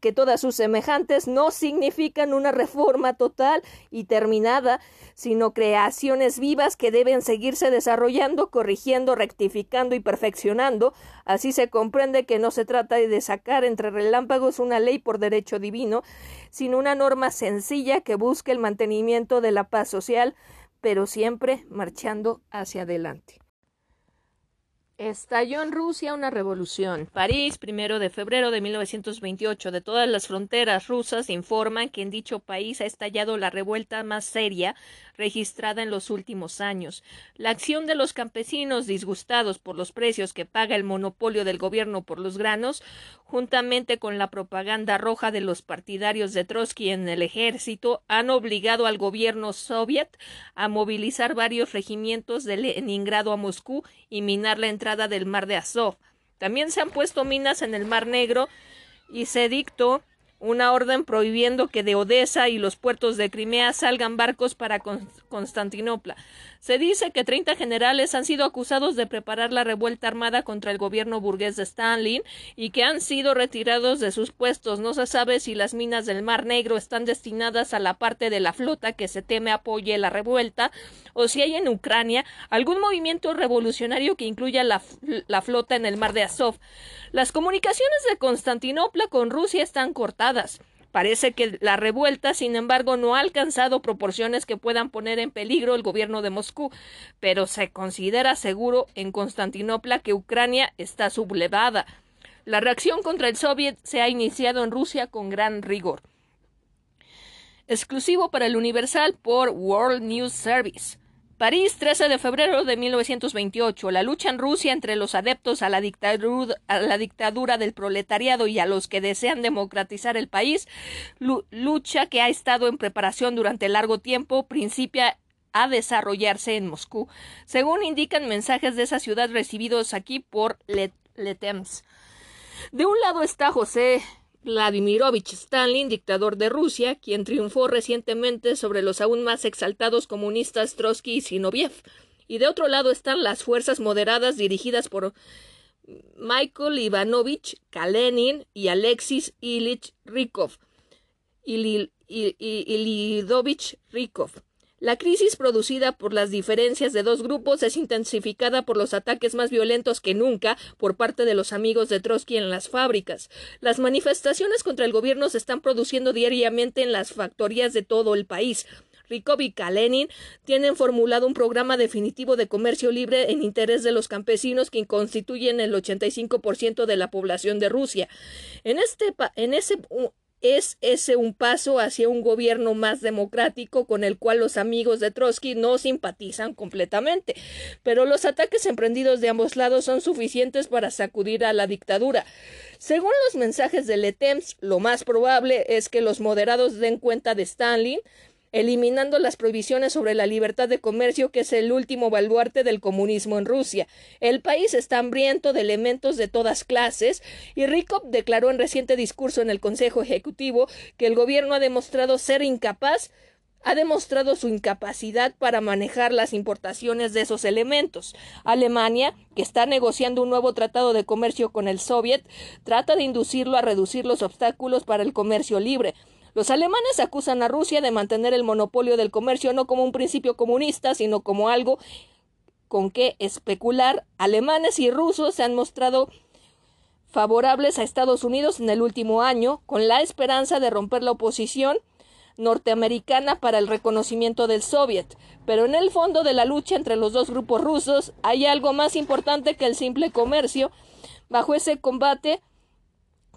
que todas sus semejantes no significan una reforma total y terminada, sino creaciones vivas que deben seguirse desarrollando, corrigiendo, rectificando y perfeccionando. Así se comprende que no se trata de sacar entre relámpagos una ley por derecho divino, sino una norma sencilla que busque el mantenimiento de la paz social, pero siempre marchando hacia adelante. Estalló en Rusia una revolución. París, primero de febrero de 1928, de todas las fronteras rusas informan que en dicho país ha estallado la revuelta más seria registrada en los últimos años. La acción de los campesinos disgustados por los precios que paga el monopolio del gobierno por los granos, juntamente con la propaganda roja de los partidarios de Trotsky en el ejército, han obligado al gobierno soviet a movilizar varios regimientos de Leningrado a Moscú y minar la entrada del mar de Azov. También se han puesto minas en el mar Negro y se dictó una orden prohibiendo que de Odessa y los puertos de Crimea salgan barcos para Constantinopla. Se dice que 30 generales han sido acusados de preparar la revuelta armada contra el gobierno burgués de Stalin y que han sido retirados de sus puestos. No se sabe si las minas del Mar Negro están destinadas a la parte de la flota que se teme apoye la revuelta o si hay en Ucrania algún movimiento revolucionario que incluya la, la flota en el Mar de Azov. Las comunicaciones de Constantinopla con Rusia están cortadas. Parece que la revuelta, sin embargo, no ha alcanzado proporciones que puedan poner en peligro el gobierno de Moscú, pero se considera seguro en Constantinopla que Ucrania está sublevada. La reacción contra el soviet se ha iniciado en Rusia con gran rigor. Exclusivo para el Universal por World News Service. París, 13 de febrero de 1928. La lucha en Rusia entre los adeptos a la, dictadura, a la dictadura del proletariado y a los que desean democratizar el país, lucha que ha estado en preparación durante largo tiempo, principia a desarrollarse en Moscú, según indican mensajes de esa ciudad recibidos aquí por Letems. De un lado está José Vladimirovich Stalin, dictador de Rusia, quien triunfó recientemente sobre los aún más exaltados comunistas Trotsky y Zinoviev. Y de otro lado están las fuerzas moderadas dirigidas por Michael Ivanovich Kalenin y Alexis Ilich Rykov. Ilidovich Rykov. La crisis producida por las diferencias de dos grupos es intensificada por los ataques más violentos que nunca por parte de los amigos de Trotsky en las fábricas. Las manifestaciones contra el gobierno se están produciendo diariamente en las factorías de todo el país. Rykov y Kalenin tienen formulado un programa definitivo de comercio libre en interés de los campesinos que constituyen el 85% de la población de Rusia. En, este, en ese ¿Es ese un paso hacia un gobierno más democrático con el cual los amigos de Trotsky no simpatizan completamente? Pero los ataques emprendidos de ambos lados son suficientes para sacudir a la dictadura. Según los mensajes de Letems, lo más probable es que los moderados den cuenta de Stalin eliminando las prohibiciones sobre la libertad de comercio, que es el último baluarte del comunismo en Rusia. El país está hambriento de elementos de todas clases, y Rykov declaró en reciente discurso en el Consejo Ejecutivo que el gobierno ha demostrado ser incapaz ha demostrado su incapacidad para manejar las importaciones de esos elementos. Alemania, que está negociando un nuevo tratado de comercio con el Soviet, trata de inducirlo a reducir los obstáculos para el comercio libre. Los alemanes acusan a Rusia de mantener el monopolio del comercio no como un principio comunista, sino como algo con que especular. Alemanes y rusos se han mostrado favorables a Estados Unidos en el último año, con la esperanza de romper la oposición norteamericana para el reconocimiento del Soviet. Pero en el fondo de la lucha entre los dos grupos rusos hay algo más importante que el simple comercio. Bajo ese combate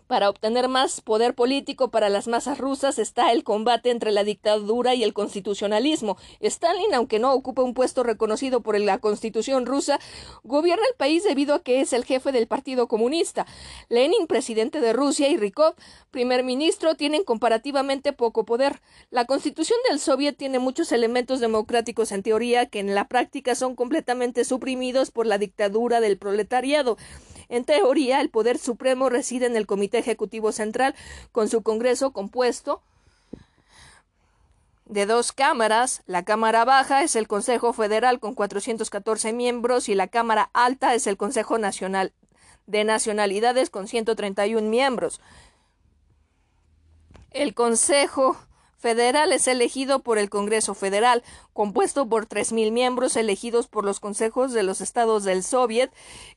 para obtener más poder político para las masas rusas está el combate entre la dictadura y el constitucionalismo. Stalin, aunque no ocupa un puesto reconocido por la constitución rusa, gobierna el país debido a que es el jefe del Partido Comunista. Lenin, presidente de Rusia, y Rykov, primer ministro, tienen comparativamente poco poder. La constitución del Soviet tiene muchos elementos democráticos en teoría que en la práctica son completamente suprimidos por la dictadura del proletariado. En teoría, el poder supremo reside en el Comité Ejecutivo Central, con su Congreso compuesto de dos cámaras. La Cámara Baja es el Consejo Federal con 414 miembros y la Cámara Alta es el Consejo Nacional de Nacionalidades con 131 miembros. El Consejo Federal es elegido por el Congreso Federal, compuesto por 3.000 miembros elegidos por los consejos de los estados del Soviet,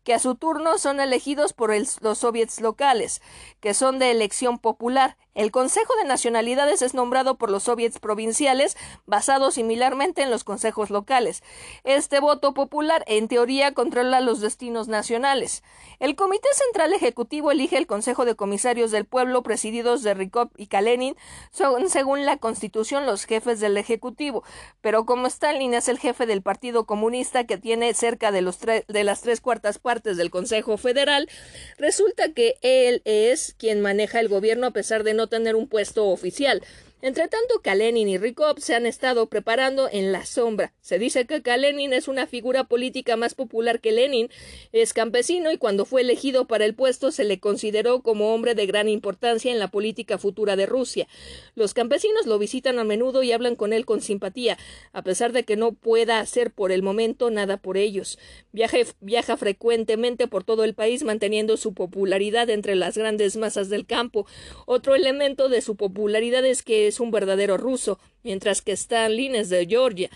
que a su turno son elegidos por los soviets locales, que son de elección popular. El Consejo de Nacionalidades es nombrado por los soviets provinciales, basado similarmente en los consejos locales. Este voto popular, en teoría, controla los destinos nacionales. El Comité Central Ejecutivo elige el Consejo de Comisarios del Pueblo, presididos de Rykov y Kalenin, son, según la Constitución, los jefes del Ejecutivo. Pero como Stalin es el jefe del Partido Comunista, que tiene cerca de, los de las tres cuartas partes del Consejo Federal, resulta que él es quien maneja el gobierno a pesar de no tener un puesto oficial. Entre tanto, Kalenin y Rykov se han estado preparando en la sombra. Se dice que Kalenin es una figura política más popular que Lenin, es campesino y cuando fue elegido para el puesto se le consideró como hombre de gran importancia en la política futura de Rusia. Los campesinos lo visitan a menudo y hablan con él con simpatía, a pesar de que no pueda hacer por el momento nada por ellos. Viaja frecuentemente por todo el país manteniendo su popularidad entre las grandes masas del campo. Otro elemento de su popularidad es que es un verdadero ruso, mientras que Stalin es de Georgia.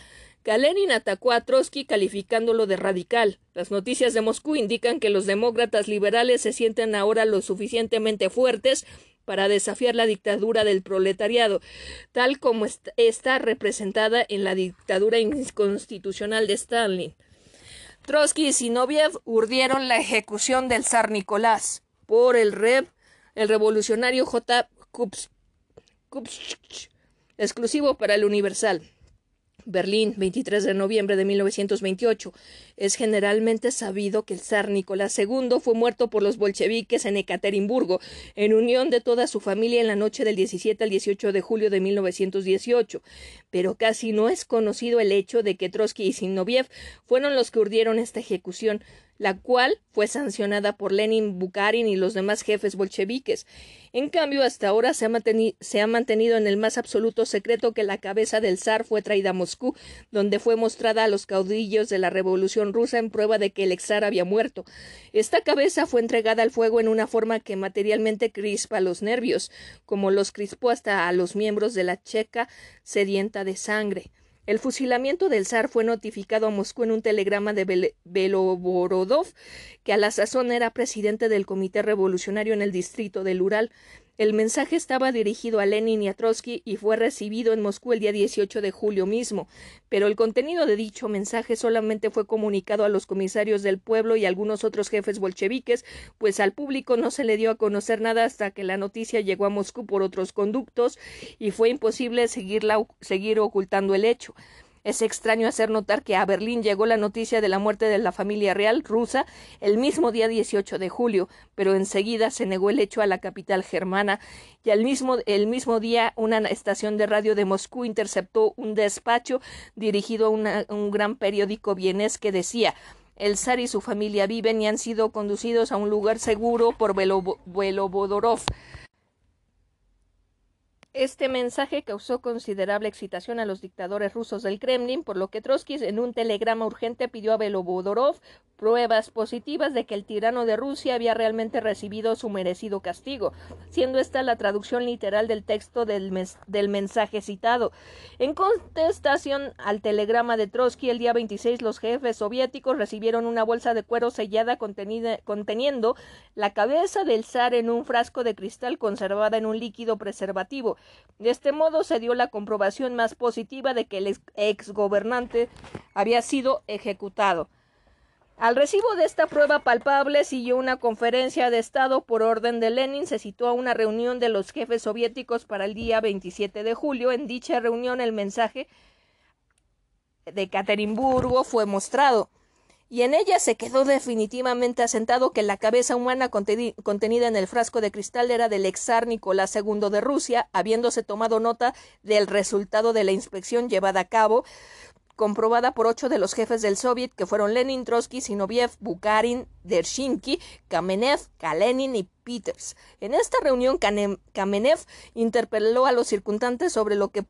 Kalenin atacó a Trotsky calificándolo de radical. Las noticias de Moscú indican que los demócratas liberales se sienten ahora lo suficientemente fuertes para desafiar la dictadura del proletariado, tal como está representada en la dictadura inconstitucional de Stalin. Trotsky y Zinoviev urdieron la ejecución del zar Nicolás por el Rev, el revolucionario J exclusivo para el Universal. Berlín, 23 de noviembre de 1928. Es generalmente sabido que el zar Nicolás II fue muerto por los bolcheviques en Ekaterimburgo, en unión de toda su familia en la noche del 17 al 18 de julio de 1918. Pero casi no es conocido el hecho de que Trotsky y Zinoviev fueron los que urdieron esta ejecución la cual fue sancionada por Lenin, Bukharin y los demás jefes bolcheviques. En cambio, hasta ahora se ha, mantenido en el más absoluto secreto que la cabeza del zar fue traída a Moscú, donde fue mostrada a los caudillos de la revolución rusa en prueba de que el ex zar había muerto. Esta cabeza fue entregada al fuego en una forma que materialmente crispa los nervios, como los crispó hasta a los miembros de la checa sedienta de sangre. El fusilamiento del zar fue notificado a Moscú en un telegrama de Beloborodov, que a la sazón era presidente del Comité Revolucionario en el distrito del Ural. El mensaje estaba dirigido a Lenin y a Trotsky y fue recibido en Moscú el día 18 de julio mismo, pero el contenido de dicho mensaje solamente fue comunicado a los comisarios del pueblo y a algunos otros jefes bolcheviques, pues al público no se le dio a conocer nada hasta que la noticia llegó a Moscú por otros conductos y fue imposible seguir ocultando el hecho. Es extraño hacer notar que a Berlín llegó la noticia de la muerte de la familia real rusa el mismo día 18 de julio, pero enseguida se negó el hecho a la capital germana y mismo, el mismo día una estación de radio de Moscú interceptó un despacho dirigido a un gran periódico vienés que decía el zar y su familia viven y han sido conducidos a un lugar seguro por Velobodorov. Este mensaje causó considerable excitación a los dictadores rusos del Kremlin, por lo que Trotsky en un telegrama urgente pidió a Belobodorov pruebas positivas de que el tirano de Rusia había realmente recibido su merecido castigo, siendo esta la traducción literal del texto del, del mensaje citado. En contestación al telegrama de Trotsky, el día 26 los jefes soviéticos recibieron una bolsa de cuero sellada conteniendo la cabeza del zar en un frasco de cristal conservada en un líquido preservativo. De este modo se dio la comprobación más positiva de que el ex gobernante había sido ejecutado. Al recibo de esta prueba palpable siguió una conferencia de Estado por orden de Lenin. Se citó a una reunión de los jefes soviéticos para el día 27 de julio. En dicha reunión el mensaje de Caterimburgo fue mostrado y en ella se quedó definitivamente asentado que la cabeza humana contenida en el frasco de cristal era del ex zar Nicolás II de Rusia, habiéndose tomado nota del resultado de la inspección llevada a cabo comprobada por ocho de los jefes del Soviet, que fueron Lenin, Trotsky, Sinoviev, Bukharin, Dershinsky, Kamenev, Kalenin y Peters. En esta reunión, Kamenev interpeló a los circunstantes sobre lo que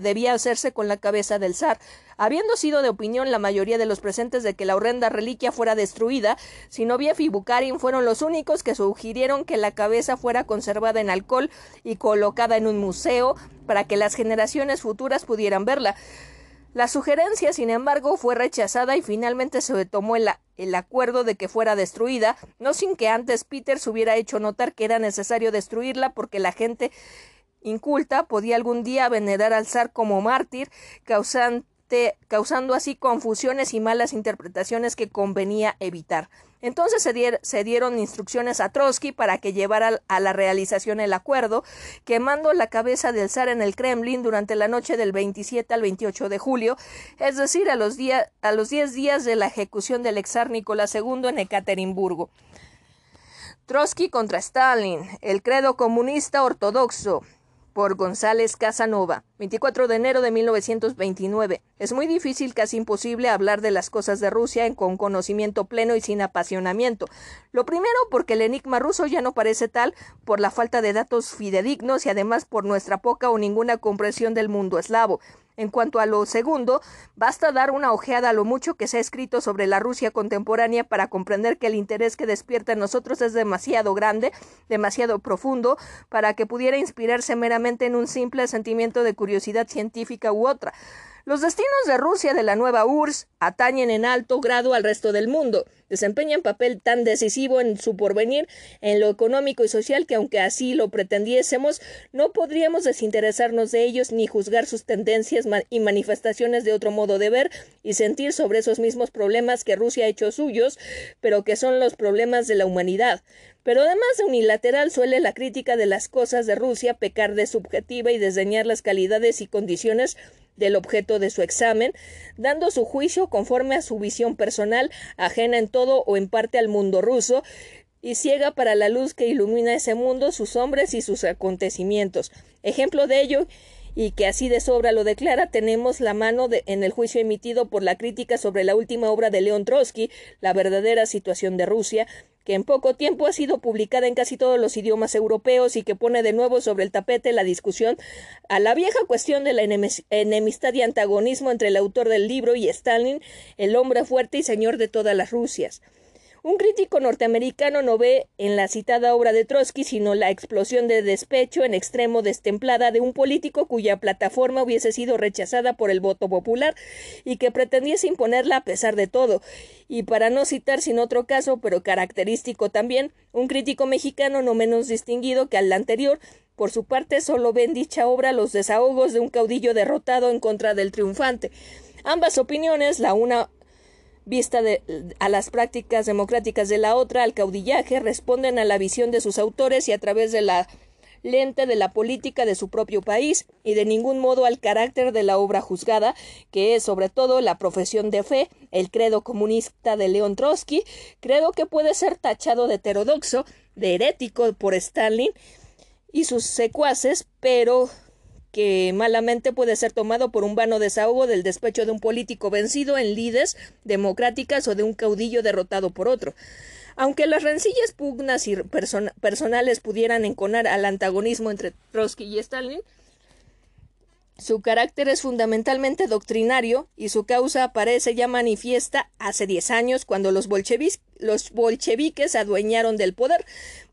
debía hacerse con la cabeza del zar. Habiendo sido de opinión la mayoría de los presentes de que la horrenda reliquia fuera destruida, Sinoviev y Bukharin fueron los únicos que sugirieron que la cabeza fuera conservada en alcohol y colocada en un museo para que las generaciones futuras pudieran verla. La sugerencia, sin embargo, fue rechazada y finalmente se tomó el, acuerdo de que fuera destruida, no sin que antes Peters hubiera hecho notar que era necesario destruirla porque la gente inculta podía algún día venerar al zar como mártir, causando causando así confusiones y malas interpretaciones que convenía evitar. Entonces se, dieron instrucciones a Trotsky para que llevara a la realización el acuerdo, quemando la cabeza del zar en el Kremlin durante la noche del 27 al 28 de julio, es decir, a los, a los 10 días de la ejecución del ex zar Nicolás II en Ekaterimburgo. Trotsky contra Stalin, el credo comunista ortodoxo, por González Casanova, 24 de enero de 1929. Es muy difícil, casi imposible, hablar de las cosas de Rusia con conocimiento pleno y sin apasionamiento. Lo primero, porque el enigma ruso ya no parece tal, por la falta de datos fidedignos y además por nuestra poca o ninguna comprensión del mundo eslavo. En cuanto a lo segundo, basta dar una ojeada a lo mucho que se ha escrito sobre la Rusia contemporánea para comprender que el interés que despierta en nosotros es demasiado grande, demasiado profundo, para que pudiera inspirarse meramente en un simple sentimiento de curiosidad científica u otra. Los destinos de Rusia de la nueva URSS atañen en alto grado al resto del mundo, desempeñan papel tan decisivo en su porvenir, en lo económico y social, que aunque así lo pretendiésemos, no podríamos desinteresarnos de ellos ni juzgar sus tendencias y manifestaciones de otro modo de ver y sentir sobre esos mismos problemas que Rusia ha hecho suyos, pero que son los problemas de la humanidad. Pero además de unilateral suele la crítica de las cosas de Rusia pecar de subjetiva y desdeñar las calidades y condiciones del objeto de su examen, dando su juicio conforme a su visión personal, ajena en todo o en parte al mundo ruso, y ciega para la luz que ilumina ese mundo, sus hombres y sus acontecimientos. Ejemplo de ello y que así de sobra lo declara, tenemos la mano en el juicio emitido por la crítica sobre la última obra de León Trotsky, La verdadera situación de Rusia, que en poco tiempo ha sido publicada en casi todos los idiomas europeos y que pone de nuevo sobre el tapete la discusión a la vieja cuestión de la enemistad y antagonismo entre el autor del libro y Stalin, el hombre fuerte y señor de todas las Rusias. Un crítico norteamericano no ve en la citada obra de Trotsky sino la explosión de despecho en extremo destemplada de un político cuya plataforma hubiese sido rechazada por el voto popular y que pretendiese imponerla a pesar de todo. Y para no citar sin otro caso, pero característico también, un crítico mexicano no menos distinguido que al anterior, por su parte, solo ve en dicha obra los desahogos de un caudillo derrotado en contra del triunfante. Ambas opiniones, la una vista de, a las prácticas democráticas de la otra, al caudillaje, responden a la visión de sus autores y a través de la lente de la política de su propio país y de ningún modo al carácter de la obra juzgada, que es sobre todo la profesión de fe, el credo comunista de León Trotsky, credo que puede ser tachado de heterodoxo, de herético por Stalin y sus secuaces, pero que malamente puede ser tomado por un vano desahogo del despecho de un político vencido en lides democráticas o de un caudillo derrotado por otro. Aunque las rencillas pugnas y personales pudieran enconar al antagonismo entre Trotsky y Stalin, su carácter es fundamentalmente doctrinario y su causa aparece ya manifiesta hace diez años cuando los los bolcheviques adueñaron del poder.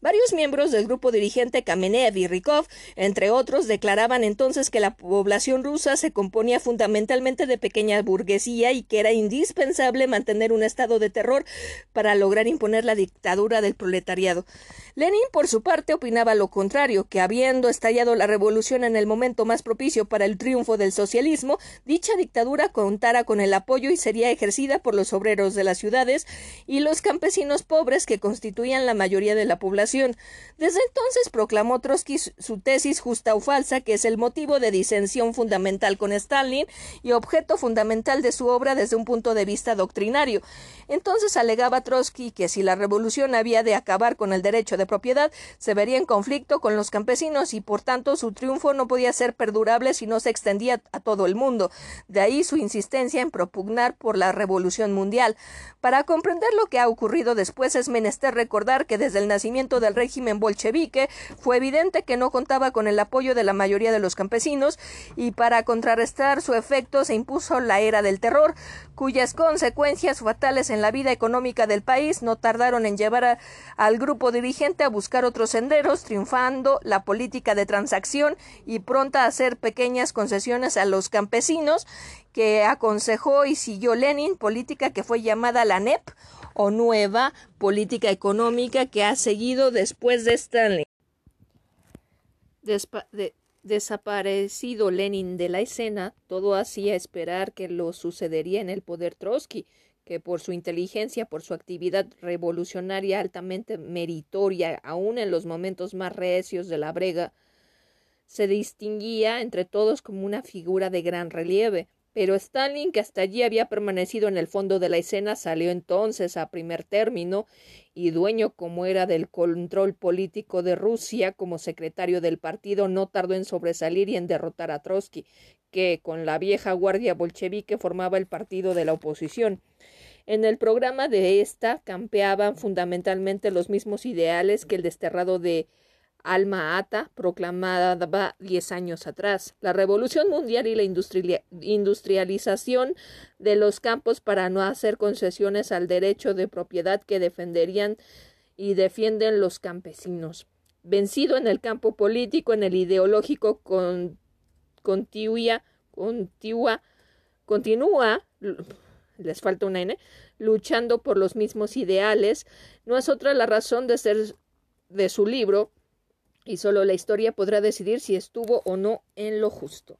Varios miembros del grupo dirigente Kamenev y Rykov, entre otros, declaraban entonces que la población rusa se componía fundamentalmente de pequeña burguesía y que era indispensable mantener un estado de terror para lograr imponer la dictadura del proletariado. Lenin, por su parte, opinaba lo contrario, que habiendo estallado la revolución en el momento más propicio para el triunfo del socialismo, dicha dictadura contara con el apoyo y sería ejercida por los obreros de las ciudades y los campesinos pobres que constituían la mayoría de la población. Desde entonces proclamó Trotsky su tesis justa o falsa, que es el motivo de disensión fundamental con Stalin y objeto fundamental de su obra desde un punto de vista doctrinario. Entonces alegaba Trotsky que si la revolución había de acabar con el derecho de propiedad, se vería en conflicto con los campesinos y por tanto su triunfo no podía ser perdurable si no se extendía a todo el mundo. De ahí su insistencia en propugnar por la revolución mundial. Para comprender lo que ha ocurrido después es menester recordar que desde el nacimiento del régimen bolchevique fue evidente que no contaba con el apoyo de la mayoría de los campesinos y para contrarrestar su efecto se impuso la era del terror, cuyas consecuencias fatales en la vida económica del país no tardaron en llevar al grupo dirigente a buscar otros senderos, triunfando la política de transacción y pronta a hacer pequeñas concesiones a los campesinos que aconsejó y siguió Lenin, política que fue llamada la NEP o nueva política económica que ha seguido después de Stanley. desaparecido Lenin de la escena, todo hacía esperar que lo sucedería en el poder Trotsky, que por su inteligencia, por su actividad revolucionaria altamente meritoria, aun en los momentos más recios de la brega, se distinguía entre todos como una figura de gran relieve. Pero Stalin, que hasta allí había permanecido en el fondo de la escena, salió entonces a primer término y dueño como era del control político de Rusia como secretario del partido, no tardó en sobresalir y en derrotar a Trotsky, que con la vieja guardia bolchevique formaba el partido de la oposición. En el programa de esta campeaban fundamentalmente los mismos ideales que el desterrado de Alma Ata, proclamada diez años atrás. La revolución mundial y la industrialización de los campos para no hacer concesiones al derecho de propiedad que defenderían y defienden los campesinos. Vencido en el campo político, en el ideológico, con, continúa, continúa, les falta una N, luchando por los mismos ideales, no es otra la razón de ser de su libro, y solo la historia podrá decidir si estuvo o no en lo justo.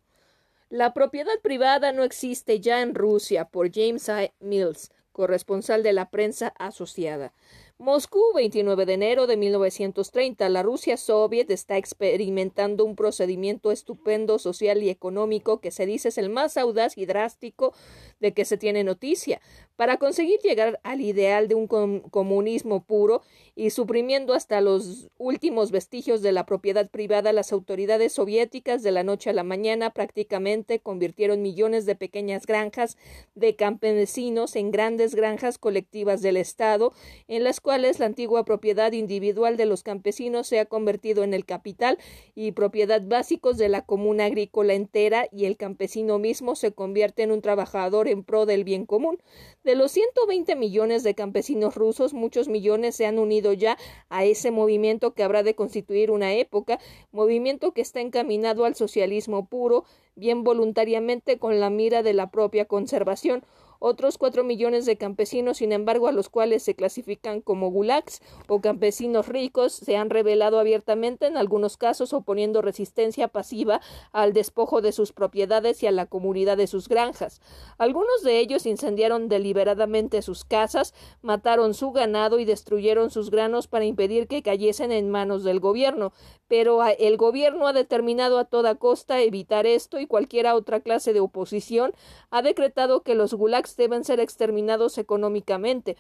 La propiedad privada no existe ya en Rusia por James I. Mills, corresponsal de la prensa asociada. Moscú, 29 de enero de 1930. La Rusia soviet está experimentando un procedimiento estupendo social y económico que se dice es el más audaz y drástico de que se tiene noticia, para conseguir llegar al ideal de un comunismo puro y suprimiendo hasta los últimos vestigios de la propiedad privada, las autoridades soviéticas de la noche a la mañana prácticamente convirtieron millones de pequeñas granjas de campesinos en grandes granjas colectivas del Estado, en las cuales la antigua propiedad individual de los campesinos se ha convertido en el capital y propiedad básicos de la comuna agrícola entera y el campesino mismo se convierte en un trabajador en pro del bien común. De los 120 millones de campesinos rusos, muchos millones se han unido ya a ese movimiento que habrá de constituir una época, movimiento que está encaminado al socialismo puro, bien voluntariamente con la mira de la propia conservación, otros cuatro millones de campesinos, sin embargo, a los cuales se clasifican como gulags o campesinos ricos, se han revelado abiertamente, en algunos casos oponiendo resistencia pasiva al despojo de sus propiedades y a la comunidad de sus granjas. Algunos de ellos incendiaron deliberadamente sus casas, mataron su ganado y destruyeron sus granos para impedir que cayesen en manos del gobierno, pero el gobierno ha determinado a toda costa evitar esto y cualquier otra clase de oposición ha decretado que los gulags deben ser exterminados económicamente.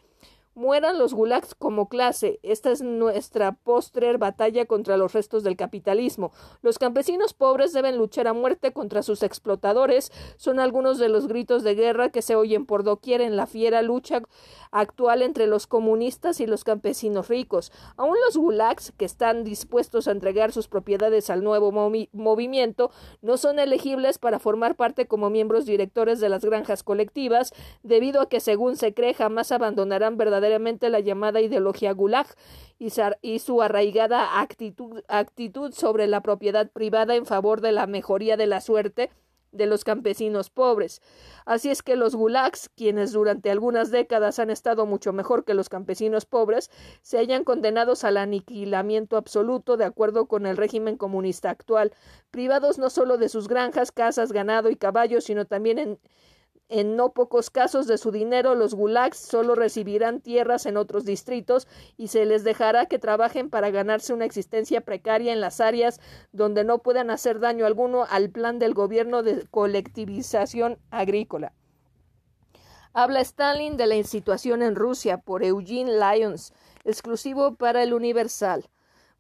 Mueran los gulags como clase. Esta es nuestra postrer batalla contra los restos del capitalismo. Los campesinos pobres deben luchar a muerte contra sus explotadores. Son algunos de los gritos de guerra que se oyen por doquier en la fiera lucha actual entre los comunistas y los campesinos ricos. Aún los gulags, que están dispuestos a entregar sus propiedades al nuevo movimiento, no son elegibles para formar parte como miembros directores de las granjas colectivas, debido a que, según se cree, jamás abandonarán verdaderamente la llamada ideología Gulag y su arraigada actitud, actitud sobre la propiedad privada en favor de la mejoría de la suerte de los campesinos pobres. Así es que los gulags, quienes durante algunas décadas han estado mucho mejor que los campesinos pobres, se hallan condenados al aniquilamiento absoluto de acuerdo con el régimen comunista actual, privados no solo de sus granjas, casas, ganado y caballos, sino también en en no pocos casos de su dinero, los gulags solo recibirán tierras en otros distritos y se les dejará que trabajen para ganarse una existencia precaria en las áreas donde no puedan hacer daño alguno al plan del gobierno de colectivización agrícola. Habla Stalin de la situación en Rusia por Eugene Lyons, exclusivo para el Universal.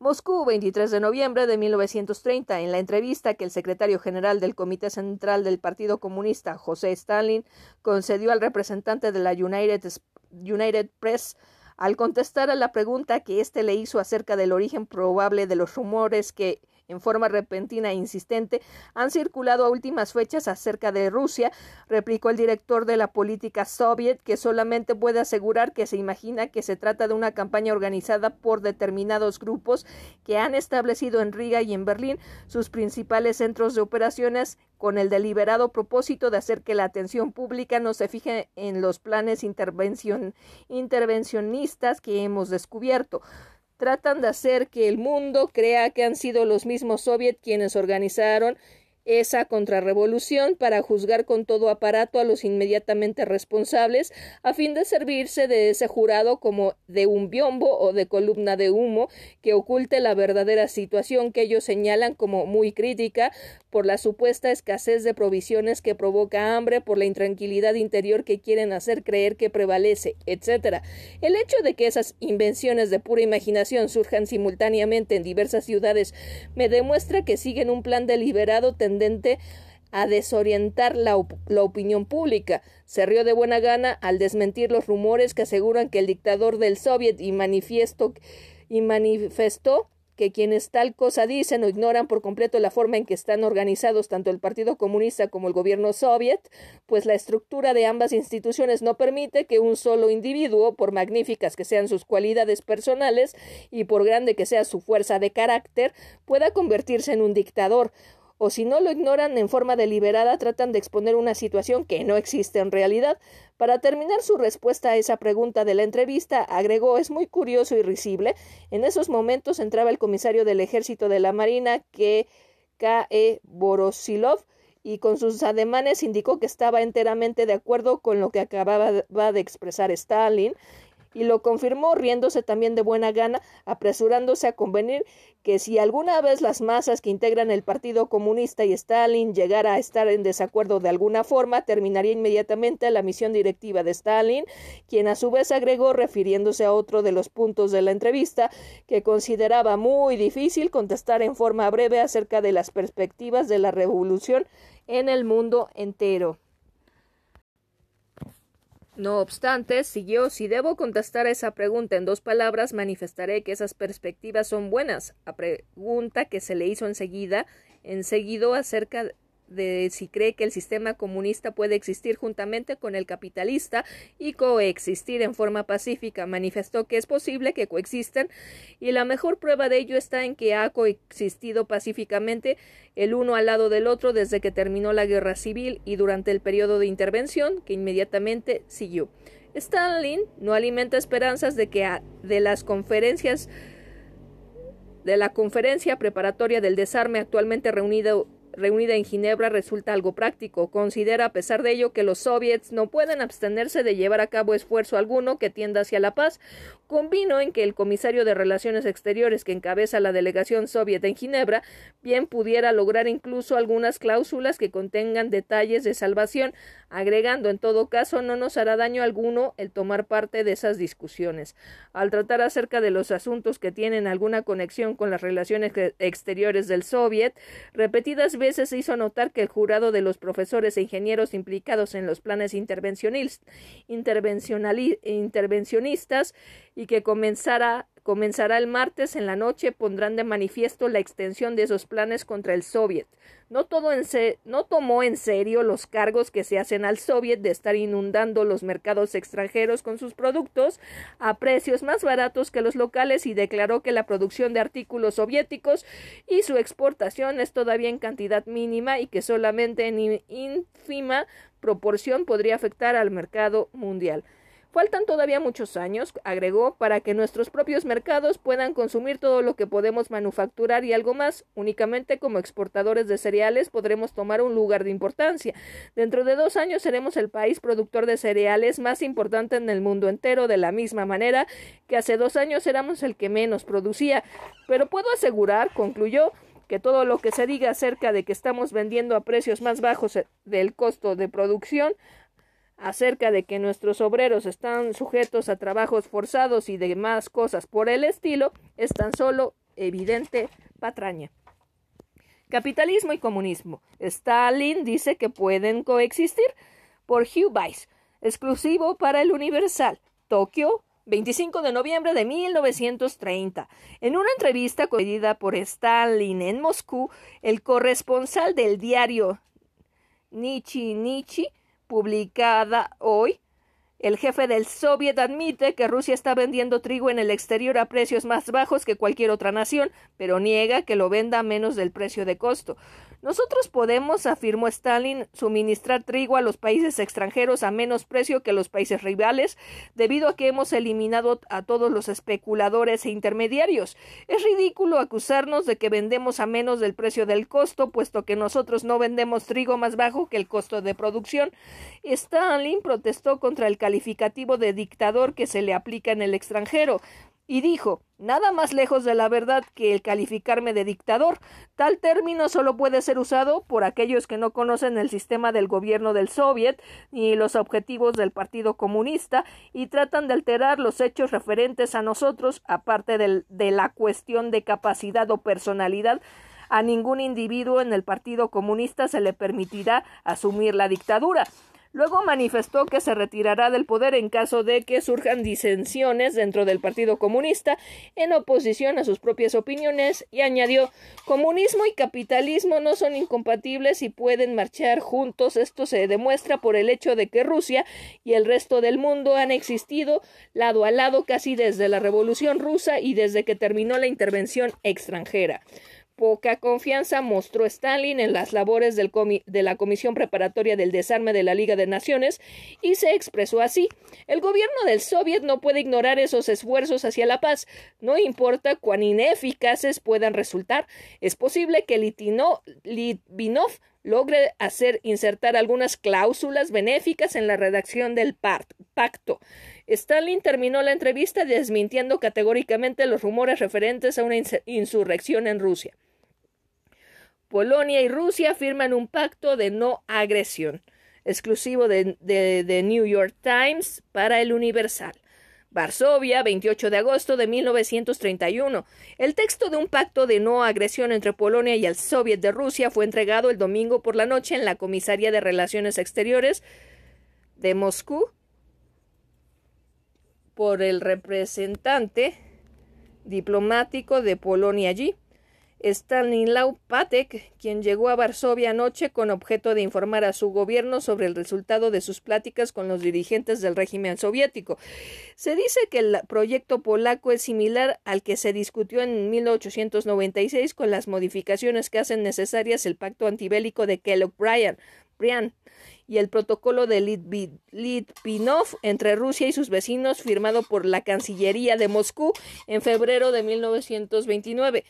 Moscú, 23 de noviembre de 1930, en la entrevista que el secretario general del Comité Central del Partido Comunista, José Stalin, concedió al representante de la United, United Press, al contestar a la pregunta que éste le hizo acerca del origen probable de los rumores que en forma repentina e insistente han circulado a últimas fechas acerca de Rusia, replicó el director de la política soviet, que solamente puede asegurar que se imagina que se trata de una campaña organizada por determinados grupos que han establecido en Riga y en Berlín sus principales centros de operaciones con el deliberado propósito de hacer que la atención pública no se fije en los planes intervencionistas que hemos descubierto tratan de hacer que el mundo crea que han sido los mismos soviet quienes organizaron esa contrarrevolución para juzgar con todo aparato a los inmediatamente responsables a fin de servirse de ese jurado como de un biombo o de columna de humo que oculte la verdadera situación que ellos señalan como muy crítica por la supuesta escasez de provisiones que provoca hambre, por la intranquilidad interior que quieren hacer creer que prevalece, etc. El hecho de que esas invenciones de pura imaginación surjan simultáneamente en diversas ciudades me demuestra que siguen un plan deliberado a desorientar la, opinión pública. Se rió de buena gana al desmentir los rumores que aseguran que el dictador del Soviet y y manifestó que quienes tal cosa dicen o ignoran por completo la forma en que están organizados tanto el Partido Comunista como el gobierno soviet, pues la estructura de ambas instituciones no permite que un solo individuo, por magníficas que sean sus cualidades personales y por grande que sea su fuerza de carácter, pueda convertirse en un dictador o si no lo ignoran en forma deliberada, tratan de exponer una situación que no existe en realidad. Para terminar su respuesta a esa pregunta de la entrevista, agregó es muy curioso y risible. En esos momentos entraba el comisario del ejército de la Marina, que K.E. Borosilov, y con sus ademanes indicó que estaba enteramente de acuerdo con lo que acababa de expresar Stalin y lo confirmó riéndose también de buena gana, apresurándose a convenir que si alguna vez las masas que integran el Partido Comunista y Stalin llegara a estar en desacuerdo de alguna forma, terminaría inmediatamente la misión directiva de Stalin, quien a su vez agregó, refiriéndose a otro de los puntos de la entrevista, que consideraba muy difícil contestar en forma breve acerca de las perspectivas de la revolución en el mundo entero. No obstante, siguió, si debo contestar esa pregunta en dos palabras, manifestaré que esas perspectivas son buenas. A pregunta que se le hizo enseguida, enseguida acerca de si cree que el sistema comunista puede existir juntamente con el capitalista y coexistir en forma pacífica. Manifestó que es posible que coexistan y la mejor prueba de ello está en que ha coexistido pacíficamente el uno al lado del otro desde que terminó la guerra civil y durante el periodo de intervención que inmediatamente siguió. Stalin no alimenta esperanzas de que de las conferencias de la conferencia preparatoria del desarme actualmente reunida reunida en Ginebra resulta algo práctico. Considera, a pesar de ello, que los soviets no pueden abstenerse de llevar a cabo esfuerzo alguno que tienda hacia la paz. Convino en que el comisario de Relaciones Exteriores que encabeza la delegación soviet en Ginebra bien pudiera lograr incluso algunas cláusulas que contengan detalles de salvación, agregando en todo caso no nos hará daño alguno el tomar parte de esas discusiones. Al tratar acerca de los asuntos que tienen alguna conexión con las relaciones exteriores del soviet, repetidas veces se hizo notar que el jurado de los profesores e ingenieros implicados en los planes intervencionistas y que comenzara comenzará el martes en la noche pondrán de manifiesto la extensión de esos planes contra el Soviet. No, todo en no tomó en serio los cargos que se hacen al Soviet de estar inundando los mercados extranjeros con sus productos a precios más baratos que los locales y declaró que la producción de artículos soviéticos y su exportación es todavía en cantidad mínima y que solamente en ínfima proporción podría afectar al mercado mundial. Faltan todavía muchos años, agregó, para que nuestros propios mercados puedan consumir todo lo que podemos manufacturar y algo más. Únicamente como exportadores de cereales podremos tomar un lugar de importancia. Dentro de dos años seremos el país productor de cereales más importante en el mundo entero, de la misma manera que hace dos años éramos el que menos producía. Pero puedo asegurar, concluyó, que todo lo que se diga acerca de que estamos vendiendo a precios más bajos del costo de producción acerca de que nuestros obreros están sujetos a trabajos forzados y demás cosas por el estilo, es tan solo evidente patraña. Capitalismo y comunismo. Stalin dice que pueden coexistir por Hugh Weiss, exclusivo para el Universal. Tokio, 25 de noviembre de 1930. En una entrevista concedida por Stalin en Moscú, el corresponsal del diario Nichi Nichi publicada hoy, el jefe del Soviet admite que Rusia está vendiendo trigo en el exterior a precios más bajos que cualquier otra nación, pero niega que lo venda a menos del precio de costo. Nosotros podemos, afirmó Stalin, suministrar trigo a los países extranjeros a menos precio que los países rivales, debido a que hemos eliminado a todos los especuladores e intermediarios. Es ridículo acusarnos de que vendemos a menos del precio del costo, puesto que nosotros no vendemos trigo más bajo que el costo de producción. Stalin protestó contra el calificativo de dictador que se le aplica en el extranjero y dijo Nada más lejos de la verdad que el calificarme de dictador. Tal término solo puede ser usado por aquellos que no conocen el sistema del gobierno del Soviet ni los objetivos del Partido Comunista y tratan de alterar los hechos referentes a nosotros, aparte de la cuestión de capacidad o personalidad. A ningún individuo en el Partido Comunista se le permitirá asumir la dictadura. Luego manifestó que se retirará del poder en caso de que surjan disensiones dentro del Partido Comunista en oposición a sus propias opiniones y añadió comunismo y capitalismo no son incompatibles y pueden marchar juntos. Esto se demuestra por el hecho de que Rusia y el resto del mundo han existido lado a lado casi desde la Revolución rusa y desde que terminó la intervención extranjera poca confianza mostró Stalin en las labores de la Comisión Preparatoria del Desarme de la Liga de Naciones y se expresó así El gobierno del Soviet no puede ignorar esos esfuerzos hacia la paz, no importa cuán ineficaces puedan resultar. Es posible que Litvinov logre hacer insertar algunas cláusulas benéficas en la redacción del pacto. Stalin terminó la entrevista desmintiendo categóricamente los rumores referentes a una insurrección en Rusia. Polonia y Rusia firman un pacto de no agresión, exclusivo de, The New York Times para el Universal. Varsovia, 28 de agosto de 1931. El texto de un pacto de no agresión entre Polonia y el Soviet de Rusia fue entregado el domingo por la noche en la Comisaría de Relaciones Exteriores de Moscú por el representante diplomático de Polonia allí. Stanislaw Patek, quien llegó a Varsovia anoche con objeto de informar a su gobierno sobre el resultado de sus pláticas con los dirigentes del régimen soviético. Se dice que el proyecto polaco es similar al que se discutió en 1896 con las modificaciones que hacen necesarias el pacto antibélico de Kellogg-Briand y el protocolo de Litvinov entre Rusia y sus vecinos firmado por la Cancillería de Moscú en febrero de 1929.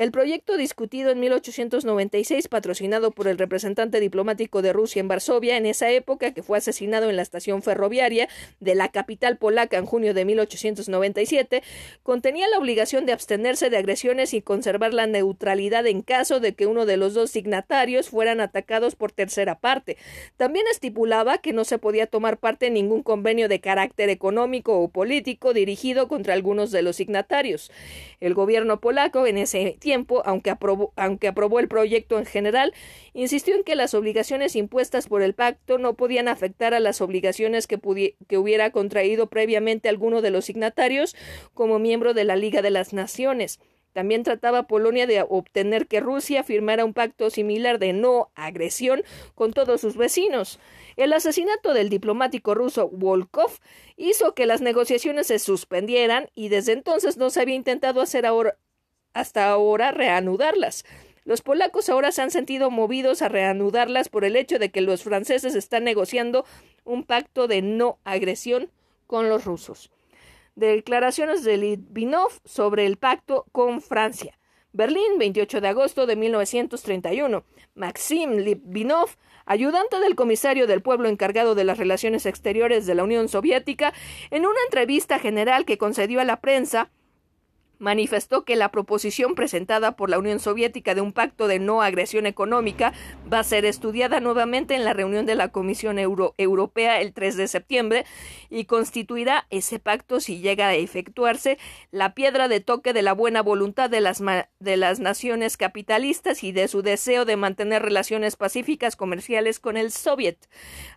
El proyecto discutido en 1896, patrocinado por el representante diplomático de Rusia en Varsovia en esa época, que fue asesinado en la estación ferroviaria de la capital polaca en junio de 1897, contenía la obligación de abstenerse de agresiones y conservar la neutralidad en caso de que uno de los dos signatarios fueran atacados por tercera parte. También estipulaba que no se podía tomar parte en ningún convenio de carácter económico o político dirigido contra algunos de los signatarios. El gobierno polaco en ese tiempo aunque aprobó, el proyecto en general, insistió en que las obligaciones impuestas por el pacto no podían afectar a las obligaciones que, que hubiera contraído previamente alguno de los signatarios como miembro de la Liga de las Naciones. También trataba Polonia de obtener que Rusia firmara un pacto similar de no agresión con todos sus vecinos. El asesinato del diplomático ruso Volkov hizo que las negociaciones se suspendieran y desde entonces no se había intentado hacer ahora hasta ahora reanudarlas. Los polacos ahora se han sentido movidos a reanudarlas por el hecho de que los franceses están negociando un pacto de no agresión con los rusos. Declaraciones de Litvinov sobre el pacto con Francia. Berlín, 28 de agosto de 1931. Maxim Litvinov, ayudante del comisario del pueblo encargado de las relaciones exteriores de la Unión Soviética, en una entrevista general que concedió a la prensa, manifestó que la proposición presentada por la Unión Soviética de un pacto de no agresión económica va a ser estudiada nuevamente en la reunión de la Comisión Europea el 3 de septiembre y constituirá ese pacto, si llega a efectuarse, la piedra de toque de la buena voluntad de las, de las naciones capitalistas y de su deseo de mantener relaciones pacíficas comerciales con el Soviet,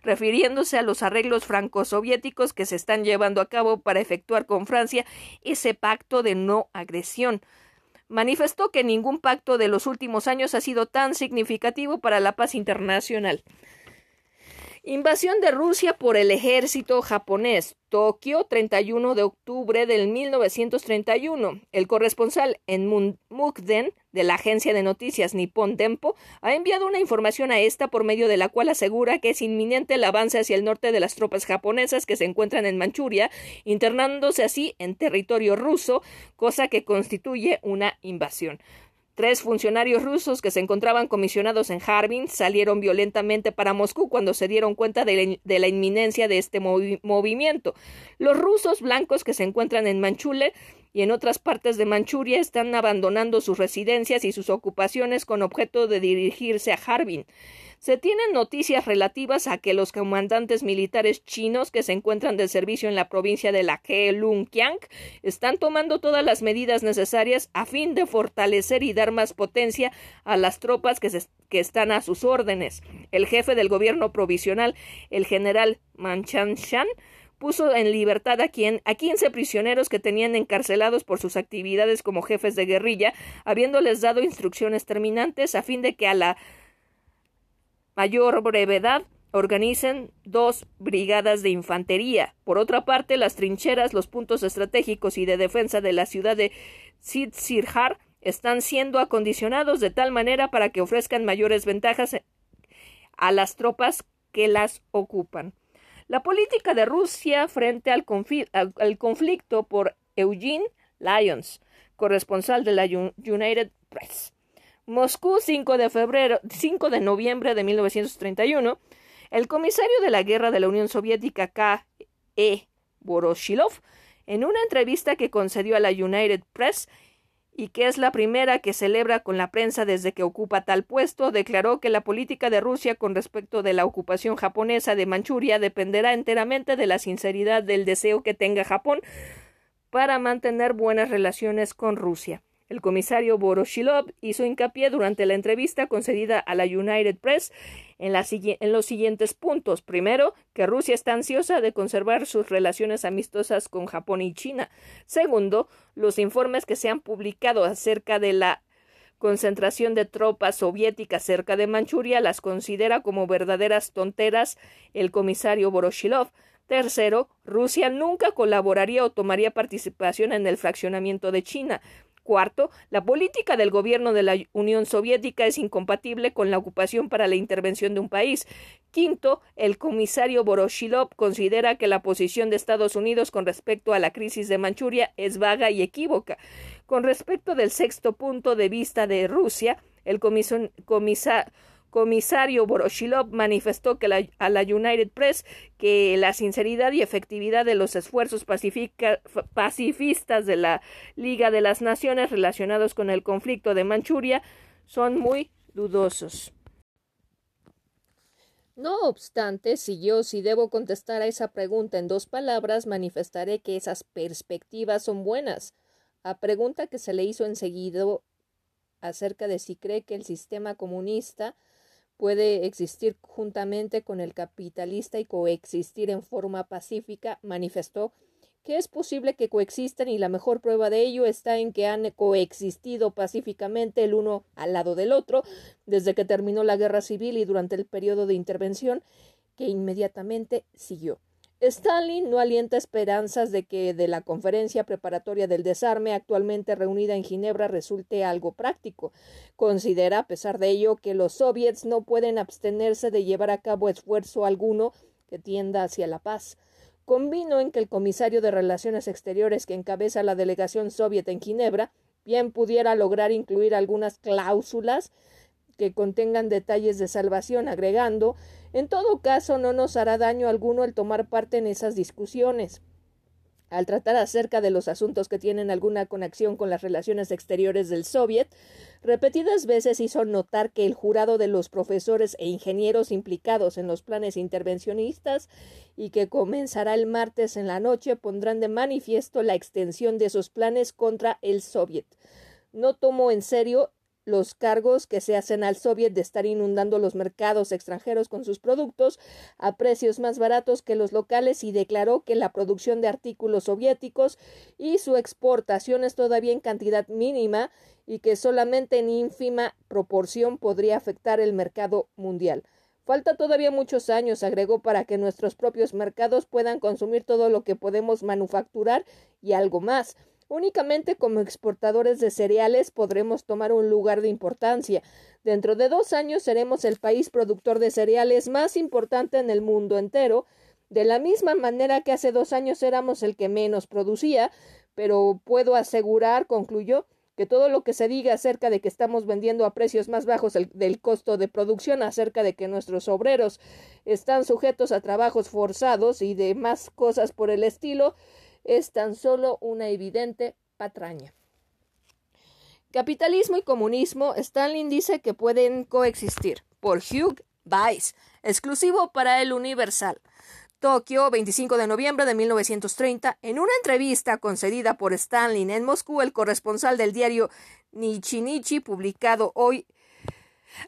refiriéndose a los arreglos franco-soviéticos que se están llevando a cabo para efectuar con Francia ese pacto de no agresión. Manifestó que ningún pacto de los últimos años ha sido tan significativo para la paz internacional. Invasión de Rusia por el ejército japonés. Tokio, 31 de octubre del 1931. El corresponsal en Mukden de la agencia de noticias Nippon Tempo ha enviado una información a esta por medio de la cual asegura que es inminente el avance hacia el norte de las tropas japonesas que se encuentran en Manchuria, internándose así en territorio ruso, cosa que constituye una invasión. Tres funcionarios rusos que se encontraban comisionados en Harbin salieron violentamente para Moscú cuando se dieron cuenta de la, inminencia de este movimiento. Los rusos blancos que se encuentran en Manchule y en otras partes de Manchuria están abandonando sus residencias y sus ocupaciones con objeto de dirigirse a Harbin. Se tienen noticias relativas a que los comandantes militares chinos que se encuentran de servicio en la provincia de la Heilongjiang están tomando todas las medidas necesarias a fin de fortalecer y dar más potencia a las tropas que, están a sus órdenes. El jefe del gobierno provisional, el general Manchanshan, puso en libertad a, quien, a 15 prisioneros que tenían encarcelados por sus actividades como jefes de guerrilla, habiéndoles dado instrucciones terminantes a fin de que a la mayor brevedad organicen dos brigadas de infantería. Por otra parte, las trincheras, los puntos estratégicos y de defensa de la ciudad de Sidsirhar están siendo acondicionados de tal manera para que ofrezcan mayores ventajas a las tropas que las ocupan. La política de Rusia frente al, conflicto por Eugene Lyons, corresponsal de la United Press. Moscú, 5 de febrero, 5 de noviembre de 1931, el comisario de la guerra de la Unión Soviética K. E. Voroshilov, en una entrevista que concedió a la United Press y que es la primera que celebra con la prensa desde que ocupa tal puesto, declaró que la política de Rusia con respecto de la ocupación japonesa de Manchuria dependerá enteramente de la sinceridad del deseo que tenga Japón para mantener buenas relaciones con Rusia. El comisario Voroshilov hizo hincapié durante la entrevista concedida a la United Press en, en, los siguientes puntos. Primero, que Rusia está ansiosa de conservar sus relaciones amistosas con Japón y China. Segundo, los informes que se han publicado acerca de la concentración de tropas soviéticas cerca de Manchuria las considera como verdaderas tonteras el comisario Voroshilov. Tercero, Rusia nunca colaboraría o tomaría participación en el fraccionamiento de China. Cuarto, la política del gobierno de la Unión Soviética es incompatible con la ocupación para la intervención de un país. Quinto, el comisario Voroshilov considera que la posición de Estados Unidos con respecto a la crisis de Manchuria es vaga y equívoca. Con respecto del sexto punto de vista de Rusia, el comisario comisario Boroshilov manifestó que a la United Press que la sinceridad y efectividad de los esfuerzos pacifistas de la Liga de las Naciones relacionados con el conflicto de Manchuria son muy dudosos. No obstante, si yo si debo contestar a esa pregunta en dos palabras, manifestaré que esas perspectivas son buenas. A pregunta que se le hizo enseguida acerca de si cree que el sistema comunista puede existir juntamente con el capitalista y coexistir en forma pacífica, manifestó que es posible que coexistan y la mejor prueba de ello está en que han coexistido pacíficamente el uno al lado del otro desde que terminó la guerra civil y durante el periodo de intervención que inmediatamente siguió. Stalin no alienta esperanzas de que de la conferencia preparatoria del desarme actualmente reunida en Ginebra resulte algo práctico. Considera, a pesar de ello, que los soviets no pueden abstenerse de llevar a cabo esfuerzo alguno que tienda hacia la paz. Convino en que el comisario de Relaciones Exteriores que encabeza la delegación soviet en Ginebra bien pudiera lograr incluir algunas cláusulas que contengan detalles de salvación, agregando en todo caso no nos hará daño alguno el tomar parte en esas discusiones. Al tratar acerca de los asuntos que tienen alguna conexión con las relaciones exteriores del Soviet, repetidas veces hizo notar que el jurado de los profesores e ingenieros implicados en los planes intervencionistas y que comenzará el martes en la noche pondrán de manifiesto la extensión de esos planes contra el Soviet. No tomo en serio los cargos que se hacen al Soviet de estar inundando los mercados extranjeros con sus productos a precios más baratos que los locales y declaró que la producción de artículos soviéticos y su exportación es todavía en cantidad mínima y que solamente en ínfima proporción podría afectar el mercado mundial. Falta todavía muchos años, agregó, para que nuestros propios mercados puedan consumir todo lo que podemos manufacturar y algo más. Únicamente como exportadores de cereales podremos tomar un lugar de importancia. Dentro de dos años seremos el país productor de cereales más importante en el mundo entero, de la misma manera que hace dos años éramos el que menos producía, pero puedo asegurar, concluyó, que todo lo que se diga acerca de que estamos vendiendo a precios más bajos del costo de producción, acerca de que nuestros obreros están sujetos a trabajos forzados y demás cosas por el estilo, es tan solo una evidente patraña. Capitalismo y comunismo, Stalin dice que pueden coexistir. Por Hugh Weiss, exclusivo para el Universal. Tokio, 25 de noviembre de 1930, en una entrevista concedida por Stalin en Moscú, el corresponsal del diario Nichinichi, publicado hoy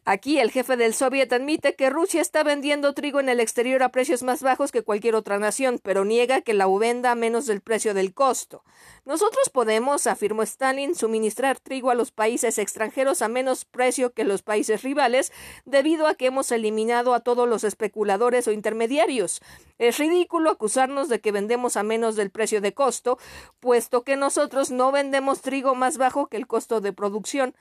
Aquí el jefe del Soviet admite que Rusia está vendiendo trigo en el exterior a precios más bajos que cualquier otra nación, pero niega que la venda a menos del precio del costo. Nosotros podemos, afirmó Stalin, suministrar trigo a los países extranjeros a menos precio que los países rivales, debido a que hemos eliminado a todos los especuladores o intermediarios. Es ridículo acusarnos de que vendemos a menos del precio de costo, puesto que nosotros no vendemos trigo más bajo que el costo de producción.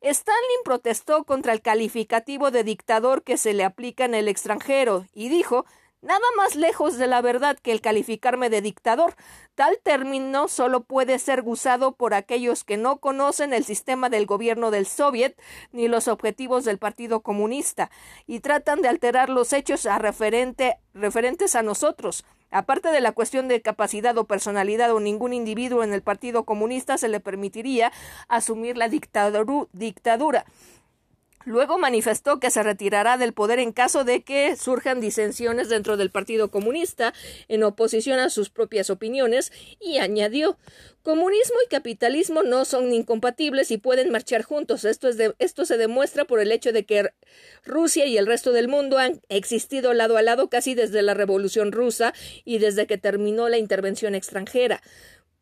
Stalin protestó contra el calificativo de dictador que se le aplica en el extranjero y dijo Nada más lejos de la verdad que el calificarme de dictador. Tal término solo puede ser usado por aquellos que no conocen el sistema del gobierno del Soviet ni los objetivos del Partido Comunista y tratan de alterar los hechos referente, referentes a nosotros. Aparte de la cuestión de capacidad o personalidad o ningún individuo en el Partido Comunista se le permitiría asumir la dictadura. Luego manifestó que se retirará del poder en caso de que surjan disensiones dentro del Partido Comunista en oposición a sus propias opiniones y añadió Comunismo y capitalismo no son incompatibles y pueden marchar juntos. Esto, es esto se demuestra por el hecho de que Rusia y el resto del mundo han existido lado a lado casi desde la Revolución rusa y desde que terminó la intervención extranjera.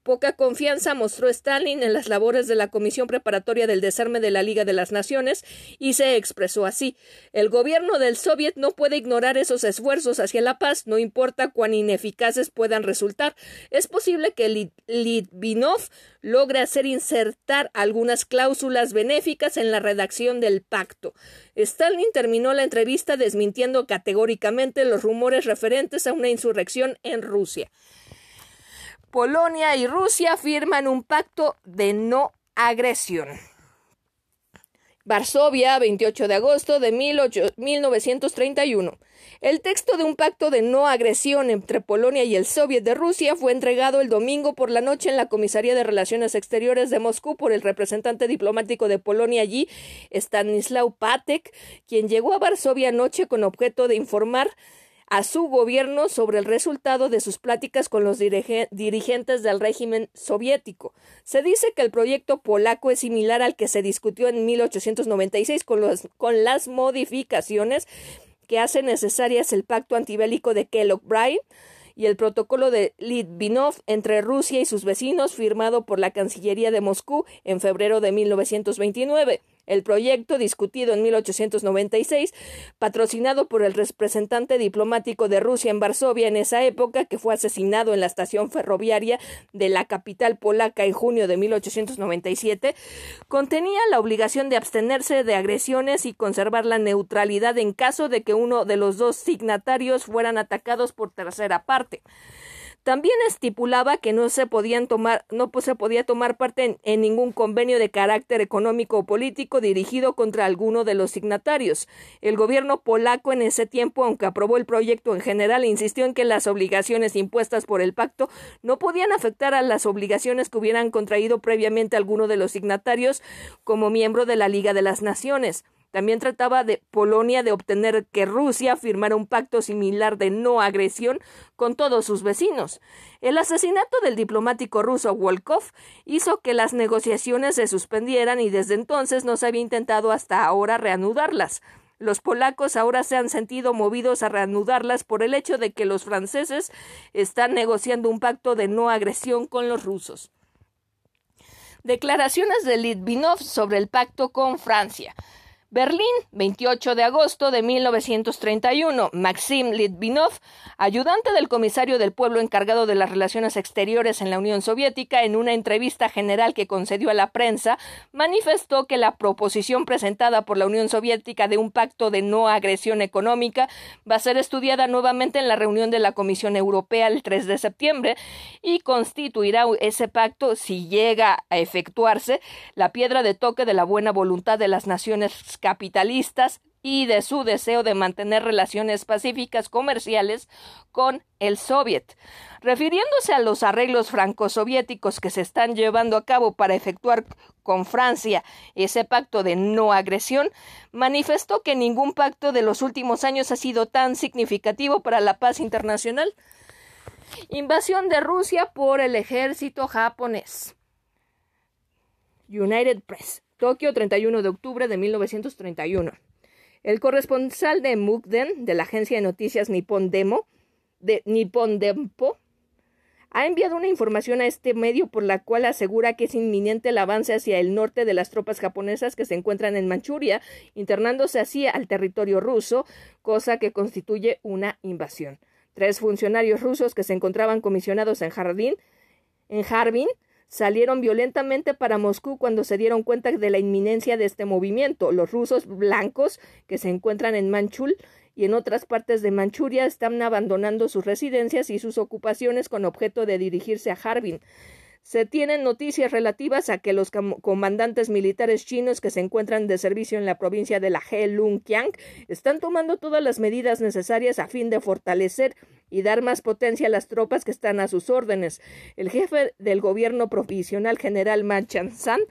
Poca confianza mostró Stalin en las labores de la Comisión Preparatoria del Desarme de la Liga de las Naciones y se expresó así El gobierno del Soviet no puede ignorar esos esfuerzos hacia la paz, no importa cuán ineficaces puedan resultar. Es posible que Litvinov logre hacer insertar algunas cláusulas benéficas en la redacción del pacto. Stalin terminó la entrevista desmintiendo categóricamente los rumores referentes a una insurrección en Rusia. Polonia y Rusia firman un pacto de no agresión. Varsovia, 28 de agosto de 1931. El texto de un pacto de no agresión entre Polonia y el Soviet de Rusia fue entregado el domingo por la noche en la Comisaría de Relaciones Exteriores de Moscú por el representante diplomático de Polonia allí, Stanislaw Patek, quien llegó a Varsovia anoche con objeto de informar a su gobierno sobre el resultado de sus pláticas con los dirigentes del régimen soviético. Se dice que el proyecto polaco es similar al que se discutió en 1896 con, los, con las modificaciones que hacen necesarias el pacto antibélico de Kellogg-Briand y el protocolo de Litvinov entre Rusia y sus vecinos firmado por la Cancillería de Moscú en febrero de 1929. El proyecto, discutido en 1896, patrocinado por el representante diplomático de Rusia en Varsovia en esa época, que fue asesinado en la estación ferroviaria de la capital polaca en junio de 1897, contenía la obligación de abstenerse de agresiones y conservar la neutralidad en caso de que uno de los dos signatarios fueran atacados por tercera parte. También estipulaba que no se podían tomar, no se podía tomar parte en, ningún convenio de carácter económico o político dirigido contra alguno de los signatarios. El gobierno polaco en ese tiempo, aunque aprobó el proyecto en general, insistió en que las obligaciones impuestas por el pacto no podían afectar a las obligaciones que hubieran contraído previamente alguno de los signatarios como miembro de la Liga de las Naciones. También trataba de Polonia de obtener que Rusia firmara un pacto similar de no agresión con todos sus vecinos. El asesinato del diplomático ruso Volkov hizo que las negociaciones se suspendieran y desde entonces no se había intentado hasta ahora reanudarlas. Los polacos ahora se han sentido movidos a reanudarlas por el hecho de que los franceses están negociando un pacto de no agresión con los rusos. Declaraciones de Litvinov sobre el pacto con Francia. Berlín, 28 de agosto de 1931. Maxim Litvinov, ayudante del comisario del pueblo encargado de las relaciones exteriores en la Unión Soviética, en una entrevista general que concedió a la prensa, manifestó que la proposición presentada por la Unión Soviética de un pacto de no agresión económica va a ser estudiada nuevamente en la reunión de la Comisión Europea el 3 de septiembre y constituirá ese pacto, si llega a efectuarse, la piedra de toque de la buena voluntad de las naciones capitalistas y de su deseo de mantener relaciones pacíficas comerciales con el Soviet. Refiriéndose a los arreglos franco-soviéticos que se están llevando a cabo para efectuar con Francia ese pacto de no agresión, manifestó que ningún pacto de los últimos años ha sido tan significativo para la paz internacional. Invasión de Rusia por el ejército japonés. United Press. Tokio, 31 de octubre de 1931. El corresponsal de Mukden, de la agencia de noticias Nippon Demo, de Nippon Dempo, ha enviado una información a este medio por la cual asegura que es inminente el avance hacia el norte de las tropas japonesas que se encuentran en Manchuria, internándose así al territorio ruso, cosa que constituye una invasión. Tres funcionarios rusos que se encontraban comisionados en Jardín, en Harbin, salieron violentamente para Moscú cuando se dieron cuenta de la inminencia de este movimiento. Los rusos blancos que se encuentran en Manchul y en otras partes de Manchuria están abandonando sus residencias y sus ocupaciones con objeto de dirigirse a Harbin. Se tienen noticias relativas a que los comandantes militares chinos que se encuentran de servicio en la provincia de la Heilongjiang están tomando todas las medidas necesarias a fin de fortalecer y dar más potencia a las tropas que están a sus órdenes. El jefe del gobierno provisional general Ma San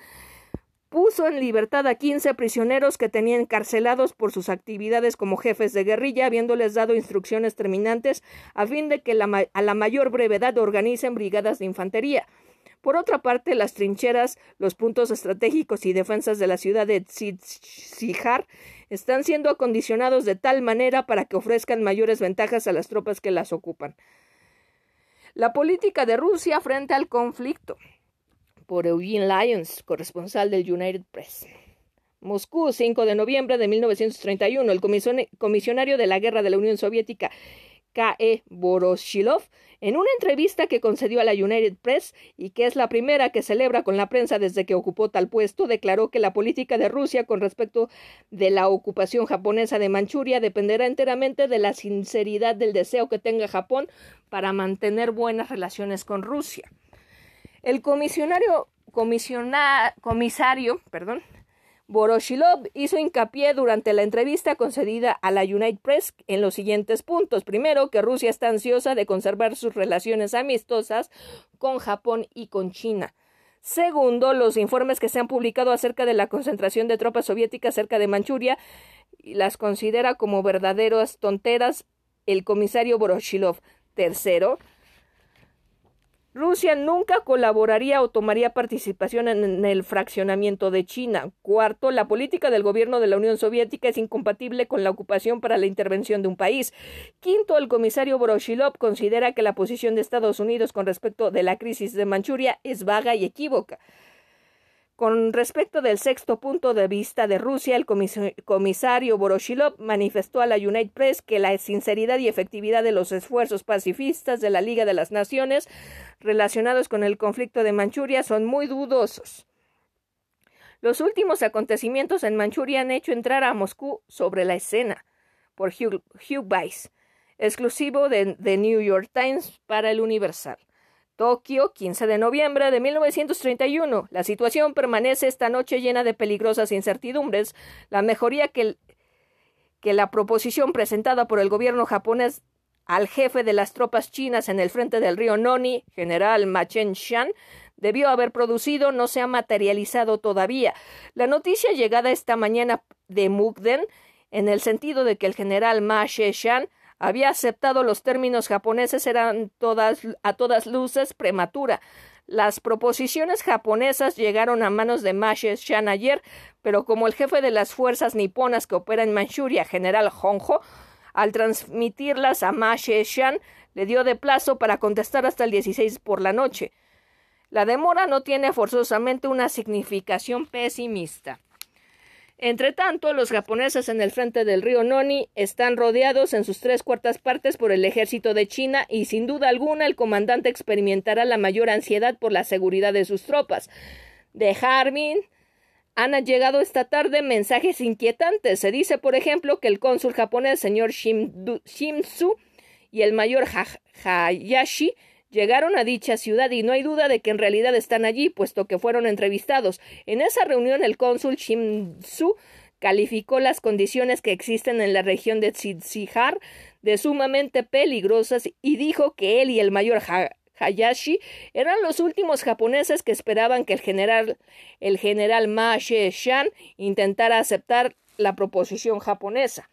puso en libertad a 15 prisioneros que tenían encarcelados por sus actividades como jefes de guerrilla, habiéndoles dado instrucciones terminantes a fin de que a la mayor brevedad organicen brigadas de infantería. Por otra parte, las trincheras, los puntos estratégicos y defensas de la ciudad de Tzitsihar están siendo acondicionados de tal manera para que ofrezcan mayores ventajas a las tropas que las ocupan. La política de Rusia frente al conflicto. Por Eugene Lyons, corresponsal del United Press. Moscú, 5 de noviembre de 1931. El comisionario de la guerra de la Unión Soviética, K.E. Voroshilov, en una entrevista que concedió a la United Press y que es la primera que celebra con la prensa desde que ocupó tal puesto, declaró que la política de Rusia con respecto de la ocupación japonesa de Manchuria dependerá enteramente de la sinceridad del deseo que tenga Japón para mantener buenas relaciones con Rusia. El comisionario comisario, perdón, Voroshilov hizo hincapié durante la entrevista concedida a la United Press en los siguientes puntos. Primero, que Rusia está ansiosa de conservar sus relaciones amistosas con Japón y con China. Segundo, los informes que se han publicado acerca de la concentración de tropas soviéticas cerca de Manchuria las considera como verdaderas tonteras el comisario Voroshilov. Tercero, Rusia nunca colaboraría o tomaría participación en el fraccionamiento de China. Cuarto, la política del gobierno de la Unión Soviética es incompatible con la ocupación para la intervención de un país. Quinto, el comisario Voroshilov considera que la posición de Estados Unidos con respecto de la crisis de Manchuria es vaga y equívoca. Con respecto del sexto punto de vista de Rusia, el comisario Voroshilov manifestó a la United Press que la sinceridad y efectividad de los esfuerzos pacifistas de la Liga de las Naciones relacionados con el conflicto de Manchuria son muy dudosos. Los últimos acontecimientos en Manchuria han hecho entrar a Moscú sobre la escena por Hugh, Hugh Weiss, exclusivo de The New York Times para el Universal. Tokio, 15 de noviembre de 1931. La situación permanece esta noche llena de peligrosas incertidumbres. La mejoría que, la proposición presentada por el gobierno japonés al jefe de las tropas chinas en el frente del río Noni, general Ma Chen-shan, debió haber producido no se ha materializado todavía. La noticia llegada esta mañana de Mukden, en el sentido de que el general Ma She-shan había aceptado los términos japoneses eran todas, a todas luces prematura. Las proposiciones japonesas llegaron a manos de Mashe Shan ayer, pero como el jefe de las fuerzas niponas que opera en Manchuria, general Honjo, al transmitirlas a Mashe Shan, le dio de plazo para contestar hasta el 16 por la noche. La demora no tiene forzosamente una significación pesimista. Entre tanto, los japoneses en el frente del río Noni están rodeados en sus tres cuartas partes por el ejército de China y sin duda alguna el comandante experimentará la mayor ansiedad por la seguridad de sus tropas. De Harbin han llegado esta tarde mensajes inquietantes. Se dice, por ejemplo, que el cónsul japonés, señor Shimsu, y el mayor Hayashi Llegaron a dicha ciudad y no hay duda de que en realidad están allí, puesto que fueron entrevistados. En esa reunión el cónsul Shimzu calificó las condiciones que existen en la región de Tsitzihar de sumamente peligrosas y dijo que él y el mayor Hayashi eran los últimos japoneses que esperaban que el general el general Ma She-shan intentara aceptar la proposición japonesa.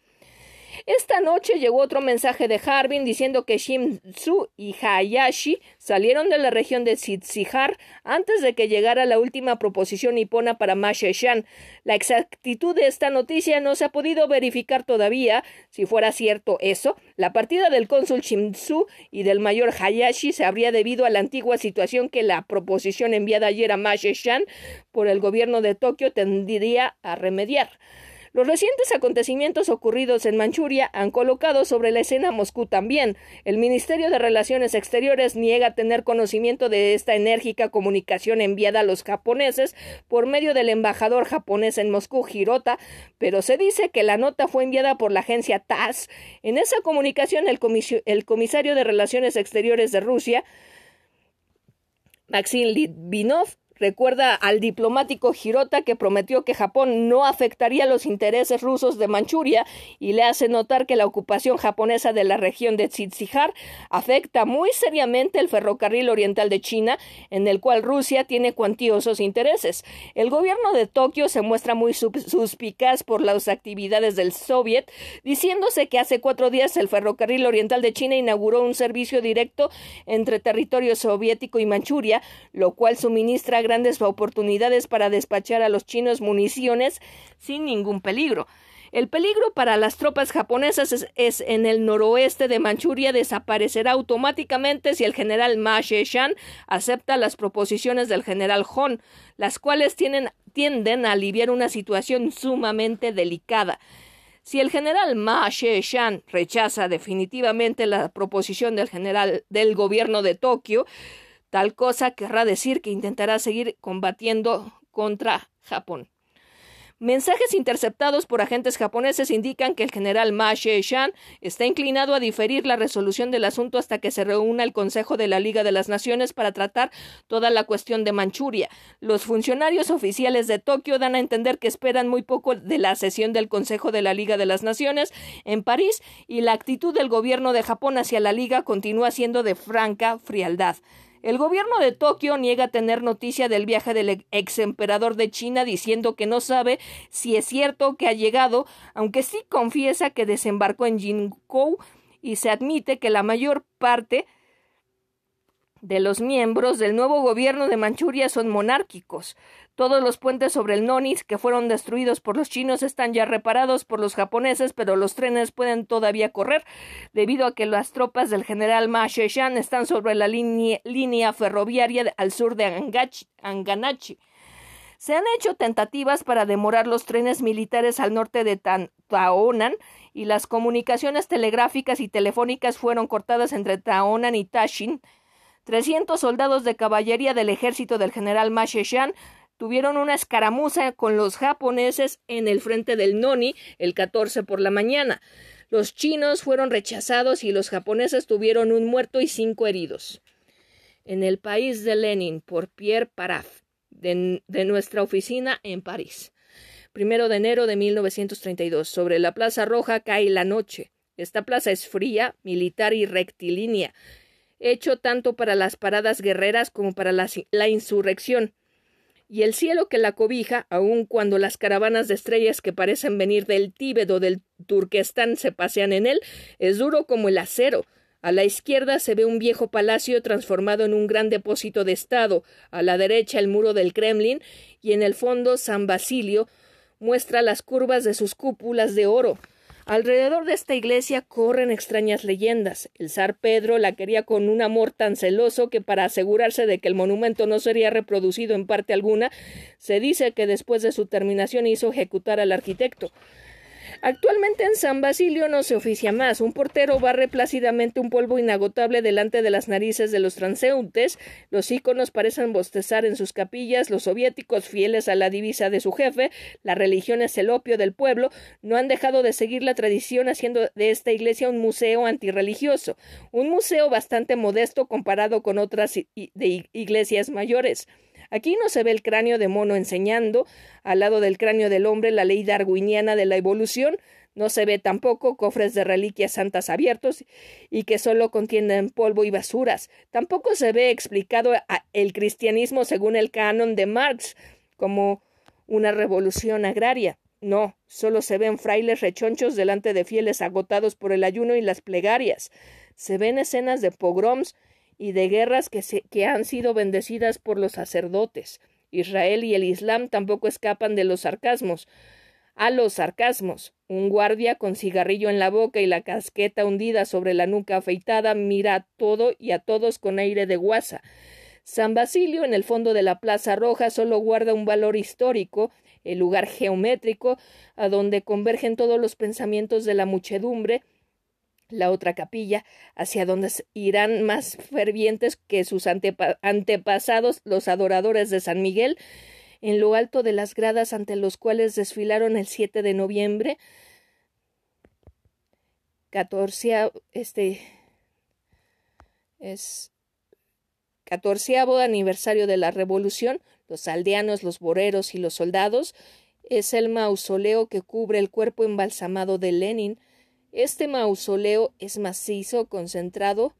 Esta noche llegó otro mensaje de Harbin diciendo que Shimzu y Hayashi salieron de la región de Tsitzihar antes de que llegara la última proposición nipona para Ma Shan. La exactitud de esta noticia no se ha podido verificar todavía. Si fuera cierto eso, la partida del cónsul Shimzu y del mayor Hayashi se habría debido a la antigua situación que la proposición enviada ayer a Ma Shan por el gobierno de Tokio tendría a remediar. Los recientes acontecimientos ocurridos en Manchuria han colocado sobre la escena Moscú también. El Ministerio de Relaciones Exteriores niega tener conocimiento de esta enérgica comunicación enviada a los japoneses por medio del embajador japonés en Moscú, Hirota, pero se dice que la nota fue enviada por la agencia TASS. En esa comunicación, el, el comisario de Relaciones Exteriores de Rusia, Maxim Litvinov, Recuerda al diplomático Hirota que prometió que Japón no afectaría los intereses rusos de Manchuria y le hace notar que la ocupación japonesa de la región de Tsitsijar afecta muy seriamente el ferrocarril oriental de China, en el cual Rusia tiene cuantiosos intereses. El gobierno de Tokio se muestra muy suspicaz por las actividades del Soviet, diciéndose que hace cuatro días el ferrocarril oriental de China inauguró un servicio directo entre territorio soviético y Manchuria, lo cual suministra grandes oportunidades para despachar a los chinos municiones sin ningún peligro. El peligro para las tropas japonesas es, en el noroeste de Manchuria desaparecerá automáticamente si el general Ma She-shan acepta las proposiciones del general Hon, las cuales tienden a aliviar una situación sumamente delicada. Si el general Ma She-shan rechaza definitivamente la proposición del general del gobierno de Tokio, Tal cosa querrá decir que intentará seguir combatiendo contra Japón. Mensajes interceptados por agentes japoneses indican que el general Ma She-shan está inclinado a diferir la resolución del asunto hasta que se reúna el Consejo de la Liga de las Naciones para tratar toda la cuestión de Manchuria. Los funcionarios oficiales de Tokio dan a entender que esperan muy poco de la sesión del Consejo de la Liga de las Naciones en París y la actitud del gobierno de Japón hacia la Liga continúa siendo de franca frialdad. El gobierno de Tokio niega tener noticia del viaje del ex emperador de China diciendo que no sabe si es cierto que ha llegado, aunque sí confiesa que desembarcó en Jinkou y se admite que la mayor parte de los miembros del nuevo gobierno de Manchuria son monárquicos. Todos los puentes sobre el Nonis que fueron destruidos por los chinos están ya reparados por los japoneses, pero los trenes pueden todavía correr debido a que las tropas del general Ma She-shan están sobre la línea, ferroviaria al sur de Anganachi. Se han hecho tentativas para demorar los trenes militares al norte de Taonan y las comunicaciones telegráficas y telefónicas fueron cortadas entre Taonan y Tashin 300 soldados de caballería del ejército del general Ma She-shan tuvieron una escaramuza con los japoneses en el frente del Noni el 14 por la mañana. Los chinos fueron rechazados y los japoneses tuvieron un muerto y cinco heridos. En el país de Lenin, por Pierre Paraf, de, de nuestra oficina en París. Primero de enero de 1932. Sobre la Plaza Roja cae la noche. Esta plaza es fría, militar y rectilínea hecho tanto para las paradas guerreras como para la, insurrección. Y el cielo que la cobija, aun cuando las caravanas de estrellas que parecen venir del Tíbet o del Turquestán se pasean en él, es duro como el acero. A la izquierda se ve un viejo palacio transformado en un gran depósito de Estado, a la derecha el muro del Kremlin, y en el fondo San Basilio muestra las curvas de sus cúpulas de oro. Alrededor de esta iglesia corren extrañas leyendas. El zar Pedro la quería con un amor tan celoso que para asegurarse de que el monumento no sería reproducido en parte alguna, se dice que después de su terminación hizo ejecutar al arquitecto. Actualmente en San Basilio no se oficia más. Un portero barre plácidamente un polvo inagotable delante de las narices de los transeúntes. Los íconos parecen bostezar en sus capillas. Los soviéticos, fieles a la divisa de su jefe, la religión es el opio del pueblo, no han dejado de seguir la tradición haciendo de esta iglesia un museo antirreligioso. Un museo bastante modesto comparado con otras iglesias mayores. Aquí no se ve el cráneo de mono enseñando, al lado del cráneo del hombre, la ley darwiniana de la evolución, no se ve tampoco cofres de reliquias santas abiertos y que solo contienen polvo y basuras. Tampoco se ve explicado el cristianismo según el canon de Marx como una revolución agraria. No, solo se ven frailes rechonchos delante de fieles agotados por el ayuno y las plegarias. Se ven escenas de pogroms y de guerras que, que han sido bendecidas por los sacerdotes. Israel y el Islam tampoco escapan de los sarcasmos. A los sarcasmos. Un guardia con cigarrillo en la boca y la casqueta hundida sobre la nuca afeitada mira a todo y a todos con aire de guasa. San Basilio, en el fondo de la Plaza Roja, solo guarda un valor histórico, el lugar geométrico, a donde convergen todos los pensamientos de la muchedumbre, la otra capilla, hacia donde irán más fervientes que sus antepasados, los adoradores de San Miguel, en lo alto de las gradas ante los cuales desfilaron el 7 de noviembre, 14, este, es catorceavo aniversario de la Revolución, los aldeanos, los boreros y los soldados, es el mausoleo que cubre el cuerpo embalsamado de Lenin. Este mausoleo es macizo, concentrado,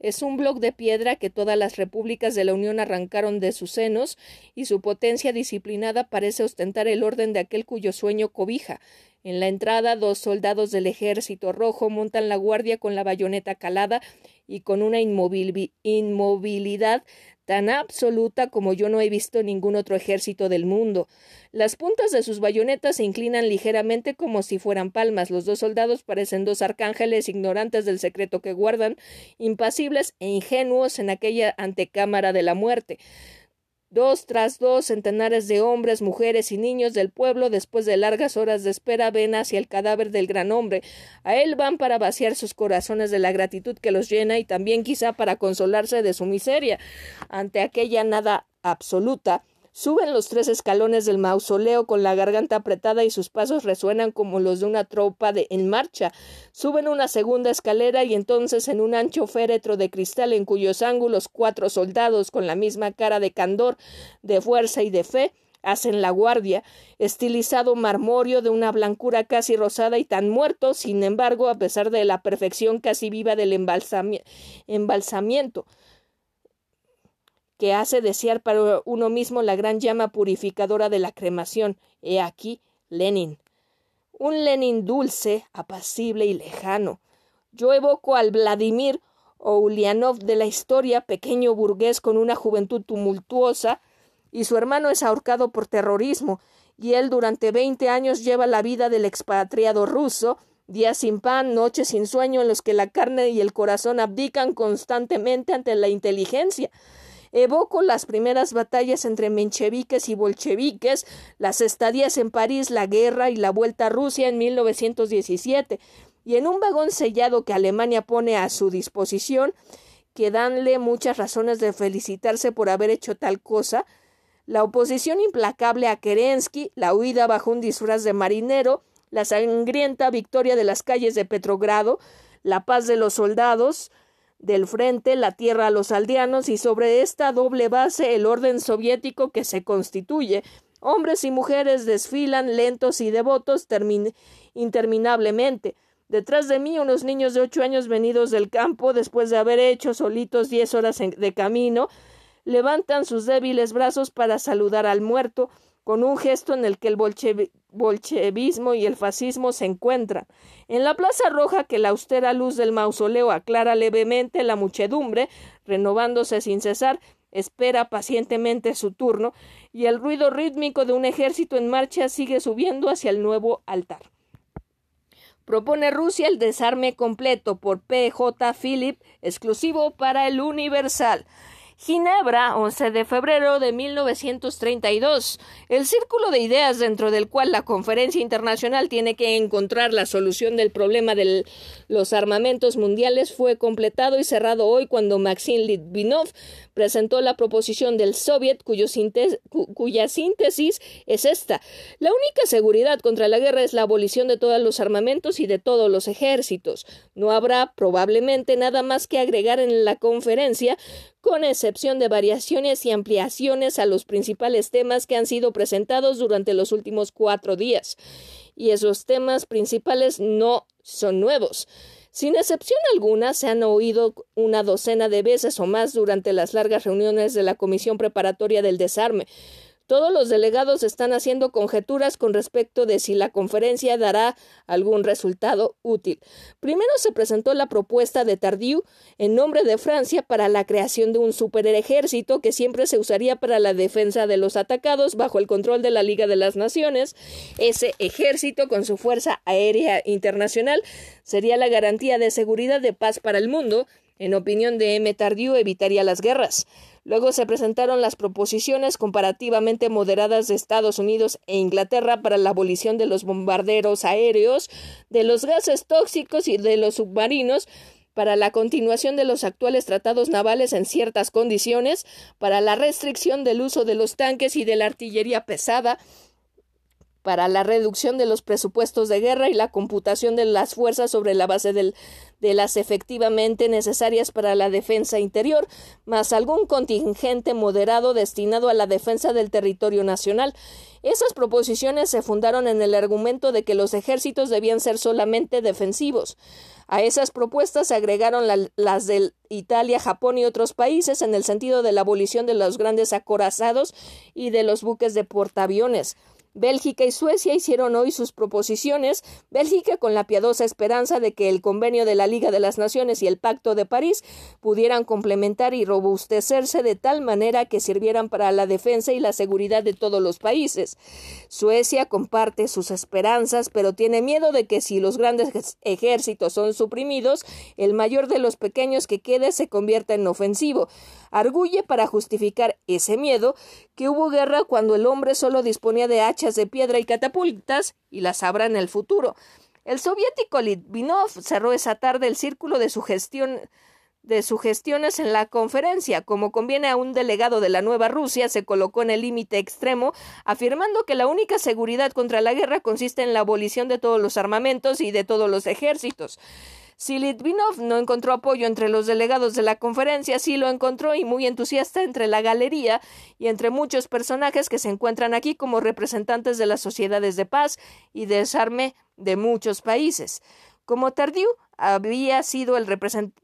es un bloc de piedra que todas las repúblicas de la Unión arrancaron de sus senos, y su potencia disciplinada parece ostentar el orden de aquel cuyo sueño cobija. En la entrada, dos soldados del ejército rojo montan la guardia con la bayoneta calada y con una inmovilidad tan absoluta como yo no he visto ningún otro ejército del mundo. Las puntas de sus bayonetas se inclinan ligeramente como si fueran palmas. Los dos soldados parecen dos arcángeles ignorantes del secreto que guardan, impasibles e ingenuos en aquella antecámara de la muerte. Dos tras dos centenares de hombres, mujeres y niños del pueblo, después de largas horas de espera, ven hacia el cadáver del gran hombre. A él van para vaciar sus corazones de la gratitud que los llena y también quizá para consolarse de su miseria. Ante aquella nada absoluta, Suben los tres escalones del mausoleo con la garganta apretada y sus pasos resuenan como los de una tropa en marcha. Suben una segunda escalera y entonces en un ancho féretro de cristal en cuyos ángulos cuatro soldados con la misma cara de candor, de fuerza y de fe hacen la guardia, estilizado marmorio de una blancura casi rosada y tan muerto, sin embargo, a pesar de la perfección casi viva del embalsamiento que hace desear para uno mismo la gran llama purificadora de la cremación. He aquí Lenin. Un Lenin dulce, apacible y lejano. Yo evoco al Vladimir Ulianov de la historia, pequeño burgués con una juventud tumultuosa, y su hermano es ahorcado por terrorismo, y él durante veinte años lleva la vida del expatriado ruso, días sin pan, noches sin sueño en los que la carne y el corazón abdican constantemente ante la inteligencia. Evoco las primeras batallas entre mencheviques y bolcheviques, las estadías en París, la guerra y la vuelta a Rusia en 1917, y en un vagón sellado que Alemania pone a su disposición, que danle muchas razones de felicitarse por haber hecho tal cosa, la oposición implacable a Kerensky, la huida bajo un disfraz de marinero, la sangrienta victoria de las calles de Petrogrado, la paz de los soldados, del frente la tierra a los aldeanos y sobre esta doble base el orden soviético que se constituye. Hombres y mujeres desfilan lentos y devotos interminablemente. Detrás de mí unos niños de ocho años venidos del campo después de haber hecho solitos diez horas de camino levantan sus débiles brazos para saludar al muerto con un gesto en el que el bolchevismo y el fascismo se encuentran. En la Plaza Roja, que la austera luz del mausoleo aclara levemente, la muchedumbre, renovándose sin cesar, espera pacientemente su turno, y el ruido rítmico de un ejército en marcha sigue subiendo hacia el nuevo altar. Propone Rusia el desarme completo por P. J. Philip, exclusivo para el Universal. Ginebra, 11 de febrero de 1932. El círculo de ideas dentro del cual la conferencia internacional tiene que encontrar la solución del problema de los armamentos mundiales fue completado y cerrado hoy cuando Maxim Litvinov presentó la proposición del Soviet cuya síntesis es esta. La única seguridad contra la guerra es la abolición de todos los armamentos y de todos los ejércitos. No habrá probablemente nada más que agregar en la conferencia con excepción de variaciones y ampliaciones a los principales temas que han sido presentados durante los últimos cuatro días. Y esos temas principales no son nuevos. Sin excepción alguna, se han oído una docena de veces o más durante las largas reuniones de la Comisión Preparatoria del Desarme, todos los delegados están haciendo conjeturas con respecto de si la conferencia dará algún resultado útil. Primero se presentó la propuesta de Tardieu en nombre de Francia para la creación de un superejército que siempre se usaría para la defensa de los atacados bajo el control de la Liga de las Naciones. Ese ejército, con su fuerza aérea internacional, sería la garantía de seguridad de paz para el mundo En opinión de M. Tardieu, evitaría las guerras. Luego se presentaron las proposiciones comparativamente moderadas de Estados Unidos e Inglaterra para la abolición de los bombarderos aéreos, de los gases tóxicos y de los submarinos, para la continuación de los actuales tratados navales en ciertas condiciones, para la restricción del uso de los tanques y de la artillería pesada, para la reducción de los presupuestos de guerra y la computación de las fuerzas sobre la base de las efectivamente necesarias para la defensa interior, más algún contingente moderado destinado a la defensa del territorio nacional. Esas proposiciones se fundaron en el argumento de que los ejércitos debían ser solamente defensivos. A esas propuestas se agregaron las de Italia, Japón y otros países en el sentido de la abolición de los grandes acorazados y de los buques de portaaviones. Bélgica y Suecia hicieron hoy sus proposiciones, Bélgica con la piadosa esperanza de que el convenio de la Liga de las Naciones y el Pacto de París pudieran complementar y robustecerse de tal manera que sirvieran para la defensa y la seguridad de todos los países. Suecia comparte sus esperanzas, pero tiene miedo de que si los grandes ejércitos son suprimidos, el mayor de los pequeños que quede se convierta en ofensivo. Arguye para justificar ese miedo que hubo guerra cuando el hombre solo disponía de hachas de piedra y catapultas y las habrá en el futuro. El soviético Litvinov cerró esa tarde el círculo de su de sugestiones en la conferencia. Como conviene a un delegado de la nueva Rusia, se colocó en el límite extremo, afirmando que la única seguridad contra la guerra consiste en la abolición de todos los armamentos y de todos los ejércitos. Si Litvinov no encontró apoyo entre los delegados de la conferencia, sí lo encontró y muy entusiasta entre la galería y entre muchos personajes que se encuentran aquí como representantes de las sociedades de paz y desarme de muchos países. Como Tardieu había sido el representante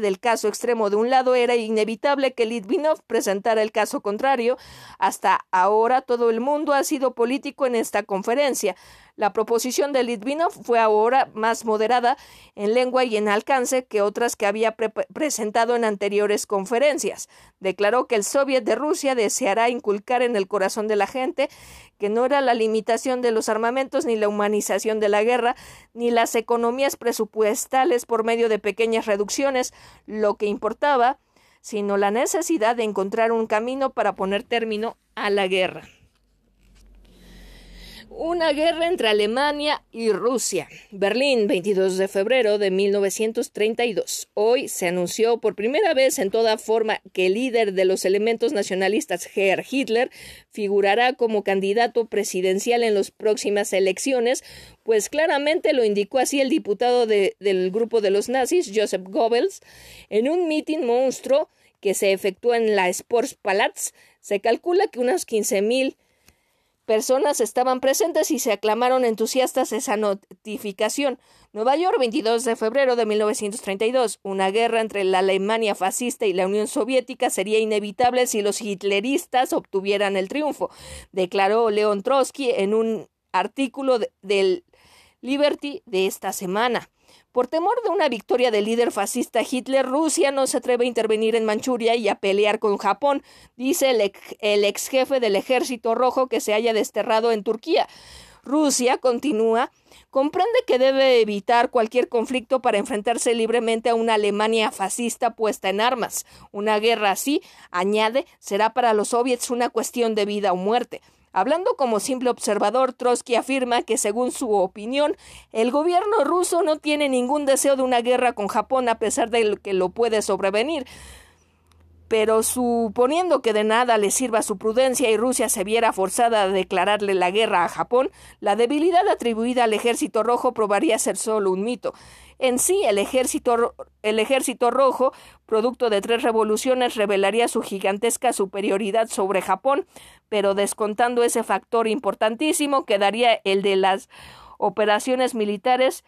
del caso extremo de un lado, era inevitable que Litvinov presentara el caso contrario. Hasta ahora todo el mundo ha sido político en esta conferencia. La proposición de Litvinov fue ahora más moderada en lengua y en alcance que otras que había presentado en anteriores conferencias. Declaró que el Soviet de Rusia deseará inculcar en el corazón de la gente que no era la limitación de los armamentos ni la humanización de la guerra, ni las economías por medio de pequeñas reducciones lo que importaba, sino la necesidad de encontrar un camino para poner término a la guerra una guerra entre Alemania y Rusia. Berlín, 22 de febrero de 1932. Hoy se anunció por primera vez en toda forma que el líder de los elementos nacionalistas, Herr Hitler, figurará como candidato presidencial en las próximas elecciones, pues claramente lo indicó así el diputado del grupo de los nazis, Joseph Goebbels, en un mitin monstruo que se efectuó en la Sportsplatz. Se calcula que unas 15.000 personas estaban presentes y se aclamaron entusiastas esa notificación. Nueva York, 22 de febrero de 1932. Una guerra entre la Alemania fascista y la Unión Soviética sería inevitable si los hitleristas obtuvieran el triunfo, declaró León Trotsky en un artículo del Liberty de esta semana. Por temor de una victoria del líder fascista Hitler, Rusia no se atreve a intervenir en Manchuria y a pelear con Japón, dice el, ex jefe del ejército rojo que se haya desterrado en Turquía. Rusia continúa comprende que debe evitar cualquier conflicto para enfrentarse libremente a una Alemania fascista puesta en armas. Una guerra así, añade, será para los soviets una cuestión de vida o muerte. Hablando como simple observador, Trotsky afirma que, según su opinión, el gobierno ruso no tiene ningún deseo de una guerra con Japón a pesar de que lo puede sobrevenir. Pero suponiendo que de nada le sirva su prudencia y Rusia se viera forzada a declararle la guerra a Japón, la debilidad atribuida al ejército rojo probaría ser solo un mito. En sí, el ejército, el ejército rojo, producto de tres revoluciones, revelaría su gigantesca superioridad sobre Japón, pero descontando ese factor importantísimo, quedaría el de las operaciones militares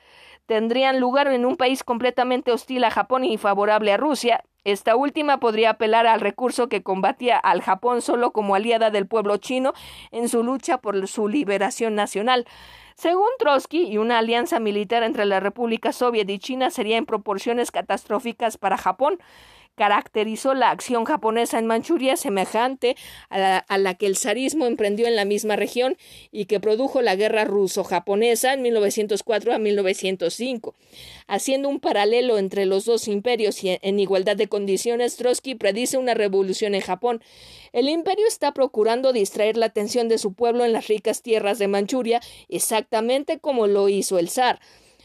tendrían lugar en un país completamente hostil a Japón y favorable a Rusia. Esta última podría apelar al recurso que combatía al Japón solo como aliada del pueblo chino en su lucha por su liberación nacional. Según Trotsky, una alianza militar entre la República Soviética y China sería en proporciones catastróficas para Japón. Caracterizó la acción japonesa en Manchuria semejante a la, que el zarismo emprendió en la misma región y que produjo la guerra ruso-japonesa en 1904 a 1905. Haciendo un paralelo entre los dos imperios y en igualdad de condiciones, Trotsky predice una revolución en Japón. El imperio está procurando distraer la atención de su pueblo en las ricas tierras de Manchuria, exactamente como lo hizo el zar.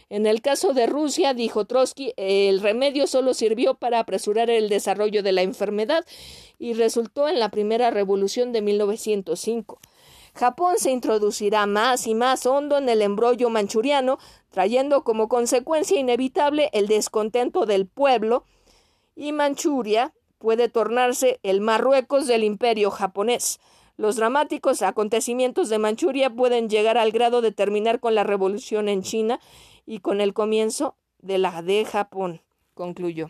En el caso de Rusia, dijo Trotsky, el remedio solo sirvió para apresurar el desarrollo de la enfermedad y resultó en la primera revolución de 1905. Japón se introducirá más y más hondo en el embrollo manchuriano, trayendo como consecuencia inevitable el descontento del pueblo, y Manchuria puede tornarse el Marruecos del imperio japonés. Los dramáticos acontecimientos de Manchuria pueden llegar al grado de terminar con la revolución en China y con el comienzo de la de Japón, concluyó.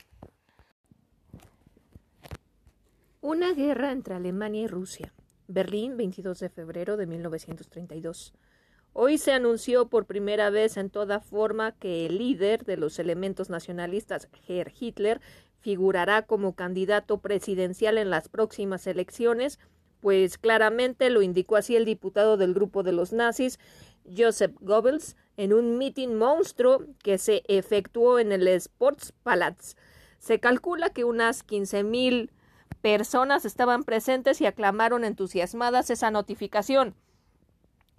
Una guerra entre Alemania y Rusia. Berlín, 22 de febrero de 1932. Hoy se anunció por primera vez en toda forma que el líder de los elementos nacionalistas, Herr Hitler, figurará como candidato presidencial en las próximas elecciones, pues claramente lo indicó así el diputado del grupo de los nazis, Joseph Goebbels, en un mitin monstruo que se efectuó en el Sportsplatz. Se calcula que unas 15.000 personas estaban presentes y aclamaron entusiasmadas esa notificación.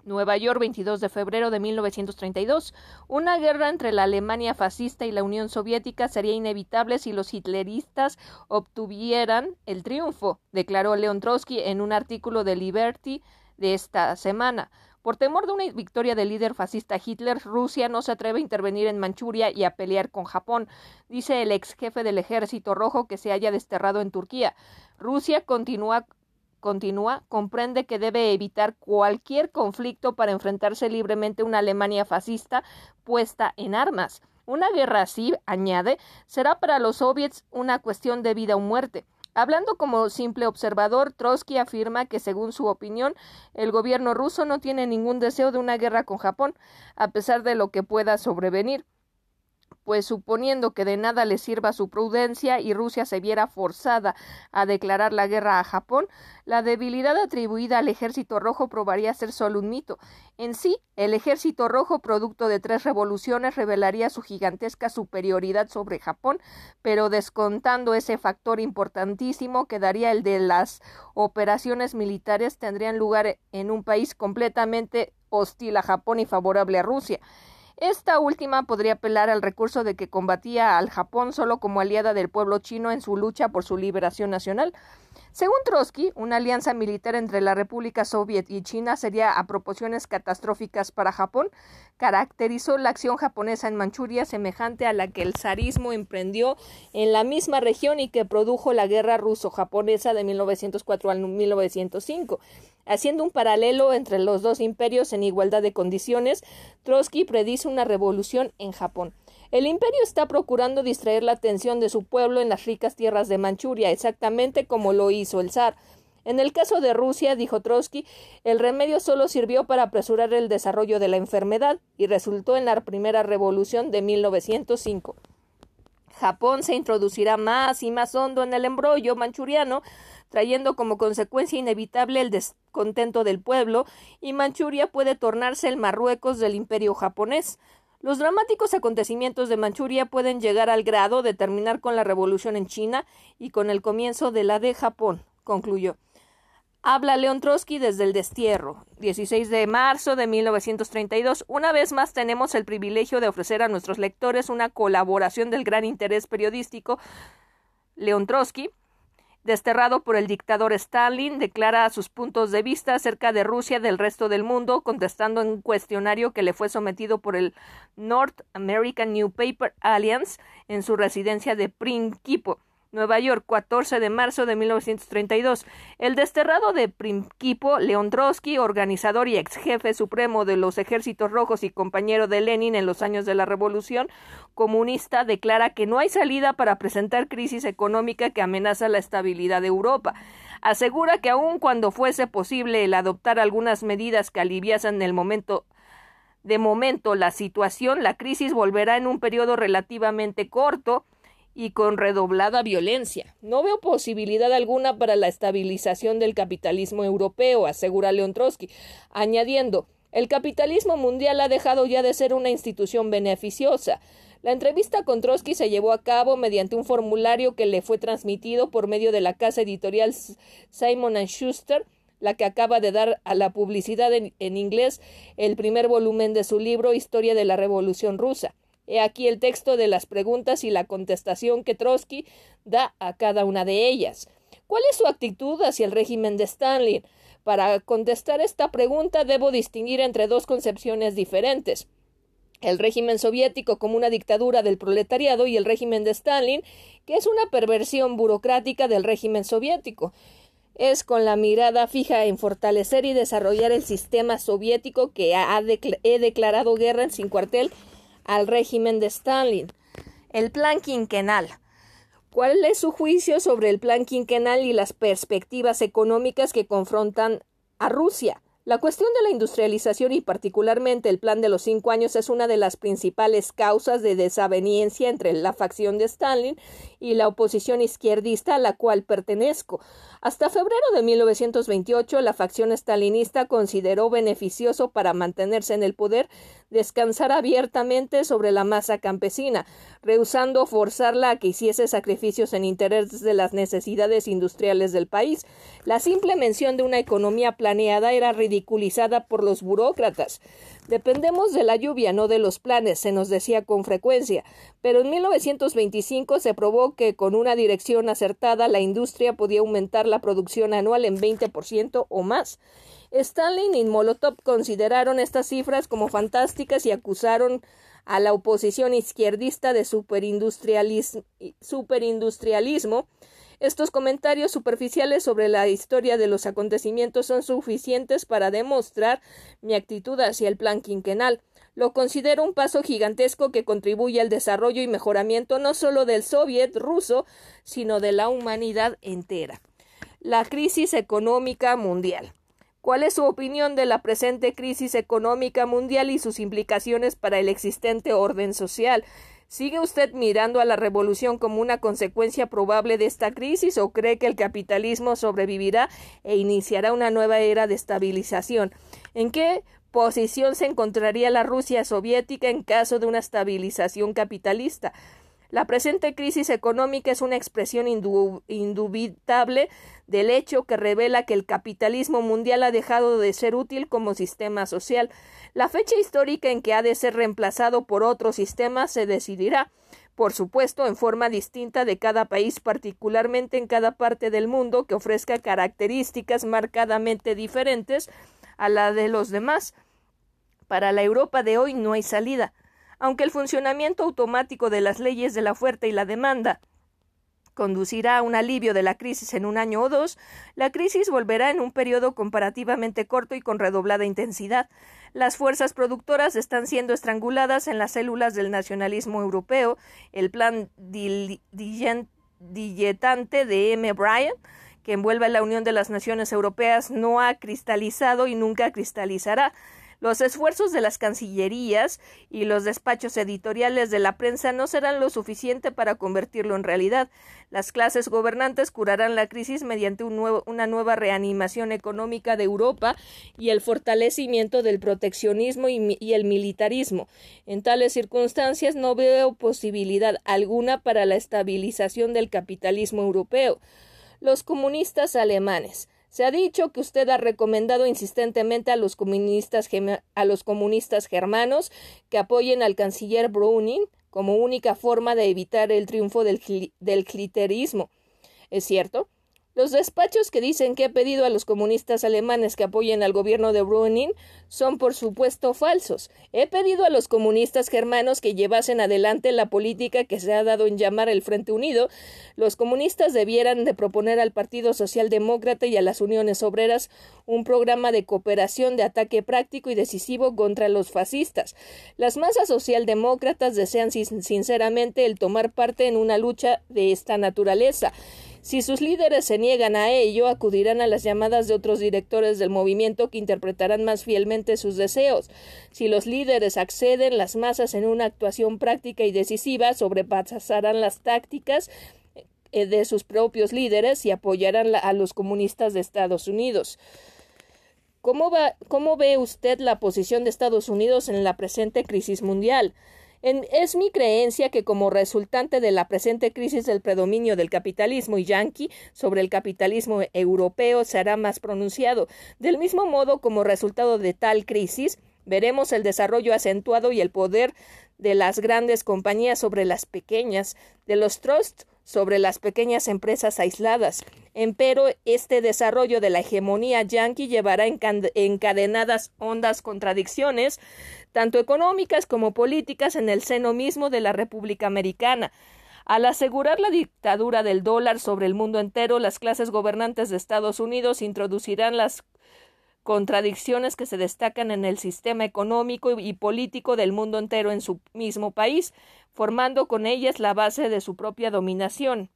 Nueva York, 22 de febrero de 1932. Una guerra entre la Alemania fascista y la Unión Soviética sería inevitable si los hitleristas obtuvieran el triunfo, declaró Leon Trotsky en un artículo de Liberty de esta semana. Por temor de una victoria del líder fascista Hitler, Rusia no se atreve a intervenir en Manchuria y a pelear con Japón, dice el ex jefe del ejército rojo que se haya desterrado en Turquía. Rusia continúa continúa, comprende que debe evitar cualquier conflicto para enfrentarse libremente a una Alemania fascista puesta en armas. Una guerra así, añade, será para los soviets una cuestión de vida o muerte. Hablando como simple observador, Trotsky afirma que, según su opinión, el gobierno ruso no tiene ningún deseo de una guerra con Japón, a pesar de lo que pueda sobrevenir pues suponiendo que de nada le sirva su prudencia y Rusia se viera forzada a declarar la guerra a Japón, la debilidad atribuida al ejército rojo probaría ser solo un mito. En sí, el ejército rojo, producto de tres revoluciones, revelaría su gigantesca superioridad sobre Japón, pero descontando ese factor importantísimo, quedaría el de las operaciones militares tendrían lugar en un país completamente hostil a Japón y favorable a Rusia. Esta última podría apelar al recurso de que combatía al Japón solo como aliada del pueblo chino en su lucha por su liberación nacional. Según Trotsky, una alianza militar entre la República Soviet y China sería a proporciones catastróficas para Japón. Caracterizó la acción japonesa en Manchuria semejante a la que el zarismo emprendió en la misma región y que produjo la guerra ruso-japonesa de 1904 al 1905. Haciendo un paralelo entre los dos imperios en igualdad de condiciones, Trotsky predice una revolución en Japón. El imperio está procurando distraer la atención de su pueblo en las ricas tierras de Manchuria, exactamente como lo hizo el zar. En el caso de Rusia, dijo Trotsky, el remedio solo sirvió para apresurar el desarrollo de la enfermedad y resultó en la primera revolución de 1905. Japón se introducirá más y más hondo en el embrollo manchuriano, trayendo como consecuencia inevitable el descontento del pueblo, y Manchuria puede tornarse el Marruecos del imperio japonés. Los dramáticos acontecimientos de Manchuria pueden llegar al grado de terminar con la revolución en China y con el comienzo de la de Japón, concluyó. Habla León Trotsky desde el destierro. 16 de marzo de 1932. Una vez más tenemos el privilegio de ofrecer a nuestros lectores una colaboración del gran interés periodístico. León Trotsky, desterrado por el dictador Stalin, declara sus puntos de vista acerca de Rusia del resto del mundo, contestando en un cuestionario que le fue sometido por el North American Newspaper Alliance en su residencia de Principio. Nueva York, 14 de marzo de 1932. El desterrado de Principio, Leon Trotsky, organizador y ex jefe supremo de los ejércitos rojos y compañero de Lenin en los años de la Revolución comunista, declara que no hay salida para presentar crisis económica que amenaza la estabilidad de Europa. Asegura que aun cuando fuese posible el adoptar algunas medidas que aliviasen el momento de momento la situación, la crisis volverá en un periodo relativamente corto y con redoblada violencia. No veo posibilidad alguna para la estabilización del capitalismo europeo, asegura Leon Trotsky, añadiendo el capitalismo mundial ha dejado ya de ser una institución beneficiosa. La entrevista con Trotsky se llevó a cabo mediante un formulario que le fue transmitido por medio de la casa editorial Simon Schuster, la que acaba de dar a la publicidad en, en inglés el primer volumen de su libro Historia de la Revolución Rusa. He aquí el texto de las preguntas y la contestación que Trotsky da a cada una de ellas. ¿Cuál es su actitud hacia el régimen de Stalin? Para contestar esta pregunta debo distinguir entre dos concepciones diferentes el régimen soviético como una dictadura del proletariado y el régimen de Stalin, que es una perversión burocrática del régimen soviético. Es con la mirada fija en fortalecer y desarrollar el sistema soviético que he declarado guerra sin cuartel al régimen de Stalin. El plan quinquenal. ¿Cuál es su juicio sobre el plan quinquenal y las perspectivas económicas que confrontan a Rusia? La cuestión de la industrialización y particularmente el plan de los cinco años es una de las principales causas de desaveniencia entre la facción de Stalin y la oposición izquierdista a la cual pertenezco. Hasta febrero de 1928 la facción stalinista consideró beneficioso para mantenerse en el poder descansar abiertamente sobre la masa campesina, rehusando forzarla a que hiciese sacrificios en interés de las necesidades industriales del país. La simple mención de una economía planeada era ridiculizada por los burócratas. Dependemos de la lluvia, no de los planes, se nos decía con frecuencia, pero en 1925 se probó que con una dirección acertada la industria podía aumentar la producción anual en 20% o más. Stalin y Molotov consideraron estas cifras como fantásticas y acusaron a la oposición izquierdista de superindustrialismo, estos comentarios superficiales sobre la historia de los acontecimientos son suficientes para demostrar mi actitud hacia el plan quinquenal. Lo considero un paso gigantesco que contribuye al desarrollo y mejoramiento no solo del soviet ruso, sino de la humanidad entera. La crisis económica mundial. ¿Cuál es su opinión de la presente crisis económica mundial y sus implicaciones para el existente orden social? ¿Sigue usted mirando a la revolución como una consecuencia probable de esta crisis o cree que el capitalismo sobrevivirá e iniciará una nueva era de estabilización? ¿En qué posición se encontraría la Rusia soviética en caso de una estabilización capitalista? La presente crisis económica es una expresión indubitable del hecho que revela que el capitalismo mundial ha dejado de ser útil como sistema social. La fecha histórica en que ha de ser reemplazado por otro sistema se decidirá, por supuesto, en forma distinta de cada país, particularmente en cada parte del mundo que ofrezca características marcadamente diferentes a la de los demás. Para la Europa de hoy no hay salida. Aunque el funcionamiento automático de las leyes de la oferta y la demanda conducirá a un alivio de la crisis en un año o dos, la crisis volverá en un periodo comparativamente corto y con redoblada intensidad. Las fuerzas productoras están siendo estranguladas en las células del nacionalismo europeo. El plan diletante de M. Bryan, que envuelve a la Unión de las Naciones Europeas, no ha cristalizado y nunca cristalizará. Los esfuerzos de las cancillerías y los despachos editoriales de la prensa no serán lo suficiente para convertirlo en realidad. Las clases gobernantes curarán la crisis mediante una nueva reanimación económica de Europa y el fortalecimiento del proteccionismo y el militarismo. En tales circunstancias no veo posibilidad alguna para la estabilización del capitalismo europeo. Los comunistas alemanes se ha dicho que usted ha recomendado insistentemente a los comunistas, a los comunistas germanos que apoyen al canciller Browning como única forma de evitar el triunfo del, del cliterismo. ¿Es cierto? Los despachos que dicen que he pedido a los comunistas alemanes que apoyen al gobierno de Brüning son por supuesto falsos. He pedido a los comunistas germanos que llevasen adelante la política que se ha dado en llamar el Frente Unido. Los comunistas debieran de proponer al Partido Socialdemócrata y a las uniones obreras un programa de cooperación de ataque práctico y decisivo contra los fascistas. Las masas socialdemócratas desean sinceramente el tomar parte en una lucha de esta naturaleza. Si sus líderes se niegan a ello, acudirán a las llamadas de otros directores del movimiento que interpretarán más fielmente sus deseos. Si los líderes acceden, las masas en una actuación práctica y decisiva sobrepasarán las tácticas eh, de sus propios líderes y apoyarán a los comunistas de Estados Unidos. ¿Cómo, va, ¿Cómo ve usted la posición de Estados Unidos en la presente crisis mundial? Es mi creencia que como resultante de la presente crisis del predominio del capitalismo yanqui sobre el capitalismo europeo se hará más pronunciado. Del mismo modo, como resultado de tal crisis, veremos el desarrollo acentuado y el poder de las grandes compañías sobre las pequeñas, de los trusts sobre las pequeñas empresas aisladas. Empero, este desarrollo de la hegemonía yanqui llevará encadenadas hondas contradicciones, tanto económicas como políticas, en el seno mismo de la República Americana. Al asegurar la dictadura del dólar sobre el mundo entero, las clases gobernantes de Estados Unidos introducirán las contradicciones que se destacan en el sistema económico y político del mundo entero en su mismo país, formando con ellas la base de su propia dominación.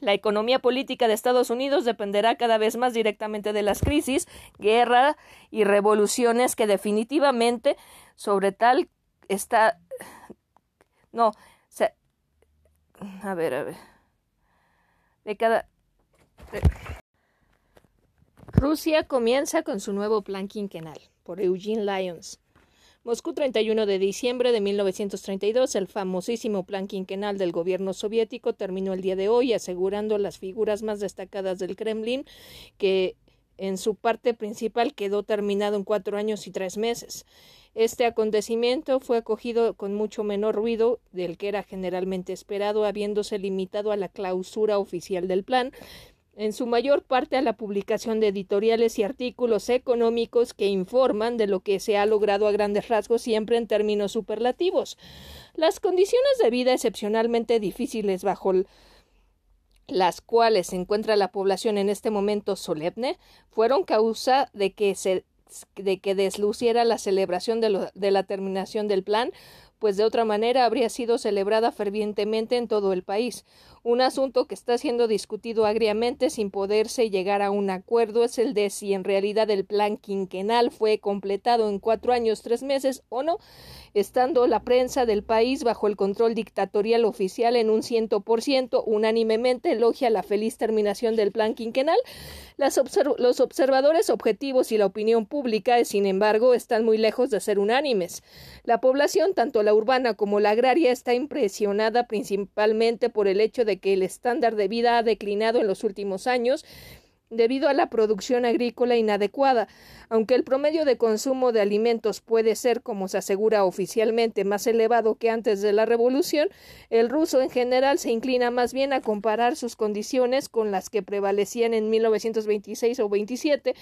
La economía política de Estados Unidos dependerá cada vez más directamente de las crisis, guerra y revoluciones que definitivamente sobre tal está no a ver a ver de cada Rusia comienza con su nuevo plan quinquenal, por Eugene Lyons. Moscú 31 de diciembre de 1932, el famosísimo plan quinquenal del gobierno soviético terminó el día de hoy asegurando las figuras más destacadas del Kremlin que en su parte principal quedó terminado en cuatro años y tres meses. Este acontecimiento fue acogido con mucho menor ruido del que era generalmente esperado, habiéndose limitado a la clausura oficial del plan, en su mayor parte a la publicación de editoriales y artículos económicos que informan de lo que se ha logrado a grandes rasgos siempre en términos superlativos. Las condiciones de vida excepcionalmente difíciles bajo las cuales se encuentra la población en este momento solemne fueron causa de que se de que desluciera la celebración de, de la terminación del plan pues de otra manera habría sido celebrada fervientemente en todo el país. Un asunto que está siendo discutido agriamente sin poderse llegar a un acuerdo es el de si en realidad el plan quinquenal fue completado en cuatro años, tres meses o no, estando la prensa del país bajo el control dictatorial oficial en un ciento por ciento, unánimemente elogia la feliz terminación del plan quinquenal. los observadores objetivos y la opinión pública, sin embargo, están muy lejos de ser unánimes. La población, tanto la urbana como la agraria está impresionada principalmente por el hecho de que el estándar de vida ha declinado en los últimos años debido a la producción agrícola inadecuada. Aunque el promedio de consumo de alimentos puede ser, como se asegura oficialmente, más elevado que antes de la revolución, el ruso en general se inclina más bien a comparar sus condiciones con las que prevalecían en 1926 o 27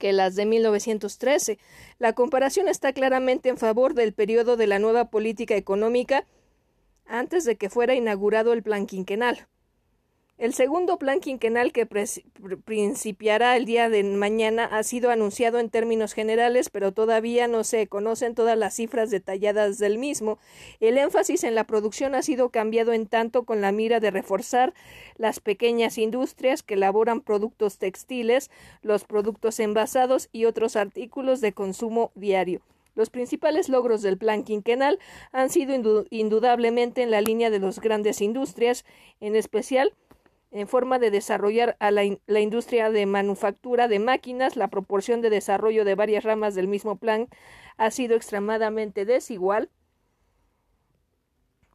que las de 1913. La comparación está claramente en favor del periodo de la nueva política económica antes de que fuera inaugurado el plan quinquenal. El segundo plan quinquenal que principiará el día de mañana ha sido anunciado en términos generales, pero todavía no se conocen todas las cifras detalladas del mismo. El énfasis en la producción ha sido cambiado en tanto con la mira de reforzar las pequeñas industrias que elaboran productos textiles, los productos envasados y otros artículos de consumo diario. Los principales logros del plan quinquenal han sido indudablemente en la línea de las grandes industrias, en especial en forma de desarrollar a la, la, industria de manufactura de máquinas, la proporción de desarrollo de varias ramas del mismo plan ha sido extremadamente desigual,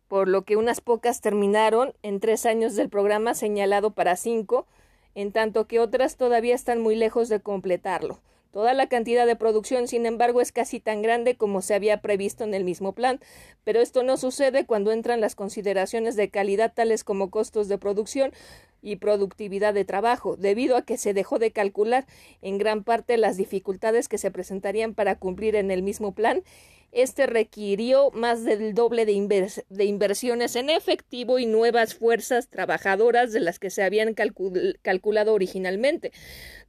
por lo que unas pocas terminaron en tres años del programa señalado para cinco, en tanto que otras todavía están muy lejos de completarlo. Toda la cantidad de producción, sin embargo, es casi tan grande como se había previsto en el mismo plan, pero esto no sucede cuando entran las consideraciones de calidad tales como costos de producción y productividad de trabajo, debido a que se dejó de calcular en gran parte las dificultades que se presentarían para cumplir en el mismo plan este requirió más del doble de, inversiones en efectivo y nuevas fuerzas trabajadoras de las que se habían calculado originalmente.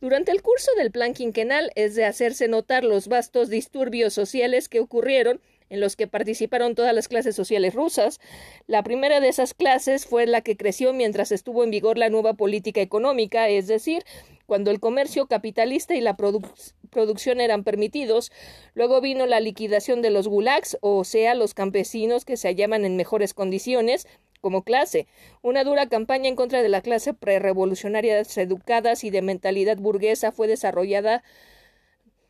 Durante el curso del plan quinquenal es de hacerse notar los vastos disturbios sociales que ocurrieron en los que participaron todas las clases sociales rusas. La primera de esas clases fue la que creció mientras estuvo en vigor la nueva política económica, es decir, cuando el comercio capitalista y la producción eran permitidos. Luego vino la liquidación de los gulags, o sea, los campesinos que se hallaban en mejores condiciones como clase. Una dura campaña en contra de la clase prerevolucionaria educadas y de mentalidad burguesa fue desarrollada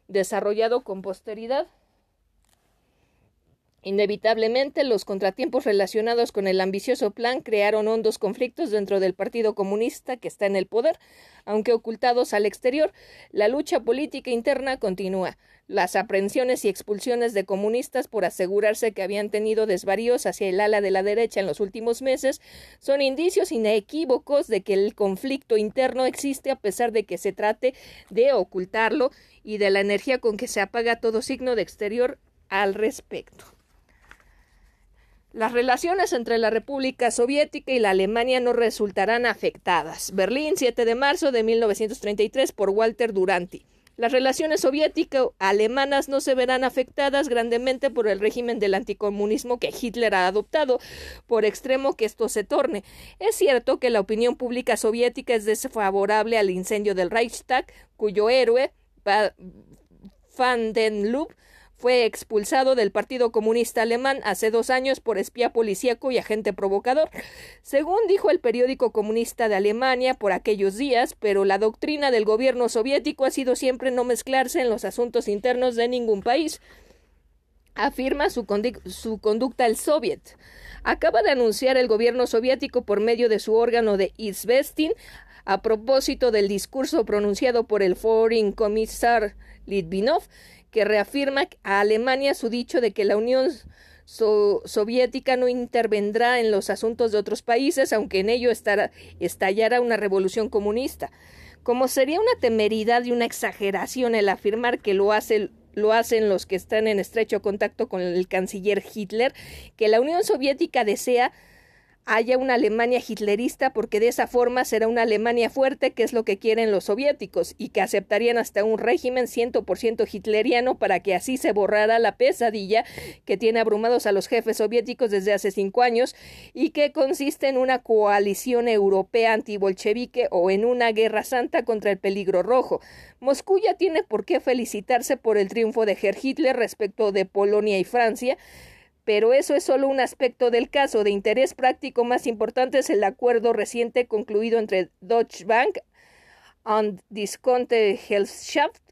desarrollado con posteridad. Inevitablemente, los contratiempos relacionados con el ambicioso plan crearon hondos conflictos dentro del Partido Comunista que está en el poder. Aunque ocultados al exterior, la lucha política interna continúa. Las aprehensiones y expulsiones de comunistas por asegurarse que habían tenido desvaríos hacia el ala de la derecha en los últimos meses son indicios inequívocos de que el conflicto interno existe a pesar de que se trate de ocultarlo y de la energía con que se apaga todo signo de exterior al respecto. Las relaciones entre la República Soviética y la Alemania no resultarán afectadas. Berlín, 7 de marzo de 1933, por Walter Duranty. Las relaciones soviético-alemanas no se verán afectadas grandemente por el régimen del anticomunismo que Hitler ha adoptado, por extremo que esto se torne. Es cierto que la opinión pública soviética es desfavorable al incendio del Reichstag, cuyo héroe, Van den Lub, fue expulsado del Partido Comunista Alemán hace dos años por espía policíaco y agente provocador, según dijo el periódico comunista de Alemania por aquellos días, pero la doctrina del gobierno soviético ha sido siempre no mezclarse en los asuntos internos de ningún país. Afirma su, conducta el Soviet. Acaba de anunciar el gobierno soviético por medio de su órgano de Izvestin a propósito del discurso pronunciado por el Foreign Commissar Litvinov que reafirma a Alemania su dicho de que la Unión Soviética no intervendrá en los asuntos de otros países, aunque en ello estallara una revolución comunista. Como sería una temeridad y una exageración el afirmar que lo lo hacen los que están en estrecho contacto con el canciller Hitler, que la Unión Soviética desea haya una Alemania hitlerista porque de esa forma será una Alemania fuerte, que es lo que quieren los soviéticos, y que aceptarían hasta un régimen ciento por ciento hitleriano para que así se borrara la pesadilla que tiene abrumados a los jefes soviéticos desde hace cinco años y que consiste en una coalición europea antibolchevique o en una guerra santa contra el peligro rojo. Moscú ya tiene por qué felicitarse por el triunfo de Herr Hitler respecto de Polonia y Francia, pero eso es solo un aspecto del caso. De interés práctico más importante es el acuerdo reciente concluido entre Deutsche Bank und Disconte Gesellschaft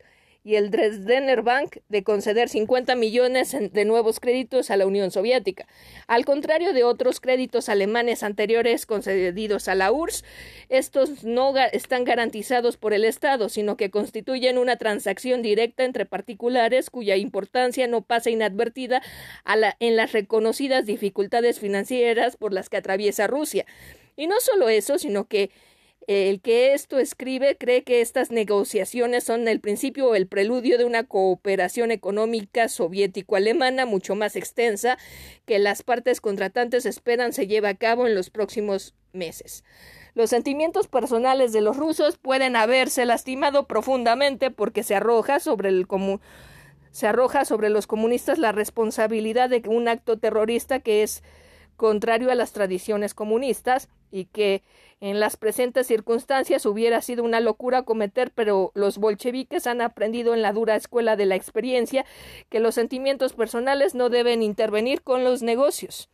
y el Dresdner Bank de conceder 50 millones de nuevos créditos a la Unión Soviética. Al contrario de otros créditos alemanes anteriores concedidos a la URSS, estos no están garantizados por el Estado, sino que constituyen una transacción directa entre particulares cuya importancia no pasa inadvertida en las reconocidas dificultades financieras por las que atraviesa Rusia. Y no solo eso, sino que el que esto escribe cree que estas negociaciones son el principio o el preludio de una cooperación económica soviético-alemana mucho más extensa que las partes contratantes esperan se lleve a cabo en los próximos meses. Los sentimientos personales de los rusos pueden haberse lastimado profundamente porque se arroja sobre el se arroja sobre los comunistas la responsabilidad de un acto terrorista que es contrario a las tradiciones comunistas y que en las presentes circunstancias hubiera sido una locura cometer, pero los bolcheviques han aprendido en la dura escuela de la experiencia que los sentimientos personales no deben intervenir con los negocios.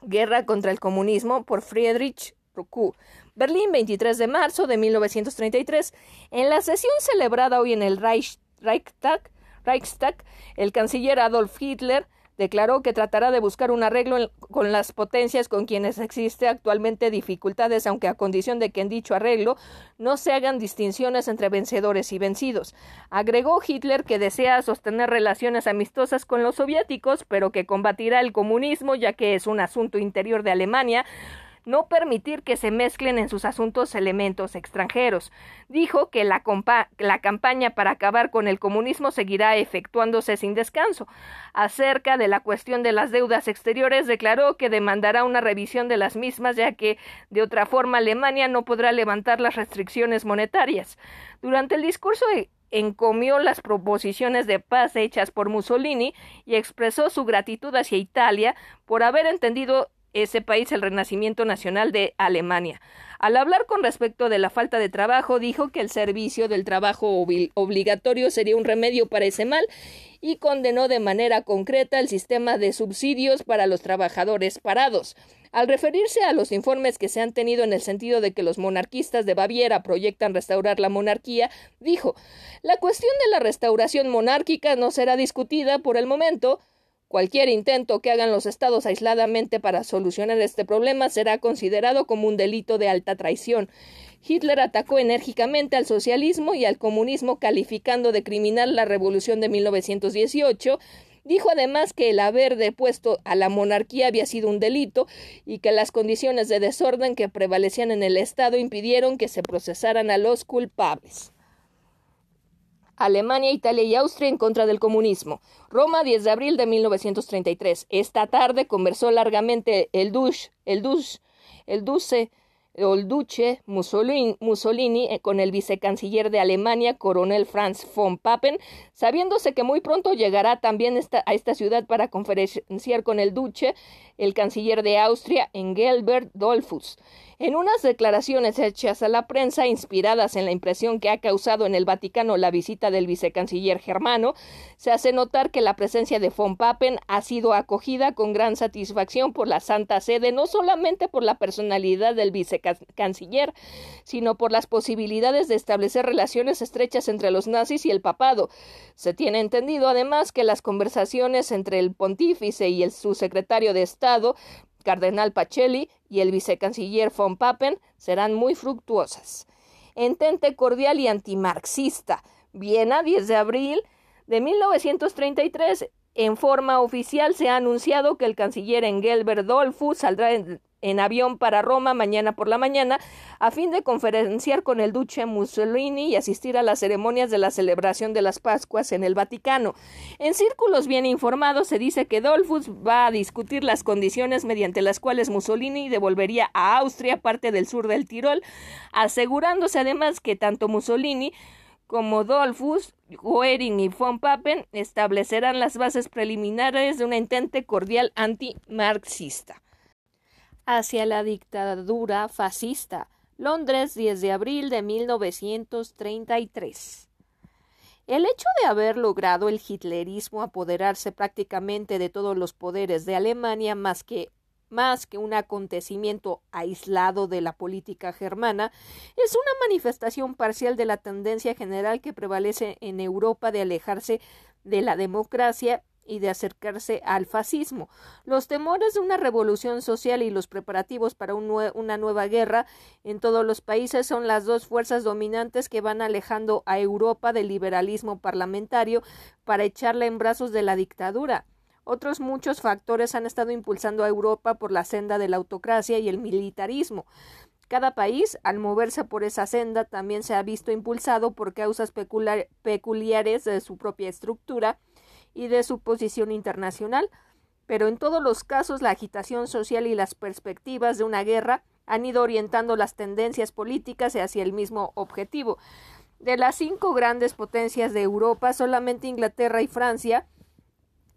Guerra contra el comunismo por Friedrich Ruku. Berlín, 23 de marzo de 1933. En la sesión celebrada hoy en el Reichstag, Reichstag el canciller Adolf Hitler declaró que tratará de buscar un arreglo con las potencias con quienes existe actualmente dificultades, aunque a condición de que en dicho arreglo no se hagan distinciones entre vencedores y vencidos. Agregó Hitler que desea sostener relaciones amistosas con los soviéticos, pero que combatirá el comunismo ya que es un asunto interior de Alemania, no permitir que se mezclen en sus asuntos elementos extranjeros. Dijo que la, campaña para acabar con el comunismo seguirá efectuándose sin descanso. Acerca de la cuestión de las deudas exteriores, declaró que demandará una revisión de las mismas, ya que de otra forma Alemania no podrá levantar las restricciones monetarias. Durante el discurso encomió las proposiciones de paz hechas por Mussolini y expresó su gratitud hacia Italia por haber entendido ese país el renacimiento nacional de Alemania. Al hablar con respecto de la falta de trabajo, dijo que el servicio del trabajo obligatorio sería un remedio para ese mal y condenó de manera concreta el sistema de subsidios para los trabajadores parados. Al referirse a los informes que se han tenido en el sentido de que los monarquistas de Baviera proyectan restaurar la monarquía, dijo La cuestión de la restauración monárquica no será discutida por el momento, Cualquier intento que hagan los estados aisladamente para solucionar este problema será considerado como un delito de alta traición. Hitler atacó enérgicamente al socialismo y al comunismo calificando de criminal la revolución de 1918 Dijo además que el haber depuesto a la monarquía había sido un delito y que las condiciones de desorden que prevalecían en el Estado impidieron que se procesaran a los culpables. Alemania, Italia y Austria en contra del comunismo. Roma, 10 de abril de 1933. Esta tarde conversó largamente el Duce, el Duce, el Duce el duce Mussolini, eh, con el vicecanciller de Alemania, coronel Franz von Papen, sabiéndose que muy pronto llegará también a esta ciudad para conferenciar con el duce, el canciller de Austria, Engelbert Dollfuss. En unas declaraciones hechas a la prensa, inspiradas en la impresión que ha causado en el Vaticano la visita del vicecanciller germano, se hace notar que la presencia de von Papen ha sido acogida con gran satisfacción por la Santa Sede, no solamente por la personalidad del vicecanciller, sino por las posibilidades de establecer relaciones estrechas entre los nazis y el papado. Se tiene entendido además que las conversaciones entre el pontífice y el subsecretario de Estado cardenal Pacelli y el vicecanciller von Papen serán muy fructuosas. Entente cordial y antimarxista. Viena, 10 de abril de 1933. En forma oficial se ha anunciado que el canciller Engelbert Dollfuss saldrá en, avión para Roma mañana por la mañana a fin de conferenciar con el duce Mussolini y asistir a las ceremonias de la celebración de las Pascuas en el Vaticano. En círculos bien informados se dice que Dolfus va a discutir las condiciones mediante las cuales Mussolini devolvería a Austria parte del sur del Tirol, asegurándose además que tanto Mussolini como Dolfus, Goering y von Papen establecerán las bases preliminares de una intente cordial antimarxista hacia la dictadura fascista. Londres, 10 de abril de 1933. El hecho de haber logrado el hitlerismo apoderarse prácticamente de todos los poderes de Alemania más que más que un acontecimiento aislado de la política germana, es una manifestación parcial de la tendencia general que prevalece en Europa de alejarse de la democracia y de acercarse al fascismo. Los temores de una revolución social y los preparativos para una nueva guerra en todos los países son las dos fuerzas dominantes que van alejando a Europa del liberalismo parlamentario para echarla en brazos de la dictadura. Otros muchos factores han estado impulsando a Europa por la senda de la autocracia y el militarismo. Cada país, al moverse por esa senda, también se ha visto impulsado por causas peculiares de su propia estructura, y de su posición internacional, pero en todos los casos la agitación social y las perspectivas de una guerra han ido orientando las tendencias políticas hacia el mismo objetivo. De las cinco grandes potencias de Europa, solamente Inglaterra y Francia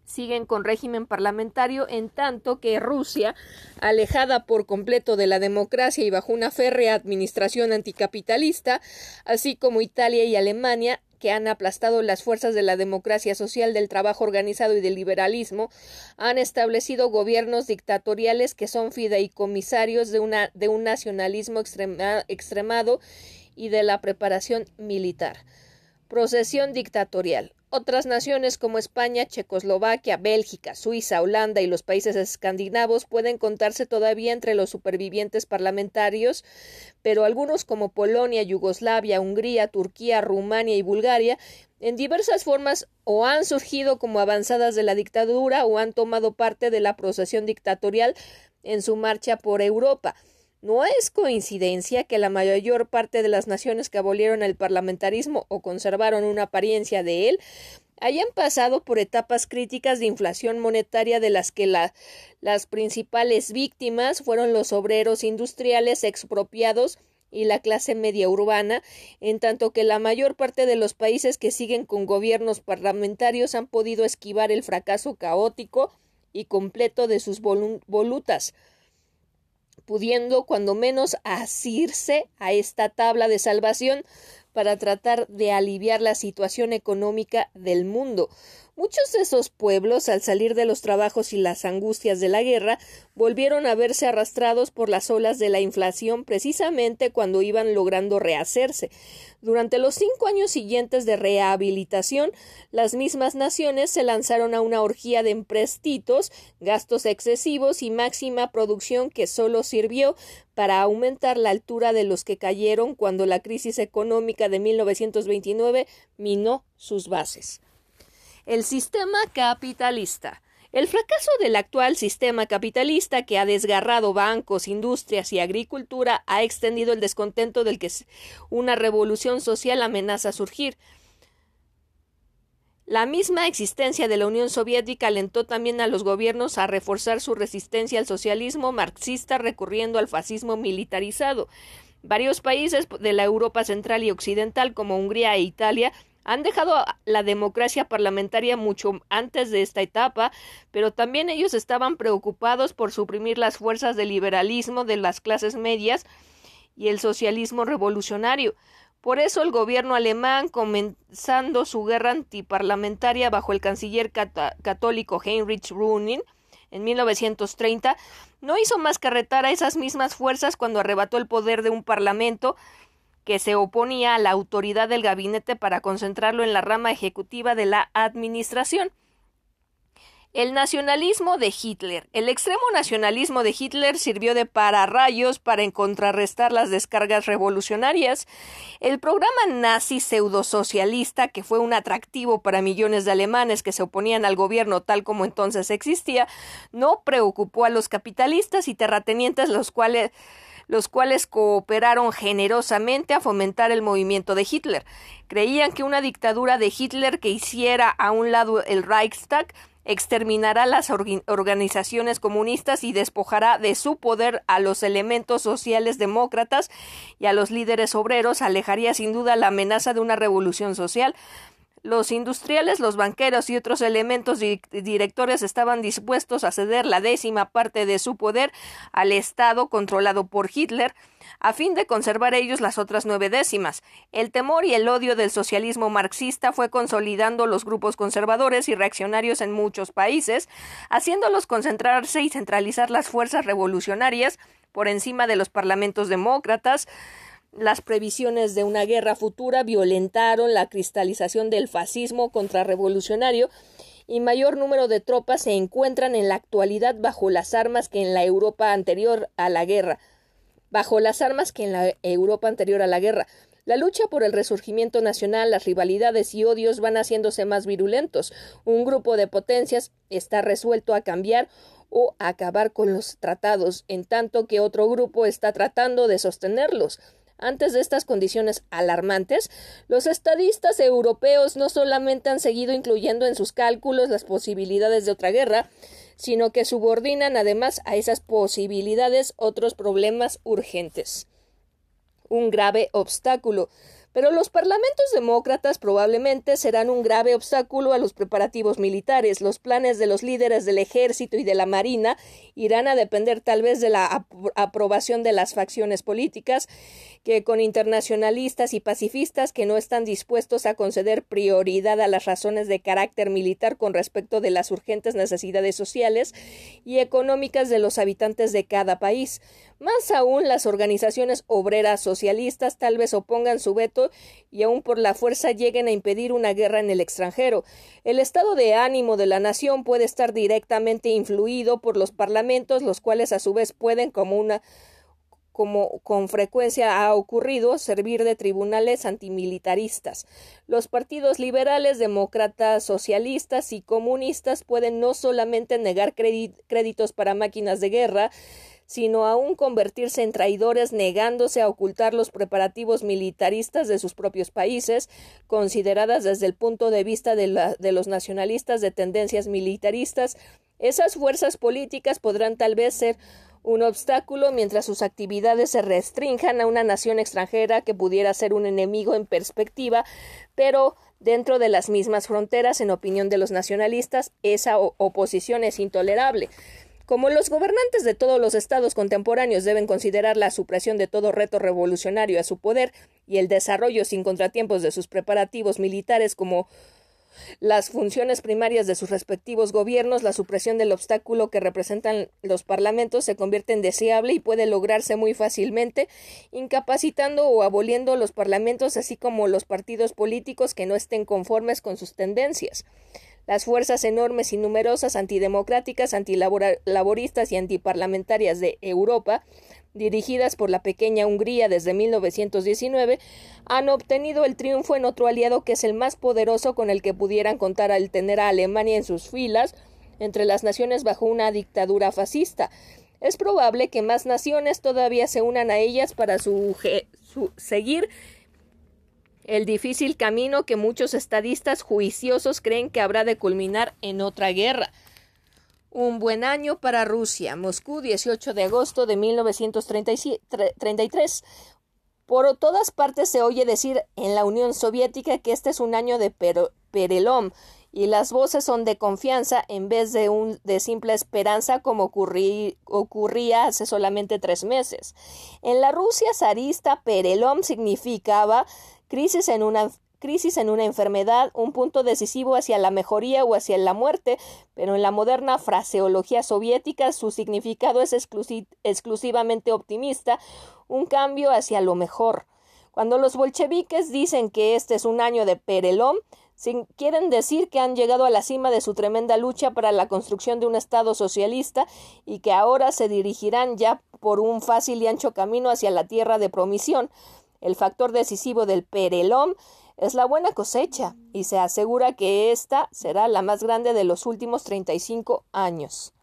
siguen con régimen parlamentario, en tanto que Rusia, alejada por completo de la democracia y bajo una férrea administración anticapitalista, así como Italia y Alemania, que han aplastado las fuerzas de la democracia social, del trabajo organizado y del liberalismo, han establecido gobiernos dictatoriales que son fideicomisarios de, un nacionalismo extremado y de la preparación militar. Procesión dictatorial. Otras naciones como España, Checoslovaquia, Bélgica, Suiza, Holanda y los países escandinavos pueden contarse todavía entre los supervivientes parlamentarios, pero algunos como Polonia, Yugoslavia, Hungría, Turquía, Rumania y Bulgaria en diversas formas o han surgido como avanzadas de la dictadura o han tomado parte de la procesión dictatorial en su marcha por Europa. No es coincidencia que la mayor parte de las naciones que abolieron el parlamentarismo o conservaron una apariencia de él hayan pasado por etapas críticas de inflación monetaria de las que las principales víctimas fueron los obreros industriales expropiados y la clase media urbana, en tanto que la mayor parte de los países que siguen con gobiernos parlamentarios han podido esquivar el fracaso caótico y completo de sus volutas, pudiendo cuando menos asirse a esta tabla de salvación para tratar de aliviar la situación económica del mundo. Muchos de esos pueblos, al salir de los trabajos y las angustias de la guerra, volvieron a verse arrastrados por las olas de la inflación precisamente cuando iban logrando rehacerse. Durante los cinco años siguientes de rehabilitación, las mismas naciones se lanzaron a una orgía de emprestitos, gastos excesivos y máxima producción que solo sirvió para aumentar la altura de los que cayeron cuando la crisis económica de 1929 minó sus bases. El sistema capitalista. El fracaso del actual sistema capitalista que ha desgarrado bancos, industrias y agricultura ha extendido el descontento del que una revolución social amenaza surgir. La misma existencia de la Unión Soviética alentó también a los gobiernos a reforzar su resistencia al socialismo marxista recurriendo al fascismo militarizado. Varios países de la Europa central y occidental, como Hungría e Italia, han dejado la democracia parlamentaria mucho antes de esta etapa, pero también ellos estaban preocupados por suprimir las fuerzas del liberalismo de las clases medias y el socialismo revolucionario. Por eso el gobierno alemán, comenzando su guerra antiparlamentaria bajo el canciller católico Heinrich Rühling en 1930, no hizo más que retar a esas mismas fuerzas cuando arrebató el poder de un parlamento que se oponía a la autoridad del gabinete para concentrarlo en la rama ejecutiva de la administración. El nacionalismo de Hitler. El extremo nacionalismo de Hitler sirvió de pararrayos para contrarrestar las descargas revolucionarias. El programa nazi pseudosocialista, que fue un atractivo para millones de alemanes que se oponían al gobierno tal como entonces existía, no preocupó a los capitalistas y terratenientes los cuales los cuales cooperaron generosamente a fomentar el movimiento de Hitler. Creían que una dictadura de Hitler que hiciera a un lado el Reichstag exterminará las organizaciones comunistas y despojará de su poder a los elementos sociales demócratas y a los líderes obreros, alejaría sin duda la amenaza de una revolución social. Los industriales, los banqueros y otros elementos directores estaban dispuestos a ceder la décima parte de su poder al Estado controlado por Hitler, a fin de conservar ellos las otras nueve décimas. El temor y el odio del socialismo marxista fue consolidando los grupos conservadores y reaccionarios en muchos países, haciéndolos concentrarse y centralizar las fuerzas revolucionarias por encima de los parlamentos demócratas, las previsiones de una guerra futura violentaron la cristalización del fascismo contrarrevolucionario y mayor número de tropas se encuentran en la actualidad bajo las armas que en la Europa anterior a la guerra. Bajo las armas que en la Europa anterior a la guerra. La lucha por el resurgimiento nacional, las rivalidades y odios van haciéndose más virulentos. Un grupo de potencias está resuelto a cambiar o acabar con los tratados, en tanto que otro grupo está tratando de sostenerlos. Antes de estas condiciones alarmantes, los estadistas europeos no solamente han seguido incluyendo en sus cálculos las posibilidades de otra guerra, sino que subordinan además a esas posibilidades otros problemas urgentes. Un grave obstáculo pero los parlamentos demócratas probablemente serán un grave obstáculo a los preparativos militares. Los planes de los líderes del ejército y de la marina irán a depender tal vez de la aprobación de las facciones políticas, que con internacionalistas y pacifistas que no están dispuestos a conceder prioridad a las razones de carácter militar con respecto de las urgentes necesidades sociales y económicas de los habitantes de cada país. Más aún, las organizaciones obreras socialistas tal vez opongan su veto y aún por la fuerza lleguen a impedir una guerra en el extranjero. El estado de ánimo de la nación puede estar directamente influido por los parlamentos, los cuales a su vez pueden, como una como con frecuencia ha ocurrido, servir de tribunales antimilitaristas. Los partidos liberales, demócratas, socialistas y comunistas pueden no solamente negar créditos para máquinas de guerra, sino aún convertirse en traidores negándose a ocultar los preparativos militaristas de sus propios países, consideradas desde el punto de vista de, de los nacionalistas de tendencias militaristas, esas fuerzas políticas podrán tal vez ser un obstáculo mientras sus actividades se restrinjan a una nación extranjera que pudiera ser un enemigo en perspectiva, pero dentro de las mismas fronteras, en opinión de los nacionalistas, esa oposición es intolerable. Como los gobernantes de todos los estados contemporáneos deben considerar la supresión de todo reto revolucionario a su poder y el desarrollo sin contratiempos de sus preparativos militares como las funciones primarias de sus respectivos gobiernos, la supresión del obstáculo que representan los parlamentos se convierte en deseable y puede lograrse muy fácilmente, incapacitando o aboliendo los parlamentos, así como los partidos políticos que no estén conformes con sus tendencias. Las fuerzas enormes y numerosas antidemocráticas, antilaboristas y antiparlamentarias de Europa dirigidas por la pequeña Hungría desde 1919, han obtenido el triunfo en otro aliado que es el más poderoso con el que pudieran contar al tener a Alemania en sus filas entre las naciones bajo una dictadura fascista. Es probable que más naciones todavía se unan a ellas para seguir el difícil camino que muchos estadistas juiciosos creen que habrá de culminar en otra guerra. Un buen año para Rusia. Moscú, 18 de agosto de 1933. Por todas partes se oye decir en la Unión Soviética que este es un año de Perelom y las voces son de confianza en vez de, un, de simple esperanza como ocurría hace solamente tres meses. En la Rusia zarista, Perelom significaba crisis en una crisis en una enfermedad, un punto decisivo hacia la mejoría o hacia la muerte, pero en la moderna fraseología soviética su significado es exclusivamente optimista, un cambio hacia lo mejor. Cuando los bolcheviques dicen que este es un año de Perelón, quieren decir que han llegado a la cima de su tremenda lucha para la construcción de un Estado socialista y que ahora se dirigirán ya por un fácil y ancho camino hacia la tierra de promisión. El factor decisivo del Perelón es la buena cosecha y se asegura que esta será la más grande de los últimos 35 años.